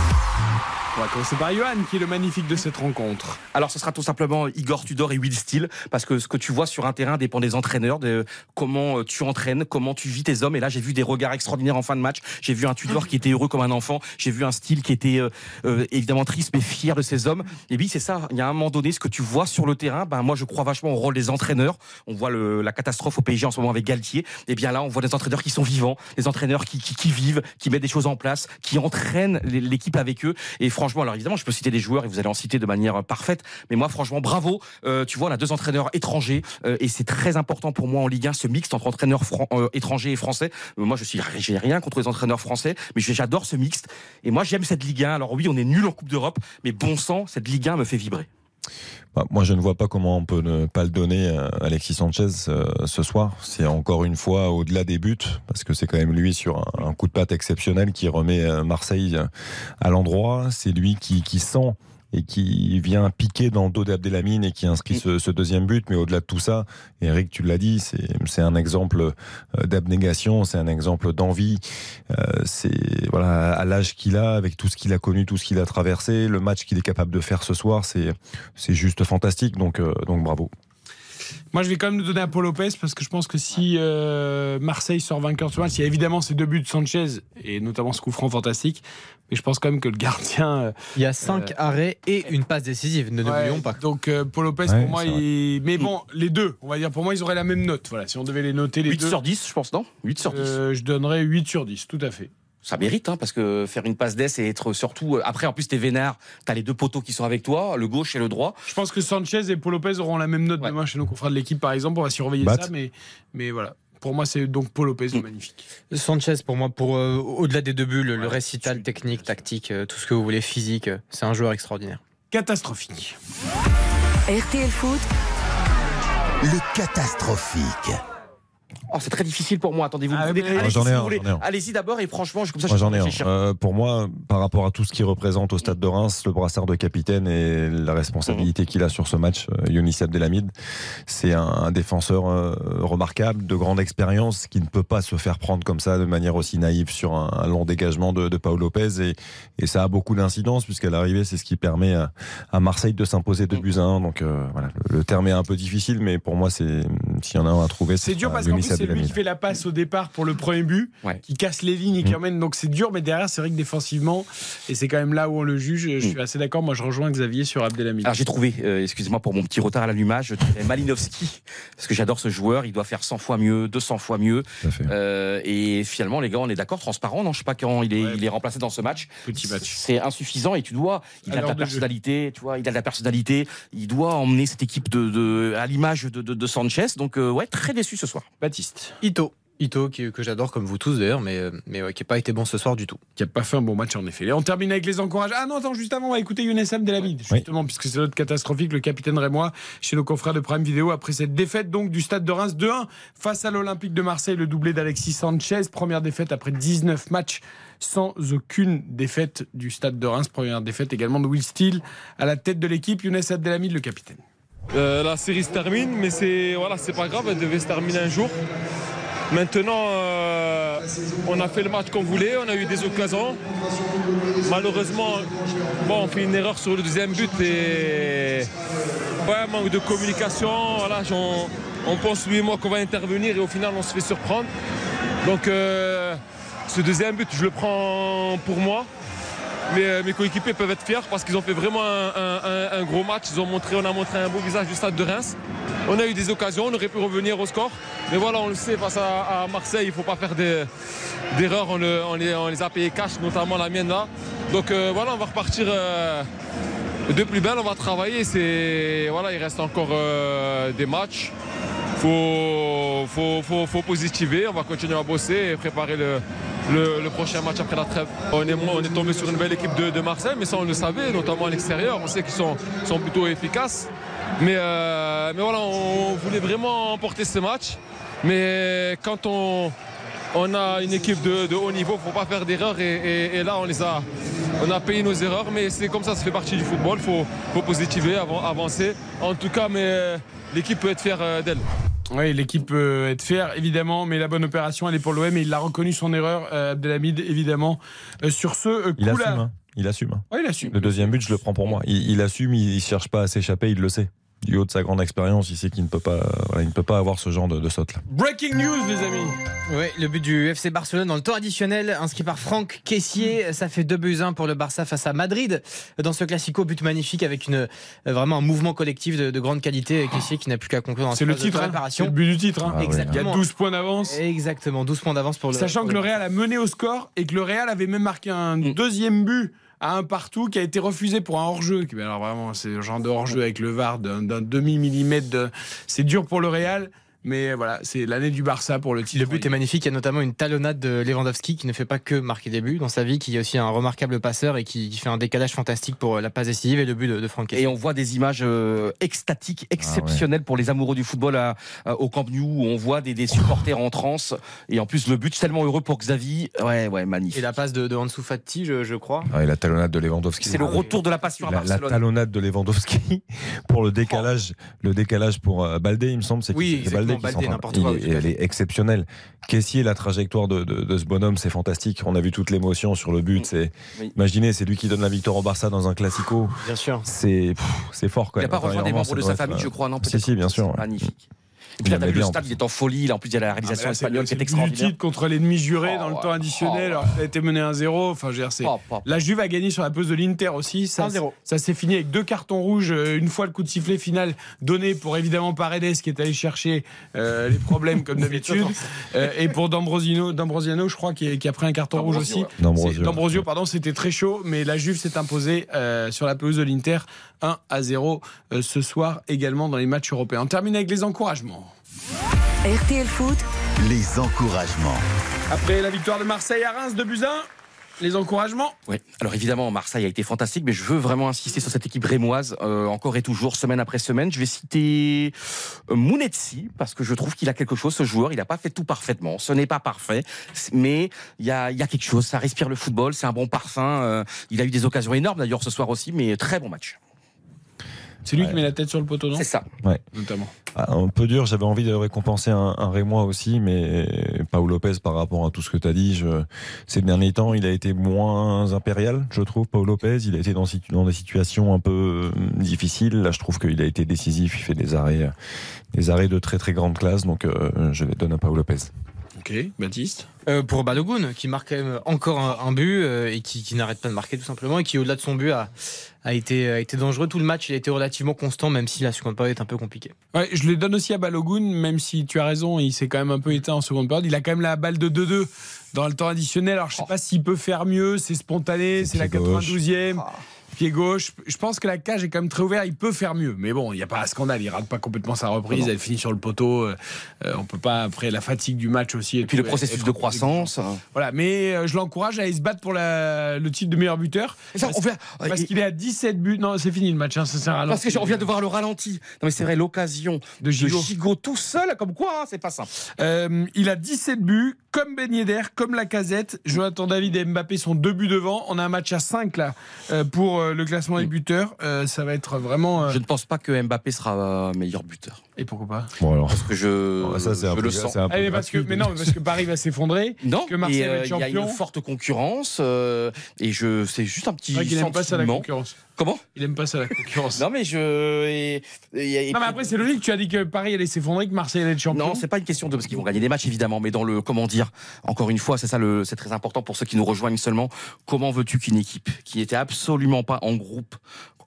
On va commencer par Johan, qui est le magnifique de cette rencontre. Alors, ce sera tout simplement Igor Tudor et Will Steele, parce que ce que tu vois sur un terrain dépend des entraîneurs, de comment euh, tu entraînes, comment tu vis tes hommes. Et là, j'ai vu des regards extraordinaires en fin de match. J'ai vu un Tudor qui était heureux comme un enfant. J'ai vu un Steele qui était euh, euh, évidemment triste mais fier de ses hommes. Et oui, c'est ça. Il y a un moment donné, ce que tu vois sur le terrain, ben moi, je crois vachement au rôle des entraîneurs. On voit le, la catastrophe au PSG en ce moment avec Galtier. Et bien là, on voit des entraîneurs qui sont vivants, des entraîneurs qui, qui, qui vivent, qui mettent des choses en place, qui entraînent l'équipe avec eux. Et franchement, alors évidemment, je peux citer des joueurs et vous allez en citer de manière parfaite. Mais moi, franchement, bravo. Euh, tu vois, on a deux entraîneurs étrangers euh, et c'est très important pour moi en Ligue 1 ce mixte entre entraîneurs euh, étrangers et français. Euh, moi, je suis, rien contre les entraîneurs français, mais j'adore ce mixte. Et moi, j'aime cette Ligue 1. Alors oui, on est nul en Coupe d'Europe, mais bon sang, cette Ligue 1 me fait vibrer. Bah, moi, je ne vois pas comment on peut ne pas le donner à Alexis Sanchez euh, ce soir. C'est encore une fois au-delà des buts, parce que c'est quand même lui sur un, coup de patte exceptionnel qui remet euh, Marseille euh, à l'endroit. C'est lui qui, qui sent et qui vient piquer dans le dos d'Abdelhamine et qui inscrit ce, ce deuxième but. Mais au-delà de tout ça, Eric, tu l'as dit, c'est un exemple euh, d'abnégation, c'est un exemple d'envie. Euh, c'est voilà à l'âge qu'il a, avec tout ce qu'il a connu, tout ce qu'il a traversé, le match qu'il est capable de faire ce soir, c'est c'est juste fantastique. Donc euh, donc bravo. Moi, je vais quand même nous donner à Paul Lopez parce que je pense que si euh, Marseille sort vainqueur de ce match, il y a évidemment ces deux buts de Sanchez et notamment ce coup franc fantastique. Mais je pense quand même que le gardien. euh, Il y a 5 arrêts et une passe décisive, ne ouais, n'oublions pas. Donc euh, Paul Lopez, Ouais, pour moi, il... mais bon, les deux, on va dire, pour moi, ils auraient la même note. Voilà, si on devait les noter les 8 deux, sur 10, je pense, non? 8 sur 10. euh, je donnerais 8 sur 10, tout à fait. Ça mérite, hein, parce que faire une passe d'ess et être surtout. euh, Après, en plus, t'es vénère, t'as les deux poteaux qui sont avec toi, le gauche et le droit. Je pense que Sanchez et Paul Lopez auront la même note Ouais. demain chez nos confrères de l'équipe, par exemple. On va surveiller Bat. ça, mais, mais voilà. Pour moi, c'est donc Paul Lopez le magnifique. Sanchez, pour moi, pour euh, au-delà des deux bulles, le récital technique, tactique, euh, tout ce que vous voulez, physique, euh, c'est un joueur extraordinaire. Catastrophique. RTL Foot, Le catastrophique. Oh, c'est très difficile pour moi. Attendez, vous Ah, allez-y si vous. Allez-y d'abord et franchement, je- comme ça, Moi j'en ai un. Euh, pour moi, par rapport à tout ce qu'il représente au stade de Reims, le brassard de capitaine et la responsabilité qu'il a sur ce match, euh, Younis Abdelhamid, c'est un, un défenseur euh, remarquable, de grande expérience, qui ne peut pas se faire prendre comme ça de manière aussi naïve sur un, un long dégagement de, de Paolo Lopez. Et, et ça a beaucoup d'incidence, puisqu'à l'arrivée, c'est ce qui permet à, à Marseille de s'imposer 2 buts à 1. Donc euh, voilà, le, le terme est un peu difficile, mais pour moi, c'est s'il y en a un à trouver, C'est ce dur parce qu'en plus, c'est lui qui fait la passe au départ pour le premier but, Ouais. qui casse les lignes et qui Mm. emmène. Donc c'est dur, mais derrière, c'est vrai que défensivement, et c'est quand même là où on le juge. Je suis assez d'accord. Moi, je rejoins Xavier sur Abdelhamid. Alors j'ai trouvé, euh, excusez-moi pour mon petit retard à l'allumage, Malinowski, parce que j'adore ce joueur, il doit faire 100 fois mieux, 200 fois mieux. Euh, et finalement, les gars, on est d'accord, transparent, non? Je sais pas quand il est, Ouais. il est remplacé dans ce match. Petit match. C'est insuffisant et tu dois, il a de la de jeu. personnalité, tu vois, il a de la personnalité, il doit emmener cette équipe de, de à l'image de, de, de Sanchez. Donc euh, ouais, très déçu ce soir. Baptiste, Ito. Ito, que j'adore comme vous tous d'ailleurs, mais, euh, mais ouais, qui n'a pas été bon ce soir du tout. qui a pas fait un bon match en effet. Et on termine avec les encouragements. Ah non, attends, juste avant, on va écouter Younes Abdelhamid, justement, puisque c'est notre catastrophique, le capitaine Rémois, chez nos confrères de Prime Vidéo, après cette défaite donc du stade de Reims 2-1 face à l'Olympique de Marseille, le doublé d'Alexis Sanchez. Première défaite après 19 matchs sans aucune défaite du stade de Reims. Première défaite également de Will Steele à la tête de l'équipe. Younes Abdelhamid, le capitaine. Euh, la série se termine, mais c'est voilà, pas grave, elle devait se terminer un jour. Maintenant, euh, on a fait le match qu'on voulait, on a eu des occasions. Malheureusement, bon, on fait une erreur sur le deuxième but et ouais, manque de communication. Voilà, on pense lui et moi qu'on va intervenir et au final on se fait surprendre. Donc euh, ce deuxième but, je le prends pour moi. Mais euh, mes coéquipiers peuvent être fiers parce qu'ils ont fait vraiment un, gros match. Ils ont montré, on a montré un beau visage du stade de Reims. On a eu des occasions, on aurait pu revenir au score. Mais voilà, on le sait, face à, Marseille, il ne faut pas faire d'erreurs. On les a payés cash, notamment la mienne là. Donc euh, voilà, on va repartir euh, de plus belle, on va travailler. C'est, voilà, il reste encore euh, des matchs. Faut, faut, faut, faut positiver, on va continuer à bosser et préparer le, le, prochain match après la trêve. On est, on est tombé sur une belle équipe de, de Marseille, mais ça on le savait, notamment à l'extérieur. On sait qu'ils sont, sont plutôt efficaces. Mais, euh, mais voilà, on voulait vraiment emporter ce match. Mais quand on, on a une équipe de, de haut niveau, il ne faut pas faire d'erreurs. Et, et- et là, on les a, on a payé nos erreurs. Mais c'est comme ça, ça fait partie du football. Il faut, faut positiver, avan- avancer. En tout cas, mais euh, l'équipe peut être fière euh, d'elle. Oui, l'équipe peut être fière, évidemment, mais la bonne opération, elle est pour l'OM et il a reconnu son erreur, euh, Abdelhamid, évidemment, sur ce Il coup-là. assume, hein. Il assume. hein. Ouais, il assume. Le deuxième but, je le prends pour moi. Il, il assume, il, il cherche pas à s'échapper, il le sait. Du haut de sa grande expérience, il sait qu'il ne peut pas, voilà, il ne peut pas avoir ce genre de, de saute là. Breaking news, les amis. Ouais, le but du FC Barcelone dans le temps additionnel, inscrit par Franck Caissier. Ça fait 2 buts 1 pour le Barça face à Madrid. Dans ce classico, but magnifique avec une, vraiment un mouvement collectif de, de grande qualité. Caissier qui n'a plus qu'à conclure dans C'est le titre, hein. C'est le but du titre. hein. Ah. Exactement. Il y a 12 points d'avance. Exactement, 12 points d'avance pour le. Sachant pour que le Real a mené au score et que le Real avait même marqué un Mm. deuxième but à un partout qui a été refusé pour un hors-jeu. Alors vraiment, c'est le genre de hors-jeu avec le VAR d'un demi-millimètre. De... C'est dur pour le Real, mais voilà, c'est l'année du Barça pour le titre. Le but est magnifique. Il y a notamment une talonnade de Lewandowski qui ne fait pas que marquer des buts dans sa vie, qui est aussi un remarquable passeur et qui, qui fait un décalage fantastique pour euh, la passe décisive et le but de, de Franck. Et on voit des images euh, extatiques, exceptionnelles pour les amoureux du football à- à- au Camp Nou, où on voit des, des supporters en transe. Et en plus, le but tellement heureux pour Xavi. Ouais, ouais, magnifique. Et la passe de, de Ansu Fati, je, je crois. Ah, et la talonnade de Lewandowski. C'est le retour de la passion à La, la Barcelone. talonnade de Lewandowski pour le décalage, le décalage pour euh, Baldé, il me semble, c'est qui Oui, c'est Baldé Baldé, n'importe quoi, Elle est exceptionnelle. Caissier, la trajectoire de, de- de ce bonhomme, c'est fantastique. On a vu toute l'émotion sur le but. C'est, Oui. imaginez, c'est lui qui donne la victoire au Barça dans un classico. Bien sûr. C'est, fort quand Il n'a même. pas rejoint des membres de sa famille, euh, je crois, non Si, si, bien sûr. ouais. Magnifique. Et puis là, Il t'as vu aimait le stade, il est en folie. Là, en plus, il y a la Ah, réalisation là, c'est espagnole le- qui est c'est extraordinaire. titre contre l'ennemi juré dans le Oh, temps additionnel. Oh. Alors, ça a été mené 1-0. Enfin, je veux dire, c'est. Pop, pop. La Juve a gagné sur la peuse de l'Inter aussi. Ça, 1-0. ça s'est fini avec deux cartons rouges. euh, Une fois le coup de sifflet final donné pour évidemment Paredes qui est allé chercher euh, les problèmes comme d'habitude. Euh, et pour D'Ambrosino, D'Ambrosiano, je crois, qui, est- qui a pris un carton rouge aussi. ouais. D'Ambrosio. C'est- D'Ambrosio, pardon, c'était très chaud, mais la Juve s'est imposée euh, sur la pelouse de l'Inter 1 à 0 euh, ce soir également dans les matchs européens. On termine avec les encouragements. RTL Foot, Les encouragements. Après la victoire de Marseille à Reims de Buzyn, les encouragements. Oui. Alors évidemment, Marseille a été fantastique, mais je veux vraiment insister sur cette équipe rémoise, euh, encore et toujours, semaine après semaine. Je vais citer euh, Mounetsi, parce que je trouve qu'il a quelque chose, ce joueur. Il n'a pas fait tout parfaitement. Ce n'est pas parfait, mais il y a, il y a quelque chose. Ça respire le football, c'est un bon parfum. euh, il a eu des occasions énormes d'ailleurs ce soir aussi, mais très bon match. C'est lui qui met la tête sur le poteau, non C'est ça. Notamment. Ah, un peu dur, j'avais envie de récompenser un, un Rémois aussi, mais Paul Lopez, par rapport à tout ce que tu as dit, je, ces derniers temps, il a été moins impérial, je trouve, Paul Lopez. Il a été dans, situ- dans des situations un peu euh, difficiles. Là, je trouve qu'il a été décisif, il fait des arrêts, euh, des arrêts de très très grande classe, donc euh, je les donne à Paul Lopez. Ok, Baptiste. Euh, pour Balogun, qui marque quand même encore un, un but euh, et qui, qui n'arrête pas de marquer tout simplement et qui, au-delà de son but, a, a, été, a été dangereux tout le match. Il a été relativement constant, même si la seconde période est un peu compliquée. Ouais, je le donne aussi à Balogun, même si tu as raison, il s'est quand même un peu éteint en seconde période. Il a quand même la balle de 2-2 dans le temps additionnel. Alors je sais pas s'il peut faire mieux, c'est spontané, c'est la pied gauche. 92e. Pied gauche, je pense que la cage est quand même très ouverte. Il peut faire mieux, mais bon, il n'y a pas un scandale. Il rate pas complètement sa reprise. Elle finit sur le poteau. Euh, euh, on peut pas après la fatigue du match aussi. Et puis le processus de croissance. Voilà, mais euh, je l'encourage à aller se battre pour la- le titre de meilleur buteur. Ça, parce on vient- parce qu'il est à 17 buts. Non, c'est fini le match. Hein, ça sert à Parce que on vient de voir le ralenti. Non mais c'est vrai, l'occasion de. Gigot tout seul, comme quoi, hein, c'est pas simple. Euh, il a 17 buts, comme Ben Yedder, comme la casette. Jonathan David et Mbappé sont deux buts devant. On a un match à 5 là euh, pour euh, le classement des buteurs. Euh, ça va être vraiment. Je ne pense pas que Mbappé sera meilleur buteur. Et pourquoi pas Bon alors, Parce que je, Bon, ça, c'est un je peu- le sens. un peu Ah, mais, parce que, gratuit. mais non, mais parce que Paris va s'effondrer. Non, que Marseille et, va euh, il y a champion. une forte concurrence euh, et je c'est juste un petit vrai qu'il aime pas ça la concurrence. Comment? Il aime pas ça la concurrence. Non mais je et, et- et non, mais après, c'est logique. Tu as dit que Paris allait s'effondrer, que Marseille allait être champion. Non, c'est pas une question de parce qu'ils vont gagner des matchs évidemment, mais dans le comment dire. Encore une fois, c'est ça le, c'est très important pour ceux qui nous rejoignent seulement. Comment veux-tu qu'une équipe qui était absolument pas en groupe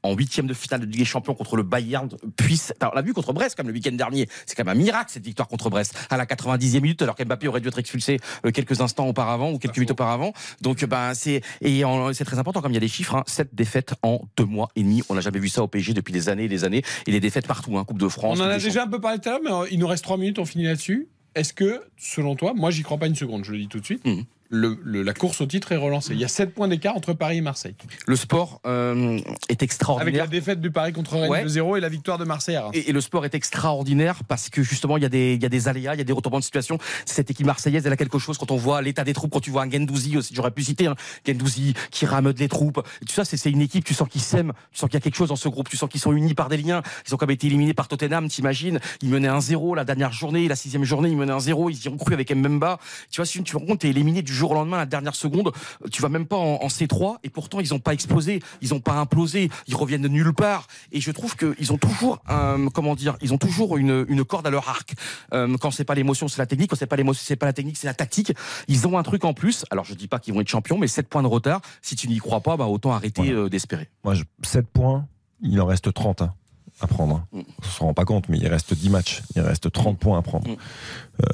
en huitième de finale de Ligue des Champions contre le Bayern puisse. Alors, on l'a vu contre Brest comme le week-end dernier. C'est quand même un miracle cette victoire contre Brest à la 90e minute alors qu'Mbappé aurait dû être expulsé euh, quelques instants auparavant ou quelques minutes auparavant. Donc ben c'est et c'est très important comme il y a des chiffres. Hein, sept défaites en deux mois et demi. On n'a jamais vu ça au PSG depuis des années et des années. Et des défaites partout. Hein, coupe de France. On en a déjà un peu parlé tout à l'heure, mais euh, il nous reste 3 minutes, on finit là-dessus. Est-ce que, selon toi, moi j'y crois pas une seconde, je le dis tout de suite, Mhm. Le- le- la course au titre est relancée Il y a 7 points d'écart entre Paris et Marseille. Le sport euh, est Avec extraordinaire. la défaite du Paris contre Rennes Ouais. de 0 et la victoire de Marseille à Reims. Et, et le sport est extraordinaire parce que justement il y a des il y a des aléas, il y a des retournements de situation. Cette équipe marseillaise, elle a quelque chose quand on voit l'état des troupes, quand tu vois un Gendouzi aussi, j'aurais pu citer un Gendouzi qui rameude les troupes. Et tout ça, c'est une équipe. Tu sens qu'ils s'aiment, tu sens qu'il y a quelque chose dans ce groupe, tu sens qu'ils sont unis par des liens. Ils ont quand même été éliminés par Tottenham, t'imagines Ils menaient un 0 la dernière journée, la sixième journée, ils menaient un 0 Ils y ont cru avec Mbemba. Tu vois, si tu te rends compte, t'es éliminé du jour au lendemain, à la dernière seconde, tu vas même pas en, en C3 et pourtant ils ont pas explosé, ils ont pas implosé, ils reviennent de nulle part et je trouve qu'ils ont toujours un, comment dire, ils ont toujours une, une corde à leur arc. Euh, quand c'est pas l'émotion, c'est la technique, quand c'est pas l'émotion, c'est pas la technique, c'est la tactique. Ils ont un truc en plus. Alors je dis pas qu'ils vont être champions, mais 7 points de retard. Si tu n'y crois pas, bah autant arrêter euh, d'espérer. Moi, je- 7 points, il en reste 30 hein, à prendre. hein. Mm. On se rend pas compte, mais il reste 10 matchs. Il reste 30 points à prendre.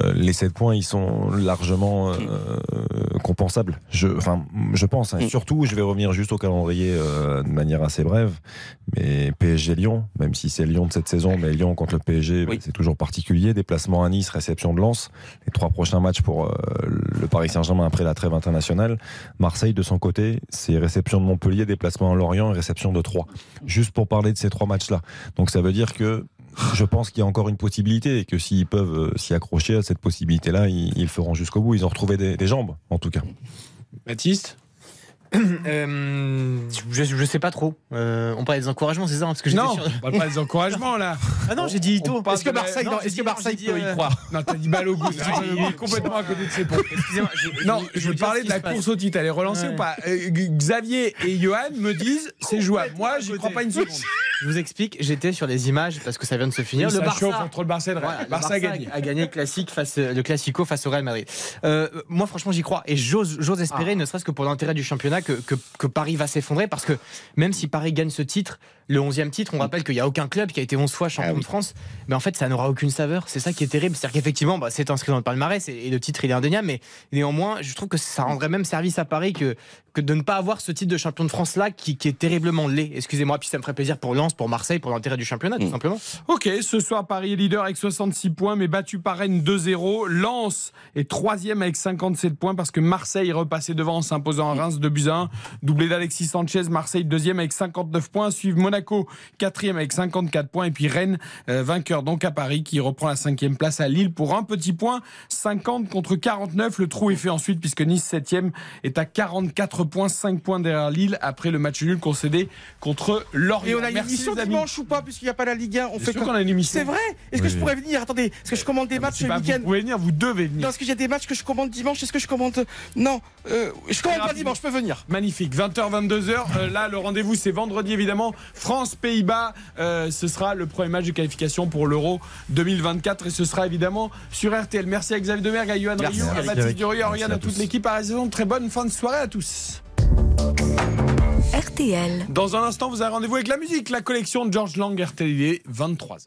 Euh, les 7 points, ils sont largement euh, compensables. Je, enfin, je pense. hein. Surtout, je vais revenir juste au calendrier euh, de manière assez brève. Mais PSG-Lyon, même si c'est Lyon de cette saison, mais Lyon contre le PSG, c'est toujours particulier. Déplacement à Nice, réception de Lens. Les trois prochains matchs pour euh, le Paris Saint-Germain après la trêve internationale. Marseille, de son côté, c'est réception de Montpellier, déplacement à Lorient et réception de Troyes. Juste pour parler de ces trois matchs-là. Donc ça veut dire que je pense qu'il y a encore une possibilité et que s'ils peuvent euh, s'y accrocher à cette possibilité-là, ils, feront jusqu'au bout. Ils ont retrouvé des, des jambes, en tout cas. Baptiste? Euh, je, je sais pas trop. Euh, on parlait des encouragements, c'est ça hein, parce que Non, sûr- on parle pas des encouragements là. Ah non, j'ai dit Ito. Parle Est-ce que la- Marseille, est-ce dit- que Marseille dit, peut y euh, croire Non, t'as dit Balogun. Non, il est complètement à côté de ses pompes. Non, je veux parler de la course au titre. Elle est relancée ou pas Euh, Xavier et Johan me disent c'est jouable. Moi, j'y crois pas une seconde. Je vous explique, j'étais sur les images parce que ça vient de se finir. Oui, le ça Barça chauffe entre le Barça. Voilà, le Barça a gagné. a gagné le classique face le classico face au Real Madrid. Euh, moi franchement j'y crois et j'ose j'ose espérer Ah. ne serait-ce que pour l'intérêt du championnat que, Paris va s'effondrer parce que même si Paris gagne ce titre, le 11e titre, on rappelle qu'il n'y a aucun club qui a été 11 fois champion Ah de France, mais en fait ça n'aura aucune saveur. C'est ça qui est terrible, c'est-à-dire qu'effectivement bah, c'est inscrit dans le palmarès et, et le titre il est indéniable, mais néanmoins je trouve que ça rendrait même service à Paris que que de ne pas avoir ce titre de champion de France là qui, qui est terriblement laid. Excusez-moi, puis ça me ferait plaisir pour Lens, pour Marseille, pour l'intérêt du championnat tout simplement. Ok, ce soir, Paris est leader avec 66 points, mais battu par Rennes 2-0. Lens est troisième avec 57 points parce que Marseille est repassé devant en s'imposant à Reims 2 buts à 1. Doublé d'Alexis Sanchez, Marseille deuxième avec 59 points. Suivent Monaco quatrième avec 54 points. Et puis Rennes, euh, vainqueur donc à Paris, qui reprend la cinquième place à Lille pour un petit point. 50 contre 49. Le trou est fait ensuite puisque Nice septième est à 44 points, 5 points derrière Lille après le match nul concédé contre Lorient. Et on a une émission dimanche ou pas, puisqu'il n'y a pas la Ligue 1 On Bien fait qu'on a une émission. C'est vrai Est-ce que Oui. je pourrais venir Attendez, est-ce que je commande des matchs c'est le pas- week-end vous pouvez venir, vous devez venir. Non, est-ce qu'il y a des matchs que je commande dimanche Est-ce que je commande. Non, euh, je commande pas dimanche, je peux venir. Magnifique, 20h, 22h. Euh, là, le rendez-vous, c'est vendredi, évidemment. France-Pays-Bas, euh, ce sera le premier match de qualification pour l'Euro 2024 et ce sera évidemment sur RTL. Merci à Xavier Demergue, à Yohan. Rioux, à Baptiste. Durieux, à Oriane, à à toute l'équipe. À la saison, très bonne fin de soirée à tous. RTL. Dans un instant, vous avez rendez-vous avec la musique, la collection de George Lang, RTL, il est 23h.